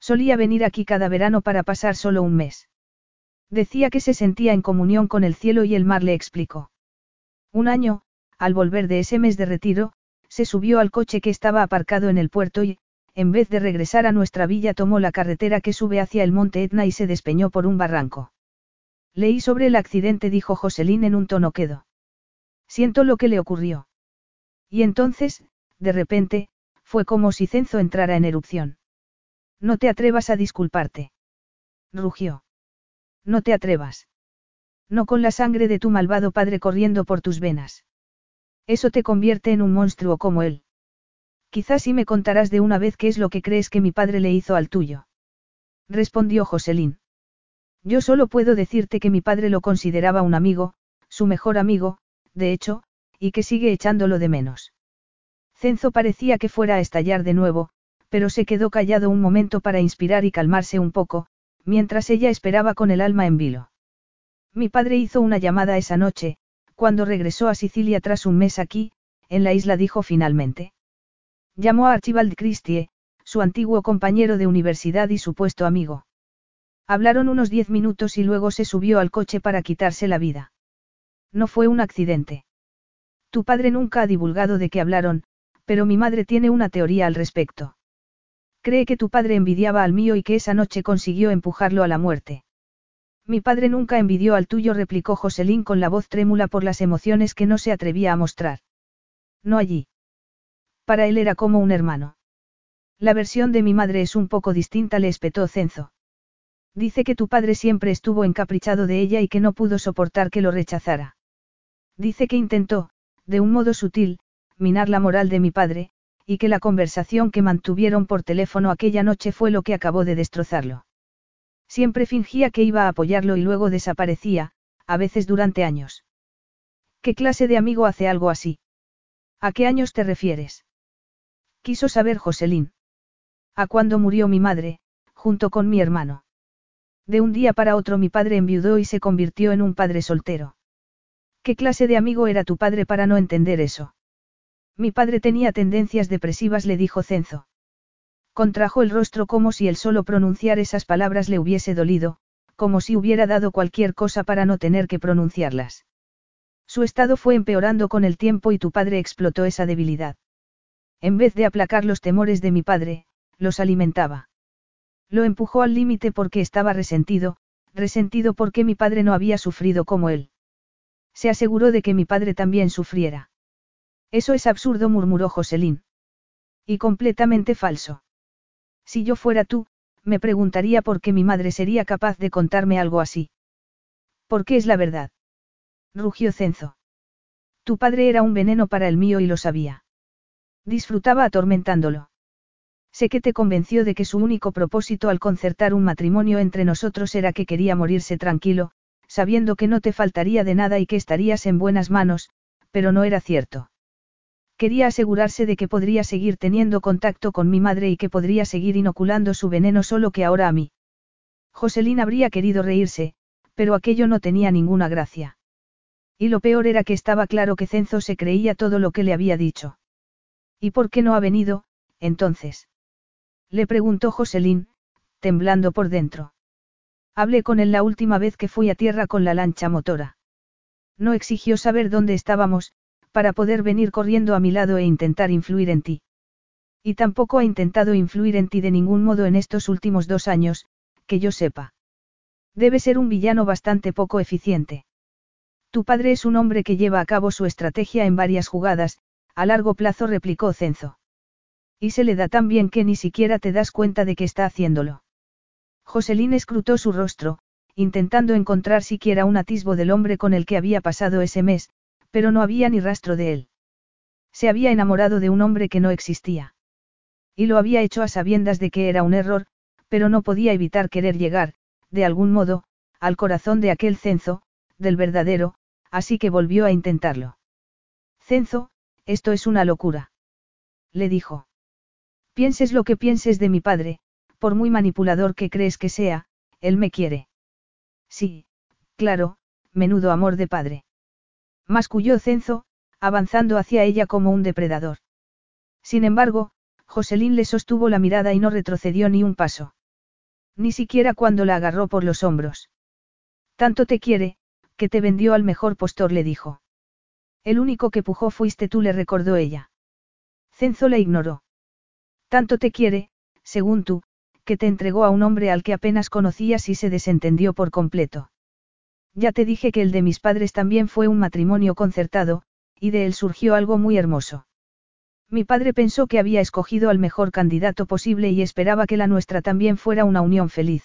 Solía venir aquí cada verano para pasar solo un mes. Decía que se sentía en comunión con el cielo y el mar le explicó. Un año, al volver de ese mes de retiro, se subió al coche que estaba aparcado en el puerto y, en vez de regresar a nuestra villa, tomó la carretera que sube hacia el monte Etna y se despeñó por un barranco. Leí sobre el accidente, dijo Joselín en un tono quedo. Siento lo que le ocurrió. Y entonces, de repente, fue como si Cenzo entrara en erupción. No te atrevas a disculparte. Rugió. No te atrevas. No con la sangre de tu malvado padre corriendo por tus venas. Eso te convierte en un monstruo como él. Quizás si me contarás de una vez qué es lo que crees que mi padre le hizo al tuyo. Respondió Joselín. Yo solo puedo decirte que mi padre lo consideraba un amigo, su mejor amigo, de hecho, y que sigue echándolo de menos. Cenzo parecía que fuera a estallar de nuevo, pero se quedó callado un momento para inspirar y calmarse un poco, mientras ella esperaba con el alma en vilo. Mi padre hizo una llamada esa noche, cuando regresó a Sicilia tras un mes aquí, en la isla dijo finalmente. Llamó a Archibald Christie, su antiguo compañero de universidad y supuesto amigo. Hablaron unos diez minutos y luego se subió al coche para quitarse la vida. No fue un accidente. Tu padre nunca ha divulgado de qué hablaron, pero mi madre tiene una teoría al respecto. Cree que tu padre envidiaba al mío y que esa noche consiguió empujarlo a la muerte. Mi padre nunca envidió al tuyo, replicó Joselín con la voz trémula por las emociones que no se atrevía a mostrar. No allí. Para él era como un hermano. La versión de mi madre es un poco distinta, le espetó Cenzo. Dice que tu padre siempre estuvo encaprichado de ella y que no pudo soportar que lo rechazara. Dice que intentó, de un modo sutil, minar la moral de mi padre, y que la conversación que mantuvieron por teléfono aquella noche fue lo que acabó de destrozarlo. Siempre fingía que iba a apoyarlo y luego desaparecía, a veces durante años. ¿Qué clase de amigo hace algo así? ¿A qué años te refieres? Quiso saber Joselín. A cuando murió mi madre, junto con mi hermano. De un día para otro mi padre enviudó y se convirtió en un padre soltero. ¿Qué clase de amigo era tu padre para no entender eso? Mi padre tenía tendencias depresivas, le dijo Cenzo. Contrajo el rostro como si el solo pronunciar esas palabras le hubiese dolido, como si hubiera dado cualquier cosa para no tener que pronunciarlas. Su estado fue empeorando con el tiempo y tu padre explotó esa debilidad. En vez de aplacar los temores de mi padre, los alimentaba. Lo empujó al límite porque estaba resentido, resentido porque mi padre no había sufrido como él. Se aseguró de que mi padre también sufriera. Eso es absurdo, murmuró Joselín. Y completamente falso. Si yo fuera tú, me preguntaría por qué mi madre sería capaz de contarme algo así. Porque es la verdad. Rugió Cenzo. Tu padre era un veneno para el mío y lo sabía. Disfrutaba atormentándolo. Sé que te convenció de que su único propósito al concertar un matrimonio entre nosotros era que quería morirse tranquilo, sabiendo que no te faltaría de nada y que estarías en buenas manos, pero no era cierto. Quería asegurarse de que podría seguir teniendo contacto con mi madre y que podría seguir inoculando su veneno solo que ahora a mí. Joselín habría querido reírse, pero aquello no tenía ninguna gracia. Y lo peor era que estaba claro que Cenzo se creía todo lo que le había dicho. ¿Y por qué no ha venido, entonces? Le preguntó Joselín, temblando por dentro. Hablé con él la última vez que fui a tierra con la lancha motora. No exigió saber dónde estábamos, para poder venir corriendo a mi lado e intentar influir en ti. Y tampoco ha intentado influir en ti de ningún modo en estos últimos dos años, que yo sepa. Debe ser un villano bastante poco eficiente. Tu padre es un hombre que lleva a cabo su estrategia en varias jugadas, a largo plazo replicó Cenzo. Y se le da tan bien que ni siquiera te das cuenta de que está haciéndolo. Joselín escrutó su rostro, intentando encontrar siquiera un atisbo del hombre con el que había pasado ese mes, pero no había ni rastro de él. Se había enamorado de un hombre que no existía. Y lo había hecho a sabiendas de que era un error, pero no podía evitar querer llegar, de algún modo, al corazón de aquel cenzo, del verdadero, así que volvió a intentarlo. Cenzo, esto es una locura. Le dijo. Pienses lo que pienses de mi padre, por muy manipulador que crees que sea, él me quiere. Sí, claro, menudo amor de padre. Masculló Cenzo, avanzando hacia ella como un depredador. Sin embargo, Joselín le sostuvo la mirada y no retrocedió ni un paso. Ni siquiera cuando la agarró por los hombros. Tanto te quiere, que te vendió al mejor postor, le dijo. El único que pujó fuiste tú, le recordó ella. Cenzo la ignoró. Tanto te quiere, según tú, que te entregó a un hombre al que apenas conocías y se desentendió por completo. Ya te dije que el de mis padres también fue un matrimonio concertado, y de él surgió algo muy hermoso. Mi padre pensó que había escogido al mejor candidato posible y esperaba que la nuestra también fuera una unión feliz.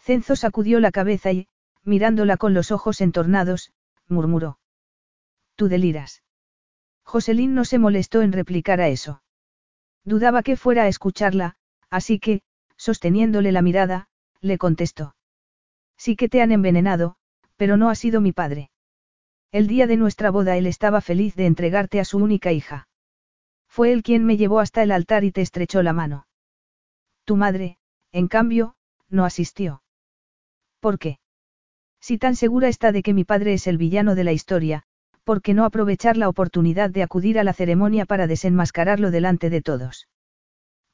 Cenzo sacudió la cabeza y, mirándola con los ojos entornados, murmuró. Tú deliras. Joselín no se molestó en replicar a eso. Dudaba que fuera a escucharla, así que, sosteniéndole la mirada, le contestó. Sí que te han envenenado, pero no ha sido mi padre. El día de nuestra boda él estaba feliz de entregarte a su única hija. Fue él quien me llevó hasta el altar y te estrechó la mano. Tu madre, en cambio, no asistió. ¿Por qué? Si tan segura está de que mi padre es el villano de la historia, ¿por qué no aprovechar la oportunidad de acudir a la ceremonia para desenmascararlo delante de todos?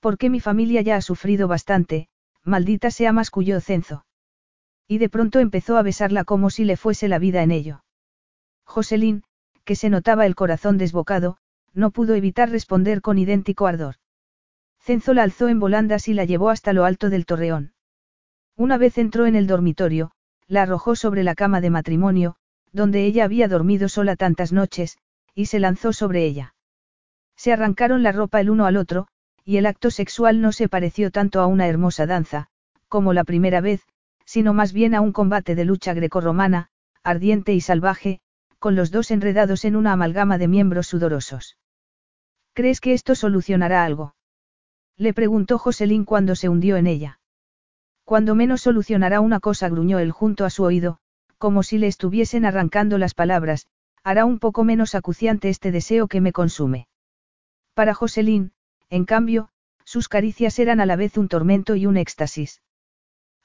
Porque mi familia ya ha sufrido bastante, maldita sea más cuyo cenzo. Y de pronto empezó a besarla como si le fuese la vida en ello. Joselín, que se notaba el corazón desbocado, no pudo evitar responder con idéntico ardor. Cenzo la alzó en volandas y la llevó hasta lo alto del torreón. Una vez entró en el dormitorio, la arrojó sobre la cama de matrimonio, donde ella había dormido sola tantas noches, y se lanzó sobre ella. Se arrancaron la ropa el uno al otro, y el acto sexual no se pareció tanto a una hermosa danza, como la primera vez, sino más bien a un combate de lucha grecorromana, ardiente y salvaje, con los dos enredados en una amalgama de miembros sudorosos. ¿Crees que esto solucionará algo? Le preguntó Joselín cuando se hundió en ella. Cuando menos solucionará una cosa, gruñó él junto a su oído, como si le estuviesen arrancando las palabras, hará un poco menos acuciante este deseo que me consume. Para Joselín, en cambio, sus caricias eran a la vez un tormento y un éxtasis.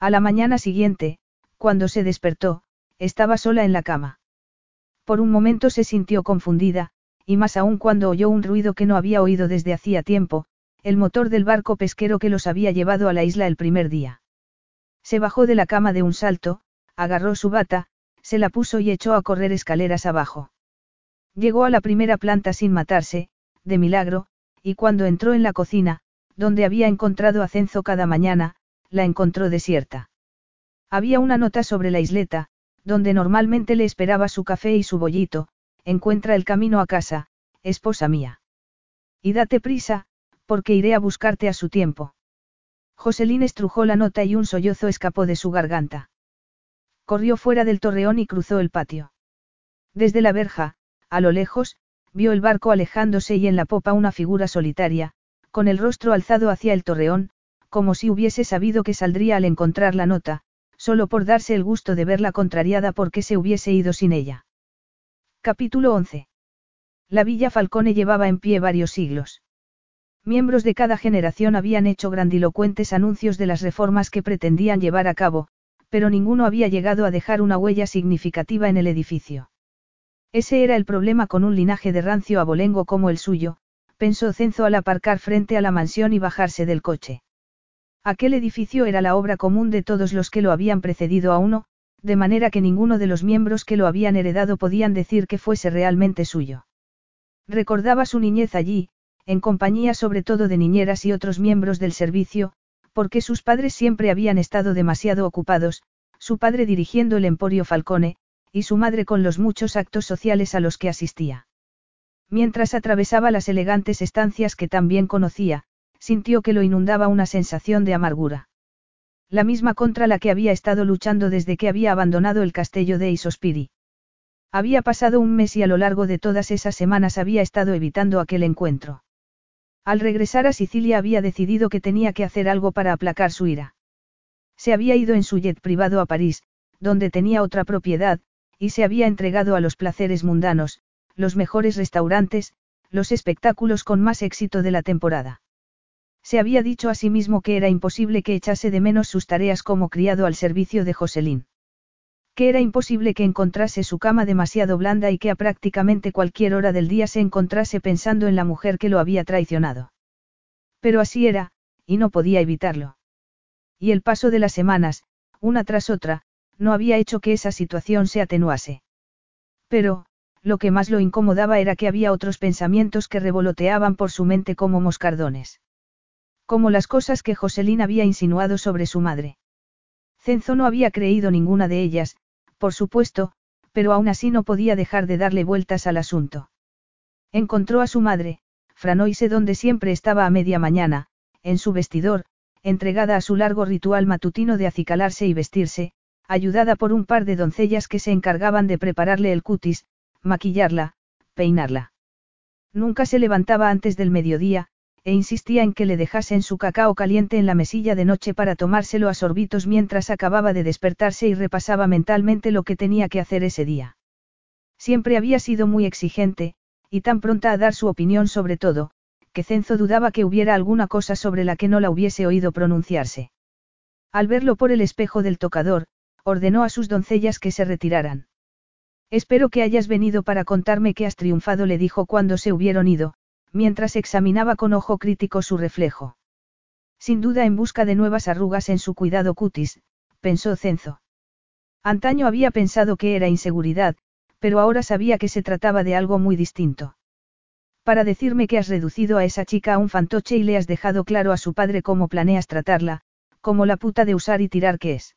A la mañana siguiente, cuando se despertó, estaba sola en la cama. Por un momento se sintió confundida, y más aún cuando oyó un ruido que no había oído desde hacía tiempo, el motor del barco pesquero que los había llevado a la isla el primer día. Se bajó de la cama de un salto, agarró su bata, se la puso y echó a correr escaleras abajo. Llegó a la primera planta sin matarse, de milagro, y cuando entró en la cocina, donde había encontrado a Cenzo cada mañana, la encontró desierta. Había una nota sobre la isleta, donde normalmente le esperaba su café y su bollito, encuentra el camino a casa, esposa mía. Y date prisa, porque iré a buscarte a su tiempo. Joselín estrujó la nota y un sollozo escapó de su garganta. Corrió fuera del torreón y cruzó el patio. Desde la verja, a lo lejos, vio el barco alejándose y en la popa una figura solitaria, con el rostro alzado hacia el torreón, como si hubiese sabido que saldría al encontrar la nota, solo por darse el gusto de verla contrariada porque se hubiese ido sin ella. Capítulo 11. La Villa Falcone llevaba en pie varios siglos. Miembros de cada generación habían hecho grandilocuentes anuncios de las reformas que pretendían llevar a cabo, pero ninguno había llegado a dejar una huella significativa en el edificio. Ese era el problema con un linaje de rancio abolengo como el suyo, pensó Cenzo al aparcar frente a la mansión y bajarse del coche. Aquel edificio era la obra común de todos los que lo habían precedido a uno, de manera que ninguno de los miembros que lo habían heredado podían decir que fuese realmente suyo. Recordaba su niñez allí, en compañía sobre todo de niñeras y otros miembros del servicio, porque sus padres siempre habían estado demasiado ocupados, su padre dirigiendo el Emporio Falcone, y su madre con los muchos actos sociales a los que asistía. Mientras atravesaba las elegantes estancias que tan bien conocía, sintió que lo inundaba una sensación de amargura. La misma contra la que había estado luchando desde que había abandonado el castillo de Isospiri. Había pasado un mes y a lo largo de todas esas semanas había estado evitando aquel encuentro. Al regresar a Sicilia había decidido que tenía que hacer algo para aplacar su ira. Se había ido en su jet privado a París, donde tenía otra propiedad, y se había entregado a los placeres mundanos, los mejores restaurantes, los espectáculos con más éxito de la temporada. Se había dicho a sí mismo que era imposible que echase de menos sus tareas como criado al servicio de Joselín. Que era imposible que encontrase su cama demasiado blanda y que a prácticamente cualquier hora del día se encontrase pensando en la mujer que lo había traicionado. Pero así era, y no podía evitarlo. Y el paso de las semanas, una tras otra, no había hecho que esa situación se atenuase. Pero, lo que más lo incomodaba era que había otros pensamientos que revoloteaban por su mente como moscardones. Como las cosas que Joselín había insinuado sobre su madre. Cenzo no había creído ninguna de ellas, por supuesto, pero aún así no podía dejar de darle vueltas al asunto. Encontró a su madre, Franoise donde siempre estaba a media mañana, en su vestidor, entregada a su largo ritual matutino de acicalarse y vestirse, ayudada por un par de doncellas que se encargaban de prepararle el cutis, maquillarla, peinarla. Nunca se levantaba antes del mediodía, e insistía en que le dejasen su cacao caliente en la mesilla de noche para tomárselo a sorbitos mientras acababa de despertarse y repasaba mentalmente lo que tenía que hacer ese día. Siempre había sido muy exigente, y tan pronta a dar su opinión sobre todo, que Cenzo dudaba que hubiera alguna cosa sobre la que no la hubiese oído pronunciarse. Al verlo por el espejo del tocador, ordenó a sus doncellas que se retiraran. Espero que hayas venido para contarme que has triunfado, le dijo cuando se hubieron ido, mientras examinaba con ojo crítico su reflejo. Sin duda en busca de nuevas arrugas en su cuidado cutis, pensó Cenzo. Antaño había pensado que era inseguridad, pero ahora sabía que se trataba de algo muy distinto. Para decirme que has reducido a esa chica a un fantoche y le has dejado claro a su padre cómo planeas tratarla, como la puta de usar y tirar que es.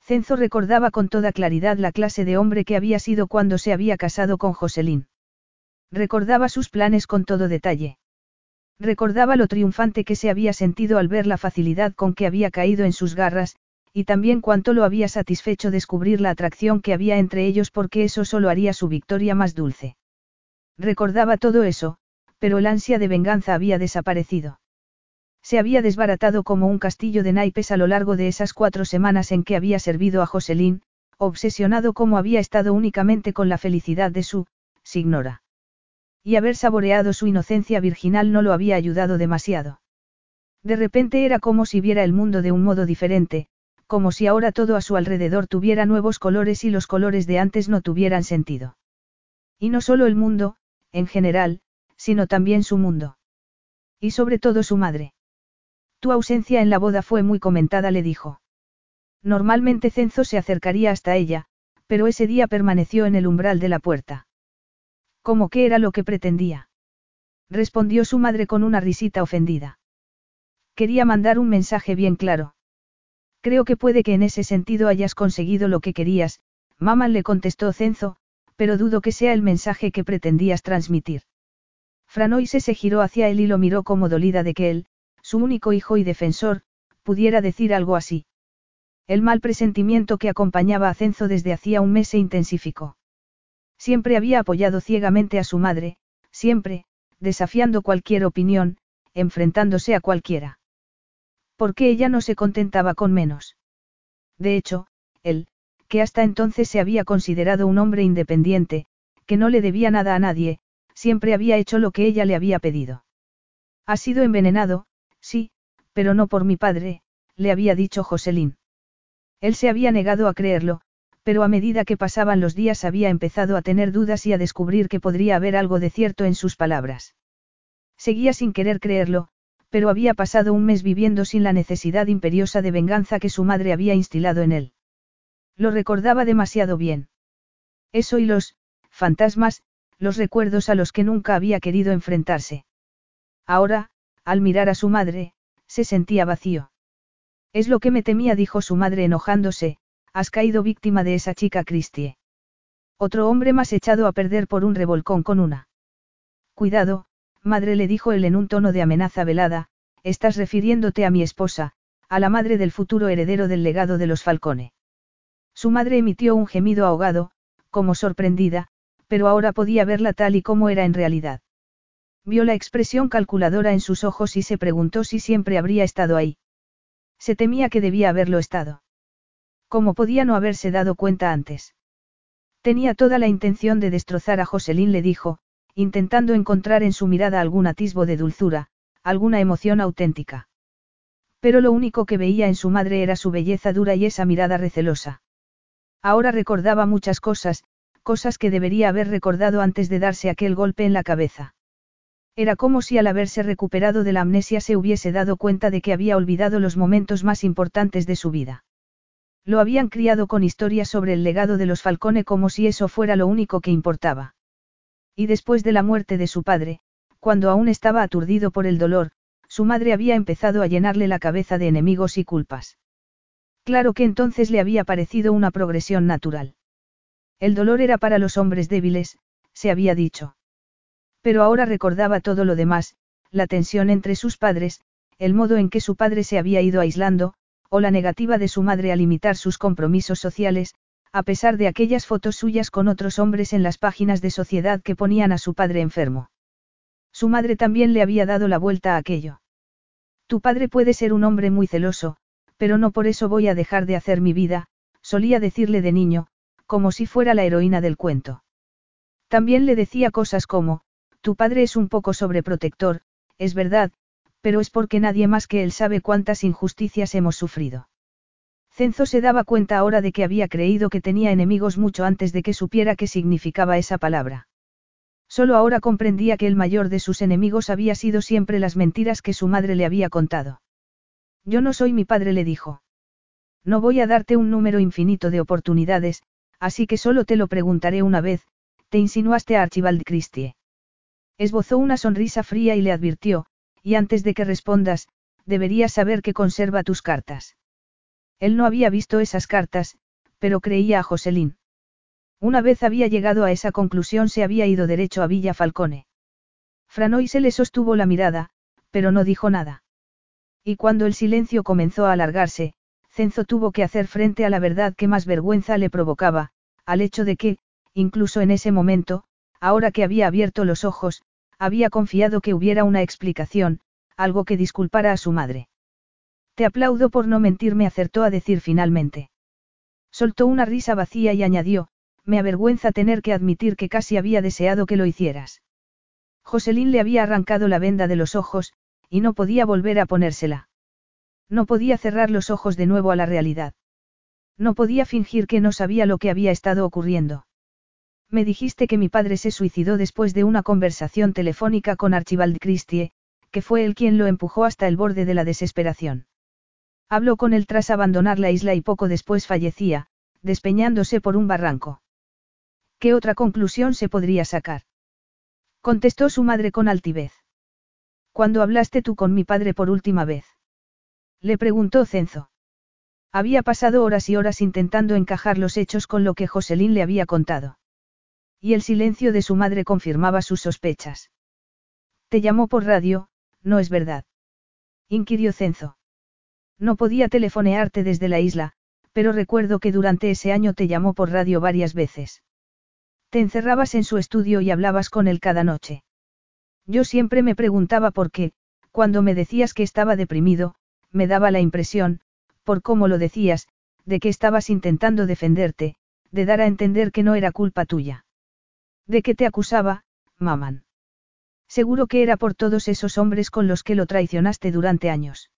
Cenzo recordaba con toda claridad la clase de hombre que había sido cuando se había casado con Joselín. Recordaba sus planes con todo detalle. Recordaba lo triunfante que se había sentido al ver la facilidad con que había caído en sus garras, y también cuánto lo había satisfecho descubrir la atracción que había entre ellos porque eso solo haría su victoria más dulce. Recordaba todo eso, pero el ansia de venganza había desaparecido. Se había desbaratado como un castillo de naipes a lo largo de esas cuatro semanas en que había servido a Joselín, obsesionado como había estado únicamente con la felicidad de su, signora. Y haber saboreado su inocencia virginal no lo había ayudado demasiado. De repente era como si viera el mundo de un modo diferente, como si ahora todo a su alrededor tuviera nuevos colores y los colores de antes no tuvieran sentido. Y no solo el mundo, en general, sino también su mundo. Y sobre todo su madre. Tu ausencia en la boda fue muy comentada, le dijo. Normalmente Cenzo se acercaría hasta ella, pero ese día permaneció en el umbral de la puerta. ¿Cómo que era lo que pretendía? Respondió su madre con una risita ofendida. Quería mandar un mensaje bien claro. Creo que puede que en ese sentido hayas conseguido lo que querías, mamá le contestó Cenzo, pero dudo que sea el mensaje que pretendías transmitir. Franoise se giró hacia él y lo miró como dolida de que él, su único hijo y defensor, pudiera decir algo así. El mal presentimiento que acompañaba a Cenzo desde hacía un mes se intensificó. Siempre había apoyado ciegamente a su madre, siempre, desafiando cualquier opinión, enfrentándose a cualquiera. ¿Por qué ella no se contentaba con menos? De hecho, él, que hasta entonces se había considerado un hombre independiente, que no le debía nada a nadie, siempre había hecho lo que ella le había pedido. Ha sido envenenado, sí, pero no por mi padre, le había dicho Joselín. Él se había negado a creerlo, pero a medida que pasaban los días había empezado a tener dudas y a descubrir que podría haber algo de cierto en sus palabras. Seguía sin querer creerlo, pero había pasado un mes viviendo sin la necesidad imperiosa de venganza que su madre había instilado en él. Lo recordaba demasiado bien. Eso y los, fantasmas, los recuerdos a los que nunca había querido enfrentarse. Ahora, al mirar a su madre, se sentía vacío. Es lo que me temía, dijo su madre enojándose, has caído víctima de esa chica Christie. Otro hombre más echado a perder por un revolcón con una. Cuidado, madre le dijo él en un tono de amenaza velada, estás refiriéndote a mi esposa, a la madre del futuro heredero del legado de los Falcone. Su madre emitió un gemido ahogado, como sorprendida, pero ahora podía verla tal y como era en realidad. Vio la expresión calculadora en sus ojos y se preguntó si siempre habría estado ahí. Se temía que debía haberlo estado. ¿Cómo podía no haberse dado cuenta antes? Tenía toda la intención de destrozar a Joselín, le dijo, intentando encontrar en su mirada algún atisbo de dulzura, alguna emoción auténtica. Pero lo único que veía en su madre era su belleza dura y esa mirada recelosa. Ahora recordaba muchas cosas, cosas que debería haber recordado antes de darse aquel golpe en la cabeza. Era como si al haberse recuperado de la amnesia se hubiese dado cuenta de que había olvidado los momentos más importantes de su vida. Lo habían criado con historias sobre el legado de los Falcone como si eso fuera lo único que importaba. Y después de la muerte de su padre, cuando aún estaba aturdido por el dolor, su madre había empezado a llenarle la cabeza de enemigos y culpas. Claro que entonces le había parecido una progresión natural. El dolor era para los hombres débiles, se había dicho. Pero ahora recordaba todo lo demás, la tensión entre sus padres, el modo en que su padre se había ido aislando, o la negativa de su madre a limitar sus compromisos sociales, a pesar de aquellas fotos suyas con otros hombres en las páginas de sociedad que ponían a su padre enfermo. Su madre también le había dado la vuelta a aquello. Tu padre puede ser un hombre muy celoso, pero no por eso voy a dejar de hacer mi vida, solía decirle de niño, como si fuera la heroína del cuento. También le decía cosas como, tu padre es un poco sobreprotector, es verdad, pero es porque nadie más que él sabe cuántas injusticias hemos sufrido. Cenzo se daba cuenta ahora de que había creído que tenía enemigos mucho antes de que supiera qué significaba esa palabra. Solo ahora comprendía que el mayor de sus enemigos había sido siempre las mentiras que su madre le había contado. Yo no soy mi padre, le dijo. No voy a darte un número infinito de oportunidades, así que solo te lo preguntaré una vez, te insinuaste a Archibald Christie. Esbozó una sonrisa fría y le advirtió, y antes de que respondas, deberías saber que conserva tus cartas. Él no había visto esas cartas, pero creía a Joselín. Una vez había llegado a esa conclusión se había ido derecho a Villa Falcone. Franoy se le sostuvo la mirada, pero no dijo nada. Y cuando el silencio comenzó a alargarse, Cenzo tuvo que hacer frente a la verdad que más vergüenza le provocaba, al hecho de que, incluso en ese momento, ahora que había abierto los ojos, había confiado que hubiera una explicación, algo que disculpara a su madre. Te aplaudo por no mentirme, acertó a decir finalmente. Soltó una risa vacía y añadió, me avergüenza tener que admitir que casi había deseado que lo hicieras. Joselín le había arrancado la venda de los ojos, y no podía volver a ponérsela. No podía cerrar los ojos de nuevo a la realidad. No podía fingir que no sabía lo que había estado ocurriendo. Me dijiste que mi padre se suicidó después de una conversación telefónica con Archibald Christie, que fue él quien lo empujó hasta el borde de la desesperación. Habló con él tras abandonar la isla y poco después fallecía, despeñándose por un barranco. ¿Qué otra conclusión se podría sacar? Contestó su madre con altivez. ¿Cuándo hablaste tú con mi padre por última vez? Le preguntó Cenzo. Había pasado horas y horas intentando encajar los hechos con lo que Joselín le había contado. Y el silencio de su madre confirmaba sus sospechas. Te llamó por radio, no es verdad. Inquirió Cenzo. No podía telefonearte desde la isla, pero recuerdo que durante ese año te llamó por radio varias veces. Te encerrabas en su estudio y hablabas con él cada noche. Yo siempre me preguntaba por qué, cuando me decías que estaba deprimido, me daba la impresión, por cómo lo decías, de que estabas intentando defenderte, de dar a entender que no era culpa tuya. De que te acusaba, mamán. Seguro que era por todos esos hombres con los que lo traicionaste durante años.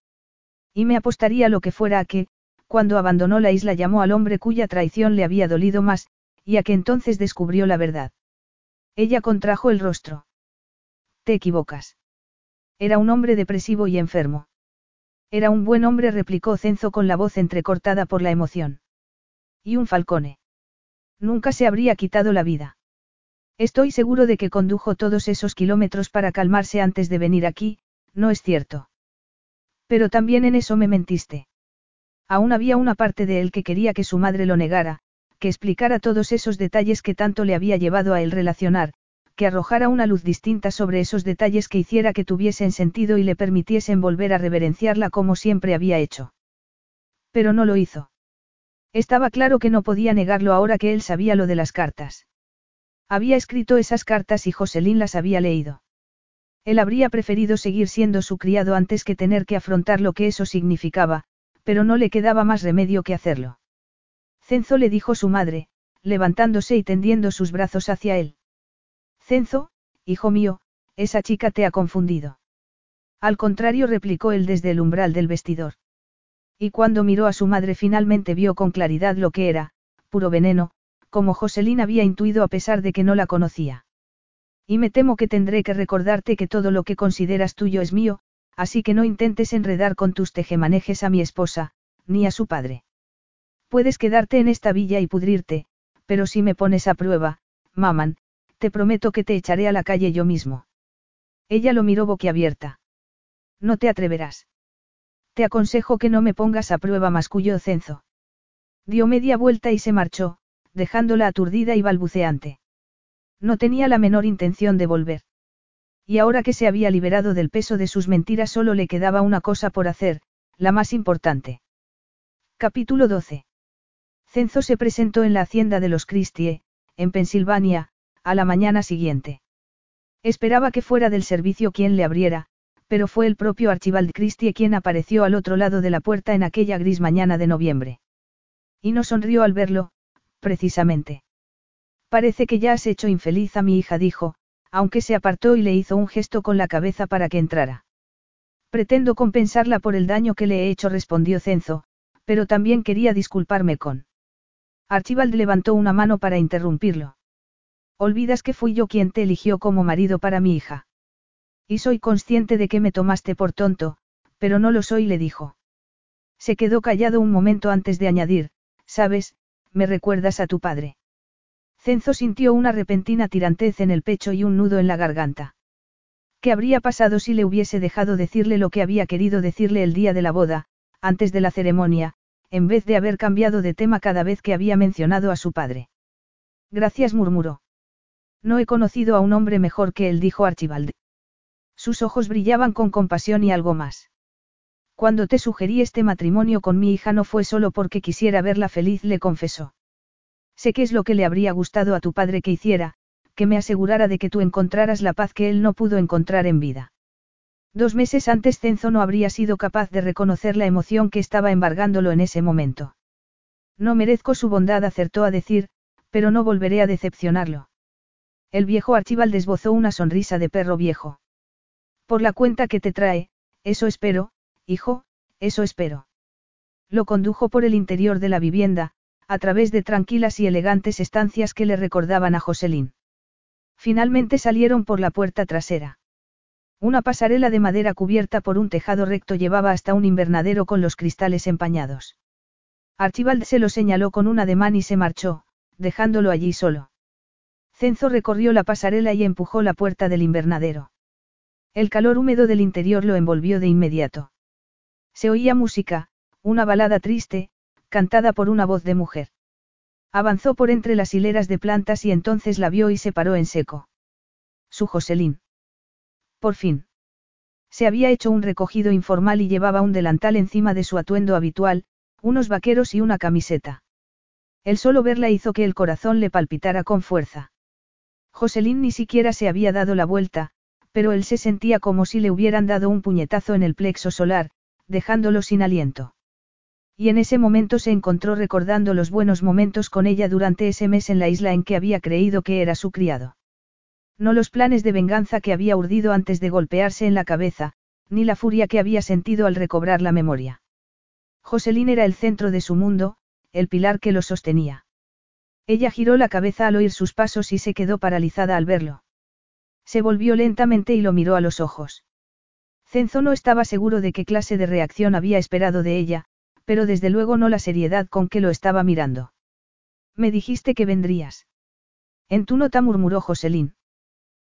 Y me apostaría lo que fuera a que, cuando abandonó la isla llamó al hombre cuya traición le había dolido más, y a que entonces descubrió la verdad. Ella contrajo el rostro. Te equivocas. Era un hombre depresivo y enfermo. Era un buen hombre, replicó Cenzo con la voz entrecortada por la emoción. Y un falcone. Nunca se habría quitado la vida. Estoy seguro de que condujo todos esos kilómetros para calmarse antes de venir aquí, no es cierto. Pero también en eso me mentiste. Aún había una parte de él que quería que su madre lo negara, que explicara todos esos detalles que tanto le había llevado a él relacionar, que arrojara una luz distinta sobre esos detalles que hiciera que tuviesen sentido y le permitiesen volver a reverenciarla como siempre había hecho. Pero no lo hizo. Estaba claro que no podía negarlo ahora que él sabía lo de las cartas. Había escrito esas cartas y Joselín las había leído. Él habría preferido seguir siendo su criado antes que tener que afrontar lo que eso significaba, pero no le quedaba más remedio que hacerlo. Cenzo le dijo su madre, levantándose y tendiendo sus brazos hacia él. Cenzo, hijo mío, esa chica te ha confundido. Al contrario, replicó él desde el umbral del vestidor. Y cuando miró a su madre finalmente vio con claridad lo que era, puro veneno, como Joselín había intuido a pesar de que no la conocía. Y me temo que tendré que recordarte que todo lo que consideras tuyo es mío, así que no intentes enredar con tus tejemanejes a mi esposa, ni a su padre. Puedes quedarte en esta villa y pudrirte, pero si me pones a prueba, maman, te prometo que te echaré a la calle yo mismo. Ella lo miró boquiabierta. No te atreverás. Te aconsejo que no me pongas a prueba, masculló Cenzo. Dio media vuelta y se marchó, dejándola aturdida y balbuceante. No tenía la menor intención de volver. Y ahora que se había liberado del peso de sus mentiras solo le quedaba una cosa por hacer, la más importante. Capítulo 12. Cenzo se presentó en la hacienda de los Christie, en Pensilvania, a la mañana siguiente. Esperaba que fuera del servicio quien le abriera, pero fue el propio Archibald Christie quien apareció al otro lado de la puerta en aquella gris mañana de noviembre. Y no sonrió al verlo, precisamente. Parece que ya has hecho infeliz a mi hija, dijo, aunque se apartó y le hizo un gesto con la cabeza para que entrara. Pretendo compensarla por el daño que le he hecho, respondió Cenzo, pero también quería disculparme con. Archibald levantó una mano para interrumpirlo. Olvidas que fui yo quien te eligió como marido para mi hija. Y soy consciente de que me tomaste por tonto, pero no lo soy, le dijo. Se quedó callado un momento antes de añadir, sabes, me recuerdas a tu padre. Cenzo sintió una repentina tirantez en el pecho y un nudo en la garganta. ¿Qué habría pasado si le hubiese dejado decirle lo que había querido decirle el día de la boda, antes de la ceremonia, en vez de haber cambiado de tema cada vez que había mencionado a su padre? Gracias, murmuró. No he conocido a un hombre mejor que él, dijo Archibald. Sus ojos brillaban con compasión y algo más. Cuando te sugerí este matrimonio con mi hija no fue solo porque quisiera verla feliz, le confesó. Sé que es lo que le habría gustado a tu padre que hiciera, que me asegurara de que tú encontraras la paz que él no pudo encontrar en vida. Dos meses antes Cenzo no habría sido capaz de reconocer la emoción que estaba embargándolo en ese momento. No merezco su bondad, acertó a decir, pero no volveré a decepcionarlo. El viejo Archibald esbozó una sonrisa de perro viejo. Por la cuenta que te trae, eso espero, hijo, eso espero. Lo condujo por el interior de la vivienda, a través de tranquilas y elegantes estancias que le recordaban a Joselín. Finalmente salieron por la puerta trasera. Una pasarela de madera cubierta por un tejado recto llevaba hasta un invernadero con los cristales empañados. Archibald se lo señaló con un ademán y se marchó, dejándolo allí solo. Cenzo recorrió la pasarela y empujó la puerta del invernadero. El calor húmedo del interior lo envolvió de inmediato. Se oía música, una balada triste, cantada por una voz de mujer. Avanzó por entre las hileras de plantas y entonces la vio y se paró en seco. Su Joselín. Por fin. Se había hecho un recogido informal y llevaba un delantal encima de su atuendo habitual, unos vaqueros y una camiseta. El solo verla hizo que el corazón le palpitara con fuerza. Joselín ni siquiera se había dado la vuelta, pero él se sentía como si le hubieran dado un puñetazo en el plexo solar, dejándolo sin aliento. Y en ese momento se encontró recordando los buenos momentos con ella durante ese mes en la isla en que había creído que era su criado. No los planes de venganza que había urdido antes de golpearse en la cabeza, ni la furia que había sentido al recobrar la memoria. Joselín era el centro de su mundo, el pilar que lo sostenía. Ella giró la cabeza al oír sus pasos y se quedó paralizada al verlo. Se volvió lentamente y lo miró a los ojos. Cenzo no estaba seguro de qué clase de reacción había esperado de ella, pero desde luego no la seriedad con que lo estaba mirando. Me dijiste que vendrías. En tu nota murmuró Joselín.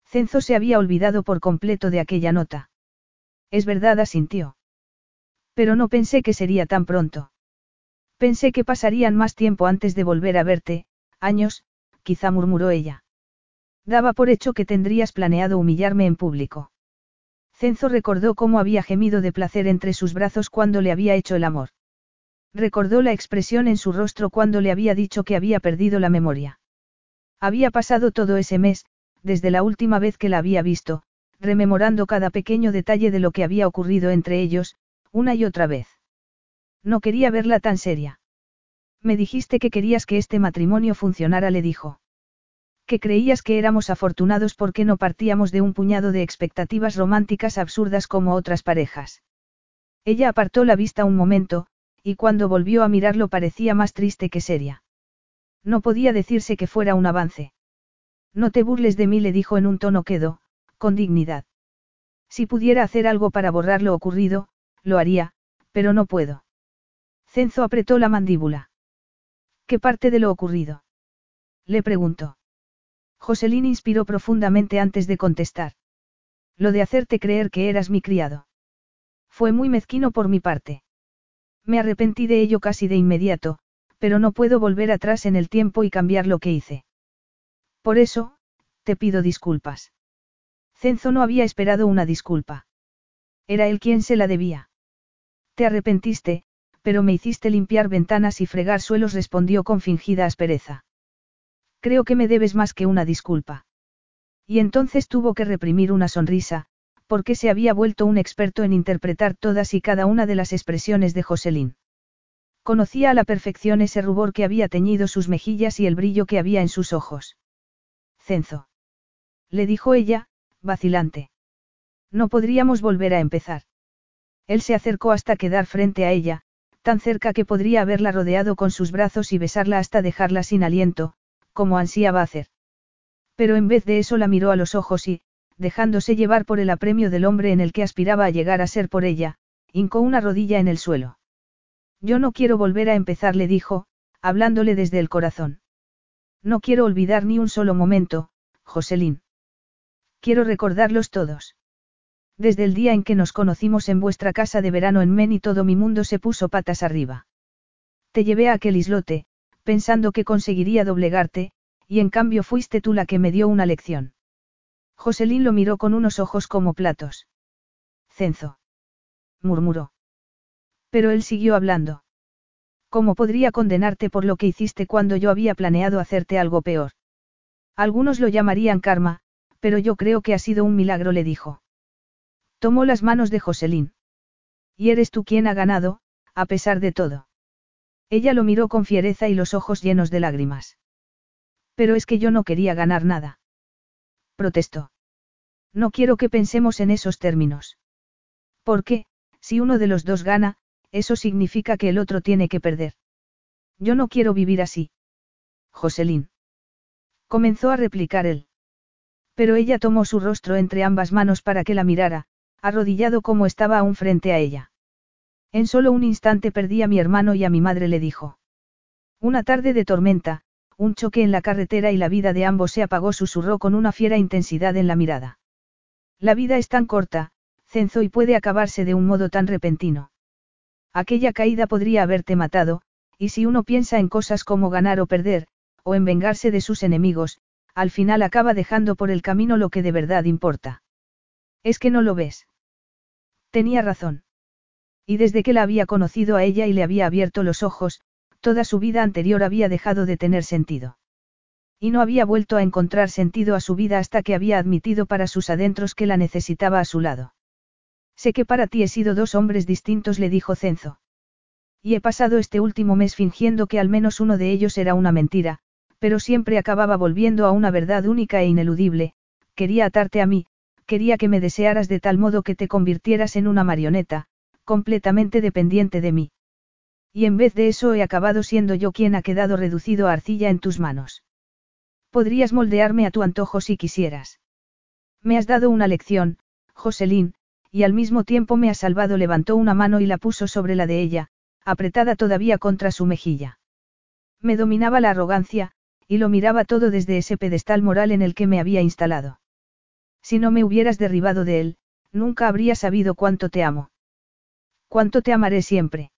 Cenzo se había olvidado por completo de aquella nota. Es verdad, asintió. Pero no pensé que sería tan pronto. Pensé que pasarían más tiempo antes de volver a verte, años, quizá murmuró ella. Daba por hecho que tendrías planeado humillarme en público. Cenzo recordó cómo había gemido de placer entre sus brazos cuando le había hecho el amor. Recordó la expresión en su rostro cuando le había dicho que había perdido la memoria. Había pasado todo ese mes, desde la última vez que la había visto, rememorando cada pequeño detalle de lo que había ocurrido entre ellos, una y otra vez. No quería verla tan seria. Me dijiste que querías que este matrimonio funcionara, le dijo. Que creías que éramos afortunados porque no partíamos de un puñado de expectativas románticas absurdas como otras parejas. Ella apartó la vista un momento, y cuando volvió a mirarlo parecía más triste que seria. No podía decirse que fuera un avance. No te burles de mí, le dijo en un tono quedo, con dignidad. Si pudiera hacer algo para borrar lo ocurrido, lo haría, pero no puedo. Cenzo apretó la mandíbula. ¿Qué parte de lo ocurrido? Le preguntó. Joselín inspiró profundamente antes de contestar. Lo de hacerte creer que eras mi criado. Fue muy mezquino por mi parte. Me arrepentí de ello casi de inmediato, pero no puedo volver atrás en el tiempo y cambiar lo que hice. Por eso, te pido disculpas. Cenzo no había esperado una disculpa. Era él quien se la debía. Te arrepentiste, pero me hiciste limpiar ventanas y fregar suelos, respondió con fingida aspereza. Creo que me debes más que una disculpa. Y entonces tuvo que reprimir una sonrisa, porque se había vuelto un experto en interpretar todas y cada una de las expresiones de Joselín. Conocía a la perfección ese rubor que había teñido sus mejillas y el brillo que había en sus ojos. Cenzo. Le dijo ella, vacilante. No podríamos volver a empezar. Él se acercó hasta quedar frente a ella, tan cerca que podría haberla rodeado con sus brazos y besarla hasta dejarla sin aliento, como ansiaba hacer. Pero en vez de eso la miró a los ojos y, dejándose llevar por el apremio del hombre en el que aspiraba a llegar a ser por ella, hincó una rodilla en el suelo. Yo no quiero volver a empezar, le dijo, hablándole desde el corazón. No quiero olvidar ni un solo momento, Joselín. Quiero recordarlos todos. Desde el día en que nos conocimos en vuestra casa de verano en Men y todo mi mundo se puso patas arriba. Te llevé a aquel islote, pensando que conseguiría doblegarte, y en cambio fuiste tú la que me dio una lección. Joselín lo miró con unos ojos como platos. Cenzo. murmuró. Pero él siguió hablando. ¿Cómo podría condenarte por lo que hiciste cuando yo había planeado hacerte algo peor? Algunos lo llamarían karma, pero yo creo que ha sido un milagro, le dijo. Tomó las manos de Joselín. Y eres tú quien ha ganado, a pesar de todo. Ella lo miró con fiereza y los ojos llenos de lágrimas. Pero es que yo no quería ganar nada. Protestó. No quiero que pensemos en esos términos. Porque, si uno de los dos gana, eso significa que el otro tiene que perder. Yo no quiero vivir así. Joselín. Comenzó a replicar él. Pero ella tomó su rostro entre ambas manos para que la mirara, arrodillado como estaba aún frente a ella. En solo un instante perdí a mi hermano y a mi madre le dijo. Una tarde de tormenta, un choque en la carretera y la vida de ambos se apagó, susurró con una fiera intensidad en la mirada. La vida es tan corta, cenzo y puede acabarse de un modo tan repentino. Aquella caída podría haberte matado, y si uno piensa en cosas como ganar o perder, o en vengarse de sus enemigos, al final acaba dejando por el camino lo que de verdad importa. Es que no lo ves. Tenía razón. Y desde que la había conocido a ella y le había abierto los ojos, toda su vida anterior había dejado de tener sentido. Y no había vuelto a encontrar sentido a su vida hasta que había admitido para sus adentros que la necesitaba a su lado. Sé que para ti he sido dos hombres distintos, le dijo Cenzo. Y he pasado este último mes fingiendo que al menos uno de ellos era una mentira, pero siempre acababa volviendo a una verdad única e ineludible, quería atarte a mí, quería que me desearas de tal modo que te convirtieras en una marioneta, completamente dependiente de mí. Y en vez de eso he acabado siendo yo quien ha quedado reducido a arcilla en tus manos. Podrías moldearme a tu antojo si quisieras. Me has dado una lección, Joselín, y al mismo tiempo me has salvado. Levantó una mano y la puso sobre la de ella, apretada todavía contra su mejilla. Me dominaba la arrogancia, y lo miraba todo desde ese pedestal moral en el que me había instalado. Si no me hubieras derribado de él, nunca habría sabido cuánto te amo. Cuánto te amaré siempre.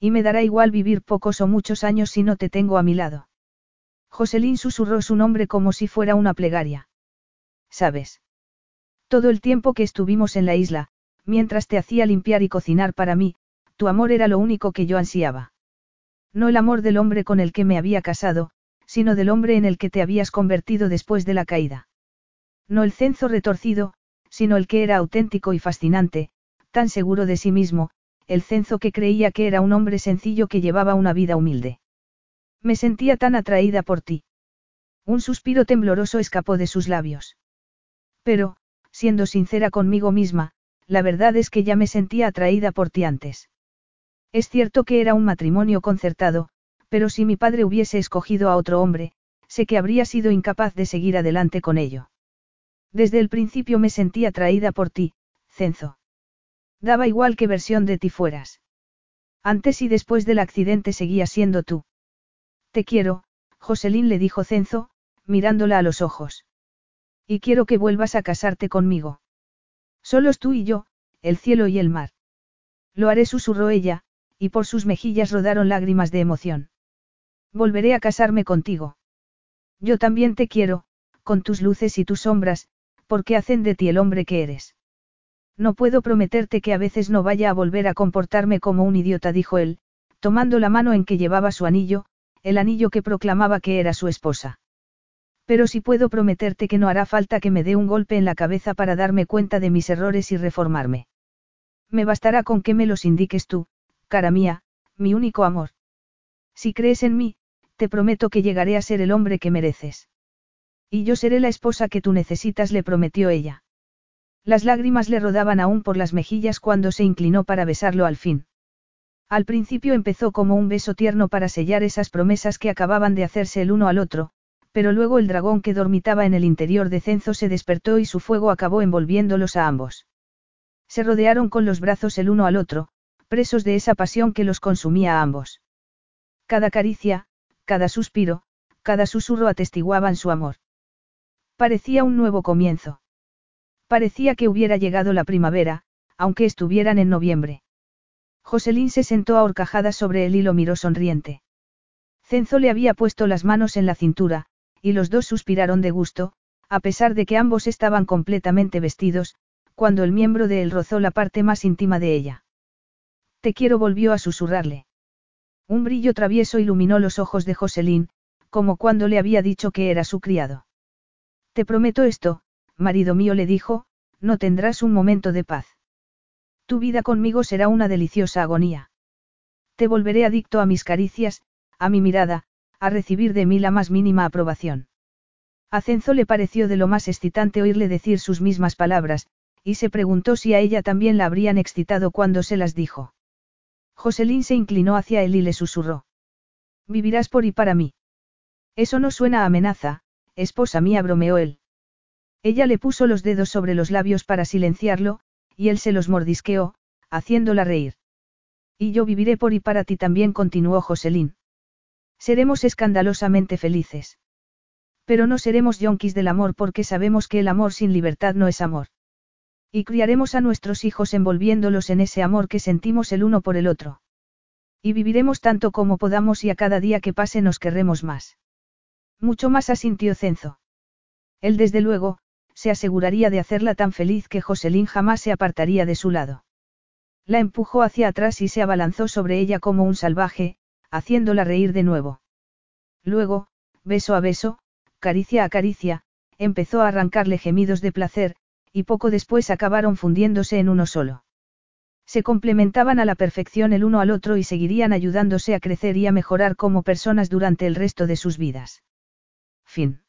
Y me dará igual vivir pocos o muchos años si no te tengo a mi lado. Joselín susurró su nombre como si fuera una plegaria. ¿Sabes? Todo el tiempo que estuvimos en la isla, mientras te hacía limpiar y cocinar para mí, tu amor era lo único que yo ansiaba. No el amor del hombre con el que me había casado, sino del hombre en el que te habías convertido después de la caída. No el cenzo retorcido, sino el que era auténtico y fascinante, tan seguro de sí mismo, el cenzo que creía que era un hombre sencillo que llevaba una vida humilde. Me sentía tan atraída por ti. Un suspiro tembloroso escapó de sus labios. Pero, siendo sincera conmigo misma, la verdad es que ya me sentía atraída por ti antes. Es cierto que era un matrimonio concertado, pero si mi padre hubiese escogido a otro hombre, sé que habría sido incapaz de seguir adelante con ello. Desde el principio me sentí atraída por ti, Cenzo. Daba igual qué versión de ti fueras. Antes y después del accidente seguía siendo tú. Te quiero, Joselín le dijo Cenzo, mirándola a los ojos. Y quiero que vuelvas a casarte conmigo. Solos tú y yo, el cielo y el mar. Lo haré, susurró ella, y por sus mejillas rodaron lágrimas de emoción. Volveré a casarme contigo. Yo también te quiero, con tus luces y tus sombras, porque hacen de ti el hombre que eres. No puedo prometerte que a veces no vaya a volver a comportarme como un idiota, dijo él, tomando la mano en que llevaba su anillo, el anillo que proclamaba que era su esposa. Pero sí puedo prometerte que no hará falta que me dé un golpe en la cabeza para darme cuenta de mis errores y reformarme. Me bastará con que me los indiques tú, cara mía, mi único amor. Si crees en mí, te prometo que llegaré a ser el hombre que mereces. Y yo seré la esposa que tú necesitas, le prometió ella. Las lágrimas le rodaban aún por las mejillas cuando se inclinó para besarlo al fin. Al principio empezó como un beso tierno para sellar esas promesas que acababan de hacerse el uno al otro, pero luego el dragón que dormitaba en el interior de Cenzo se despertó y su fuego acabó envolviéndolos a ambos. Se rodearon con los brazos el uno al otro, presos de esa pasión que los consumía a ambos. Cada caricia, cada suspiro, cada susurro atestiguaban su amor. Parecía un nuevo comienzo. Parecía que hubiera llegado la primavera, aunque estuvieran en noviembre. Joselín se sentó a horcajadas sobre él y lo miró sonriente. Cenzo le había puesto las manos en la cintura, y los dos suspiraron de gusto, a pesar de que ambos estaban completamente vestidos, cuando el miembro de él rozó la parte más íntima de ella. Te quiero volvió a susurrarle. Un brillo travieso iluminó los ojos de Joselín, como cuando le había dicho que era su criado. Te prometo esto, marido mío le dijo, no tendrás un momento de paz. Tu vida conmigo será una deliciosa agonía. Te volveré adicto a mis caricias, a mi mirada, a recibir de mí la más mínima aprobación. A Cenzo le pareció de lo más excitante oírle decir sus mismas palabras, y se preguntó si a ella también la habrían excitado cuando se las dijo. Joselín se inclinó hacia él y le susurró. Vivirás por y para mí. Eso no suena a amenaza, esposa mía, bromeó él. Ella le puso los dedos sobre los labios para silenciarlo, y él se los mordisqueó, haciéndola reír. Y yo viviré por y para ti también, continuó Joselín. Seremos escandalosamente felices. Pero no seremos yonkis del amor porque sabemos que el amor sin libertad no es amor. Y criaremos a nuestros hijos envolviéndolos en ese amor que sentimos el uno por el otro. Y viviremos tanto como podamos y a cada día que pase nos querremos más. Mucho más asintió Cenzo. Él desde luego, se aseguraría de hacerla tan feliz que Joselín jamás se apartaría de su lado. La empujó hacia atrás y se abalanzó sobre ella como un salvaje, haciéndola reír de nuevo. Luego, beso a beso, caricia a caricia, empezó a arrancarle gemidos de placer, y poco después acabaron fundiéndose en uno solo. Se complementaban a la perfección el uno al otro y seguirían ayudándose a crecer y a mejorar como personas durante el resto de sus vidas. Fin.